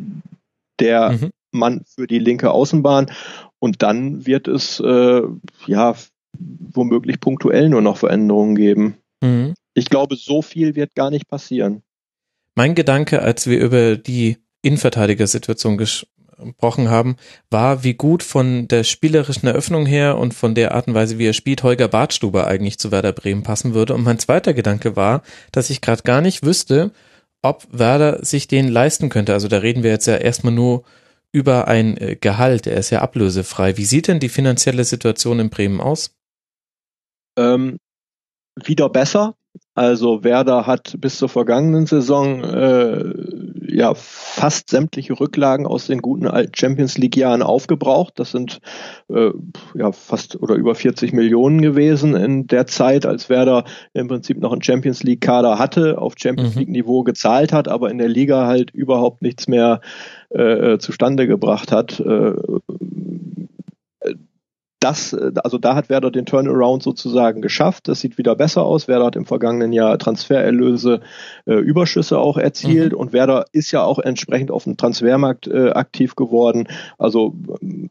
der mhm. Mann für die linke Außenbahn. Und dann wird es äh, ja womöglich punktuell nur noch Veränderungen geben. Mhm. Ich glaube, so viel wird gar nicht passieren. Mein Gedanke, als wir über die Innenverteidigersituation gesprochen haben, war, wie gut von der spielerischen Eröffnung her und von der Art und Weise, wie er spielt, Holger Bartstuber eigentlich zu Werder Bremen passen würde. Und mein zweiter Gedanke war, dass ich gerade gar nicht wüsste, ob Werder sich den leisten könnte. Also da reden wir jetzt ja erstmal nur über ein äh, Gehalt. Er ist ja ablösefrei. Wie sieht denn die finanzielle Situation in Bremen aus? Ähm, wieder besser. Also Werder hat bis zur vergangenen Saison äh, ja fast sämtliche Rücklagen aus den guten alten Champions League Jahren aufgebraucht. Das sind äh, ja fast oder über 40 Millionen gewesen in der Zeit, als Werder im Prinzip noch einen Champions League Kader hatte, auf Champions mhm. League Niveau gezahlt hat, aber in der Liga halt überhaupt nichts mehr äh, zustande gebracht hat. Äh, das, also da hat Werder den Turnaround sozusagen geschafft. Das sieht wieder besser aus. Werder hat im vergangenen Jahr Transfererlöse, äh, Überschüsse auch erzielt mhm. und Werder ist ja auch entsprechend auf dem Transfermarkt äh, aktiv geworden. Also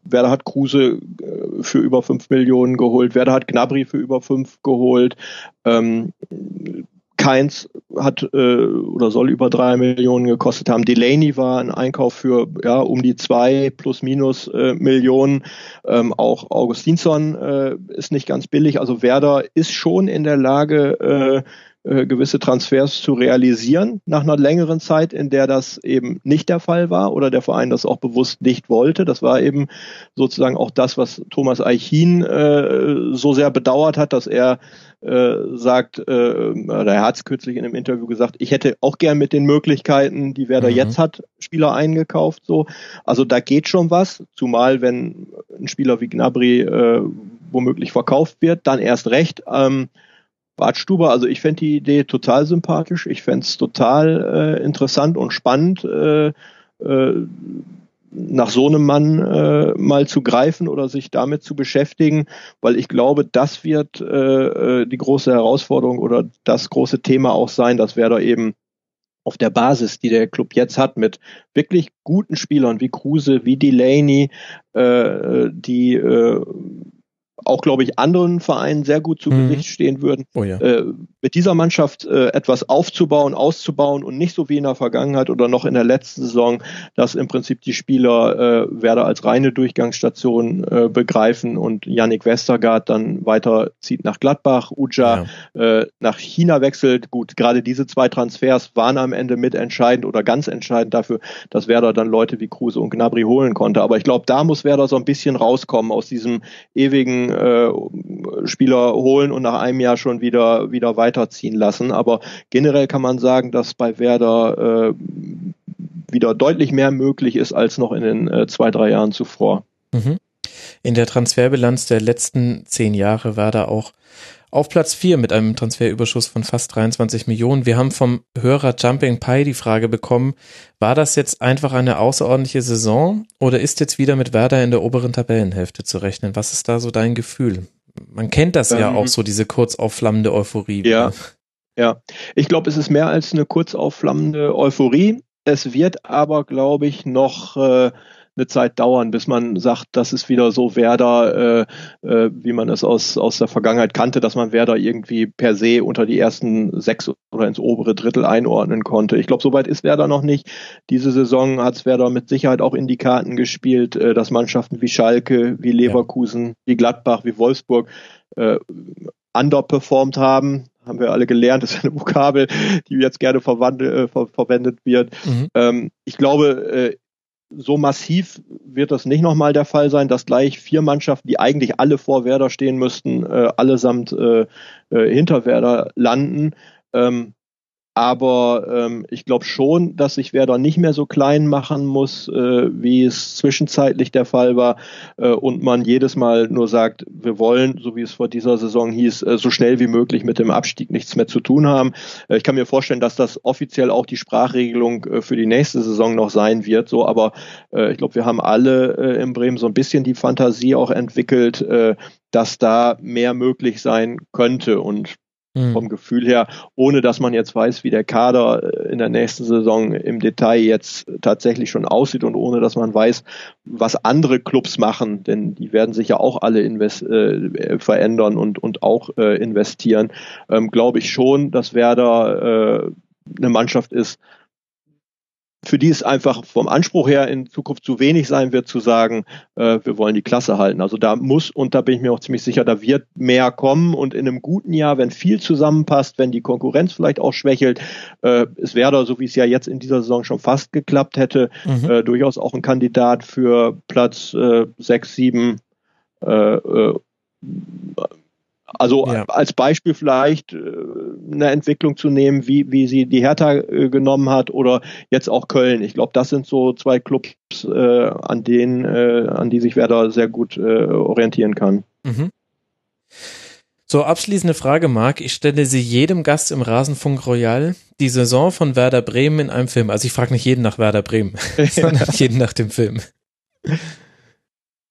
Werder hat Kruse äh, für über fünf Millionen geholt, Werder hat Gnabry für über fünf geholt. Ähm, Keins hat äh, oder soll über drei Millionen gekostet haben. Delaney war ein Einkauf für ja um die zwei plus minus äh, Millionen. Ähm, auch Augustinsson äh, ist nicht ganz billig. Also Werder ist schon in der Lage, äh, äh, gewisse Transfers zu realisieren nach einer längeren Zeit, in der das eben nicht der Fall war oder der Verein das auch bewusst nicht wollte. Das war eben sozusagen auch das, was Thomas Eichin äh, so sehr bedauert hat, dass er äh, sagt, äh, er hat es kürzlich in einem Interview gesagt, ich hätte auch gern mit den Möglichkeiten, die Werder mhm. jetzt hat, Spieler eingekauft. So, also da geht schon was, zumal wenn ein Spieler wie Gnabry äh, womöglich verkauft wird, dann erst recht. Ähm, Bartstuber, also ich fände die Idee total sympathisch. Ich fände es total äh, interessant und spannend, äh, äh, nach so einem Mann äh, mal zu greifen oder sich damit zu beschäftigen, weil ich glaube, das wird äh, äh die große Herausforderung oder das große Thema auch sein, dass Werder eben auf der Basis, die der Club jetzt hat, mit wirklich guten Spielern wie Kruse, wie Delaney, äh, die äh, auch, glaube ich, anderen Vereinen sehr gut zu mhm. Gesicht stehen würden. Oh ja. äh, mit dieser Mannschaft äh, etwas aufzubauen, auszubauen und nicht so wie in der Vergangenheit oder noch in der letzten Saison, dass im Prinzip die Spieler äh, Werder als reine Durchgangsstation äh, begreifen und Yannick Westergaard dann weiter zieht nach Gladbach, Uja ja. äh, nach China wechselt. Gut, gerade diese zwei Transfers waren am Ende mitentscheidend oder ganz entscheidend dafür, dass Werder dann Leute wie Kruse und Gnabry holen konnte. Aber ich glaube, da muss Werder so ein bisschen rauskommen aus diesem ewigen äh, Spieler holen und nach einem Jahr schon wieder, wieder weiterziehen lassen. Aber generell kann man sagen, dass bei Werder äh, wieder deutlich mehr möglich ist als noch in den äh, zwei, drei Jahren zuvor. Mhm. In der Transferbilanz der letzten zehn Jahre war da auch auf Platz 4 mit einem Transferüberschuss von fast 23 Millionen. Wir haben vom Hörer Jumping Pie die Frage bekommen, war das jetzt einfach eine außerordentliche Saison oder ist jetzt wieder mit Werder in der oberen Tabellenhälfte zu rechnen? Was ist da so dein Gefühl? Man kennt das ähm, ja auch so, diese kurz aufflammende Euphorie. Ja, ja. Ich glaube, es ist mehr als eine kurz aufflammende Euphorie. Es wird aber, glaube ich, noch äh, eine Zeit dauern, bis man sagt, das ist wieder so Werder, äh, äh, wie man es aus, aus der Vergangenheit kannte, dass man Werder irgendwie per se unter die ersten sechs oder ins obere Drittel einordnen konnte. Ich glaube, soweit ist Werder noch nicht. Diese Saison hat Werder mit Sicherheit auch in die Karten gespielt, äh, dass Mannschaften wie Schalke, wie Leverkusen, ja. wie Gladbach, wie Wolfsburg äh, underperformed haben, haben wir alle gelernt, das ist eine Vokabel, die jetzt gerne äh, ver verwendet wird. Mhm. Ähm, ich glaube, äh, so massiv wird das nicht nochmal der Fall sein, dass gleich vier Mannschaften, die eigentlich alle vor Werder stehen müssten, äh, allesamt äh, äh, hinter Werder landen. Ähm, aber ähm, ich glaube schon, dass sich Werder nicht mehr so klein machen muss, äh, wie es zwischenzeitlich der Fall war äh, und man jedes Mal nur sagt, wir wollen, so wie es vor dieser Saison hieß, äh, so schnell wie möglich mit dem Abstieg nichts mehr zu tun haben. Äh, ich kann mir vorstellen, dass das offiziell auch die Sprachregelung äh, für die nächste Saison noch sein wird. So, aber äh, ich glaube, wir haben alle äh, in Bremen so ein bisschen die Fantasie auch entwickelt, äh, dass da mehr möglich sein könnte und mhm. vom Gefühl her, ohne dass man jetzt weiß, wie der Kader äh, in der nächsten Saison im Detail jetzt tatsächlich schon aussieht und ohne dass man weiß, was andere Clubs machen, denn die werden sich ja auch alle invest äh, verändern und, und auch äh, investieren, ähm, glaube ich schon, dass Werder äh, eine Mannschaft ist, für die es einfach vom Anspruch her in Zukunft zu wenig sein wird, zu sagen, äh, wir wollen die Klasse halten. Also da muss, und da bin ich mir auch ziemlich sicher, da wird mehr kommen und in einem guten Jahr, wenn viel zusammenpasst, wenn die Konkurrenz vielleicht auch schwächelt, äh, es wäre so wie es ja jetzt in dieser Saison schon fast geklappt hätte, mhm. äh, durchaus auch ein Kandidat für Platz äh, 6, 7 äh, äh, also ja. als Beispiel vielleicht äh, eine Entwicklung zu nehmen, wie, wie sie die Hertha äh, genommen hat oder jetzt auch Köln. Ich glaube, das sind so zwei Clubs, äh, an denen, äh, an die sich Werder sehr gut äh, orientieren kann. Mhm. So, abschließende Frage, Marc. Ich stelle sie jedem Gast im Rasenfunk Royal. Die Saison von Werder Bremen in einem Film. Also ich frage nicht jeden nach Werder Bremen, sondern jeden nach dem Film.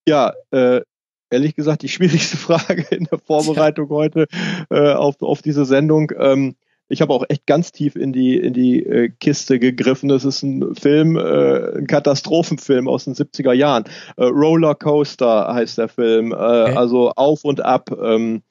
Ja, äh, ehrlich gesagt die schwierigste Frage in der Vorbereitung heute äh, auf, auf diese Sendung. Ähm, ich habe auch echt ganz tief in die in die äh, Kiste gegriffen. Das ist ein Film, äh, ein Katastrophenfilm aus den 70er Jahren. Äh, Roller Coaster heißt der Film. Äh, okay. Also auf und ab. Ähm,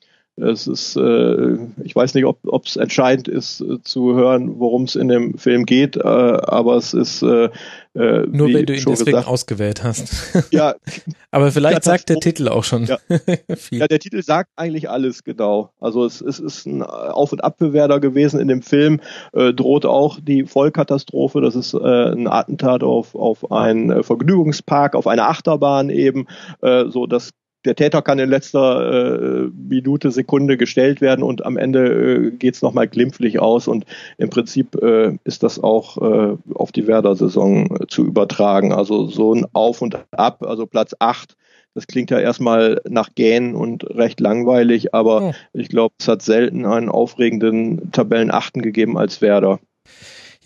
es ist, äh, ich weiß nicht, ob es entscheidend ist äh, zu hören, worum es in dem Film geht, äh, aber es ist äh, äh nur wenn du ihn deswegen gesagt, ausgewählt hast. ja, aber vielleicht sagt der Titel auch schon. Ja. ja. der Titel sagt eigentlich alles genau. Also es, es ist ein Auf- und Abbewerder gewesen in dem Film. Äh, droht auch die Vollkatastrophe. Das ist äh, ein Attentat auf auf einen Vergnügungspark, auf eine Achterbahn eben. Äh, so das der Täter kann in letzter äh, Minute, Sekunde gestellt werden und am Ende äh, geht es nochmal glimpflich aus und im Prinzip äh, ist das auch äh, auf die Werder-Saison äh, zu übertragen. Also so ein Auf und Ab, also Platz 8, das klingt ja erstmal nach Gähnen und recht langweilig, aber oh. ich glaube, es hat selten einen aufregenden Tabellenachten gegeben als Werder.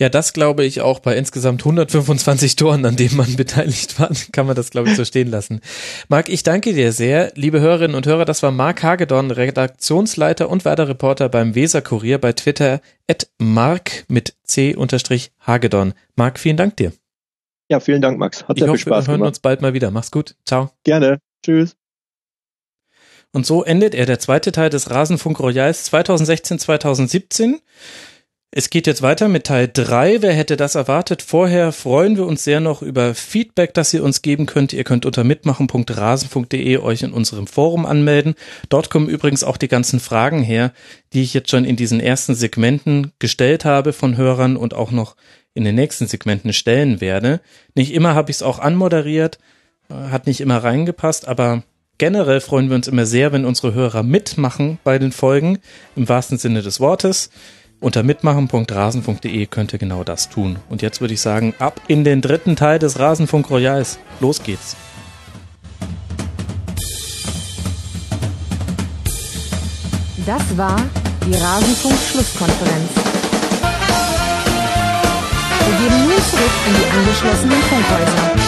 Ja, das glaube ich auch bei insgesamt 125 Toren, an denen man beteiligt war, kann man das glaube ich so stehen lassen. Marc, ich danke dir sehr. Liebe Hörerinnen und Hörer, das war Marc Hagedorn, Redaktionsleiter und Werder-Reporter beim Weser Kurier bei Twitter at Marc mit C unterstrich Hagedorn. Marc, vielen Dank dir. Ja, vielen Dank, Max. Hat ich sehr hoffe, viel Spaß wir hören gemacht. uns bald mal wieder. Mach's gut. Ciao. Gerne. Tschüss. Und so endet er der zweite Teil des Rasenfunk Royals 2016-2017. Es geht jetzt weiter mit Teil 3. Wer hätte das erwartet? Vorher freuen wir uns sehr noch über Feedback, das ihr uns geben könnt. Ihr könnt unter mitmachen.rasen.de euch in unserem Forum anmelden. Dort kommen übrigens auch die ganzen Fragen her, die ich jetzt schon in diesen ersten Segmenten gestellt habe von Hörern und auch noch in den nächsten Segmenten stellen werde. Nicht immer habe ich es auch anmoderiert, hat nicht immer reingepasst, aber generell freuen wir uns immer sehr, wenn unsere Hörer mitmachen bei den Folgen, im wahrsten Sinne des Wortes. Unter mitmachen.rasen.de könnt ihr genau das tun. Und jetzt würde ich sagen, ab in den dritten Teil des Rasenfunk Royals. Los geht's. Das war die Rasenfunk-Schlusskonferenz. Wir gehen nun zurück in die angeschlossenen Funkhäuser.